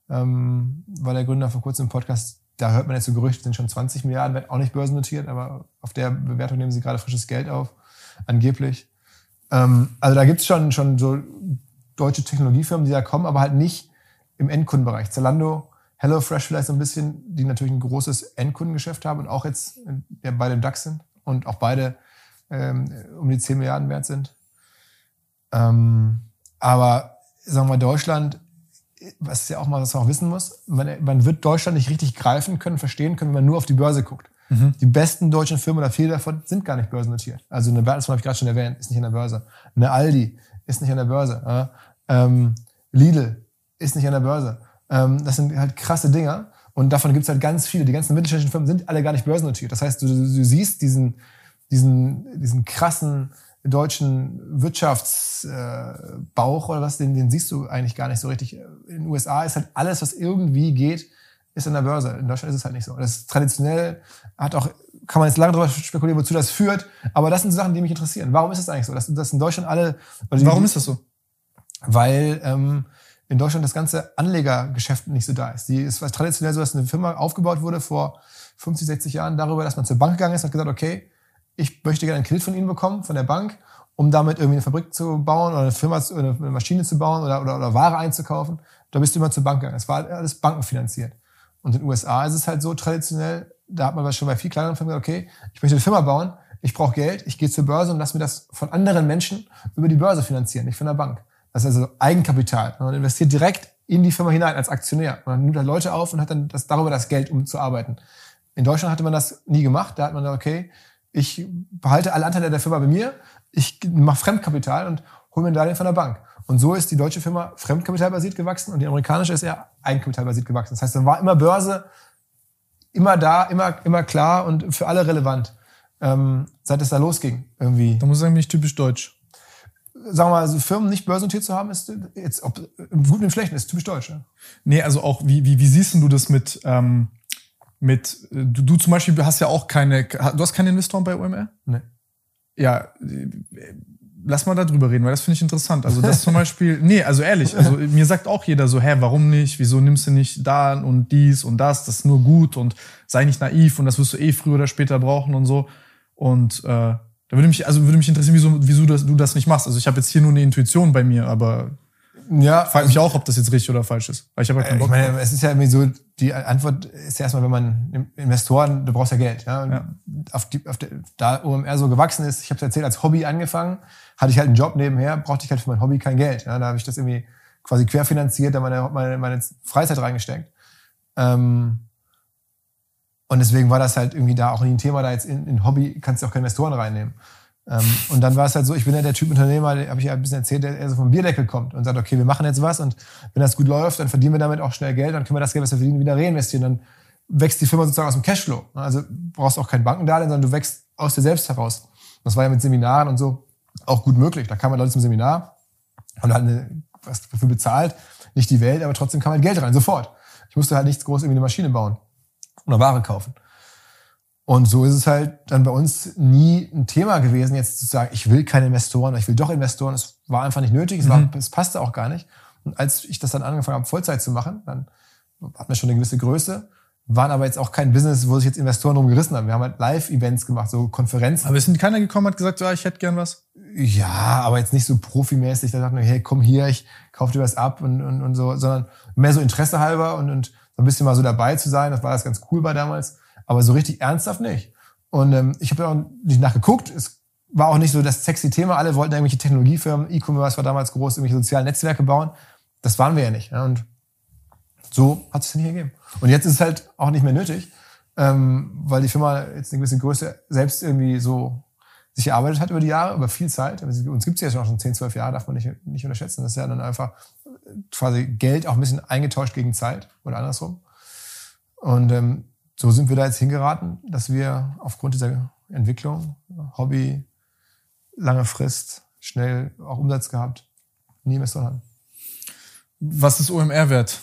ähm, war der Gründer vor kurzem im Podcast. Da hört man jetzt so Gerüchte, sind schon 20 Milliarden, wird auch nicht börsennotiert, aber auf der Bewertung nehmen sie gerade frisches Geld auf, angeblich. Ähm, also da gibt's schon, schon so deutsche Technologiefirmen, die da kommen, aber halt nicht im Endkundenbereich. Zalando, HelloFresh vielleicht so ein bisschen, die natürlich ein großes Endkundengeschäft haben und auch jetzt ja, beide im DAX sind und auch beide ähm, um die 10 Milliarden wert sind. Ähm, aber sagen wir mal, Deutschland, was ja auch mal, was man auch wissen muss, man, man wird Deutschland nicht richtig greifen können, verstehen können, wenn man nur auf die Börse guckt. Mhm. Die besten deutschen Firmen oder viele davon sind gar nicht börsennotiert. Also eine Bertelsmann habe ich gerade schon erwähnt, ist nicht an der Börse. Eine Aldi ist nicht an der Börse. Ähm, Lidl ist nicht an der Börse. Ähm, das sind halt krasse Dinger. Und davon gibt es halt ganz viele. Die ganzen mittelständischen Firmen sind alle gar nicht börsennotiert. Das heißt, du, du siehst diesen, diesen, diesen krassen deutschen Wirtschaftsbauch äh, oder was, den, den siehst du eigentlich gar nicht so richtig. In den USA ist halt alles, was irgendwie geht, ist an der Börse. In Deutschland ist es halt nicht so. Das ist traditionell, hat auch, kann man jetzt lange darüber spekulieren, wozu das führt, aber das sind Sachen, die mich interessieren. Warum ist es eigentlich so? Dass, dass in Deutschland alle. Warum ist das so? Weil ähm, in Deutschland das ganze Anlegergeschäft nicht so da ist. Die ist traditionell so, dass eine Firma aufgebaut wurde vor 50, 60 Jahren darüber, dass man zur Bank gegangen ist und hat gesagt, okay, ich möchte gerne einen Kredit von Ihnen bekommen, von der Bank, um damit irgendwie eine Fabrik zu bauen oder eine Firma, eine Maschine zu bauen oder, oder, oder Ware einzukaufen. Da bist du immer zur Bank gegangen. Das war alles bankenfinanziert. Und in den USA ist es halt so traditionell, da hat man schon bei viel kleineren Firmen gesagt, okay, ich möchte eine Firma bauen, ich brauche Geld, ich gehe zur Börse und lass mir das von anderen Menschen über die Börse finanzieren, nicht von der Bank. Das ist also Eigenkapital. Man investiert direkt in die Firma hinein als Aktionär. Man nimmt da Leute auf und hat dann das, darüber das Geld, um zu arbeiten. In Deutschland hatte man das nie gemacht. Da hat man gesagt, okay, ich behalte alle Anteile der Firma bei mir, ich mache Fremdkapital und hole mir Darlehen von der Bank. Und so ist die deutsche Firma fremdkapitalbasiert gewachsen und die amerikanische ist eher eigenkapitalbasiert gewachsen. Das heißt, dann war immer Börse, immer da, immer, immer klar und für alle relevant, ähm, seit es da losging. Irgendwie. Da muss ich sagen, bin ich typisch deutsch. Sagen wir mal, also Firmen nicht börsennotiert zu haben, ist jetzt, ob im Guten und im Schlechten, ist typisch deutsch. Ja? Nee, also auch, wie, wie, wie siehst du das mit, ähm, mit, du, du zum Beispiel hast ja auch keine, du hast keine Investoren bei OMR? Nee. Ja, lass mal darüber reden, weil das finde ich interessant. Also das zum Beispiel, nee, also ehrlich, also mir sagt auch jeder so, hä, warum nicht? Wieso nimmst du nicht da und dies und das? Das ist nur gut und sei nicht naiv und das wirst du eh früher oder später brauchen und so. Und äh, da würde mich, also würde mich interessieren, wieso, wieso das, du das nicht machst. Also ich habe jetzt hier nur eine Intuition bei mir, aber ja, frage mich auch, ob das jetzt richtig oder falsch ist. Weil ich habe ja keinen Bock. Ich meine, es ist ja irgendwie so, die Antwort ist ja erstmal, wenn man Investoren, du brauchst ja Geld. Ja? ja. Auf die, auf der, da OMR so gewachsen ist, ich habe es erzählt, als Hobby angefangen, hatte ich halt einen Job nebenher, brauchte ich halt für mein Hobby kein Geld. Ja? Da habe ich das irgendwie quasi querfinanziert, da meine, meine, meine Freizeit reingesteckt. Ähm, und deswegen war das halt irgendwie da auch nie ein Thema, da jetzt in, in Hobby kannst du auch keine Investoren reinnehmen. Ähm, und dann war es halt so, ich bin ja der Typ Unternehmer, habe ich ja ein bisschen erzählt, der eher so vom Bierdeckel kommt und sagt, okay, wir machen jetzt was und wenn das gut läuft, dann verdienen wir damit auch schnell Geld, dann können wir das Geld, was wir verdienen, wieder reinvestieren. Dann wächst die Firma sozusagen aus dem Cashflow. Also brauchst auch kein Bankendarlehen, sondern du wächst aus dir selbst heraus. Das war ja mit Seminaren und so auch gut möglich. Da kamen halt Leute zum Seminar und hatten eine, was dafür bezahlt, nicht die Welt, aber trotzdem kam halt Geld rein, sofort. Ich musste halt nichts groß irgendwie eine Maschine bauen oder Ware kaufen. Und so ist es halt dann bei uns nie ein Thema gewesen, jetzt zu sagen, ich will keine Investoren, ich will doch Investoren. Es war einfach nicht nötig, es, war, mhm. es passte auch gar nicht. Und als ich das dann angefangen habe, Vollzeit zu machen, dann hatten wir schon eine gewisse Größe, waren aber jetzt auch kein Business, wo sich jetzt Investoren drum gerissen haben. Wir haben halt Live-Events gemacht, so Konferenzen. Aber ist denn keiner gekommen und hat gesagt, ja, ich hätte gern was? Ja, aber jetzt nicht so profimäßig. Da dachten wir, hey, komm hier, ich kauf dir was ab und, und, und so, sondern mehr so Interesse halber und, und so ein bisschen mal so dabei zu sein. Das war das ganz cool bei damals. Aber so richtig ernsthaft nicht. Und ähm, ich habe auch nicht nachgeguckt. Es war auch nicht so das sexy Thema. Alle wollten irgendwelche Technologiefirmen, E-Commerce war damals groß, irgendwelche sozialen Netzwerke bauen. Das waren wir ja nicht. Ja? Und so hat es dann hier gegeben. Und jetzt ist es halt auch nicht mehr nötig, ähm, weil die Firma jetzt eine gewisse Größe selbst irgendwie so sich erarbeitet hat über die Jahre, über viel Zeit. Uns gibt es ja schon 10, 12 Jahre, darf man nicht, nicht unterschätzen. Das ist ja dann einfach quasi Geld auch ein bisschen eingetauscht gegen Zeit oder andersrum. Und ähm, so sind wir da jetzt hingeraten, dass wir aufgrund dieser Entwicklung, Hobby, lange Frist, schnell auch Umsatz gehabt, nie Investoren hatten. Was ist OMR wert?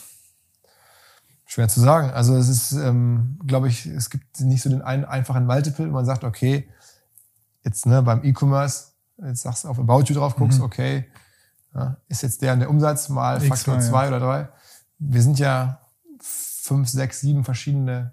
Schwer zu sagen. Also es ist, ähm, glaube ich, es gibt nicht so den einen einfachen Multiple. Man sagt, okay, jetzt ne, beim E-Commerce, jetzt sagst du auf About You drauf, guckst, mhm. okay, ja, ist jetzt der der Umsatz mal Faktor zwei ja. oder drei. Wir sind ja fünf, sechs, sieben verschiedene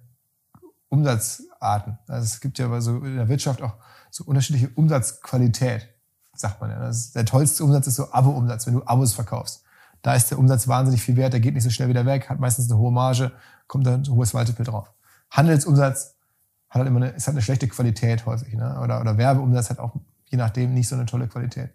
Umsatzarten. Also es gibt ja so in der Wirtschaft auch so unterschiedliche Umsatzqualität, sagt man ja. Der tollste Umsatz ist so Abo-Umsatz, wenn du Abos verkaufst. Da ist der Umsatz wahnsinnig viel wert, der geht nicht so schnell wieder weg, hat meistens eine hohe Marge, kommt da ein hohes Multiple drauf. Handelsumsatz hat halt immer eine, ist halt eine schlechte Qualität häufig, ne? Oder, oder Werbeumsatz hat auch je nachdem nicht so eine tolle Qualität.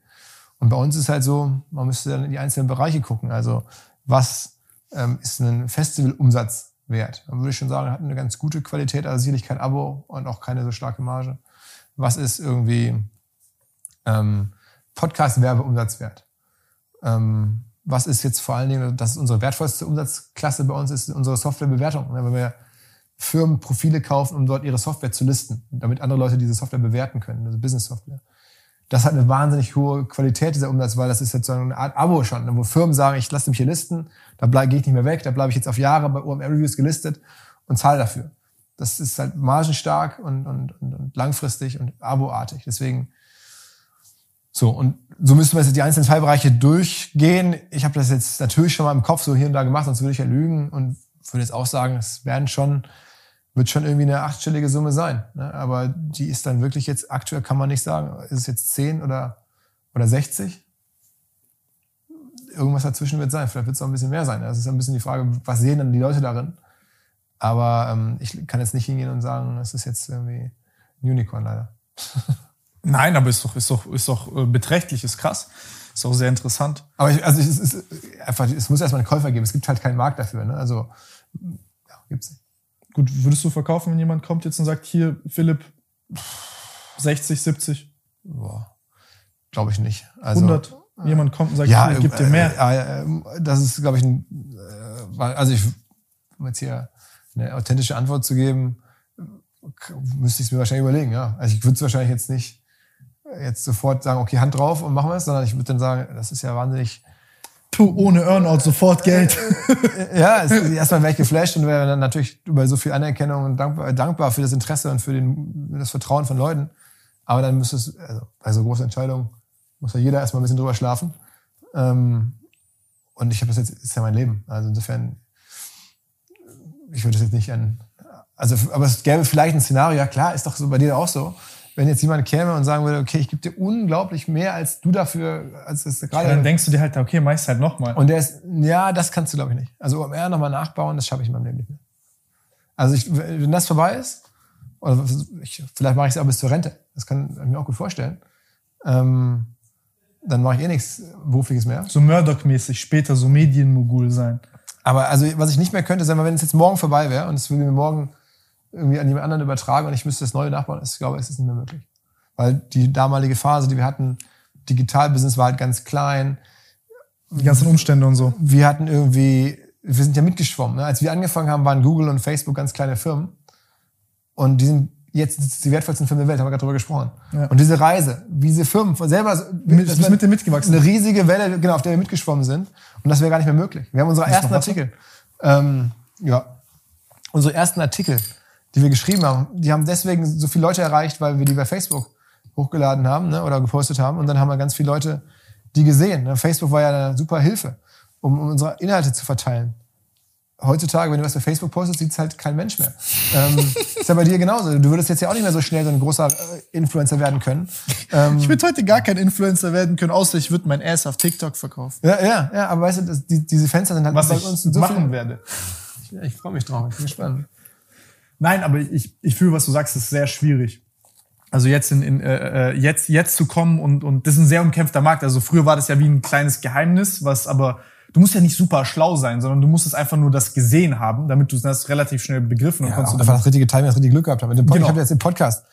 Und bei uns ist halt so, man müsste dann in die einzelnen Bereiche gucken. Also was ähm, ist ein Festivalumsatz wert? Dann würde ich schon sagen, hat eine ganz gute Qualität, also sicherlich kein Abo und auch keine so starke Marge. Was ist irgendwie ähm, Podcast-Werbeumsatz wert? Ähm, was ist jetzt vor allen Dingen, das ist unsere wertvollste Umsatzklasse bei uns, ist unsere Softwarebewertung. Wenn wir Firmen Profile kaufen, um dort ihre Software zu listen, damit andere Leute diese Software bewerten können, also Business-Software. Das hat eine wahnsinnig hohe Qualität, dieser Umsatz, weil das ist jetzt so eine Art Abo schon, wo Firmen sagen, ich lasse mich hier listen, da gehe ich nicht mehr weg, da bleibe ich jetzt auf Jahre bei OMR Reviews gelistet und zahle dafür. Das ist halt margenstark und, und, und, und langfristig und aboartig. Deswegen so, und so müssen wir jetzt die einzelnen Teilbereiche durchgehen. Ich habe das jetzt natürlich schon mal im Kopf so hier und da gemacht, sonst würde ich ja lügen und würde jetzt auch sagen, es werden schon, wird schon irgendwie eine achtstellige Summe sein. Ne? Aber die ist dann wirklich jetzt, aktuell kann man nicht sagen, ist es jetzt 10 oder, oder 60? Irgendwas dazwischen wird sein. Vielleicht wird es auch ein bisschen mehr sein. Das ist ein bisschen die Frage, was sehen dann die Leute darin? Aber ähm, ich kann jetzt nicht hingehen und sagen, es ist jetzt irgendwie ein Unicorn leider. Nein, aber ist doch, ist doch, ist doch äh, beträchtlich, ist krass. Ist auch sehr interessant. Aber ich, also es, ist einfach, es muss erstmal einen Käufer geben. Es gibt halt keinen Markt dafür. Ne? Also ja, gibt's nicht. Gut, würdest du verkaufen, wenn jemand kommt jetzt und sagt, hier, Philipp, 60, 70? Boah, glaube ich nicht. Also, 100? Jemand kommt und sagt, ja, hier, gib dir mehr. Äh, äh, das ist, glaube ich, ein, äh, also ich, um jetzt hier eine authentische Antwort zu geben, müsste ich es mir wahrscheinlich überlegen, ja. Also ich würde es wahrscheinlich jetzt nicht jetzt sofort sagen, okay, Hand drauf und machen wir es, sondern ich würde dann sagen, das ist ja wahnsinnig. Tu ohne Earnout sofort Geld. ja, es, erstmal wäre ich geflasht und wäre dann natürlich über so viel Anerkennung und dankbar, dankbar für das Interesse und für den, das Vertrauen von Leuten. Aber dann müsste es, also bei so großen Entscheidungen muss ja jeder erstmal ein bisschen drüber schlafen. Ähm, und ich habe das jetzt, ist ja mein Leben. Also insofern, ich würde das jetzt nicht an, also, aber es gäbe vielleicht ein Szenario, ja klar, ist doch so bei dir auch so wenn jetzt jemand käme und sagen würde, okay, ich gebe dir unglaublich mehr, als du dafür, als es gerade. Ja, dann denkst du dir halt, okay, mach halt nochmal. Und der ist, ja, das kannst du, glaube ich, nicht. Also OMR nochmal nachbauen, das schaffe ich in meinem Leben nicht mehr. Also ich, wenn das vorbei ist, oder ich, vielleicht mache ich es auch bis zur Rente, das kann ich mir auch gut vorstellen, ähm, dann mache ich eh nichts Berufliches mehr. So Murdoch-mäßig, später so Medienmogul sein. Aber also, was ich nicht mehr könnte, sagen wir, wenn es jetzt morgen vorbei wäre und es würde mir morgen irgendwie an jemand anderen übertragen und ich müsste das neue nachbauen, ich glaube, es ist nicht mehr möglich. Weil die damalige Phase, die wir hatten, Digitalbusiness war halt ganz klein. Die ganzen Umstände und so. Wir hatten irgendwie, wir sind ja mitgeschwommen. Ne? Als wir angefangen haben, waren Google und Facebook ganz kleine Firmen. Und die sind jetzt die wertvollsten Firmen der Welt, haben wir gerade drüber gesprochen. Ja. Und diese Reise, wie diese Firmen selber, mit, das mit dem mitgewachsen. Eine riesige Welle, genau, auf der wir mitgeschwommen sind. Und das wäre gar nicht mehr möglich. Wir haben unsere ersten Artikel. Ähm, ja. Unsere ersten Artikel die wir geschrieben haben, die haben deswegen so viele Leute erreicht, weil wir die bei Facebook hochgeladen haben ne, oder gepostet haben. Und dann haben wir ganz viele Leute die gesehen. Ne. Facebook war ja eine super Hilfe, um, um unsere Inhalte zu verteilen. Heutzutage, wenn du was bei Facebook postest, sieht es halt kein Mensch mehr. ähm, ist ja bei dir genauso. Du würdest jetzt ja auch nicht mehr so schnell so ein großer äh, Influencer werden können. Ähm, ich würde heute gar kein Influencer werden können, außer ich würde mein Ass auf TikTok verkaufen. Ja, ja, ja, aber weißt du, das, die, diese Fenster sind halt was bei uns so machen viel, werde. Ich, ich freue mich drauf, ich bin gespannt. Nein, aber ich, ich fühle, was du sagst, ist sehr schwierig. Also jetzt in, in äh, äh, jetzt jetzt zu kommen und und das ist ein sehr umkämpfter Markt. Also früher war das ja wie ein kleines Geheimnis, was aber du musst ja nicht super schlau sein, sondern du musst es einfach nur das gesehen haben, damit du das relativ schnell begriffen und ja, konntest du einfach das richtige Timing, das richtige Glück gehabt haben. Genau. Ich habe jetzt den Podcast.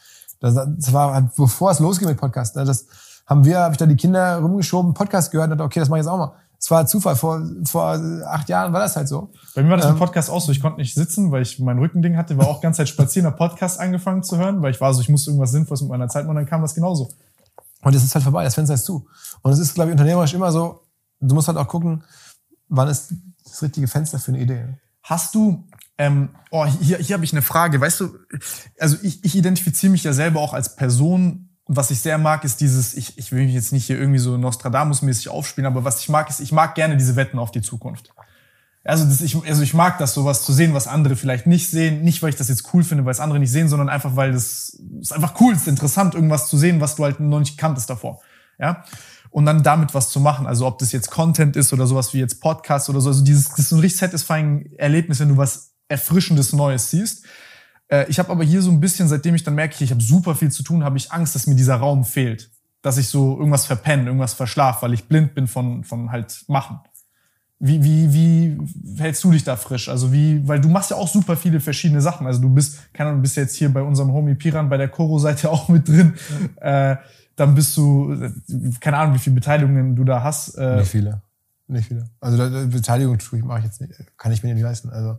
Das, das war bevor es losging mit Podcast. Ne, das haben wir, habe ich da die Kinder rumgeschoben, Podcast gehört und dachte, okay, das mache ich jetzt auch mal. Es war Zufall. Vor, vor acht Jahren war das halt so. Bei mir war das ähm, im Podcast auch so. Ich konnte nicht sitzen, weil ich mein Rückending hatte, war auch ganz Zeit spazieren, habe Podcast angefangen zu hören, weil ich war so, ich musste irgendwas Sinnvolles mit meiner Zeit machen, dann kam das genauso. Und es ist halt vorbei, das Fenster ist zu. Und es ist, glaube ich, unternehmerisch immer so, du musst halt auch gucken, wann ist das richtige Fenster für eine Idee. Hast du, ähm, oh, hier, hier habe ich eine Frage, weißt du, also ich, ich identifiziere mich ja selber auch als Person, was ich sehr mag, ist dieses, ich, ich will mich jetzt nicht hier irgendwie so Nostradamus-mäßig aufspielen, aber was ich mag, ist, ich mag gerne diese Wetten auf die Zukunft. Also, das, ich, also ich mag das, sowas zu sehen, was andere vielleicht nicht sehen. Nicht, weil ich das jetzt cool finde, weil es andere nicht sehen, sondern einfach, weil das ist einfach cool, ist interessant, irgendwas zu sehen, was du halt noch nicht kanntest davor. ja. Und dann damit was zu machen. Also ob das jetzt Content ist oder sowas wie jetzt Podcast oder so. Also dieses, das ist ein richtig satisfying Erlebnis, wenn du was Erfrischendes Neues siehst. Äh, ich habe aber hier so ein bisschen, seitdem ich dann merke, ich habe super viel zu tun, habe ich Angst, dass mir dieser Raum fehlt. Dass ich so irgendwas verpenne, irgendwas verschlaf, weil ich blind bin von, von halt machen. Wie, wie, wie hältst du dich da frisch? Also wie, weil du machst ja auch super viele verschiedene Sachen. Also du bist, keine Ahnung, du bist jetzt hier bei unserem Homie Piran bei der Koro-Seite auch mit drin. Ja. Äh, dann bist du, keine Ahnung, wie viele Beteiligungen du da hast. Äh, nicht viele. Nicht viele. Also Beteiligung mache ich jetzt nicht, kann ich mir nicht leisten. Also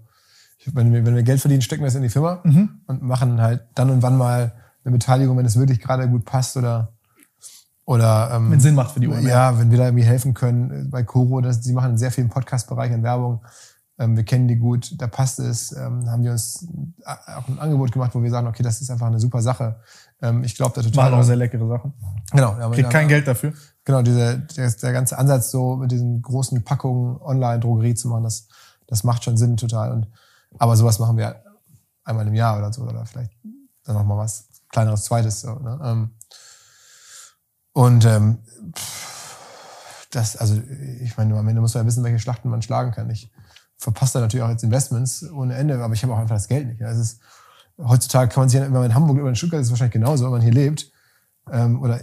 wenn, wir, wenn wir Geld verdienen, stecken wir es in die Firma mhm. und machen halt dann und wann mal eine Beteiligung, wenn es wirklich gerade gut passt oder oder ähm, wenn Sinn macht für die UMR. Ja, wenn wir da irgendwie helfen können äh, bei Coro, das, sie machen sehr viel im Podcast-Bereich an Werbung. Ähm, wir kennen die gut, da passt es. Ähm, haben die uns auch ein Angebot gemacht, wo wir sagen, okay, das ist einfach eine super Sache. Ähm, ich glaube da total. Machen auch sehr leckere Sachen. Genau. Ja, Kriegt kein Geld dafür. Genau, diese, der, der ganze Ansatz, so mit diesen großen Packungen Online-Drogerie zu machen, das, das macht schon Sinn total. Und, aber sowas machen wir einmal im Jahr oder so, oder vielleicht dann noch mal was kleineres, zweites. So, ne? Ähm, und ähm, das, also ich meine, am Ende muss man ja wissen, welche Schlachten man schlagen kann. Ich verpasse da natürlich auch jetzt Investments ohne Ende, aber ich habe auch einfach das Geld nicht. Es ist, heutzutage kann man sich, wenn man in Hamburg oder in Stuttgart ist wahrscheinlich genauso, wenn man hier lebt. Ähm, oder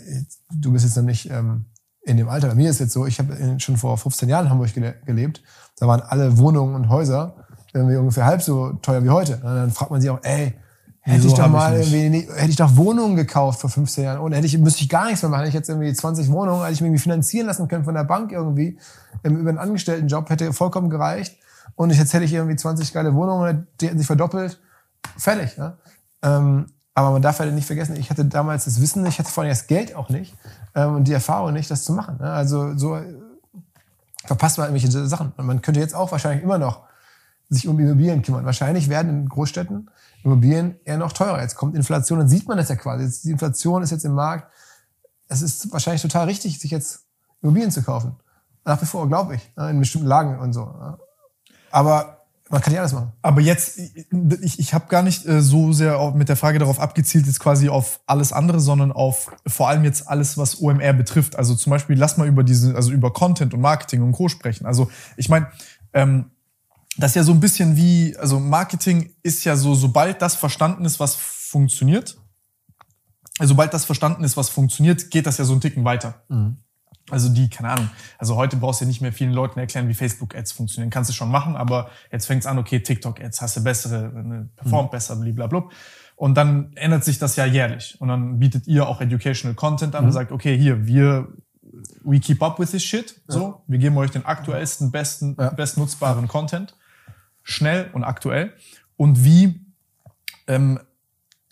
du bist jetzt noch nicht ähm, in dem Alter. Bei mir ist es jetzt so, ich habe schon vor 15 Jahren in Hamburg gele gelebt. Da waren alle Wohnungen und Häuser irgendwie ungefähr halb so teuer wie heute. Und dann fragt man sich auch, ey, Hätte ich doch mal ich irgendwie, hätte ich doch Wohnungen gekauft vor 15 Jahren. Und hätte ich, müsste ich gar nichts mehr machen. Hätte ich jetzt irgendwie 20 Wohnungen, hätte ich mir irgendwie finanzieren lassen können von der Bank irgendwie, ähm, über einen Angestelltenjob, hätte vollkommen gereicht. Und jetzt hätte ich irgendwie 20 geile Wohnungen, die hätten sich verdoppelt. Fertig, ja. Ähm, aber man darf halt nicht vergessen, ich hatte damals das Wissen, ich hatte vor allem das Geld auch nicht ähm, und die Erfahrung nicht, das zu machen. Ne? Also so verpasst man irgendwelche Sachen. Und man könnte jetzt auch wahrscheinlich immer noch sich um Immobilien kümmern. Wahrscheinlich werden in Großstädten Immobilien eher noch teurer. Jetzt kommt Inflation, dann sieht man das ja quasi. Jetzt, die Inflation ist jetzt im Markt. Es ist wahrscheinlich total richtig, sich jetzt Immobilien zu kaufen. Nach wie vor, glaube ich, ne, in bestimmten Lagen und so. Aber man kann ja alles machen. Aber jetzt, ich, ich habe gar nicht äh, so sehr mit der Frage darauf abgezielt, jetzt quasi auf alles andere, sondern auf vor allem jetzt alles, was OMR betrifft. Also zum Beispiel, lass mal über diese, also über Content und Marketing und Co. sprechen. Also ich meine, ähm, das ist ja so ein bisschen wie, also Marketing ist ja so, sobald das verstanden ist, was funktioniert, also sobald das verstanden ist, was funktioniert, geht das ja so einen Ticken weiter. Mhm. Also die, keine Ahnung, also heute brauchst du ja nicht mehr vielen Leuten erklären, wie Facebook-Ads funktionieren. Kannst du schon machen, aber jetzt fängt's an, okay, TikTok-Ads, hast du bessere, ne, performt mhm. besser, blablabla. Und dann ändert sich das ja jährlich. Und dann bietet ihr auch Educational Content an mhm. und sagt, okay, hier, wir we keep up with this shit. So, ja. wir geben euch den aktuellsten, besten, ja. bestnutzbaren Content schnell und aktuell? Und wie ähm,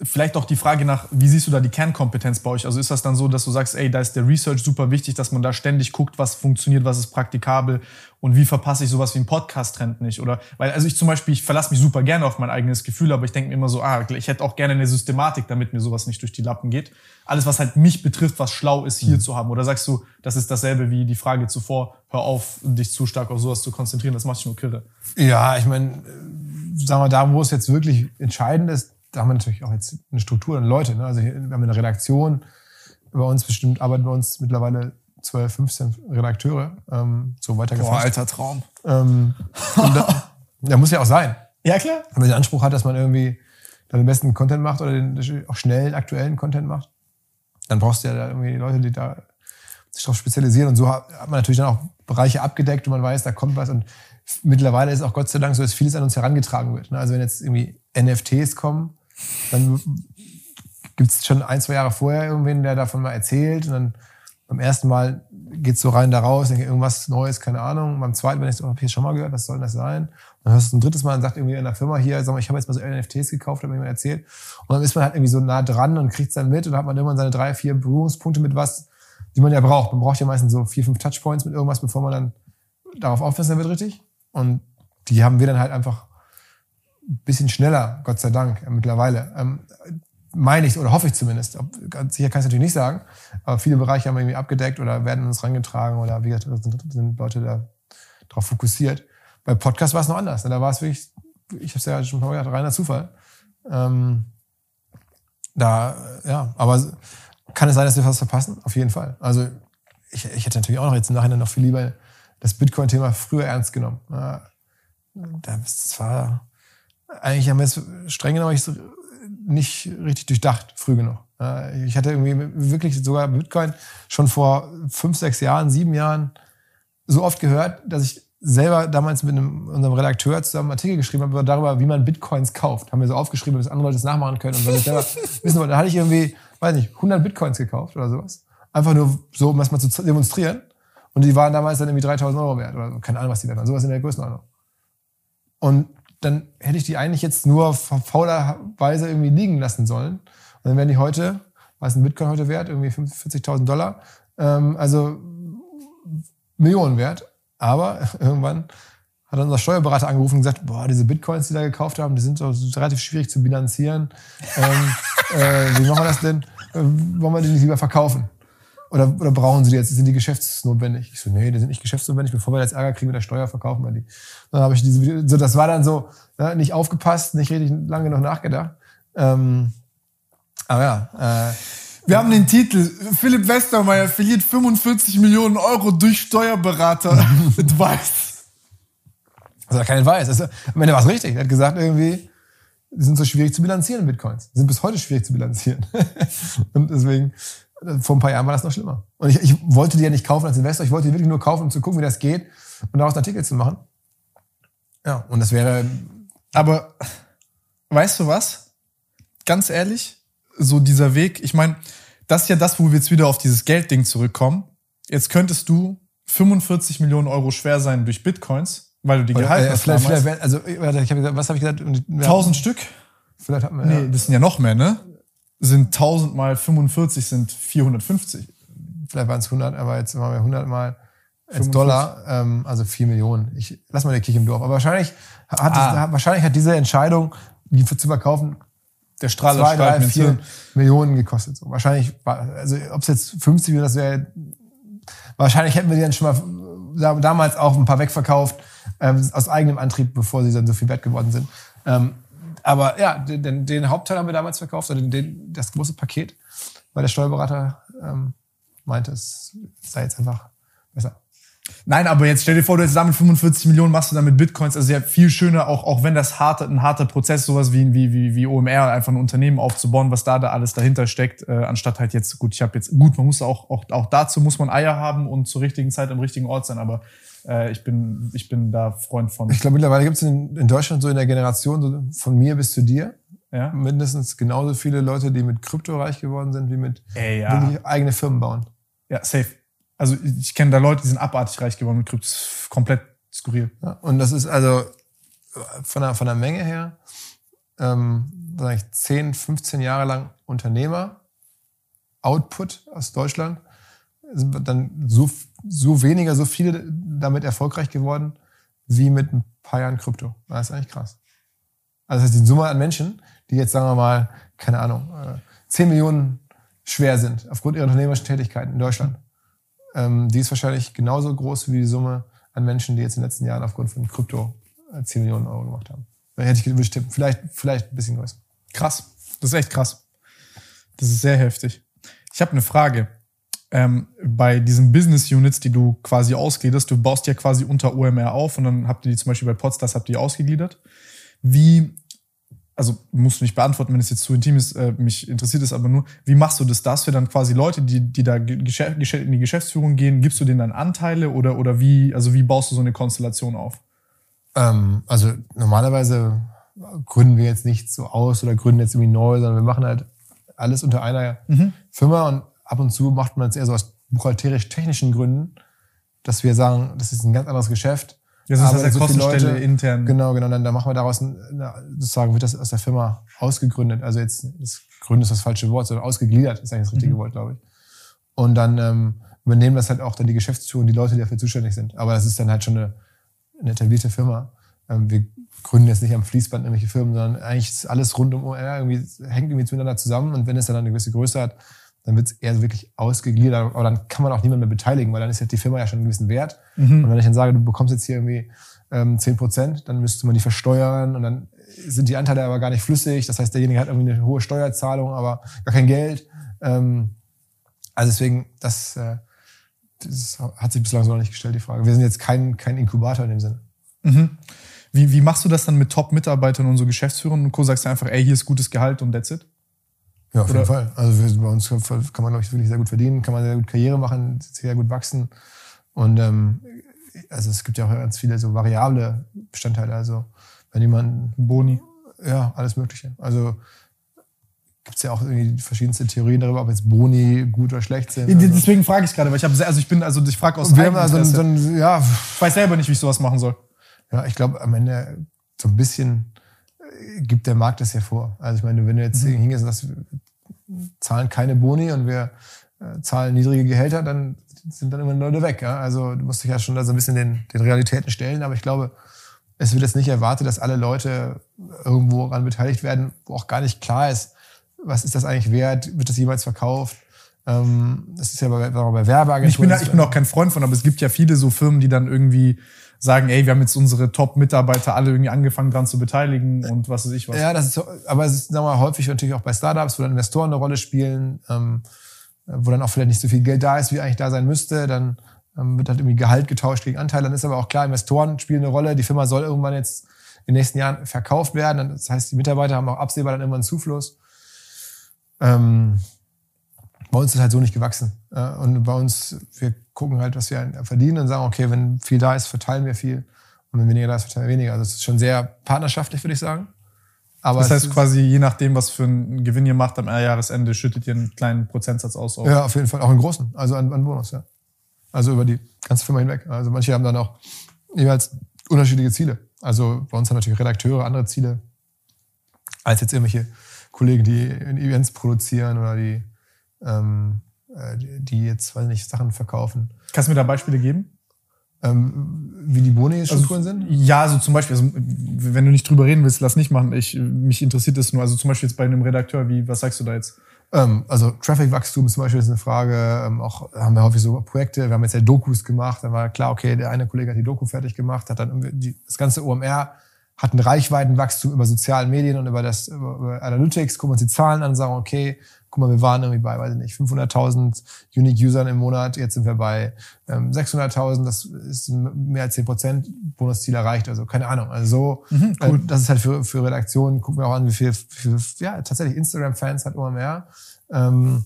vielleicht auch die Frage nach, wie siehst du da die Kernkompetenz bei euch? Also ist das dann so, dass du sagst, ey, da ist der Research super wichtig, dass man da ständig guckt, was funktioniert, was ist praktikabel und wie verpasse ich sowas wie einen Podcast-Trend nicht? Oder, weil, also ich zum Beispiel, ich verlasse mich super gerne auf mein eigenes Gefühl, aber ich denke mir immer so, ah, ich hätte auch gerne eine Systematik, damit mir sowas nicht durch die Lappen geht. Alles, was halt mich betrifft, was schlau ist, hier mhm. zu haben. Oder sagst du, das ist dasselbe wie die Frage zuvor, hör auf, dich zu stark auf sowas zu konzentrieren, das macht dich nur kirre. Ja, ich meine, sagen wir, da, wo es jetzt wirklich entscheidend ist, da haben wir natürlich auch jetzt eine Struktur und Leute. Ne? Also wir haben eine Redaktion. Bei uns bestimmt arbeiten bei uns mittlerweile 12, 15 Redakteure. Ähm, so weitergefasst. Boah, alter Traum. Ähm, da, da, muss ja auch sein. Ja, klar. Wenn man den Anspruch hat, dass man irgendwie dann den besten Content macht oder den auch schnellen, aktuellen Content macht, dann brauchst du ja da irgendwie Leute, die da sich darauf spezialisieren. Und so hat man natürlich dann auch Bereiche abgedeckt und man weiß, da kommt was. Und mittlerweile ist auch Gott sei Dank so, dass vieles an uns herangetragen wird. Ne? Also wenn jetzt irgendwie NFTs kommen, dann gibt es schon ein, zwei Jahre vorher irgendwen, der davon mal erzählt. Und dann beim ersten Mal geht's so rein da raus, denke irgendwas Neues, keine Ahnung. Und beim zweiten, wenn ich so, hab ich schon mal gehört, was soll das sein? Und dann hörst du ein drittes Mal und sagt irgendwie in der Firma hier, sag mal, ich habe jetzt mal so NFTs gekauft, hat mir jemand erzählt. Und dann ist man halt irgendwie so nah dran und kriegt's dann mit und dann hat man irgendwann seine drei, vier Berührungspunkte mit was, die man ja braucht. Man braucht ja meistens so vier, fünf Touchpoints mit irgendwas, bevor man dann darauf aufmerksam wird, richtig. Und die haben wir dann halt einfach ein bisschen schneller, Gott sei Dank, äh, mittlerweile. Ähm, meine ich, oder hoffe ich zumindest. Ob, ganz sicher kann ich es natürlich nicht sagen, aber viele Bereiche haben wir irgendwie abgedeckt oder werden uns rangetragen oder wie gesagt, sind, sind Leute da drauf fokussiert. Bei Podcast war es noch anders. Da war es wirklich, ich habe es ja schon mal gesagt, reiner Zufall. Ähm, da, ja, aber kann es sein, dass wir was verpassen? Auf jeden Fall. Also ich, ich hätte natürlich auch noch jetzt im Nachhinein noch viel lieber das Bitcoin-Thema früher ernst genommen. Ja, das war eigentlich haben wir es streng genommen nicht richtig durchdacht, früh genug. Ich hatte irgendwie wirklich sogar Bitcoin schon vor fünf, sechs Jahren, sieben Jahren so oft gehört, dass ich selber damals mit einem, unserem Redakteur zusammen einen Artikel geschrieben habe darüber, wie man Bitcoins kauft. Haben wir so aufgeschrieben, dass andere Leute es nachmachen können. Und ich selber wissen wollte, da hatte ich irgendwie, weiß nicht, 100 Bitcoins gekauft oder sowas. Einfach nur so, um das mal zu demonstrieren. Und die waren damals dann irgendwie 3000 Euro wert oder keine Ahnung, was die wert waren. Sowas in der Größenordnung. Und dann hätte ich die eigentlich jetzt nur faulerweise irgendwie liegen lassen sollen. Und dann wären die heute, was ist ein Bitcoin heute wert? Irgendwie 40.000 Dollar. Ähm, also Millionen wert. Aber irgendwann hat unser Steuerberater angerufen und gesagt, boah, diese Bitcoins, die da gekauft haben, die sind so relativ schwierig zu bilanzieren. ähm, äh, wie machen wir das denn? Äh, wollen wir die nicht lieber verkaufen? Oder, oder brauchen sie die jetzt? Sind die geschäftsnotwendig? Ich so, nee, die sind nicht geschäftsnotwendig. Bevor wir jetzt Ärger kriegen mit der Steuer, verkaufen wir die. Dann habe ich diese, so, das war dann so, ja, nicht aufgepasst, nicht richtig lange noch nachgedacht. Ähm, aber ja, äh, wir haben den Titel. Philipp Westermeier verliert 45 Millionen Euro durch Steuerberater Advice. Also kein Advice. Also, am Ende war es richtig. Er hat gesagt irgendwie, die sind so schwierig zu bilanzieren, Bitcoins. Die sind bis heute schwierig zu bilanzieren. und deswegen, vor ein paar Jahren war das noch schlimmer. Und ich, ich wollte die ja nicht kaufen als Investor. Ich wollte die wirklich nur kaufen, um zu gucken, wie das geht und daraus einen Artikel zu machen. Ja, und das wäre... Aber weißt du was? Ganz ehrlich, so dieser Weg, ich meine, das ist ja das, wo wir jetzt wieder auf dieses Geldding zurückkommen. Jetzt könntest du 45 Millionen Euro schwer sein durch Bitcoins, weil du die gehalten äh, hast. Vielleicht, vielleicht, also, warte, ich hab gesagt, was habe ich gesagt? 1000 Stück? Vielleicht hatten wir, nee, ja. das sind ja noch mehr, ne? Sind 1000 mal 45 sind 450. Vielleicht waren es 100, aber jetzt machen wir 100 mal als Dollar, ähm, also 4 Millionen. Ich lass mal der Kirche im Dorf. Aber wahrscheinlich hat, ah. das, wahrscheinlich hat diese Entscheidung, die zu verkaufen, der Strahler zwei, drei, vier Millionen gekostet. So. Wahrscheinlich, also ob es jetzt 50 wäre, das wäre, wahrscheinlich hätten wir die dann schon mal damals auch ein paar wegverkauft, ähm, aus eigenem Antrieb, bevor sie dann so viel wert geworden sind. Ähm, aber ja, den, den, Hauptteil haben wir damals verkauft, oder den, das große Paket, weil der Steuerberater ähm, meinte, es sei jetzt einfach besser. Nein, aber jetzt stell dir vor, du jetzt damit 45 Millionen machst du damit Bitcoins. Also ja viel schöner, auch, auch wenn das harte, ein harter Prozess, sowas wie, wie, wie, wie OMR, einfach ein Unternehmen aufzubauen, was da da alles dahinter steckt, äh, anstatt halt jetzt, gut, ich habe jetzt, gut, man muss auch, auch, auch dazu muss man Eier haben und zur richtigen Zeit am richtigen Ort sein, aber äh, ich, bin, ich bin da Freund von. Ich glaube, mittlerweile gibt es in, in Deutschland so in der Generation so von mir bis zu dir ja? mindestens genauso viele Leute, die mit Krypto reich geworden sind, wie mit Ey, ja. wirklich eigene Firmen bauen. Ja, safe also ich kenne da Leute, die sind abartig reich geworden mit Krypto. Komplett skurril. Ja, und das ist also von der, von der Menge her, ähm, sag ich, 10, 15 Jahre lang Unternehmer, Output aus Deutschland, sind dann so, so weniger, so viele damit erfolgreich geworden, wie mit ein paar Jahren Krypto. Das ist eigentlich krass. Also das heißt, die Summe an Menschen, die jetzt, sagen wir mal, keine Ahnung, 10 äh, Millionen schwer sind aufgrund ihrer unternehmerischen Tätigkeiten in Deutschland, ähm, die ist wahrscheinlich genauso groß wie die Summe an Menschen, die jetzt in den letzten Jahren aufgrund von Krypto 10 äh, Millionen Euro gemacht haben. Da hätte ich gewünscht, vielleicht, vielleicht ein bisschen größer. Krass. Das ist echt krass. Das ist sehr heftig. Ich habe eine Frage. Ähm, bei diesen Business Units, die du quasi ausgliederst, du baust ja quasi unter OMR auf und dann habt ihr die zum Beispiel bei Podstars habt ihr ausgegliedert. Wie also musst du nicht beantworten, wenn es jetzt zu intim ist, äh, mich interessiert es aber nur, wie machst du das? Darfst du dann quasi Leute, die, die da in die Geschäftsführung gehen, gibst du denen dann Anteile oder, oder wie, also wie baust du so eine Konstellation auf? Ähm, also normalerweise gründen wir jetzt nicht so aus oder gründen jetzt irgendwie neu, sondern wir machen halt alles unter einer mhm. Firma und ab und zu macht man es eher so aus buchhalterisch-technischen Gründen, dass wir sagen, das ist ein ganz anderes Geschäft das ist aber so Kostenstelle Leute, intern. Genau, genau. Dann, dann machen wir daraus, sozusagen wird das aus der Firma ausgegründet. Also jetzt, das Gründen ist das falsche Wort, sondern ausgegliedert ist eigentlich das richtige mhm. Wort, glaube ich. Und dann ähm, übernehmen das halt auch dann die Geschäftsführung, die Leute, die dafür zuständig sind. Aber das ist dann halt schon eine, eine etablierte Firma. Ähm, wir gründen jetzt nicht am Fließband irgendwelche Firmen, sondern eigentlich ist alles rund um OR irgendwie, hängt irgendwie zueinander zusammen. Und wenn es dann eine gewisse Größe hat, dann wird es eher wirklich ausgegliedert, aber dann kann man auch niemand mehr beteiligen, weil dann ist ja die Firma ja schon einen gewissen Wert. Mhm. Und wenn ich dann sage, du bekommst jetzt hier irgendwie ähm, 10 Prozent, dann müsste man die versteuern und dann sind die Anteile aber gar nicht flüssig. Das heißt, derjenige hat irgendwie eine hohe Steuerzahlung, aber gar kein Geld. Ähm, also deswegen, das, äh, das hat sich bislang so noch nicht gestellt, die Frage. Wir sind jetzt kein, kein Inkubator in dem Sinne. Mhm. Wie, wie machst du das dann mit Top-Mitarbeitern und so Geschäftsführern und Co. Sagst du einfach, ey, hier ist gutes Gehalt und that's it? Ja, auf Oder? jeden Fall. Also bei uns kann man, glaube ich, wirklich sehr gut verdienen, kann man sehr gut Karriere machen, sehr gut wachsen. Und ähm, also es gibt ja auch ganz viele so variable Bestandteile. Also wenn jemand Boni, ja, alles Mögliche. Also gibt es ja auch irgendwie verschiedenste Theorien darüber, ob jetzt Boni gut oder schlecht sind. Also. Deswegen frage ich gerade, weil ich habe also ich bin also ich frage aus wir haben also so ein, ja, ich weiß selber nicht, wie ich sowas machen soll. Ja, ich glaube am Ende so ein bisschen äh, gibt der Markt das ja vor. Also ich meine, wenn du jetzt mhm. hingehst und sagst, zahlen keine Boni und wir äh, zahlen niedrige Gehälter, dann sind dann immer Leute weg. Ja? Also du musst dich ja schon da so ein bisschen den, den Realitäten stellen. Aber ich glaube, es wird jetzt nicht erwartet, dass alle Leute irgendwo daran beteiligt werden, wo auch gar nicht klar ist, was ist das eigentlich wert, wird das jemals verkauft. Ähm, das ist ja bei, bei Werbeagenturen. Ich bin, ich bin auch kein Freund von, aber es gibt ja viele so Firmen, die dann irgendwie sagen, ey, wir haben jetzt unsere Top-Mitarbeiter alle irgendwie angefangen dran zu beteiligen und was weiß ich was. Ja, das ist, aber es ist sagen wir, mal, häufig natürlich auch bei Startups, wo dann Investoren eine Rolle spielen. Ähm, wo dann auch vielleicht nicht so viel Geld da ist, wie eigentlich da sein müsste. Dann ähm, wird halt irgendwie Gehalt getauscht gegen Anteile. Dann ist aber auch klar, Investoren spielen eine Rolle. Die Firma soll irgendwann jetzt in den nächsten Jahren verkauft werden. Das heißt, die Mitarbeiter haben auch absehbar dann irgendwann einen Zufluss. Ähm, bei uns ist halt so nicht gewachsen. Und bei uns, wir gucken halt, was wir verdienen und sagen, okay, wenn viel da ist, verteilen wir viel. Und wenn weniger da ist, verteilen wir weniger. Also es ist schon sehr partnerschaftlich, würde ich sagen. Aber das heißt quasi, je nachdem, was für einen Gewinn ihr macht am Jahresende, schüttet ihr einen kleinen Prozentsatz aus. Auch. Ja, auf jeden Fall. Auch einen großen. Also an, an Bonus, ja. Also über die ganze Firma hinweg. Also manche haben dann auch jeweils unterschiedliche Ziele. Also bei uns haben natürlich Redakteure andere Ziele als jetzt irgendwelche Kollegen, die Events produzieren oder die, ähm, äh, die jetzt, weiß nicht, Sachen verkaufen. Kannst du mir da Beispiele geben? Ähm, wie die Boni-Strukturen also, sind? Ja, also zum Beispiel, also, wenn du nicht drüber reden willst, lass nicht machen. Ich, mich interessiert das nur. Also zum Beispiel jetzt bei einem Redakteur, wie, was sagst du da jetzt? Ähm, also Traffic-Wachstum zum Beispiel ist eine Frage. Ähm, auch haben wir häufig so Projekte. Wir haben jetzt ja Dokus gemacht. Dann war klar, okay, der eine Kollege hat die Doku fertig gemacht, hat dann die, das ganze OMR hat ein Reichweitenwachstum über sozialen Medien und über das über Analytics, gucken uns die Zahlen an und sagen, okay, guck mal, wir waren irgendwie bei, weiß ich nicht, 500.000 Unique Usern im Monat, jetzt sind wir bei ähm, 600.000, das ist mehr als 10 Prozent Bonusziel erreicht, also keine Ahnung. Also so, mhm, cool. äh, das ist halt für, für Redaktionen, gucken wir auch an, wie viel, viel ja, tatsächlich Instagram-Fans hat OMR. Ähm,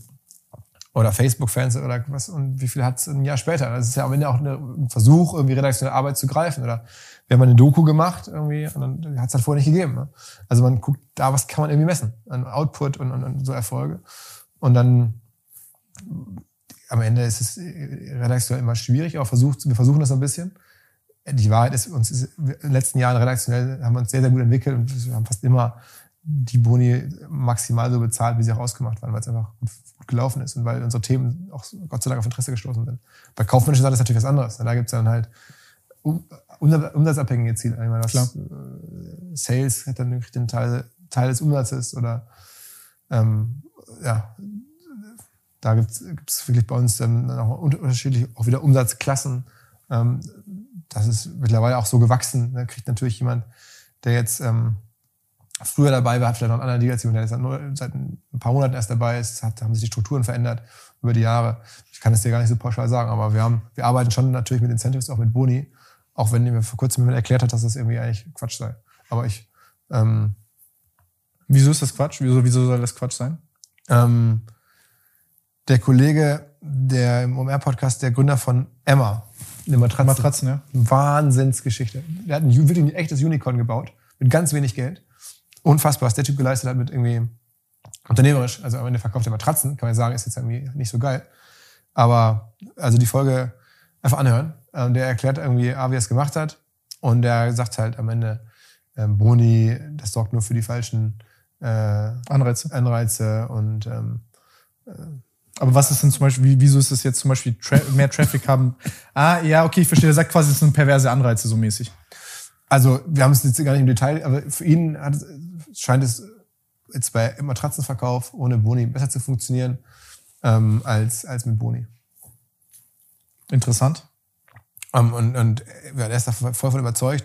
oder Facebook-Fans oder was und wie viel hat es ein Jahr später? Das ist ja am Ende auch ein Versuch, irgendwie redaktionelle Arbeit zu greifen. Oder wir haben eine Doku gemacht irgendwie und dann hat es halt vorher nicht gegeben. Ne? Also man guckt da, was kann man irgendwie messen an Output und, und, und so Erfolge. Und dann am Ende ist es redaktionell immer schwierig, aber versucht, wir versuchen das ein bisschen. Die Wahrheit ist, uns ist in den letzten Jahren redaktionell haben wir uns sehr, sehr gut entwickelt und wir haben fast immer die Boni maximal so bezahlt, wie sie auch ausgemacht waren, weil es einfach gut, gelaufen ist und weil unsere Themen auch Gott sei Dank auf Interesse gestoßen sind. Bei kaufmännischen Seite ist natürlich was anderes. Da gibt es dann halt umsatzabhängige Ziele. Meine, was, Klar. Äh, Sales hat dann den Teil, Teil des Umsatzes oder ähm, ja, da gibt es wirklich bei uns dann auch unterschiedliche, auch wieder Umsatzklassen. Ähm, das ist mittlerweile auch so gewachsen. Da kriegt natürlich jemand, der jetzt ähm, früher dabei war, hat vielleicht noch einen anderen Deal als jemand, der jetzt seit ein paar Monaten erst dabei ist, hat, haben sich die Strukturen verändert über die Jahre. Ich kann es dir gar nicht so pauschal sagen, aber wir haben, wir arbeiten schon natürlich mit Incentives, auch mit Boni, auch wenn mir vor kurzem jemand erklärt hat, dass das irgendwie eigentlich Quatsch sei. Aber ich. Ähm, wieso ist das Quatsch? Wieso, wieso soll das Quatsch sein? Ähm, der Kollege, der im OMR-Podcast, der Gründer von Emma, eine Matratzen. Matratzen, ja. Wahnsinnsgeschichte. Der hat ein, wirklich ein echtes Unicorn gebaut, mit ganz wenig Geld. Unfassbar, was der Typ geleistet hat mit irgendwie unternehmerisch. Also am Ende verkauft er Matratzen, kann man sagen, ist jetzt irgendwie nicht so geil. Aber also die Folge einfach anhören. Und der erklärt irgendwie, ah, wie er es gemacht hat. Und der sagt halt am Ende, ähm, Boni, das sorgt nur für die falschen äh, Anreize. Anreize und ähm, äh, aber was ist denn zum Beispiel, wieso ist das jetzt zum Beispiel tra mehr Traffic haben? Ah, ja, okay, ich verstehe. Er sagt quasi, es sind perverse Anreize so mäßig. Also, wir haben es jetzt gar nicht im Detail, aber für ihn hat, scheint es jetzt bei Matratzenverkauf ohne Boni besser zu funktionieren ähm, als, als mit Boni. Interessant. Um, ähm, und, und ja, er ist da voll von überzeugt.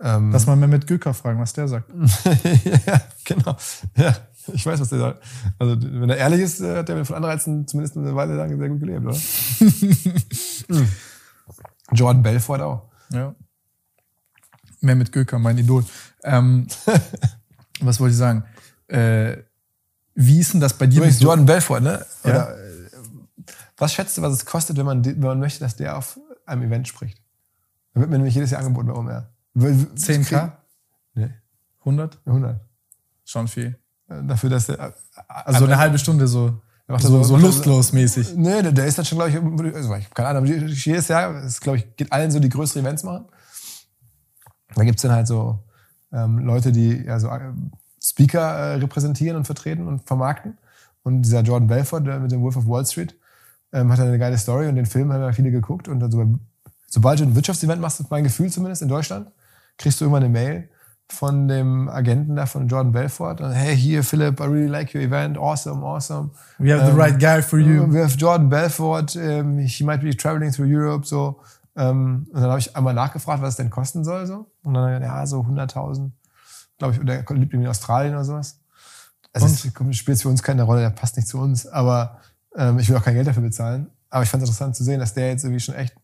Ähm, Lass mal mehr mit Göker fragen, was der sagt. ja, genau. Ja, ich weiß, was der sagt. Also, wenn er ehrlich ist, hat er von Anreizen zumindest eine Weile lang sehr gut gelebt, oder? Mhm. Jordan Belfort auch. Ja. Mehr mit Göker, mein Idol. Ähm, was wollte ich sagen? Äh, wie ist denn das bei dir? Übrigens Jordan Belfort, ne? Ja? Oder, äh, was schätzt du, was es kostet, wenn man, wenn man möchte, dass der auf einem Event spricht? Dann wird mir nämlich jedes Jahr angeboten bei OMR. 10k? Nee, 100? 100. Schon viel. Äh, Dafür, dass der. Also eine halbe Stunde so, so, so lustlos mäßig. Nee, der, der ist dann schon, glaube ich, also ich habe keine Ahnung, aber jedes Jahr, es glaube ich, geht allen so die größere Events machen. Da gibt's dann halt so ähm, Leute, die ja so äh, Speaker äh, repräsentieren und vertreten und vermarkten. Und dieser Jordan Belfort der mit dem Wolf of Wall Street ähm, hat eine geile Story und den Film haben ja viele geguckt. Und dann so, sobald du ein Wirtschaftsevent machst, ist mein Gefühl zumindest in Deutschland, kriegst du immer eine Mail von dem Agenten da von Jordan Belfort. Und, hey, here, Philip, I really like your event. Awesome, awesome. We have the Ähm, right guy for you. We have Jordan Belfort. Um, he might be traveling through Europe. So. Ähm, und dann habe ich einmal nachgefragt, was es denn kosten soll. So. Und dann, ja, so 100.000. Glaube ich, oder er lebt irgendwie in Australien oder sowas. Also es spielt für uns keine Rolle, der passt nicht zu uns. Aber ähm, ich will auch kein Geld dafür bezahlen. Aber ich fand es interessant zu sehen, dass der jetzt irgendwie schon echt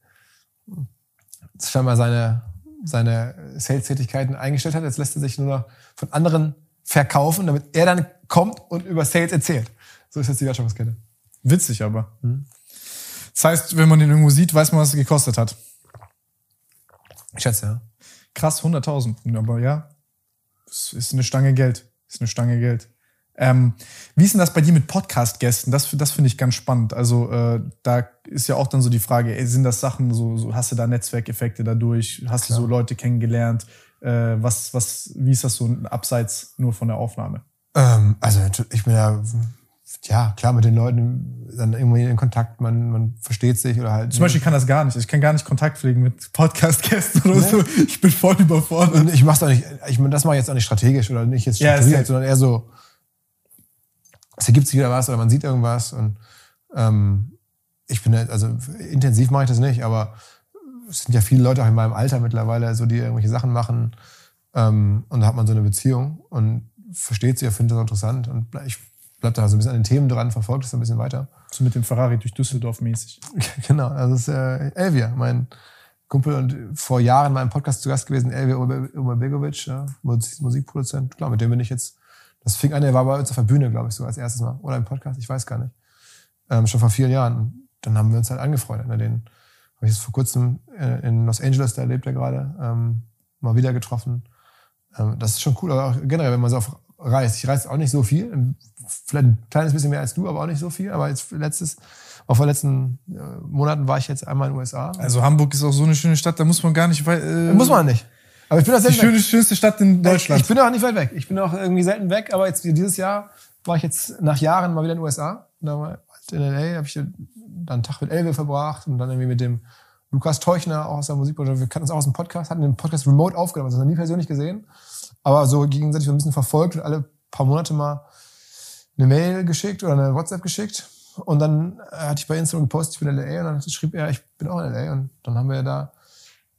scheinbar seine, seine Sales-Tätigkeiten eingestellt hat. Jetzt lässt er sich nur noch von anderen verkaufen, damit er dann kommt und über Sales erzählt. So ist jetzt die Wertschöpfungskette. Witzig aber. Mhm. Das heißt, wenn man den irgendwo sieht, weiß man, was es gekostet hat. Ich schätze, ja. Krass, 100.000. Aber ja, es ist eine Stange Geld. Ist eine Stange Geld. Ähm, wie ist denn das bei dir mit Podcast-Gästen? Das, das finde ich ganz spannend. Also äh, da ist ja auch dann so die Frage, ey, sind das Sachen, so, so hast du da Netzwerkeffekte dadurch? Hast Klar. du so Leute kennengelernt? Äh, was, was, wie ist das so abseits nur von der Aufnahme? Ähm, also ich bin ja, ja klar mit den Leuten dann irgendwie in Kontakt, man, man versteht sich oder halt. Zum Beispiel kann das gar nicht. Ich kann gar nicht Kontakt pflegen mit Podcast-Gästen oder Nee. so. Ich bin voll überfordert. Und ich mach's auch nicht, ich meine, das mache ich jetzt auch nicht strategisch oder nicht jetzt Ja, strukturiert, ist- sondern eher so, es ergibt sich wieder was oder man sieht irgendwas und ähm, ich bin halt, also intensiv mache ich das nicht, aber es sind ja viele Leute auch in meinem Alter mittlerweile, so die irgendwelche Sachen machen ähm, und da hat man so eine Beziehung und versteht sie, findet das interessant und ich bleib da so ein bisschen an den Themen dran, verfolgt das ein bisschen weiter. So mit dem Ferrari durch Düsseldorf mäßig. Genau, also das ist äh, Elvia, mein Kumpel und vor Jahren in meinem Podcast zu Gast gewesen, Elvia Umerbegovic, ja, Musik- Musikproduzent. Klar, mit dem bin ich jetzt, das fing an, der war bei uns auf der Bühne, glaube ich, so als erstes Mal. Oder im Podcast, ich weiß gar nicht. Ähm, schon vor vielen Jahren. Und dann haben wir uns halt angefreundet. Ne? Den habe ich jetzt vor kurzem äh, in Los Angeles, da lebt er gerade, ähm, mal wieder getroffen. Ähm, das ist schon cool, aber auch generell, wenn man so auf reist. Ich reise auch nicht so viel, vielleicht ein kleines bisschen mehr als du, aber auch nicht so viel. Aber jetzt letztes, auch vor letzten äh, Monaten war ich jetzt einmal in den USA. Also Hamburg ist auch so eine schöne Stadt, da muss man gar nicht weit. Äh, Muss man nicht. Aber ich bin auch Die selten weg. schönste Stadt in Deutschland. Ich bin auch nicht weit weg. Ich bin auch irgendwie selten weg, aber jetzt dieses Jahr war ich jetzt nach Jahren mal wieder in den USA. Da war ich in LA, habe ich dann einen Tag mit Elbe verbracht und dann irgendwie mit dem Lukas Teuchner, auch aus der Musikbranche. Wir kannten uns auch aus dem Podcast, hatten den Podcast remote aufgenommen, also noch nie persönlich gesehen. Aber so gegenseitig so ein bisschen verfolgt und alle paar Monate mal eine Mail geschickt oder eine WhatsApp geschickt. Und dann äh, hatte ich bei Instagram gepostet, ich bin in LA und dann schrieb er, ich bin auch in LA. Und dann haben wir da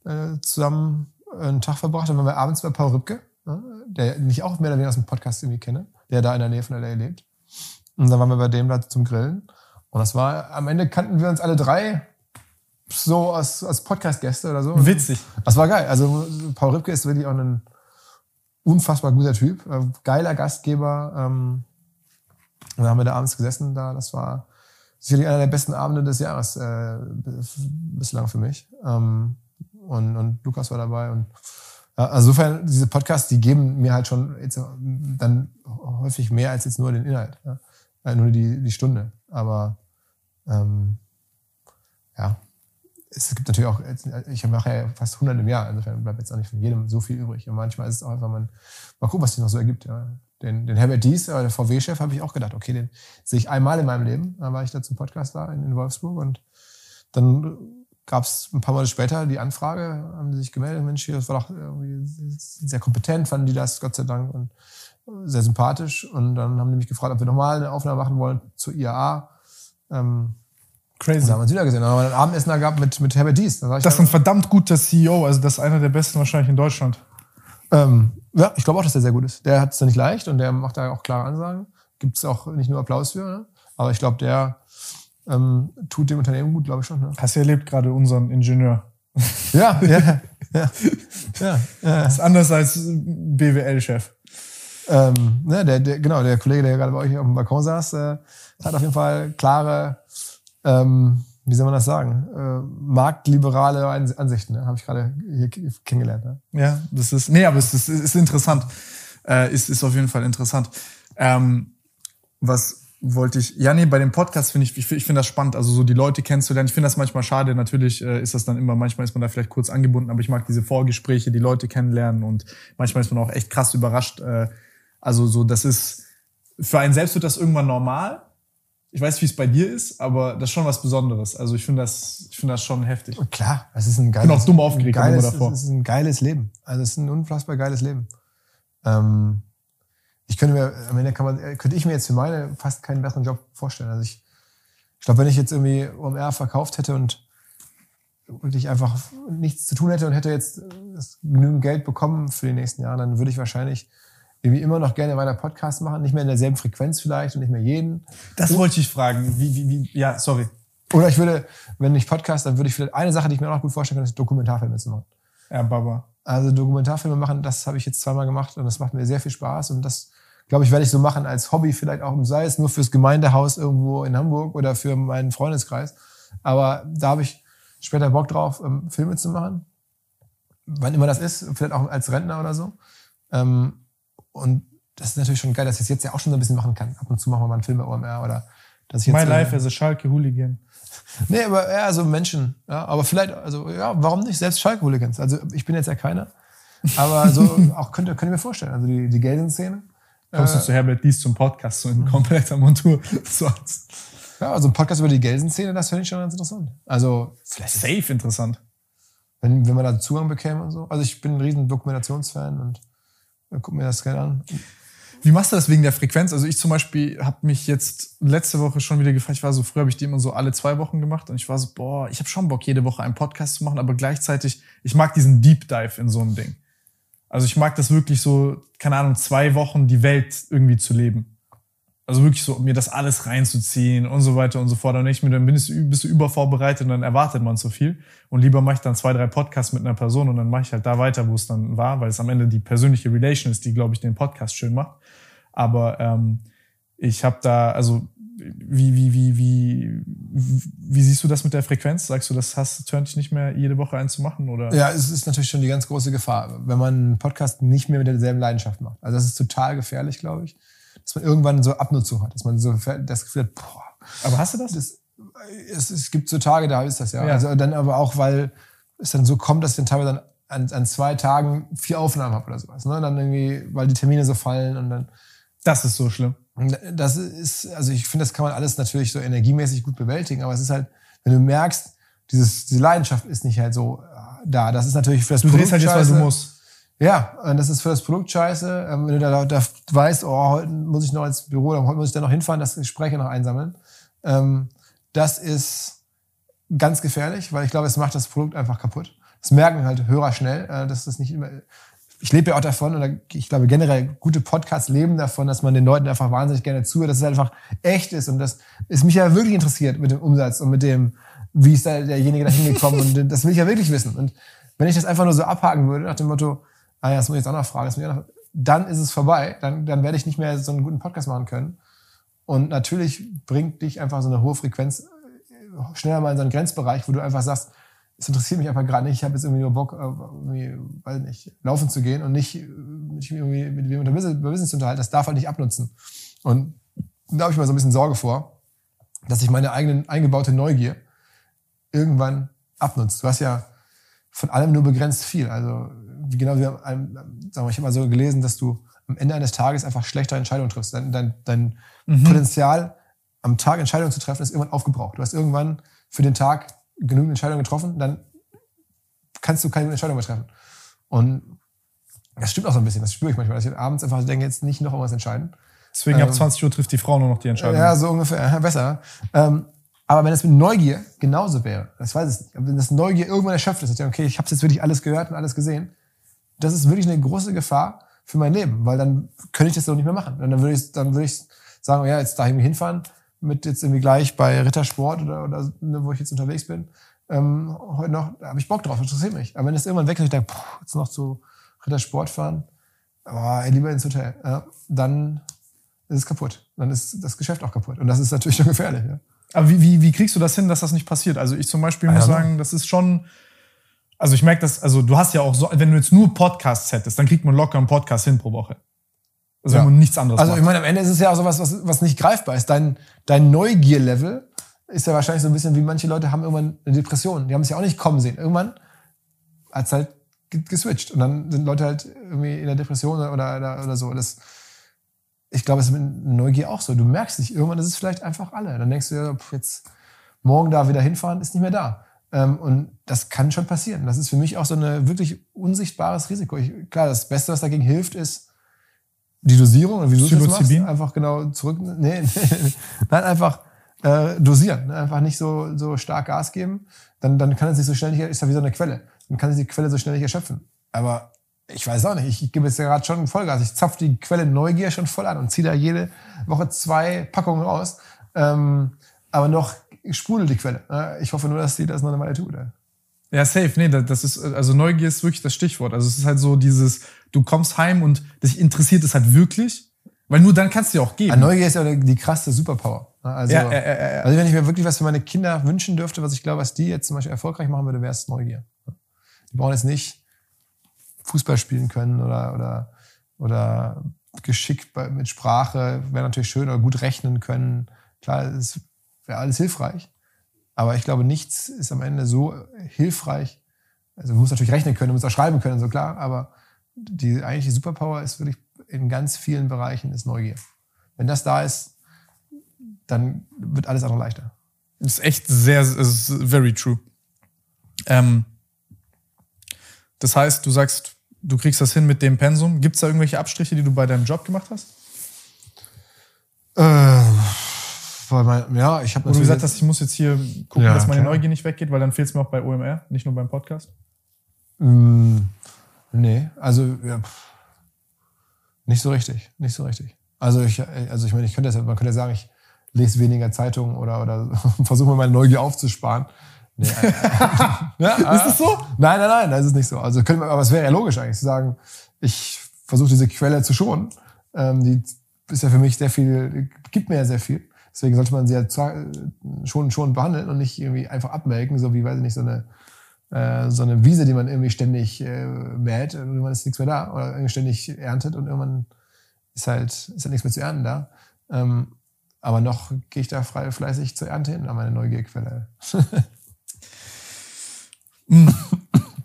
äh, zusammen einen Tag verbracht. Dann waren wir abends bei Paul Rübke, ne, der ich auch mehr oder weniger aus dem Podcast irgendwie kenne, der da in der Nähe von LA lebt. Und dann waren wir bei dem da zum Grillen. Und das war, am Ende kannten wir uns alle drei so als, als Podcast-Gäste oder so. Witzig. Das war geil. Also Paul Rübke ist wirklich auch ein unfassbar guter Typ, äh, geiler Gastgeber. Ähm, und dann haben wir da abends gesessen, da das war sicherlich einer der besten Abende des Jahres äh, bis- bislang für mich. Ähm, und, und Lukas war dabei und also insofern diese Podcasts, die geben mir halt schon jetzt dann häufig mehr als jetzt nur den Inhalt, ja? äh, nur die die Stunde. Aber ähm, ja, es gibt natürlich auch, ich mache ja fast 100 im Jahr, insofern bleibt jetzt auch nicht von jedem so viel übrig. Und manchmal ist es auch einfach, man, mal gucken, was sich noch so ergibt. Ja. Den, den Herbert Dies, äh, der VW-Chef, habe ich auch gedacht, okay, den sehe ich einmal in meinem Leben. Da war ich da zum Podcast da in, in Wolfsburg und dann gab es ein paar Monate später die Anfrage, haben die sich gemeldet, Mensch, hier, das war doch irgendwie sehr kompetent, fanden die das, Gott sei Dank, und sehr sympathisch. Und dann haben die mich gefragt, ob wir nochmal eine Aufnahme machen wollen zur IAA. Ähm, Crazy. da haben wir uns wieder gesehen. Dann haben wir ein Abendessen da gehabt mit, mit Herbert Dies. Das ist ein verdammt guter CEO, also das ist einer der besten wahrscheinlich in Deutschland. ähm, ja, ich glaube auch, dass der sehr gut ist. Der hat es da nicht leicht und der macht da auch klare Ansagen. Gibt es auch nicht nur Applaus für, ne? aber ich glaube, der ähm, tut dem Unternehmen gut, glaube ich schon. Ne? Hast du erlebt gerade unseren Ingenieur? Ja, ja, ja. ja, ja. Das ist anders als BWL-Chef. Ähm, ne, der, der, genau, der Kollege, der gerade bei euch auf dem Balkon saß, äh, hat auf jeden Fall klare, ähm, wie soll man das sagen, äh, marktliberale Ansichten, ne? habe ich gerade hier kennengelernt. Ne? Ja, das ist, nee, aber es ist, ist interessant. Äh, ist, ist auf jeden Fall interessant. Ähm, was wollte ich, ja, nee, bei dem Podcast finde ich, ich, ich finde das spannend, also so die Leute kennenzulernen. Ich finde das manchmal schade, natürlich äh, ist das dann immer, manchmal ist man da vielleicht kurz angebunden, aber ich mag diese Vorgespräche, die Leute kennenlernen und manchmal ist man auch echt krass überrascht. Äh, also so, das ist, für einen selbst wird das irgendwann normal. Ich weiß, wie es bei dir ist, aber das ist schon was Besonderes. Also ich finde das, ich finde das schon heftig. Klar, es ist ein geiles, ich bin auch dumm aufgeregt geiles, davor. Es ist ein geiles Leben. Also es ist ein unfassbar geiles Leben. Ähm, ich könnte mir, am Ende kann man, könnte ich mir jetzt für meine fast keinen besseren Job vorstellen. Also ich, ich glaube, wenn ich jetzt irgendwie OMR verkauft hätte und wirklich einfach nichts zu tun hätte und hätte jetzt genügend Geld bekommen für die nächsten Jahre, dann würde ich wahrscheinlich irgendwie immer noch gerne weiter Podcasts machen, nicht mehr in derselben Frequenz vielleicht und nicht mehr jeden. Das wollte ich fragen. Wie, wie, wie, ja, sorry. Oder ich würde, wenn ich Podcast, dann würde ich vielleicht eine Sache, die ich mir auch gut vorstellen kann, ist Dokumentarfilme zu machen. Ja, Baba. Also Dokumentarfilme machen, das habe ich jetzt zweimal gemacht und das macht mir sehr viel Spaß und das, glaube ich, werde ich so machen als Hobby vielleicht auch, sei es nur fürs Gemeindehaus irgendwo in Hamburg oder für meinen Freundeskreis. Aber da habe ich später Bock drauf, ähm, Filme zu machen. Wann immer das ist, vielleicht auch als Rentner oder so. Ähm, und das ist natürlich schon geil, dass ich es jetzt ja auch schon so ein bisschen machen kann. Ab und zu machen wir mal einen Film bei OMR oder dass ich jetzt. My Life as a Schalke Hooligan. Nee, aber eher so also Menschen. Ja, aber vielleicht, also ja, warum nicht? Selbst Schalke Hooligans. Also ich bin jetzt ja keiner. Aber so auch könnte, könnte ich mir vorstellen. Also die, die Gelsen-Szene. Kommst äh, du zu Herbert Dies zum Podcast, so in kompletter Montur. Sonst. Ja, also ein Podcast über die Gelsen-Szene, das finde ich schon ganz interessant. Also vielleicht. Safe interessant. Wenn, wenn man da Zugang bekäme und so. Also ich bin ein riesen Dokumentationsfan und guck mir das gerne an. Wie machst du das wegen der Frequenz? Also ich zum Beispiel habe mich jetzt letzte Woche schon wieder gefragt, ich war so, früher habe ich die immer so alle zwei Wochen gemacht und ich war so, boah, ich habe schon Bock, jede Woche einen Podcast zu machen, aber gleichzeitig, ich mag diesen Deep Dive in so ein Ding. Also ich mag das wirklich so, keine Ahnung, zwei Wochen die Welt irgendwie zu leben. Also wirklich so, mir das alles reinzuziehen und so weiter und so fort. Und ich mir dann bin ich, bist du übervorbereitet und dann erwartet man zu viel. Und lieber mache ich dann zwei, drei Podcasts mit einer Person und dann mache ich halt da weiter, wo es dann war, weil es am Ende die persönliche Relation ist, die, glaube ich, den Podcast schön macht. Aber ähm, ich habe da, also wie, wie, wie, wie, wie siehst du das mit der Frequenz? Sagst du, das hast, turnt dich nicht mehr jede Woche einzumachen? Oder? Ja, es ist natürlich schon die ganz große Gefahr, wenn man einen Podcast nicht mehr mit derselben Leidenschaft macht. Also das ist total gefährlich, glaube ich dass man irgendwann so Abnutzung hat, dass man so das Gefühl hat, boah. Aber hast du das? das es, es gibt so Tage, da ist das ja. ja. Also dann aber auch, weil es dann so kommt, dass ich dann teilweise an, an zwei Tagen vier Aufnahmen habe oder sowas. Ne? Dann irgendwie, weil die Termine so fallen und dann. Das ist so schlimm. Das ist, also ich finde, das kann man alles natürlich so energiemäßig gut bewältigen, aber es ist halt, wenn du merkst, dieses, diese Leidenschaft ist nicht halt so äh, da. Das ist natürlich für das Du drehst halt jetzt, weil du musst. Ja, und das ist für das Produkt scheiße. Ähm, wenn du da, da weißt, oh, heute muss ich noch ins Büro, heute muss ich da noch hinfahren, das Gespräche noch einsammeln. Ähm, das ist ganz gefährlich, weil ich glaube, es macht das Produkt einfach kaputt. Das merken halt Hörer schnell, äh, dass das nicht immer. Ich lebe ja auch davon, oder ich glaube generell, gute Podcasts leben davon, dass man den Leuten einfach wahnsinnig gerne zuhört, dass es einfach echt ist. Und das ist mich ja wirklich interessiert mit dem Umsatz und mit dem, wie ist da derjenige da hingekommen. und das will ich ja wirklich wissen. Und wenn ich das einfach nur so abhaken würde, nach dem Motto, ah ja, das muss ich jetzt auch noch fragen, das muss ich auch noch, dann ist es vorbei. Dann, dann werde ich nicht mehr so einen guten Podcast machen können. Und natürlich bringt dich einfach so eine hohe Frequenz äh, schneller mal in so einen Grenzbereich, wo du einfach sagst, es interessiert mich einfach gerade nicht, ich habe jetzt irgendwie nur Bock, äh, irgendwie, weiß nicht, laufen zu gehen und nicht mich irgendwie mit wem über Business zu unterhalten. Das darf halt nicht abnutzen. Und da habe ich mal so ein bisschen Sorge vor, dass ich meine eigene eingebaute Neugier irgendwann abnutzt. Du hast ja von allem nur begrenzt viel. Also genau wie einem, sagen wir, ich habe mal so gelesen, dass du am Ende eines Tages einfach schlechte Entscheidungen triffst. Dein, dein, dein mhm. Potenzial, am Tag Entscheidungen zu treffen, ist irgendwann aufgebraucht. Du hast irgendwann für den Tag genügend Entscheidungen getroffen, dann kannst du keine Entscheidung mehr treffen. Und das stimmt auch so ein bisschen, das spüre ich manchmal, dass ich abends einfach denke, jetzt nicht noch irgendwas entscheiden. Deswegen ähm, ab 20 Uhr trifft die Frau nur noch die Entscheidung. Ja, so ungefähr, besser. Ähm, aber wenn es mit Neugier genauso wäre, das weiß ich nicht, wenn das Neugier irgendwann erschöpft ist, okay, ich habe jetzt wirklich alles gehört und alles gesehen, das ist wirklich eine große Gefahr für mein Leben, weil dann könnte ich das doch nicht mehr machen. Und dann würde ich, dann würde ich sagen, ja, jetzt dahin hinfahren, mit jetzt irgendwie gleich bei Rittersport oder, oder ne, wo ich jetzt unterwegs bin, ähm, heute noch, da habe ich Bock drauf, interessiert mich. Aber wenn es irgendwann weg ist, ich denke, boah, jetzt noch zu Rittersport fahren, oh, lieber ins Hotel, ja, dann ist es kaputt. Dann ist das Geschäft auch kaputt. Und das ist natürlich schon gefährlich. Ja. Aber wie, wie, wie kriegst du das hin, dass das nicht passiert? Also ich zum Beispiel muss sagen, das ist schon, also ich merke das, also du hast ja auch so, wenn du jetzt nur Podcasts hättest, dann kriegt man locker einen Podcast hin pro Woche. Also ja. wenn man nichts anderes Also ich meine, am Ende ist es ja auch sowas, was, was nicht greifbar ist. Dein, dein Neugierlevel ist ja wahrscheinlich so ein bisschen wie manche Leute haben irgendwann eine Depression. Die haben es ja auch nicht kommen sehen. Irgendwann hat es halt geswitcht. Und dann sind Leute halt irgendwie in der Depression oder, oder, oder so. Das, ich glaube, es ist mit Neugier auch so. Du merkst dich, irgendwann ist es vielleicht einfach alle. Dann denkst du ja, jetzt morgen da wieder hinfahren, ist nicht mehr da. Ähm, und das kann schon passieren. Das ist für mich auch so ein wirklich unsichtbares Risiko. Ich, klar, das Beste, was dagegen hilft, ist die Dosierung. Und wie du das machst, einfach genau zurück. Nee, nee, nein, einfach äh, dosieren. Ne? Einfach nicht so, so stark Gas geben. Dann, dann kann es nicht so schnell, nicht, ist ja wie so eine Quelle. Dann kann sich die Quelle so schnell nicht erschöpfen. Aber ich weiß auch nicht, ich, ich gebe jetzt ja gerade schon Vollgas. Ich zapfe die Quelle Neugier schon voll an und ziehe da jede Woche zwei Packungen raus. Ähm, aber noch sprudelt die Quelle. Ne? Ich hoffe nur, dass die das noch eine Weile tut. Ja, safe. Nee, das ist, also Neugier ist wirklich das Stichwort. Also es ist halt so dieses, du kommst heim und dich interessiert es halt wirklich. Weil nur dann kannst du ja auch geben. Ja, Neugier ist ja die krasse Superpower. Ne? Also, ja, ja, ja, also wenn ich mir wirklich was für meine Kinder wünschen dürfte, was ich glaube, was die jetzt zum Beispiel erfolgreich machen würde, wäre es Neugier. Die brauchen jetzt nicht Fußball spielen können oder, oder, oder geschickt mit Sprache, wäre natürlich schön, oder gut rechnen können. Klar, es wäre alles hilfreich. Aber ich glaube, nichts ist am Ende so hilfreich. Also man muss natürlich rechnen können, man muss auch schreiben können, so klar, aber die eigentliche Superpower ist wirklich in ganz vielen Bereichen ist Neugier. Wenn das da ist, dann wird alles andere leichter. Das ist echt sehr, ist very true. Ähm, das heißt, du sagst, du kriegst das hin mit dem Pensum. Gibt es da irgendwelche Abstriche, die du bei deinem Job gemacht hast? Äh, mein, ja, ich habe Wo du gesagt hast, ich muss jetzt hier gucken, ja, dass meine klar. Neugier nicht weggeht, weil dann fehlt es mir auch bei OMR, nicht nur beim Podcast. Mm, nee, also ja, nicht so richtig, nicht so richtig. Also ich, also ich meine, ich könnte, man könnte sagen, ich lese weniger Zeitungen oder, oder versuche meine Neugier aufzusparen. Nee, äh, ja, ist das so? Nein, nein, nein, das ist nicht so. Also könnte man, aber es wäre ja logisch eigentlich zu sagen, ich versuche diese Quelle zu schonen. Ähm, die ist ja für mich sehr viel, gibt mir ja sehr viel. Deswegen sollte man sie ja schon, schon behandeln und nicht irgendwie einfach abmelken, so wie, weiß ich nicht, so eine, äh, so eine Wiese, die man irgendwie ständig äh, mäht und irgendwann ist nichts mehr da oder irgendwie ständig erntet und irgendwann ist halt, ist halt nichts mehr zu ernten da. Ähm, aber noch gehe ich da frei, fleißig zur Ernte hin an meine Neugierquelle. hm.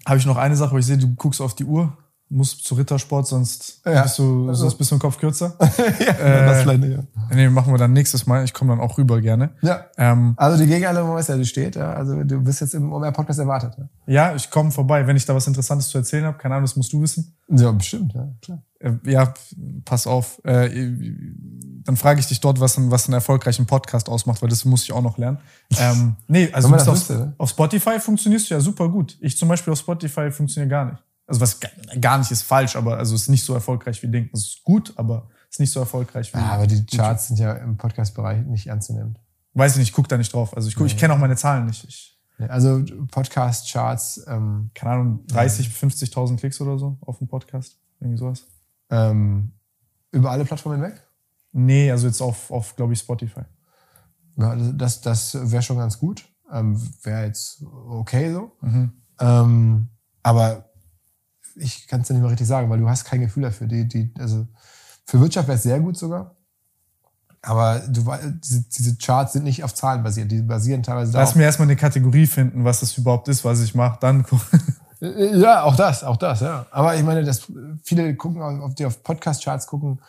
Habe ich noch eine Sache, wo ich sehe, du guckst auf die Uhr, musst zu Rittersport, sonst, ja. bist, du, also. sonst bist du im Kopf kürzer. ja, äh, das vielleicht nicht, ja. Nee, machen wir dann nächstes Mal. Ich komme dann auch rüber gerne. Ja. Ähm, also die Gegeneinladung weiß ja, die steht. Ja? Also du bist jetzt im OMR-Podcast erwartet. Ja, ja ich komme vorbei, wenn ich da was Interessantes zu erzählen habe. Keine Ahnung, das musst du wissen. Ja, bestimmt, ja, klar. Äh, ja, pass auf. Äh, dann frage ich dich dort, was, ein, was einen erfolgreichen Podcast ausmacht, weil das muss ich auch noch lernen. Ähm, nee, also auf, auf Spotify funktionierst du ja super gut. Ich zum Beispiel auf Spotify funktioniere gar nicht. Also was gar nicht ist falsch, aber also ist nicht so erfolgreich wie denken. Es ist gut, aber ist nicht so erfolgreich wie. Ja, aber die Charts sind ja im Podcast-Bereich nicht ernst zu nehmen. Weiß ich nicht, ich gucke da nicht drauf. Also ich, guck, nee. ich kenne auch meine Zahlen nicht. Ich, also Podcast-Charts. Ähm, Keine Ahnung, 30, 50.000 Klicks oder so auf dem Podcast. Irgendwie sowas. Ähm, über alle Plattformen hinweg? Nee, also jetzt auf, auf glaube ich, Spotify. Ja, das, das wäre schon ganz gut. Ähm, wäre jetzt okay so. Mhm. Ähm, aber ich kann es ja nicht mehr richtig sagen, weil du hast kein Gefühl dafür. Die, die, also für Wirtschaft wäre es sehr gut sogar. Aber du, diese, diese Charts sind nicht auf Zahlen basiert. Die basieren teilweise darauf. Lass mir erstmal eine Kategorie finden, was das überhaupt ist, was ich mache. Dann Ja, auch das, auch das, ja. Aber ich meine, dass viele gucken, auf die auf Podcast-Charts gucken,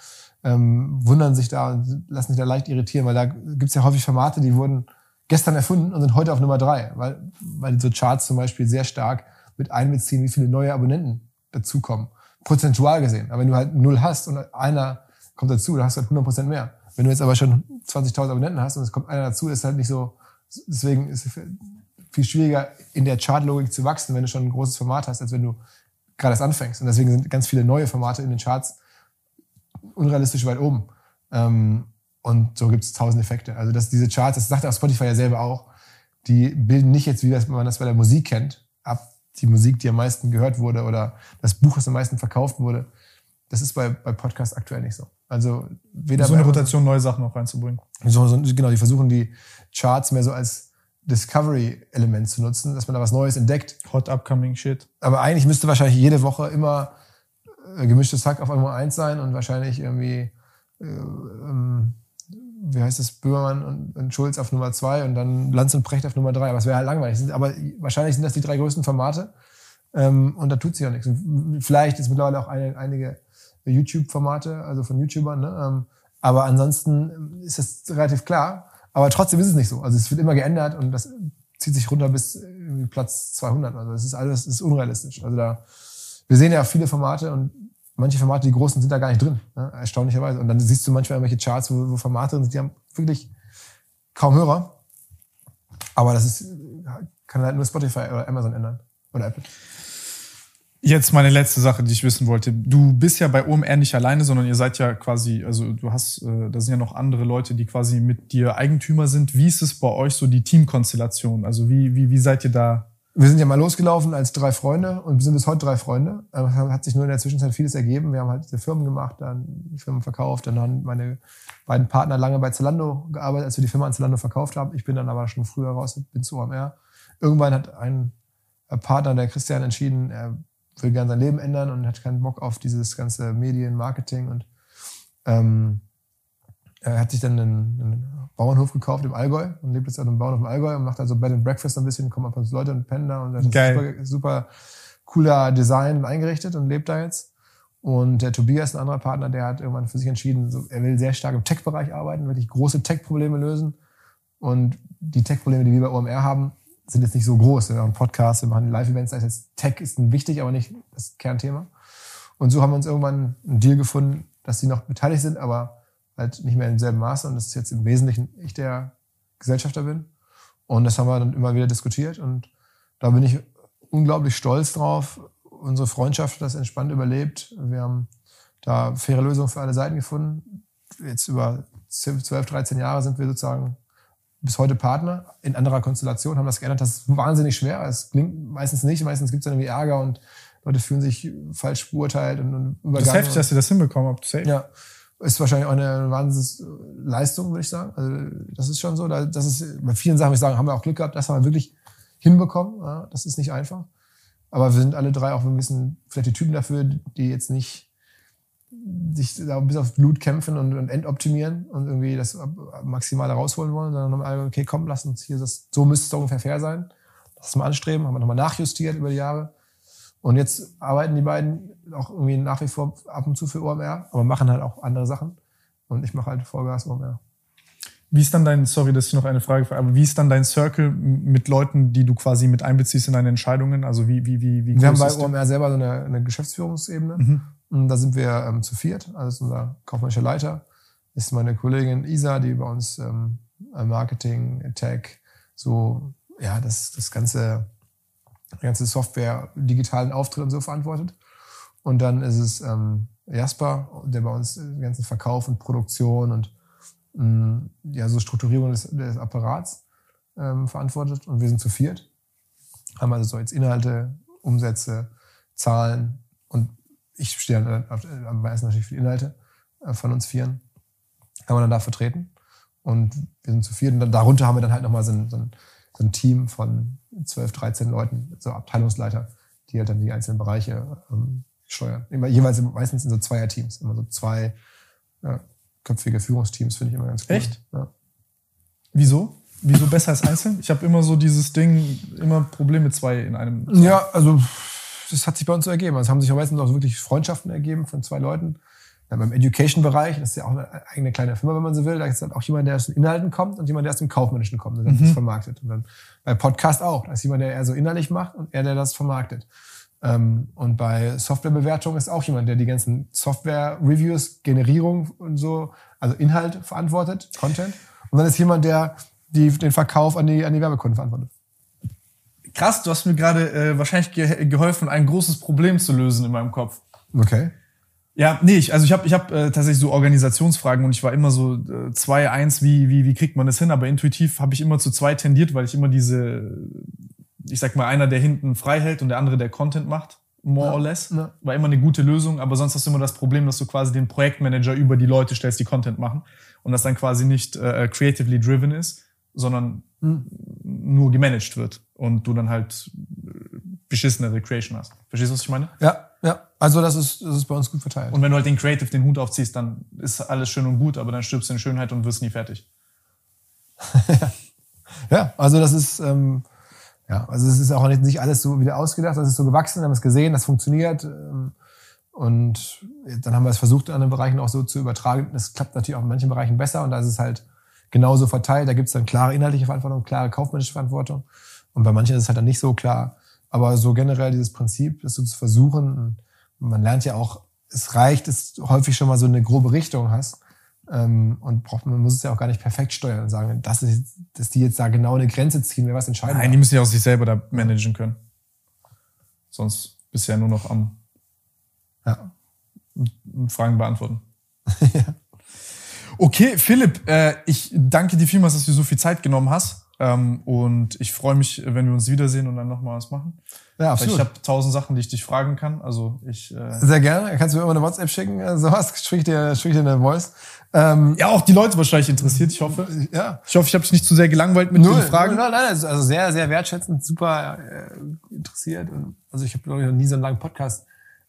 ähm, wundern sich da und lassen sich da leicht irritieren, weil da gibt's ja häufig Formate, die wurden gestern erfunden und sind heute auf Nummer drei, weil, weil so Charts zum Beispiel sehr stark mit einbeziehen, wie viele neue Abonnenten dazukommen. Prozentual gesehen. Aber wenn du halt null hast und einer kommt dazu, dann hast du halt 100% mehr. Wenn du jetzt aber schon 20.000 Abonnenten hast und es kommt einer dazu, ist halt nicht so, deswegen ist es viel schwieriger in der Chartlogik zu wachsen, wenn du schon ein großes Format hast, als wenn du gerade erst anfängst. Und deswegen sind ganz viele neue Formate in den Charts unrealistisch weit oben. Ähm, Und so gibt es tausend Effekte. Also dass diese Charts, das sagt auch Spotify ja selber auch, die bilden nicht jetzt, wie man das bei der Musik kennt, ab die Musik, die am meisten gehört wurde oder das Buch, das am meisten verkauft wurde. Das ist bei, bei Podcasts aktuell nicht so. Also weder so eine Rotation, neue Sachen auch reinzubringen. So, so, genau, die versuchen die Charts mehr so als Discovery-Element zu nutzen, dass man da was Neues entdeckt. Hot upcoming shit. Aber eigentlich müsste wahrscheinlich jede Woche immer äh, gemischtes Hack auf Nummer 1 sein und wahrscheinlich irgendwie äh, ähm, wie heißt es, Böhmermann und, und, Schulz auf Nummer zwei und dann Lanz und Precht auf Nummer drei. Aber es wäre halt langweilig. Aber wahrscheinlich sind das die drei größten Formate. Ähm, und da tut sich auch nichts. Und vielleicht ist mittlerweile auch eine, einige YouTube-Formate, also von YouTubern. Ne? Ähm, aber ansonsten ist das relativ klar. Aber trotzdem ist es nicht so. Also es wird immer geändert und das zieht sich runter bis Platz 200. Also es ist alles, es ist unrealistisch. Also da, wir sehen ja viele Formate und manche Formate, die großen, sind da gar nicht drin, ne? erstaunlicherweise. Und dann siehst du manchmal irgendwelche Charts, wo, wo Formate drin sind, die haben wirklich kaum Hörer. Aber das ist, kann halt nur Spotify oder Amazon ändern. Oder Apple. Jetzt meine letzte Sache, die ich wissen wollte. Du bist ja bei OMR nicht alleine, sondern ihr seid ja quasi, also du hast, äh, da sind ja noch andere Leute, die quasi mit dir Eigentümer sind. Wie ist es bei euch so die Teamkonstellation? Also wie, wie, wie seid ihr da wir sind ja mal losgelaufen als drei Freunde und sind bis heute drei Freunde. Es hat sich nur in der Zwischenzeit vieles ergeben. Wir haben halt diese Firmen gemacht, dann Firmen verkauft, dann haben meine beiden Partner lange bei Zalando gearbeitet, als wir die Firma an Zalando verkauft haben. Ich bin dann aber schon früher raus, bin zu OMR. Irgendwann hat ein Partner, der Christian, entschieden, er will gerne sein Leben ändern und hat keinen Bock auf dieses ganze Medien, Marketing und ähm, er hat sich dann einen, einen Bauernhof gekauft im Allgäu und lebt jetzt auf einem Bauernhof im Allgäu und macht also Bed and Breakfast ein bisschen, kommen ab und zu Leute und pennen da und das Geil. ist super, super cooler Design eingerichtet und lebt da jetzt. Und der Tobias, ein anderer Partner, der hat irgendwann für sich entschieden, so, er will sehr stark im Tech-Bereich arbeiten, wirklich große Tech-Probleme lösen. Und die Tech-Probleme, die wir bei OMR haben, sind jetzt nicht so groß. Wir machen Podcasts, wir machen Live-Events. Das heißt, Tech ist wichtig, aber nicht das Kernthema. Und so haben wir uns irgendwann einen Deal gefunden, dass sie noch beteiligt sind, aber halt nicht mehr im selben Maße und das ist jetzt im Wesentlichen ich der Gesellschafter bin. Und das haben wir dann immer wieder diskutiert und da bin ich unglaublich stolz drauf. Unsere Freundschaft hat das entspannt überlebt. Wir haben da faire Lösungen für alle Seiten gefunden. Jetzt über 12, 13 Jahre sind wir sozusagen bis heute Partner in anderer Konstellation, haben das geändert. Das ist wahnsinnig schwer. Es klingt meistens nicht. Meistens gibt es dann irgendwie Ärger und Leute fühlen sich falsch beurteilt und, und übergangen. Das ist heftig, dass ihr das hinbekommen habt. Safe. Ja ist wahrscheinlich auch eine Wahnsinnsleistung, würde ich sagen. Also das ist schon so. Das ist bei vielen Sachen, ich sagen, haben wir auch Glück gehabt, das haben wir wirklich hinbekommen. Ja, das ist nicht einfach. Aber wir sind alle drei auch ein bisschen vielleicht die Typen dafür, die jetzt nicht sich da bis aufs Blut kämpfen und, und endoptimieren und irgendwie das Maximale rausholen wollen, sondern haben alle, okay, komm, lass uns hier das, so müsste es ungefähr fair sein. Das mal anstreben, haben wir nochmal nachjustiert über die Jahre. Und jetzt arbeiten die beiden auch irgendwie nach wie vor ab und zu für OMR, aber machen halt auch andere Sachen. Und ich mache halt Vollgas OMR. Wie ist dann dein, sorry, das ist noch eine Frage, aber wie ist dann dein Circle mit Leuten, die du quasi mit einbeziehst in deine Entscheidungen? Also wie, wie, wie, wie Wir haben bei OMR selber so eine, eine Geschäftsführungsebene. Mhm. Und da sind wir ähm, zu viert. Also ist unser kaufmännischer Leiter ist meine Kollegin Isa, die bei uns ähm, Marketing, Tech, so, ja, das, das ganze ganze Software, digitalen Auftritt und so verantwortet. Und dann ist es ähm, Jasper, der bei uns den ganzen Verkauf und Produktion und mh, mm, ja, so Strukturierung des, des Apparats ähm, verantwortet. Und wir sind zu viert. Haben also so jetzt Inhalte, Umsätze, Zahlen und ich stehe dann am meisten natürlich für die Inhalte äh, von uns Vieren. Haben wir dann da vertreten. Und wir sind zu viert. Und dann, darunter haben wir dann halt nochmal so so so ein Team von 12, 13 Leuten, so Abteilungsleiter, die halt dann die einzelnen Bereiche ähm, steuern. Immer, jeweils meistens in so Zweierteams, immer so zwei ja, köpfige Führungsteams, finde ich immer ganz cool. Echt? Ja. Wieso? Wieso besser als einzeln? Ich habe immer so dieses Ding, immer Probleme mit zwei in einem. Ja, also das hat sich bei uns so ergeben. Also haben sich meistens auch wirklich Freundschaften ergeben von zwei Leuten. Ja, beim Education-Bereich, das ist ja auch eine eigene kleine Firma, wenn man so will, da ist dann auch jemand, der aus den Inhalten kommt und jemand, der aus dem Kaufmännischen kommt, der mhm. das vermarktet. Und dann bei Podcast auch, da ist jemand, der eher so innerlich macht und er, der das vermarktet. Ähm, und bei Softwarebewertung ist auch jemand, der die ganzen Software-Reviews, Generierung und so, also Inhalt verantwortet, Content. Und dann ist jemand, der die, den Verkauf an die, an die Werbekunden verantwortet. Krass, du hast mir gerade äh, wahrscheinlich ge geholfen, ein großes Problem zu lösen in meinem Kopf. Okay. Ja, nee, ich, also ich habe ich hab, äh, tatsächlich so Organisationsfragen und ich war immer so äh, zwei, eins, wie, wie, wie kriegt man das hin? Aber intuitiv habe ich immer zu zwei tendiert, weil ich immer diese, ich sag mal, einer, der hinten frei hält und der andere, der Content macht, more Ja, or less. ja. War immer eine gute Lösung, aber sonst hast du immer das Problem, dass du quasi den Projektmanager über die Leute stellst, die Content machen und das dann quasi nicht äh, creatively driven ist, sondern Hm. nur gemanagt wird und du dann halt äh, beschissenere Creation hast. Verstehst du, was ich meine? Ja, ja. Also das ist, das ist bei uns gut verteilt. Und wenn du halt den Creative den Hut aufziehst, dann ist alles schön und gut, aber dann stirbst du in Schönheit und wirst nie fertig. Ja, also das ist, ähm, ja, also es ist auch nicht, nicht alles so wieder ausgedacht, das ist so gewachsen, haben es gesehen, das funktioniert. Ähm, und dann haben wir es versucht, in anderen Bereichen auch so zu übertragen. Das klappt natürlich auch in manchen Bereichen besser und da ist es halt genauso verteilt. Da gibt es dann klare inhaltliche Verantwortung, klare kaufmännische Verantwortung. Und bei manchen ist es halt dann nicht so klar. Aber so generell dieses Prinzip, das so zu versuchen, man lernt ja auch, es reicht, dass du häufig schon mal so eine grobe Richtung hast. Ähm, und braucht, man muss es ja auch gar nicht perfekt steuern und sagen, das ist, dass die jetzt da genau eine Grenze ziehen, wer was entscheiden Nein, die müssen ja auch sich selber da managen können. Sonst bist du ja nur noch am Ja. Fragen beantworten. Okay, Philipp, äh, ich danke dir vielmals, dass du so viel Zeit genommen hast. Ähm, und ich freue mich, wenn wir uns wiedersehen und dann nochmal was machen. Ja, Weil absolut. ich habe tausend Sachen, die ich dich fragen kann. Also ich. Äh, Sehr gerne. Kannst du mir immer eine WhatsApp schicken, äh, sowas, sprich dir, sprich dir eine Voice. Ähm, ja, auch die Leute wahrscheinlich interessiert, ich hoffe. ja. Ich hoffe, ich habe dich nicht zu sehr gelangweilt mit den Fragen. Nein, nein, also sehr, sehr wertschätzend, super äh, interessiert. Und also ich habe glaube ich noch nie so einen langen Podcast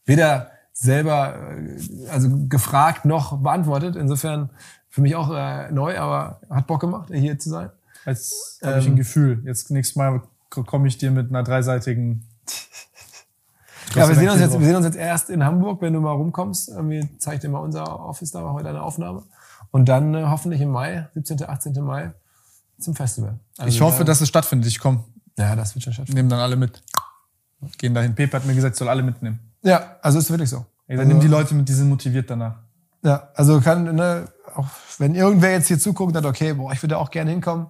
weder selber äh, also gefragt noch beantwortet. Insofern für mich auch äh, neu, aber hat Bock gemacht, hier zu sein. Jetzt habe ich ein Ähm, Gefühl. Jetzt nächstes Mal komme ich dir mit einer dreiseitigen. Ja, wir sehen, uns jetzt, wir sehen uns jetzt erst in Hamburg, wenn du mal rumkommst. Irgendwie zeigt dir mal unser Office, da machen wir deine Aufnahme. Und dann äh, hoffentlich im Mai, 17., 18. Mai, zum Festival. Also ich hoffe, da- dass es stattfindet. Ich komme. Ja, das wird schon stattfinden. Nehmen dann alle mit. Gehen dahin. Pepe hat mir gesagt, ich soll alle mitnehmen. Ja, also ist wirklich so. Dann nimm die Leute mit, die sind motiviert danach. Ja, also kann, ne, auch wenn irgendwer jetzt hier zuguckt und sagt, okay, boah, ich würde auch gerne hinkommen.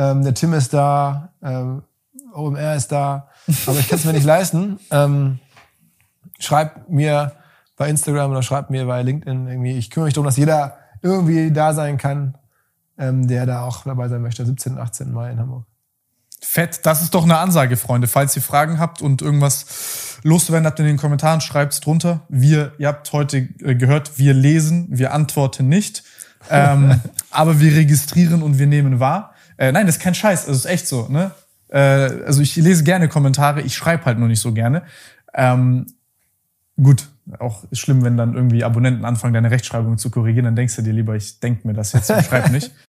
Ähm, der Tim ist da, ähm, OMR ist da, aber ich kann es mir nicht leisten. Ähm, schreib mir bei Instagram oder schreib mir bei LinkedIn irgendwie. Ich kümmere mich darum, dass jeder irgendwie da sein kann, ähm, der da auch dabei sein möchte. 17. und 18. Mai in Hamburg. Fett, das ist doch eine Ansage, Freunde. Falls ihr Fragen habt und irgendwas loszuwerden habt in den Kommentaren, schreibt's drunter. Wir, ihr habt heute äh, gehört, wir lesen, wir antworten nicht. Ähm, aber wir registrieren und wir nehmen wahr. Äh, nein, das ist kein Scheiß, das ist echt so. Ne? Äh, also ich lese gerne Kommentare, ich schreibe halt nur nicht so gerne. Ähm, gut, auch ist schlimm, wenn dann irgendwie Abonnenten anfangen, deine Rechtschreibung zu korrigieren, dann denkst du dir lieber, ich denk mir das jetzt und schreib nicht.